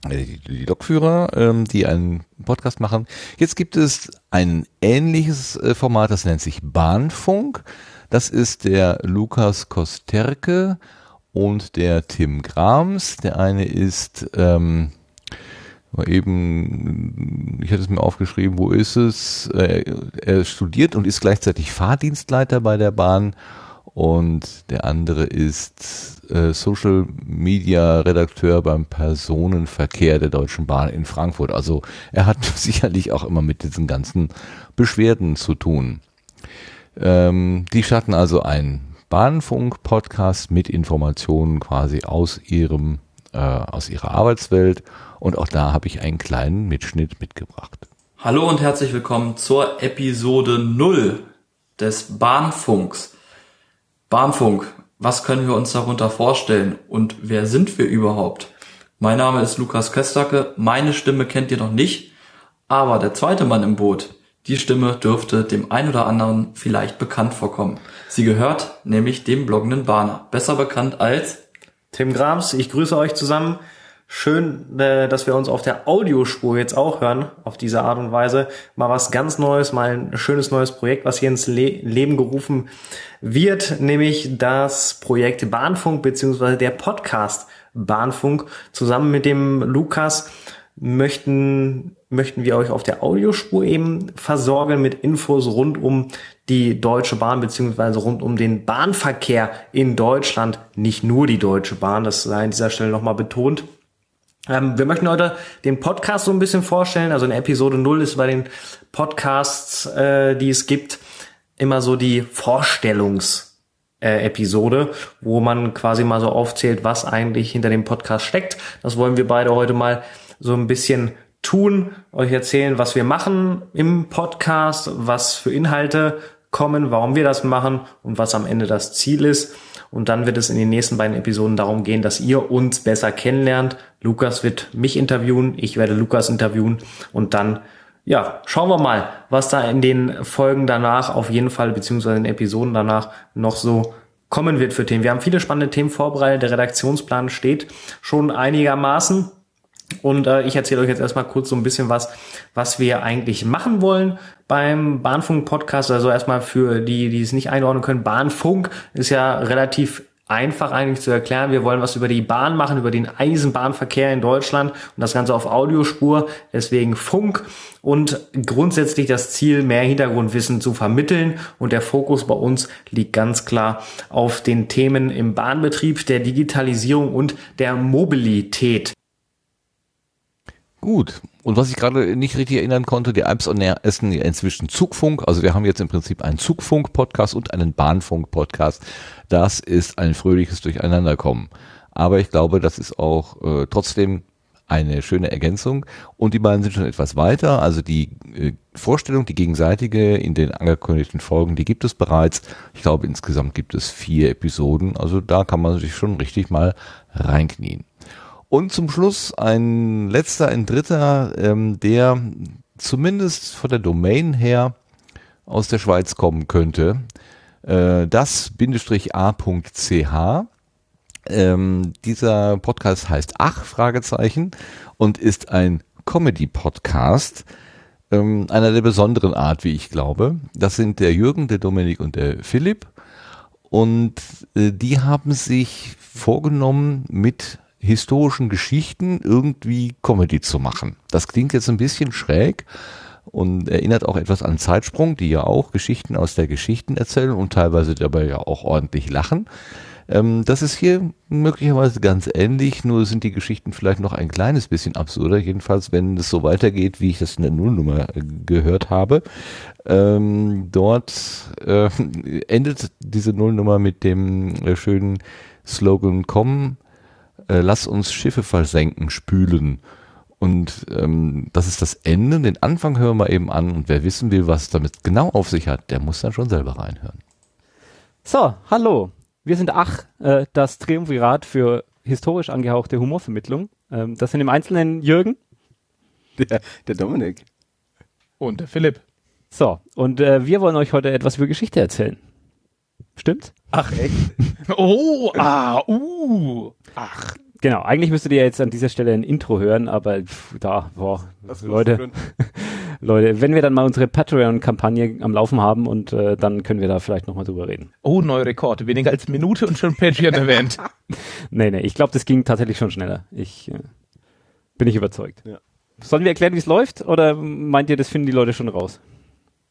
die, die Lokführer, ähm, die einen Podcast machen. Jetzt gibt es ein ähnliches äh, Format, das nennt sich Bahnfunk. Das ist der Lukas Kosterke und der Tim Grams. Der eine ist ähm, eben, ich hatte es mir aufgeschrieben, wo ist es? Äh, er studiert und ist gleichzeitig Fahrdienstleiter bei der Bahn und der andere ist äh, Social Media Redakteur beim Personenverkehr der Deutschen Bahn in Frankfurt. Also er hat sicherlich auch immer mit diesen ganzen Beschwerden zu tun. Ähm, die starten also einen Bahnfunk-Podcast mit Informationen quasi aus ihrem äh, aus ihrer Arbeitswelt und auch da habe ich einen kleinen Mitschnitt mitgebracht. Hallo und herzlich willkommen zur Episode 0 des Bahnfunks. Bahnfunk, was können wir uns darunter vorstellen und wer sind wir überhaupt? Mein Name ist Lukas Köstacke, meine Stimme kennt ihr noch nicht, aber der zweite Mann im Boot, die Stimme dürfte dem ein oder anderen vielleicht bekannt vorkommen. Sie gehört nämlich dem bloggenden Bahner, besser bekannt als Tim Grams. Ich grüße euch zusammen. Schön, äh, dass wir uns auf der Audiospur jetzt auch hören, auf diese Art und Weise. Mal was ganz Neues, mal ein schönes neues Projekt, was hier ins Le Leben gerufen wird, nämlich das Projekt Bahnfunk beziehungsweise der Podcast Bahnfunk. Zusammen mit dem Lukas möchten, möchten wir euch auf der Audiospur eben versorgen mit Infos rund um die Deutsche Bahn beziehungsweise rund um den Bahnverkehr in Deutschland. Nicht nur die Deutsche Bahn, das sei an dieser Stelle nochmal betont. Ähm, wir möchten heute den Podcast so ein bisschen vorstellen. Also in Episode 0 ist bei den Podcasts, äh, die es gibt, immer so die Vorstellungs- äh, wo man quasi mal so aufzählt, was eigentlich hinter dem Podcast steckt. Das wollen wir beide heute mal so ein bisschen tun, euch erzählen, was wir machen im Podcast, was für Inhalte kommen, warum wir das machen und was am Ende das Ziel ist. Und dann wird es in den nächsten beiden Episoden darum gehen, dass ihr uns besser kennenlernt. Lukas wird mich interviewen, ich werde Lukas interviewen und dann ja, schauen wir mal, was da in den Folgen danach auf jeden Fall, beziehungsweise in den Episoden danach noch so kommen wird für Themen. Wir haben viele spannende Themen vorbereitet. Der Redaktionsplan steht schon einigermaßen. Und äh, ich erzähle euch jetzt erstmal kurz so ein bisschen was, was wir eigentlich machen wollen beim Bahnfunk-Podcast. Also erstmal für die, die es nicht einordnen können, Bahnfunk ist ja relativ einfach eigentlich zu erklären. Wir wollen was über die Bahn machen, über den Eisenbahnverkehr in Deutschland und das Ganze auf Audiospur, deswegen Funk und grundsätzlich das Ziel, mehr Hintergrundwissen zu vermitteln und der Fokus bei uns liegt ganz klar auf den Themen im Bahnbetrieb, der Digitalisierung und der Mobilität. Gut. Und was ich gerade nicht richtig erinnern konnte, die Alps on Air essen ja inzwischen Zugfunk. Also wir haben jetzt im Prinzip einen Zugfunk-Podcast und einen Bahnfunk-Podcast. Das ist ein fröhliches Durcheinanderkommen. Aber ich glaube, das ist auch äh, trotzdem eine schöne Ergänzung. Und die beiden sind schon etwas weiter. Also die äh, Vorstellung, die gegenseitige in den angekündigten Folgen, die gibt es bereits. Ich glaube, insgesamt gibt es vier Episoden. Also da kann man sich schon richtig mal reinknien. Und zum Schluss ein letzter, ein dritter, ähm, der zumindest von der Domain her aus der Schweiz kommen könnte. Äh, das-a.ch. Ähm, dieser Podcast heißt Ach, Fragezeichen, und ist ein Comedy-Podcast ähm, einer der besonderen Art, wie ich glaube. Das sind der Jürgen, der Dominik und der Philipp. Und äh, die haben sich vorgenommen, mit historischen Geschichten irgendwie Comedy zu machen. Das klingt jetzt ein bisschen schräg und erinnert auch etwas an Zeitsprung, die ja auch Geschichten aus der Geschichten erzählen und teilweise dabei ja auch ordentlich lachen. Ähm, das ist hier möglicherweise ganz ähnlich, nur sind die Geschichten vielleicht noch ein kleines bisschen absurder, jedenfalls wenn es so weitergeht, wie ich das in der Nullnummer äh, gehört habe. Ähm, dort äh, endet diese Nullnummer mit dem äh, schönen Slogan, komm, äh, lass uns Schiffe versenken, spülen. Und ähm, das ist das Ende. Den Anfang hören wir eben an. Und wer wissen will, was damit genau auf sich hat, der muss dann schon selber reinhören. So, hallo. Wir sind Ach, äh, das Triumvirat für historisch angehauchte Humorvermittlung. Ähm, das sind im Einzelnen Jürgen. Der, der Dominik. Und der Philipp. So, und äh, wir wollen euch heute etwas über Geschichte erzählen. Stimmt's? Ach, echt? oh, ah, uh. Ach. Genau, eigentlich müsstet ihr jetzt an dieser Stelle ein Intro hören, aber pff, da, boah, Leute, Leute, wenn wir dann mal unsere Patreon-Kampagne am Laufen haben und äh, dann können wir da vielleicht nochmal drüber reden. Oh, neue Rekorde. Weniger als Minute und schon Patreon erwähnt. nee, nee, ich glaube, das ging tatsächlich schon schneller. Ich äh, bin ich überzeugt. Ja. Sollen wir erklären, wie es läuft oder meint ihr, das finden die Leute schon raus?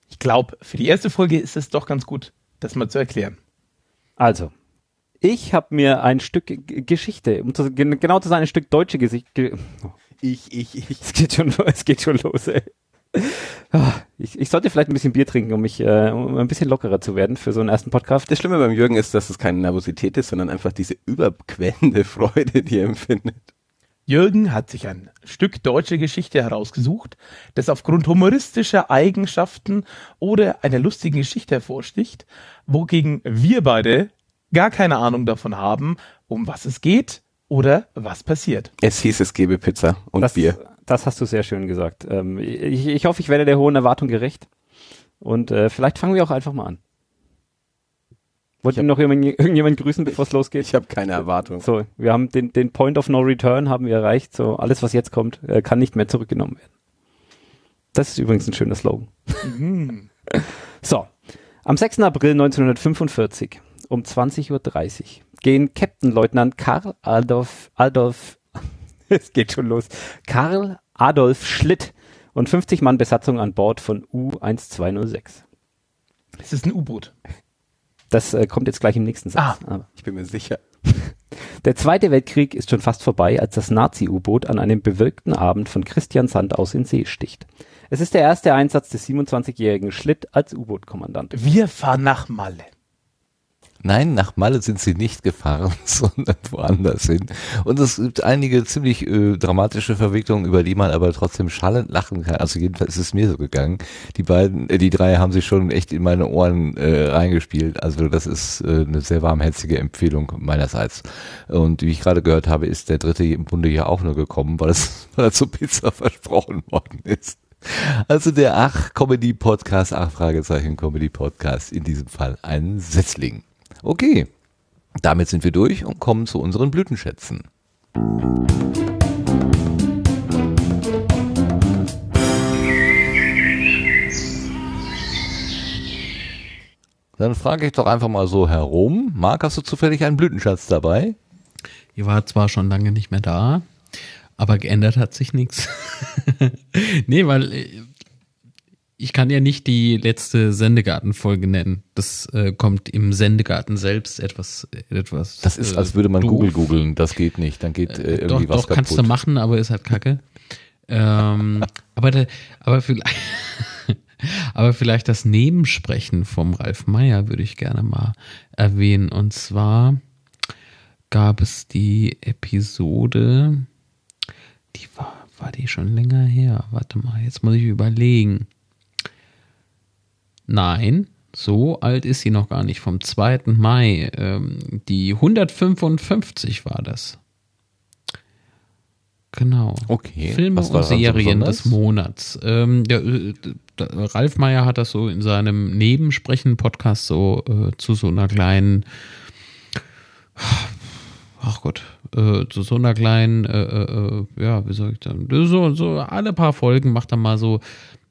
Ich glaube, für die erste Folge ist es doch ganz gut, das mal zu erklären. Also, ich habe mir ein Stück Geschichte, um zu, genau zu sein, ein Stück deutsche Gesicht. Ge ich, ich, ich. Es geht schon, es geht schon los, ey. Ah, ich, ich sollte vielleicht ein bisschen Bier trinken, um mich äh, um ein bisschen lockerer zu werden für so einen ersten Podcast. Das Schlimme beim Jürgen ist, dass es keine Nervosität ist, sondern einfach diese überquellende Freude, die er empfindet. Jürgen hat sich ein Stück deutsche Geschichte herausgesucht, das aufgrund humoristischer Eigenschaften oder einer lustigen Geschichte hervorsticht, wogegen wir beide gar keine Ahnung davon haben, um was es geht oder was passiert. Es hieß, es gebe Pizza und das, Bier. Das hast du sehr schön gesagt. Ähm, ich, ich, hoffe, ich werde der hohen Erwartung gerecht. Und äh, vielleicht fangen wir auch einfach mal an. Wollt ihr noch irgendjemand, irgendjemand grüßen, bevor es losgeht? Ich habe keine Erwartung. So, wir haben den, den Point of No Return haben wir erreicht. So, alles, was jetzt kommt, äh, kann nicht mehr zurückgenommen werden. Das ist übrigens ein schöner Slogan. Mhm. so, am 6. April 1945 um 20.30 Uhr gehen Captain Leutnant Karl Adolf, Adolf, es geht schon los, Karl Adolf Schlitt und 50 Mann Besatzung an Bord von U-1206. Es ist ein U-Boot. Das äh, kommt jetzt gleich im nächsten Satz. Ah, aber ich bin mir sicher. Der Zweite Weltkrieg ist schon fast vorbei, als das Nazi-U-Boot an einem bewölkten Abend von Christian Sand aus in See sticht. Es ist der erste Einsatz des 27-jährigen Schlitt als U-Boot-Kommandant. Wir fahren nach Malle. Nein, nach Malle sind sie nicht gefahren, sondern woanders hin. Und es gibt einige ziemlich äh, dramatische Verwicklungen, über die man aber trotzdem schallend lachen kann. Also jedenfalls ist es mir so gegangen. Die beiden, äh, die drei haben sich schon echt in meine Ohren äh, reingespielt. Also das ist äh, eine sehr warmherzige Empfehlung meinerseits. Und wie ich gerade gehört habe, ist der dritte im Bunde ja auch nur gekommen, weil es, weil er zur Pizza versprochen worden ist. Also der Ach Comedy Podcast, Ach Fragezeichen Comedy Podcast, in diesem Fall ein Setzling. Okay, damit sind wir durch und kommen zu unseren Blütenschätzen. Dann frage ich doch einfach mal so herum. Marc, hast du zufällig einen Blütenschatz dabei? Ihr war zwar schon lange nicht mehr da, aber geändert hat sich nichts. nee, weil äh, ich kann ja nicht die letzte Sendegarten-Folge nennen. Das äh, kommt im Sendegarten selbst etwas, etwas. Das ist, als würde man doof. Google googeln. Das geht nicht. Dann geht äh, irgendwie doch, was doch, kaputt. kannst du machen, aber ist halt kacke. ähm, aber, der, aber vielleicht, aber vielleicht das Nebensprechen vom Ralf Meyer würde ich gerne mal erwähnen. Und zwar gab es die Episode, die war, war die schon länger her. Warte mal, jetzt muss ich überlegen. Nein, so alt ist sie noch gar nicht. Vom 2. Mai. Ähm, die 155 war das. Genau. Okay. Filme und Serien des Monats. Ähm, der, der, der, Ralf Meyer hat das so in seinem Nebensprechen-Podcast so äh, zu so einer kleinen, ach Gott, äh, zu so einer kleinen, äh, äh, äh ja, wie soll ich sagen, so, so alle paar Folgen macht er mal so,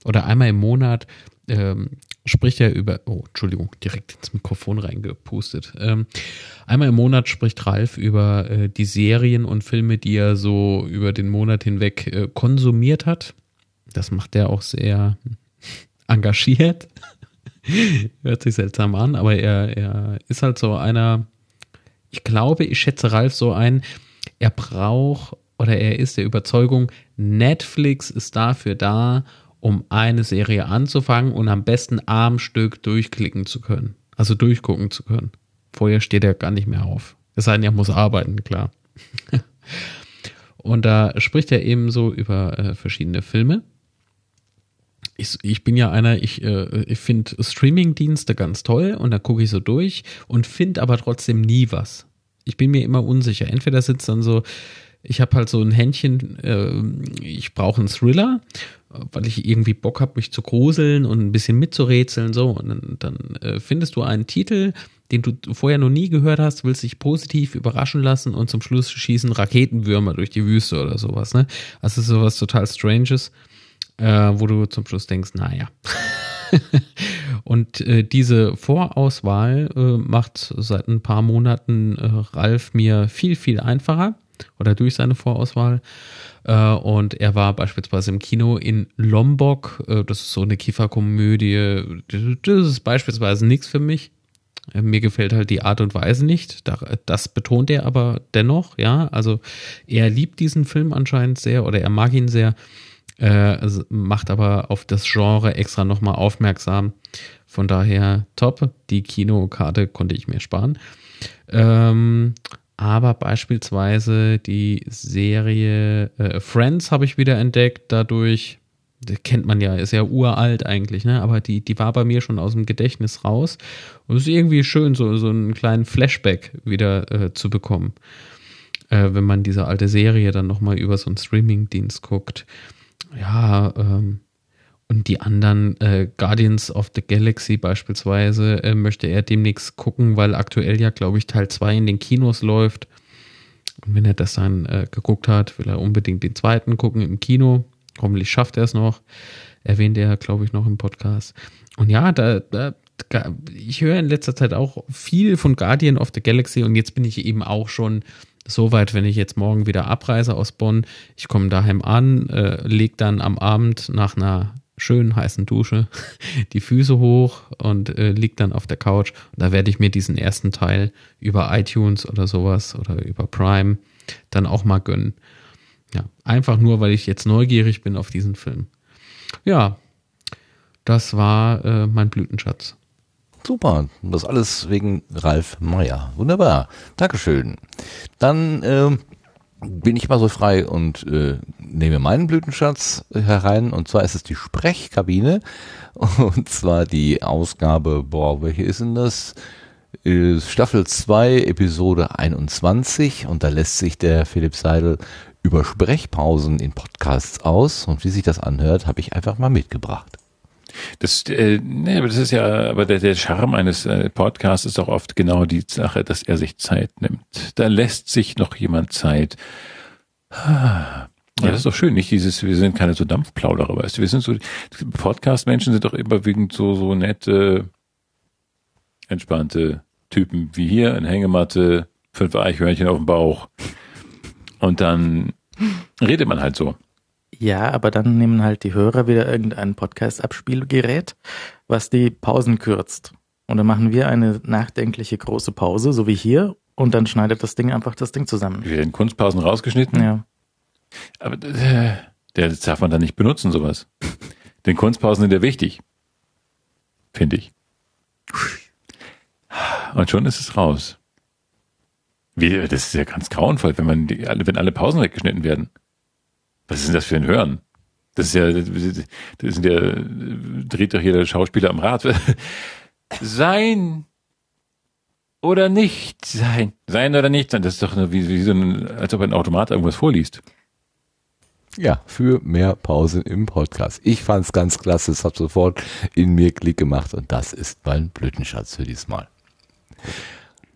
oder einmal im Monat ähm, spricht er über, oh, Entschuldigung, direkt ins Mikrofon reingepustet. Ähm, einmal im Monat spricht Ralf über äh, die Serien und Filme, die er so über den Monat hinweg äh, konsumiert hat. Das macht er auch sehr engagiert. Hört sich seltsam an, aber er, er ist halt so einer, ich glaube, ich schätze Ralf so ein, er braucht oder er ist der Überzeugung, Netflix ist dafür da, um eine Serie anzufangen und am besten am Stück durchklicken zu können. Also durchgucken zu können. Vorher steht er gar nicht mehr auf. Es sei denn, er muss arbeiten, klar. und da spricht er eben so über äh, verschiedene Filme. Ich, ich, bin ja einer, ich, äh, ich finde Streaming-Dienste ganz toll und da gucke ich so durch und finde aber trotzdem nie was. Ich bin mir immer unsicher. Entweder sitzt dann so, ich habe halt so ein Händchen, äh, ich brauche einen Thriller, weil ich irgendwie Bock habe, mich zu gruseln und ein bisschen mitzurätseln. So, und dann, dann äh, findest du einen Titel, den du vorher noch nie gehört hast, willst dich positiv überraschen lassen und zum Schluss schießen Raketenwürmer durch die Wüste oder sowas. Ne? Also sowas total Stranges, äh, wo du zum Schluss denkst, naja. und äh, diese Vorauswahl äh, macht seit ein paar Monaten äh, Ralf mir viel, viel einfacher oder durch seine Vorauswahl. Äh, und er war beispielsweise im Kino in Lombok. Äh, das ist so eine Kieferkomödie. Das ist beispielsweise nichts für mich. Äh, mir gefällt halt die Art und Weise nicht. Das betont er aber dennoch, ja. Also er liebt diesen Film anscheinend sehr oder er mag ihn sehr, macht aber auf das Genre extra nochmal aufmerksam. Von daher top. Die Kinokarte konnte ich mir sparen. Ähm, aber beispielsweise die Serie äh, Friends habe ich wieder entdeckt, dadurch, kennt man ja, ist ja uralt eigentlich, ne? Aber die, die war bei mir schon aus dem Gedächtnis raus. Und es ist irgendwie schön, so, so einen kleinen Flashback wieder äh, zu bekommen. Äh, wenn man diese alte Serie dann nochmal über so einen Streaming-Dienst guckt. Ja, ähm, und die anderen äh, Guardians of the Galaxy beispielsweise äh, möchte er demnächst gucken, weil aktuell ja, glaube ich, Teil 2 in den Kinos läuft. Und wenn er das dann äh, geguckt hat, will er unbedingt den zweiten gucken im Kino. Hoffentlich schafft er es noch. Erwähnt er, glaube ich, noch im Podcast. Und ja, da, da, ich höre in letzter Zeit auch viel von Guardian of the Galaxy und jetzt bin ich eben auch schon so weit, wenn ich jetzt morgen wieder abreise aus Bonn. Ich komme daheim an, äh, leg dann am Abend nach einer schön heißen Dusche die Füße hoch und äh, liegt dann auf der Couch. Und da werde ich mir diesen ersten Teil über iTunes oder sowas oder über Prime dann auch mal gönnen. Ja, einfach nur, weil ich jetzt neugierig bin auf diesen Film. Ja, das war äh, mein Blütenschatz. Super, das alles wegen Ralf Meyer. Wunderbar, Dankeschön. Dann ähm, bin ich mal so frei und äh, nehme meinen Blütenschatz herein. Und zwar ist es die Sprechkabine. Und zwar die Ausgabe, boah, welche ist denn das? Äh, Staffel 2, Episode 21. Und da lässt sich der Philipp Seidel über Sprechpausen in Podcasts aus. Und wie sich das anhört, habe ich einfach mal mitgebracht. Das, äh, nee, aber das ist ja, aber der, der Charme eines äh, Podcasts ist auch oft genau die Sache, dass er sich Zeit nimmt. Da lässt sich noch jemand Zeit. Ah, ja, das ist doch schön, nicht dieses, wir sind keine so Dampfplauderer, weißt du, wir sind so, Podcast-Menschen sind doch überwiegend so, so nette, entspannte Typen wie hier, eine Hängematte, fünf Eichhörnchen auf dem Bauch. Und dann redet man halt so. Ja, aber dann nehmen halt die Hörer wieder irgendein Podcast-Abspielgerät, was die Pausen kürzt. Und dann machen wir eine nachdenkliche große Pause, so wie hier, und dann schneidet das Ding einfach das Ding zusammen. Wir werden Kunstpausen rausgeschnitten? Ja. Aber äh, der darf man dann nicht benutzen, sowas. Den Kunstpausen sind ja wichtig. Finde ich. Und schon ist es raus. Wie, das ist ja ganz grauenvoll, wenn man die, wenn alle Pausen weggeschnitten werden. Was ist denn das für ein Hören? Das ist ja, das sind ja, dreht doch jeder Schauspieler am Rad. sein oder nicht sein. Sein oder nicht sein. Das ist doch wie, wie so ein, als ob ein Automat irgendwas vorliest. Ja, für mehr Pause im Podcast. Ich fand's ganz klasse, es hat sofort in mir Klick gemacht und das ist mein Blütenschatz für diesmal.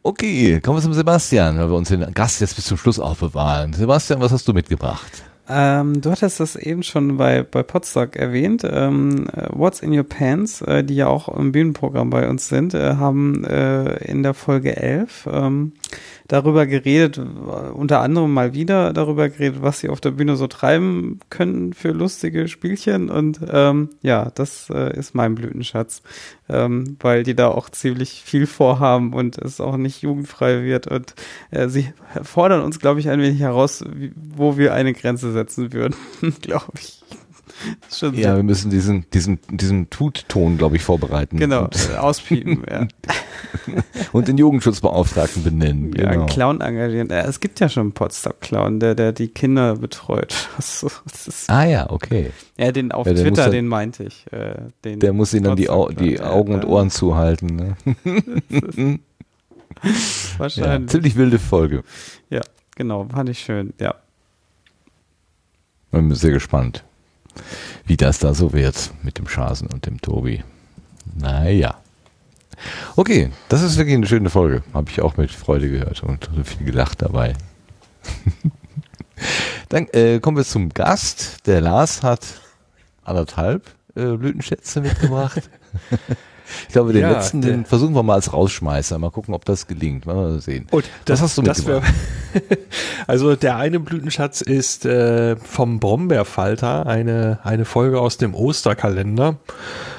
Okay, kommen wir zum Sebastian, weil wir uns den Gast jetzt bis zum Schluss aufbewahren. Sebastian, was hast du mitgebracht? Ähm, du hattest das eben schon bei, bei Podstock erwähnt. Ähm, äh, What's in Your Pants, äh, die ja auch im Bühnenprogramm bei uns sind, äh, haben äh, in der Folge 11 ähm, darüber geredet, unter anderem mal wieder darüber geredet, was sie auf der Bühne so treiben können für lustige Spielchen. Und ähm, ja, das äh, ist mein Blütenschatz, ähm, weil die da auch ziemlich viel vorhaben und es auch nicht jugendfrei wird. Und äh, sie fordern uns, glaube ich, ein wenig heraus, wie, wo wir eine Grenze setzen würden, glaube ich. Schon ja, wir müssen diesen, diesen, diesen Tut-Ton, glaube ich, vorbereiten. Genau, und, auspiepen, ja. und den Jugendschutzbeauftragten benennen. Ja, genau. einen Clown engagieren. Es gibt ja schon einen Potsdam-Clown, der, der die Kinder betreut. ah ja, okay. Ja, den auf ja, Twitter, dann, den meinte ich. Äh, den der muss ihnen dann die, Au die Augen und Ohren zuhalten. Ne? Wahrscheinlich. Ja, ziemlich wilde Folge. Ja, genau, fand ich schön, ja. Bin sehr gespannt wie das da so wird mit dem Schasen und dem Tobi. Naja. Okay, das ist wirklich eine schöne Folge. Habe ich auch mit Freude gehört und viel gedacht dabei. Dann äh, kommen wir zum Gast. Der Lars hat anderthalb äh, Blütenschätze mitgebracht. Ich glaube, den ja, letzten, den versuchen wir mal als Rausschmeißer. Mal gucken, ob das gelingt. Mal sehen. Und das, Was hast du mitgebracht? Also der eine Blütenschatz ist äh, vom Brombeerfalter, eine, eine Folge aus dem Osterkalender.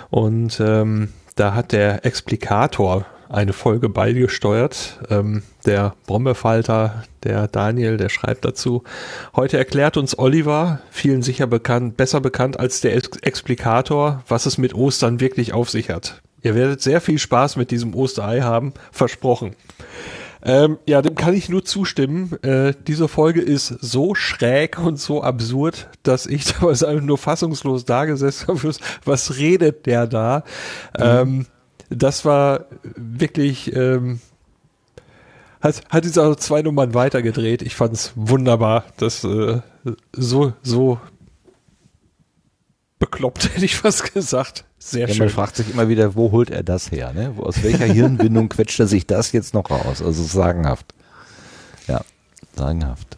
Und ähm, da hat der Explikator eine Folge beigesteuert. Ähm, der Brombeerfalter, der Daniel, der schreibt dazu. Heute erklärt uns Oliver, vielen sicher bekannt, besser bekannt als der Ex Explikator, was es mit Ostern wirklich auf sich hat. Ihr werdet sehr viel Spaß mit diesem Osterei haben, versprochen. Ähm, ja, dem kann ich nur zustimmen. Äh, diese Folge ist so schräg und so absurd, dass ich damals einfach nur fassungslos da gesessen habe. Was redet der da? Mhm. Ähm, das war wirklich, ähm, hat, hat jetzt auch zwei Nummern weitergedreht. Ich fand es wunderbar, dass äh, so, so bekloppt, hätte ich fast gesagt. Sehr ja, schön. Man fragt sich immer wieder, wo holt er das her? Ne? Aus welcher Hirnwindung quetscht er sich das jetzt noch raus? Also sagenhaft. Ja, sagenhaft.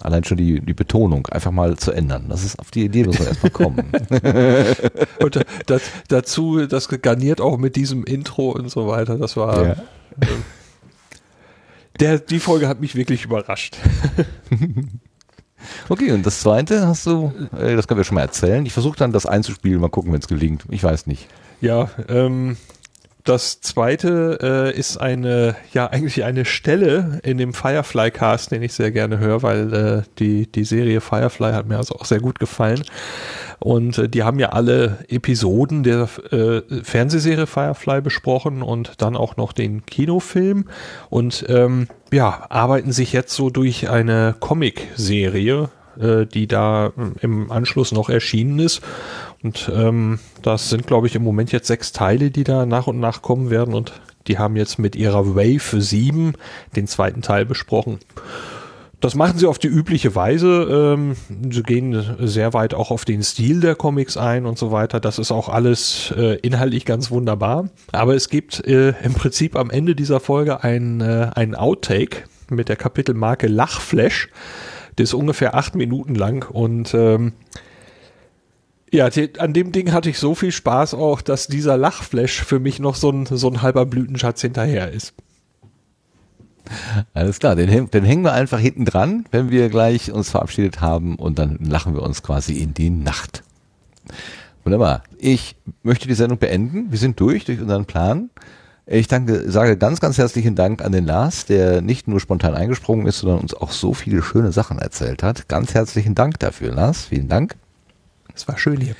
Allein schon die, die Betonung einfach mal zu ändern. Das ist auf die Idee, muss man erstmal kommen. und das, dazu, das garniert auch mit diesem Intro und so weiter. Das war. Ja. Äh, der, die Folge hat mich wirklich überrascht. Okay, und das zweite hast du, äh, das können wir schon mal erzählen. Ich versuche dann das einzuspielen, mal gucken, wenn es gelingt. Ich weiß nicht. Ja, ähm, das zweite äh, ist eine, ja, eigentlich eine Stelle in dem Firefly Cast, den ich sehr gerne höre, weil äh, die, die Serie Firefly hat mir also auch sehr gut gefallen. Und äh, die haben ja alle Episoden der äh, Fernsehserie Firefly besprochen und dann auch noch den Kinofilm. Und ähm, ja, arbeiten sich jetzt so durch eine Comic-Serie, äh, die da im Anschluss noch erschienen ist. Und ähm, das sind, glaube ich, im Moment jetzt sechs Teile, die da nach und nach kommen werden. Und die haben jetzt mit ihrer Wave 7 den zweiten Teil besprochen. Das machen sie auf die übliche Weise. Ähm, sie gehen sehr weit auch auf den Stil der Comics ein und so weiter. Das ist auch alles äh, inhaltlich ganz wunderbar. Aber es gibt äh, im Prinzip am Ende dieser Folge ein, äh, ein Outtake mit der Kapitelmarke Lachflash. Der ist ungefähr acht Minuten lang und ähm, ja, an dem Ding hatte ich so viel Spaß auch, dass dieser Lachflash für mich noch so ein, so ein halber Blütenschatz hinterher ist. Alles klar, den, den hängen wir einfach hinten dran, wenn wir gleich uns verabschiedet haben und dann lachen wir uns quasi in die Nacht. Wunderbar. Ich möchte die Sendung beenden. Wir sind durch, durch unseren Plan. Ich danke, sage ganz, ganz herzlichen Dank an den Lars, der nicht nur spontan eingesprungen ist, sondern uns auch so viele schöne Sachen erzählt hat. Ganz herzlichen Dank dafür, Lars. Vielen Dank. Es war schön hier.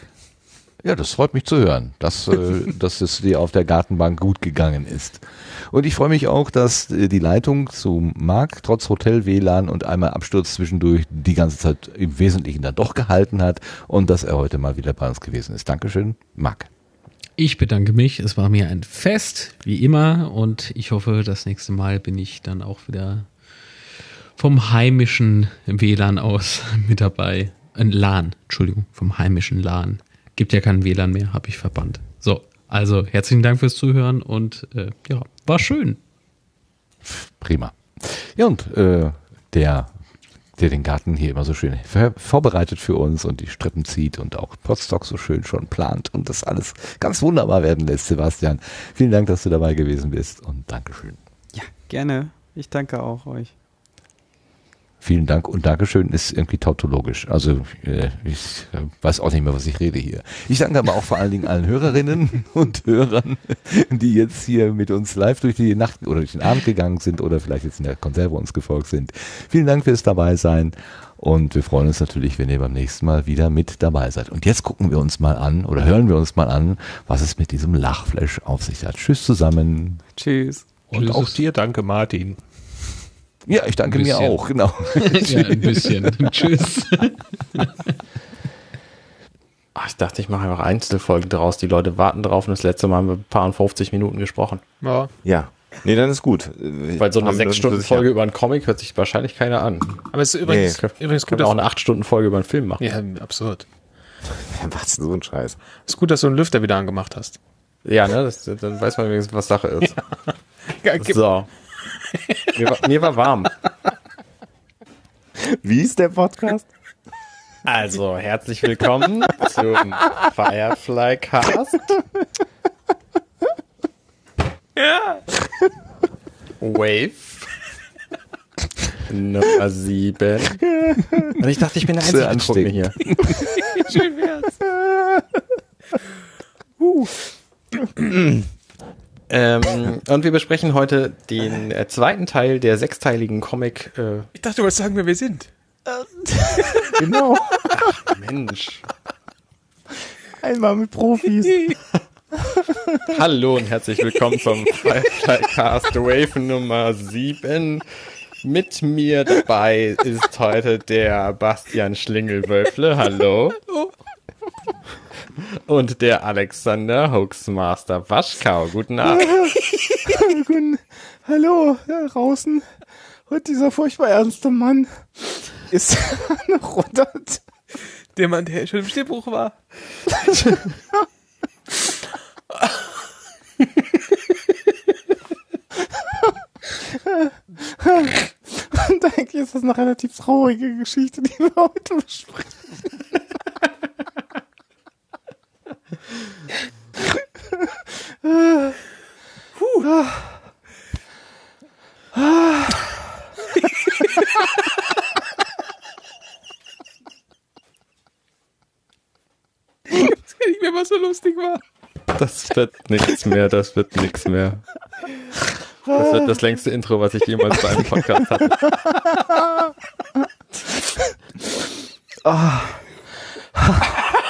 Ja, das freut mich zu hören, dass, äh, dass es dir auf der Gartenbank gut gegangen ist. Und ich freue mich auch, dass äh, die Leitung zu Marc trotz Hotel WLAN und einmal Absturz zwischendurch die ganze Zeit im Wesentlichen dann doch gehalten hat und dass er heute mal wieder bei uns gewesen ist. Dankeschön, Marc. Ich bedanke mich. Es war mir ein Fest, wie immer. Und ich hoffe, das nächste Mal bin ich dann auch wieder vom heimischen WLAN aus mit dabei. Ein LAN, Entschuldigung, vom heimischen LAN. Gibt ja keinen WLAN mehr, habe ich verbannt. So, also herzlichen Dank fürs Zuhören und äh, ja, war schön. Prima. Ja, und äh, der der den Garten hier immer so schön ver- vorbereitet für uns und die Strippen zieht und auch Potstock so schön schon plant und das alles ganz wunderbar werden lässt, Sebastian. Vielen Dank, dass du dabei gewesen bist und Dankeschön. Ja, gerne. Ich danke auch euch. Vielen Dank und Dankeschön ist irgendwie tautologisch. Also äh, ich äh, weiß auch nicht mehr, was ich rede hier. Ich danke aber auch vor allen Dingen allen Hörerinnen und Hörern, die jetzt hier mit uns live durch die Nacht oder durch den Abend gegangen sind oder vielleicht jetzt in der Konserve uns gefolgt sind. Vielen Dank fürs dabei sein und wir freuen uns natürlich, wenn ihr beim nächsten Mal wieder mit dabei seid. Und jetzt gucken wir uns mal an oder hören wir uns mal an, was es mit diesem Lachflash auf sich hat. Tschüss zusammen. Tschüss. Und Tschüss. auch dir danke, Martin. Ja, ich danke mir auch, genau. ja, ein bisschen. Tschüss. Ach, ich dachte, ich mache einfach Einzelfolgen draus. Die Leute warten drauf und das letzte Mal haben wir ein paar und 50 Minuten gesprochen. Ja. Ja. Nee, dann ist gut. Weil so eine haben wir uns 6-Stunden-Folge sicher- über einen Comic hört sich wahrscheinlich keiner an. Aber es ist übrigens, Nee. übrigens gut, wir auch dass, eine 8-Stunden-Folge über einen Film machen. ja, absurd. Was so ein Scheiß. ist gut, dass du einen Lüfter wieder angemacht hast. Ja, ne? Das, dann weiß man wenigstens, was Sache ist. Ja, So. Mir war, mir war warm. Wie ist der Podcast? Also, herzlich willkommen zum Firefly Cast. Wave. Nummer 7. Und ich dachte, ich bin der einzige Truppe hier. Schön wär's. Ähm, und wir besprechen heute den äh, zweiten Teil der sechsteiligen Comic. Äh, Ich dachte, du wolltest sagen, wer wir sind. Genau. Mensch. Einmal mit Profis. Hallo und herzlich willkommen zum Firefly Cast Wave Nummer 7. Mit mir dabei ist heute der Bastian Schlingelwölfle. Hallo. Und der Alexander Hoaxmaster Waschkau. Guten Abend. Guten- Hallo, da draußen. Und dieser furchtbar ernste Mann ist noch runter. Der Mann, der schon im Stimmbruch war. Und eigentlich ist das eine relativ traurige Geschichte, die wir heute besprechen. Ich weiß gar nicht mehr, was so lustig war. Das wird nichts mehr, das wird nichts mehr. Das wird das längste Intro, was ich jemals bei einem Podcast hatte.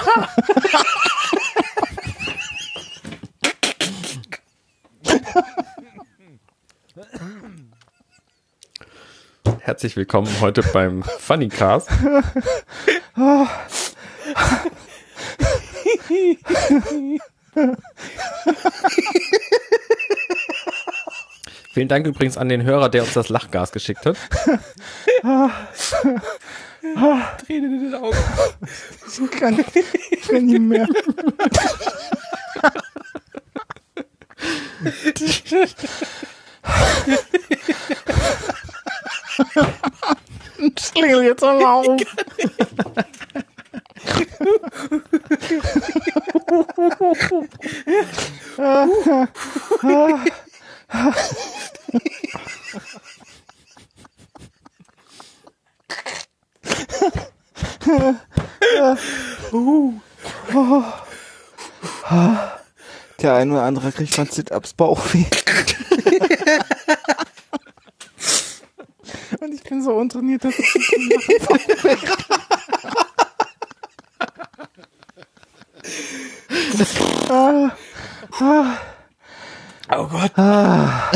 Herzlich willkommen heute beim Funny Cast. Vielen Dank übrigens an den Hörer, der uns das Lachgas geschickt hat. Tränen in den Augen. Ich kann, ich kann nicht mehr. Schlingel jetzt mal auf. Der eine oder andere kriegt von Sit-Ups Bauchweh. Und ich bin so untrainiert, dass ich das nicht machen ah, ah. Oh Gott. Ah.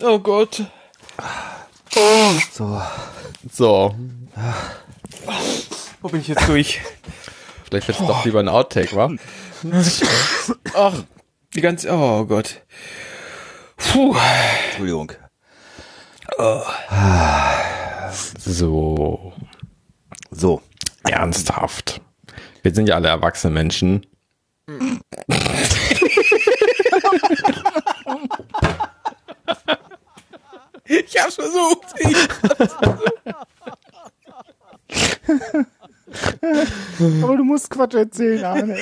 Oh Gott. So. So, Wo bin ich jetzt durch? Vielleicht wird's doch lieber ein Outtake, wa? Ach, die ganze. Oh Gott. Puh. Entschuldigung. So, So. ernsthaft. Wir sind ja alle erwachsene Menschen. Ich Ich hab's versucht. Ich hab's versucht. Aber du musst Quatsch erzählen, Arne.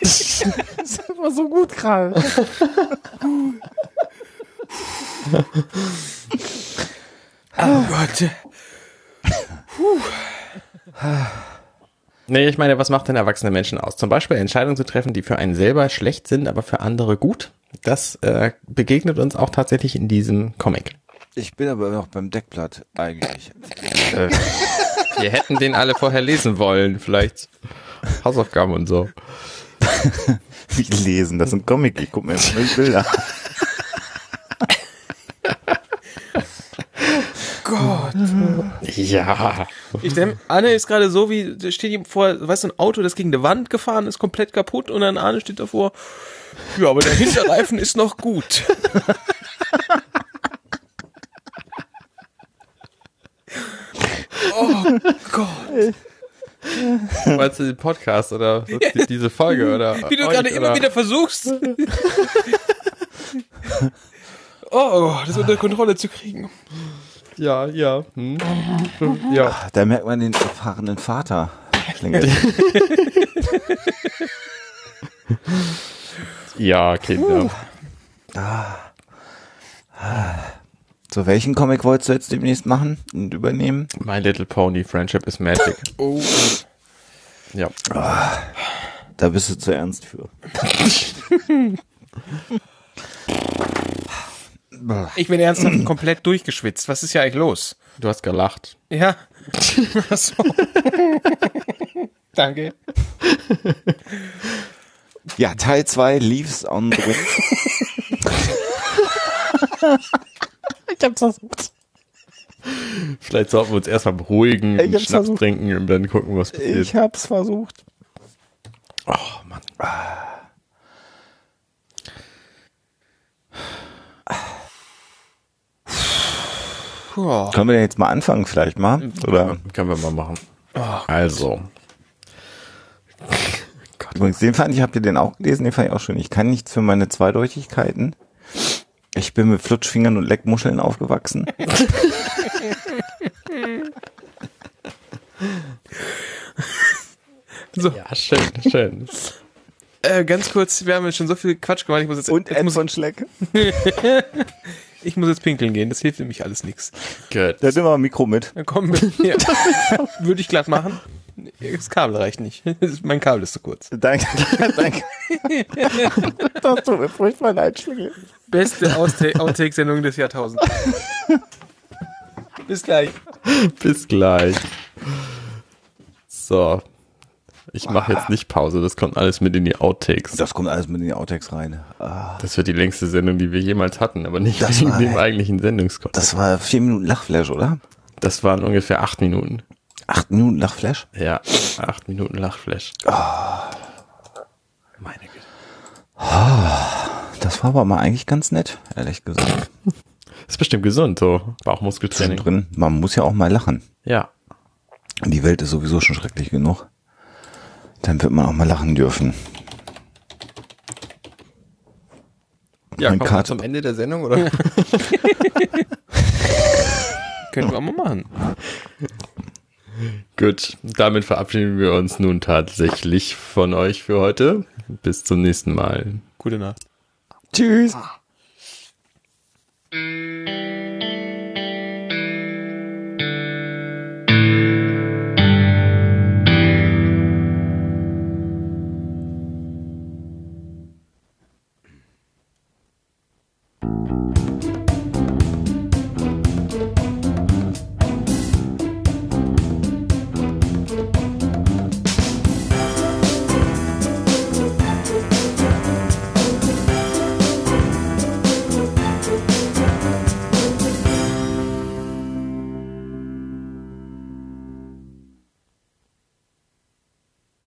Das war so gut gerade. Oh Gott. Puh. Nee, ich meine, was macht denn erwachsene Menschen aus? Zum Beispiel Entscheidungen zu treffen, die für einen selber schlecht sind, aber für andere gut. Das äh, begegnet uns auch tatsächlich in diesem Comic. Ich bin aber noch beim Deckblatt eigentlich. Äh, wir hätten den alle vorher lesen wollen, vielleicht Hausaufgaben und so. Wie lesen? Das sind Comic. Ich guck mir jetzt mal die Bilder. Gott. Ja. Ich denke, Arne ist gerade so wie, da steht ihm vor, weißt du, ein Auto, das gegen eine Wand gefahren ist, komplett kaputt und dann Arne steht davor, ja, aber der Hinterreifen ist noch gut. oh Gott. Meinst du den Podcast oder die- diese Folge oder? Wie du gerade immer wieder versuchst. oh, das unter Kontrolle zu kriegen. Ja, ja. Hm. Ja. Ah, Da merkt man den erfahrenen Vater. Ja, Kinder. Ah. Ah. So, welchen Comic wolltest du jetzt demnächst machen und übernehmen? My Little Pony, Friendship is Magic. Oh. Ja. Ah, da bist du zu ernst für. Ich bin ernsthaft komplett durchgeschwitzt. Was ist ja eigentlich los? Du hast gelacht. Ja. Ach so. Danke. Ja, Teil 2, Leaves on the Wind. Ich hab's versucht. Vielleicht sollten wir uns erstmal beruhigen, Ich einen Schnaps versucht. trinken und dann gucken, was passiert. Ich hab's versucht. Oh, Mann. Puh. Können wir denn jetzt mal anfangen vielleicht mal? Oder? Können wir mal machen. Oh, Also. Übrigens, den fand ich, habt ihr den auch gelesen? Den fand ich auch schön. Ich kann nichts für meine Zweideutigkeiten. Ich bin mit Flutschfingern und Leckmuscheln aufgewachsen. So. Ja, schön, schön. Äh, ganz kurz, wir haben jetzt schon so viel Quatsch gemacht. Ich muss jetzt, Und jetzt muss, von Schleck. ich muss jetzt pinkeln gehen. Das hilft nämlich alles nichts. Gut. Da hat immer ein Mikro mit. Dann komm mit mir. Würde ich glatt machen. Das Kabel reicht nicht. Mein Kabel ist zu kurz. Danke, danke. Das tut mir furchtbar leid, Schlingel. Beste Outtake-Sendung des Jahrtausends. Bis gleich. Bis gleich. So. Ich mache jetzt nicht Pause, das kommt alles mit in die Outtakes. Das kommt alles mit in die Outtakes rein. Ah, Das wird die längste Sendung, die wir jemals hatten, aber nicht Das wegen war- dem eigentlichen Sendungskonzept. das war vier Minuten Lachflash, oder? Das waren ungefähr acht Minuten. Acht Minuten Lachflash? Ja, acht Minuten Lachflash. Meine Güte. Das war aber mal eigentlich ganz nett, ehrlich gesagt. Ist bestimmt gesund, so Bauchmuskeltraining. Drin. Man muss ja auch mal lachen. Ja. Die Welt ist sowieso schon schrecklich genug. Dann wird man auch mal lachen dürfen. Ja, Mein kommen wir Kat- zum Ende der Sendung, oder? Können wir auch mal machen. Gut, damit verabschieden wir uns nun tatsächlich von euch für heute. Bis zum nächsten Mal. Gute Nacht. Tschüss. Ah.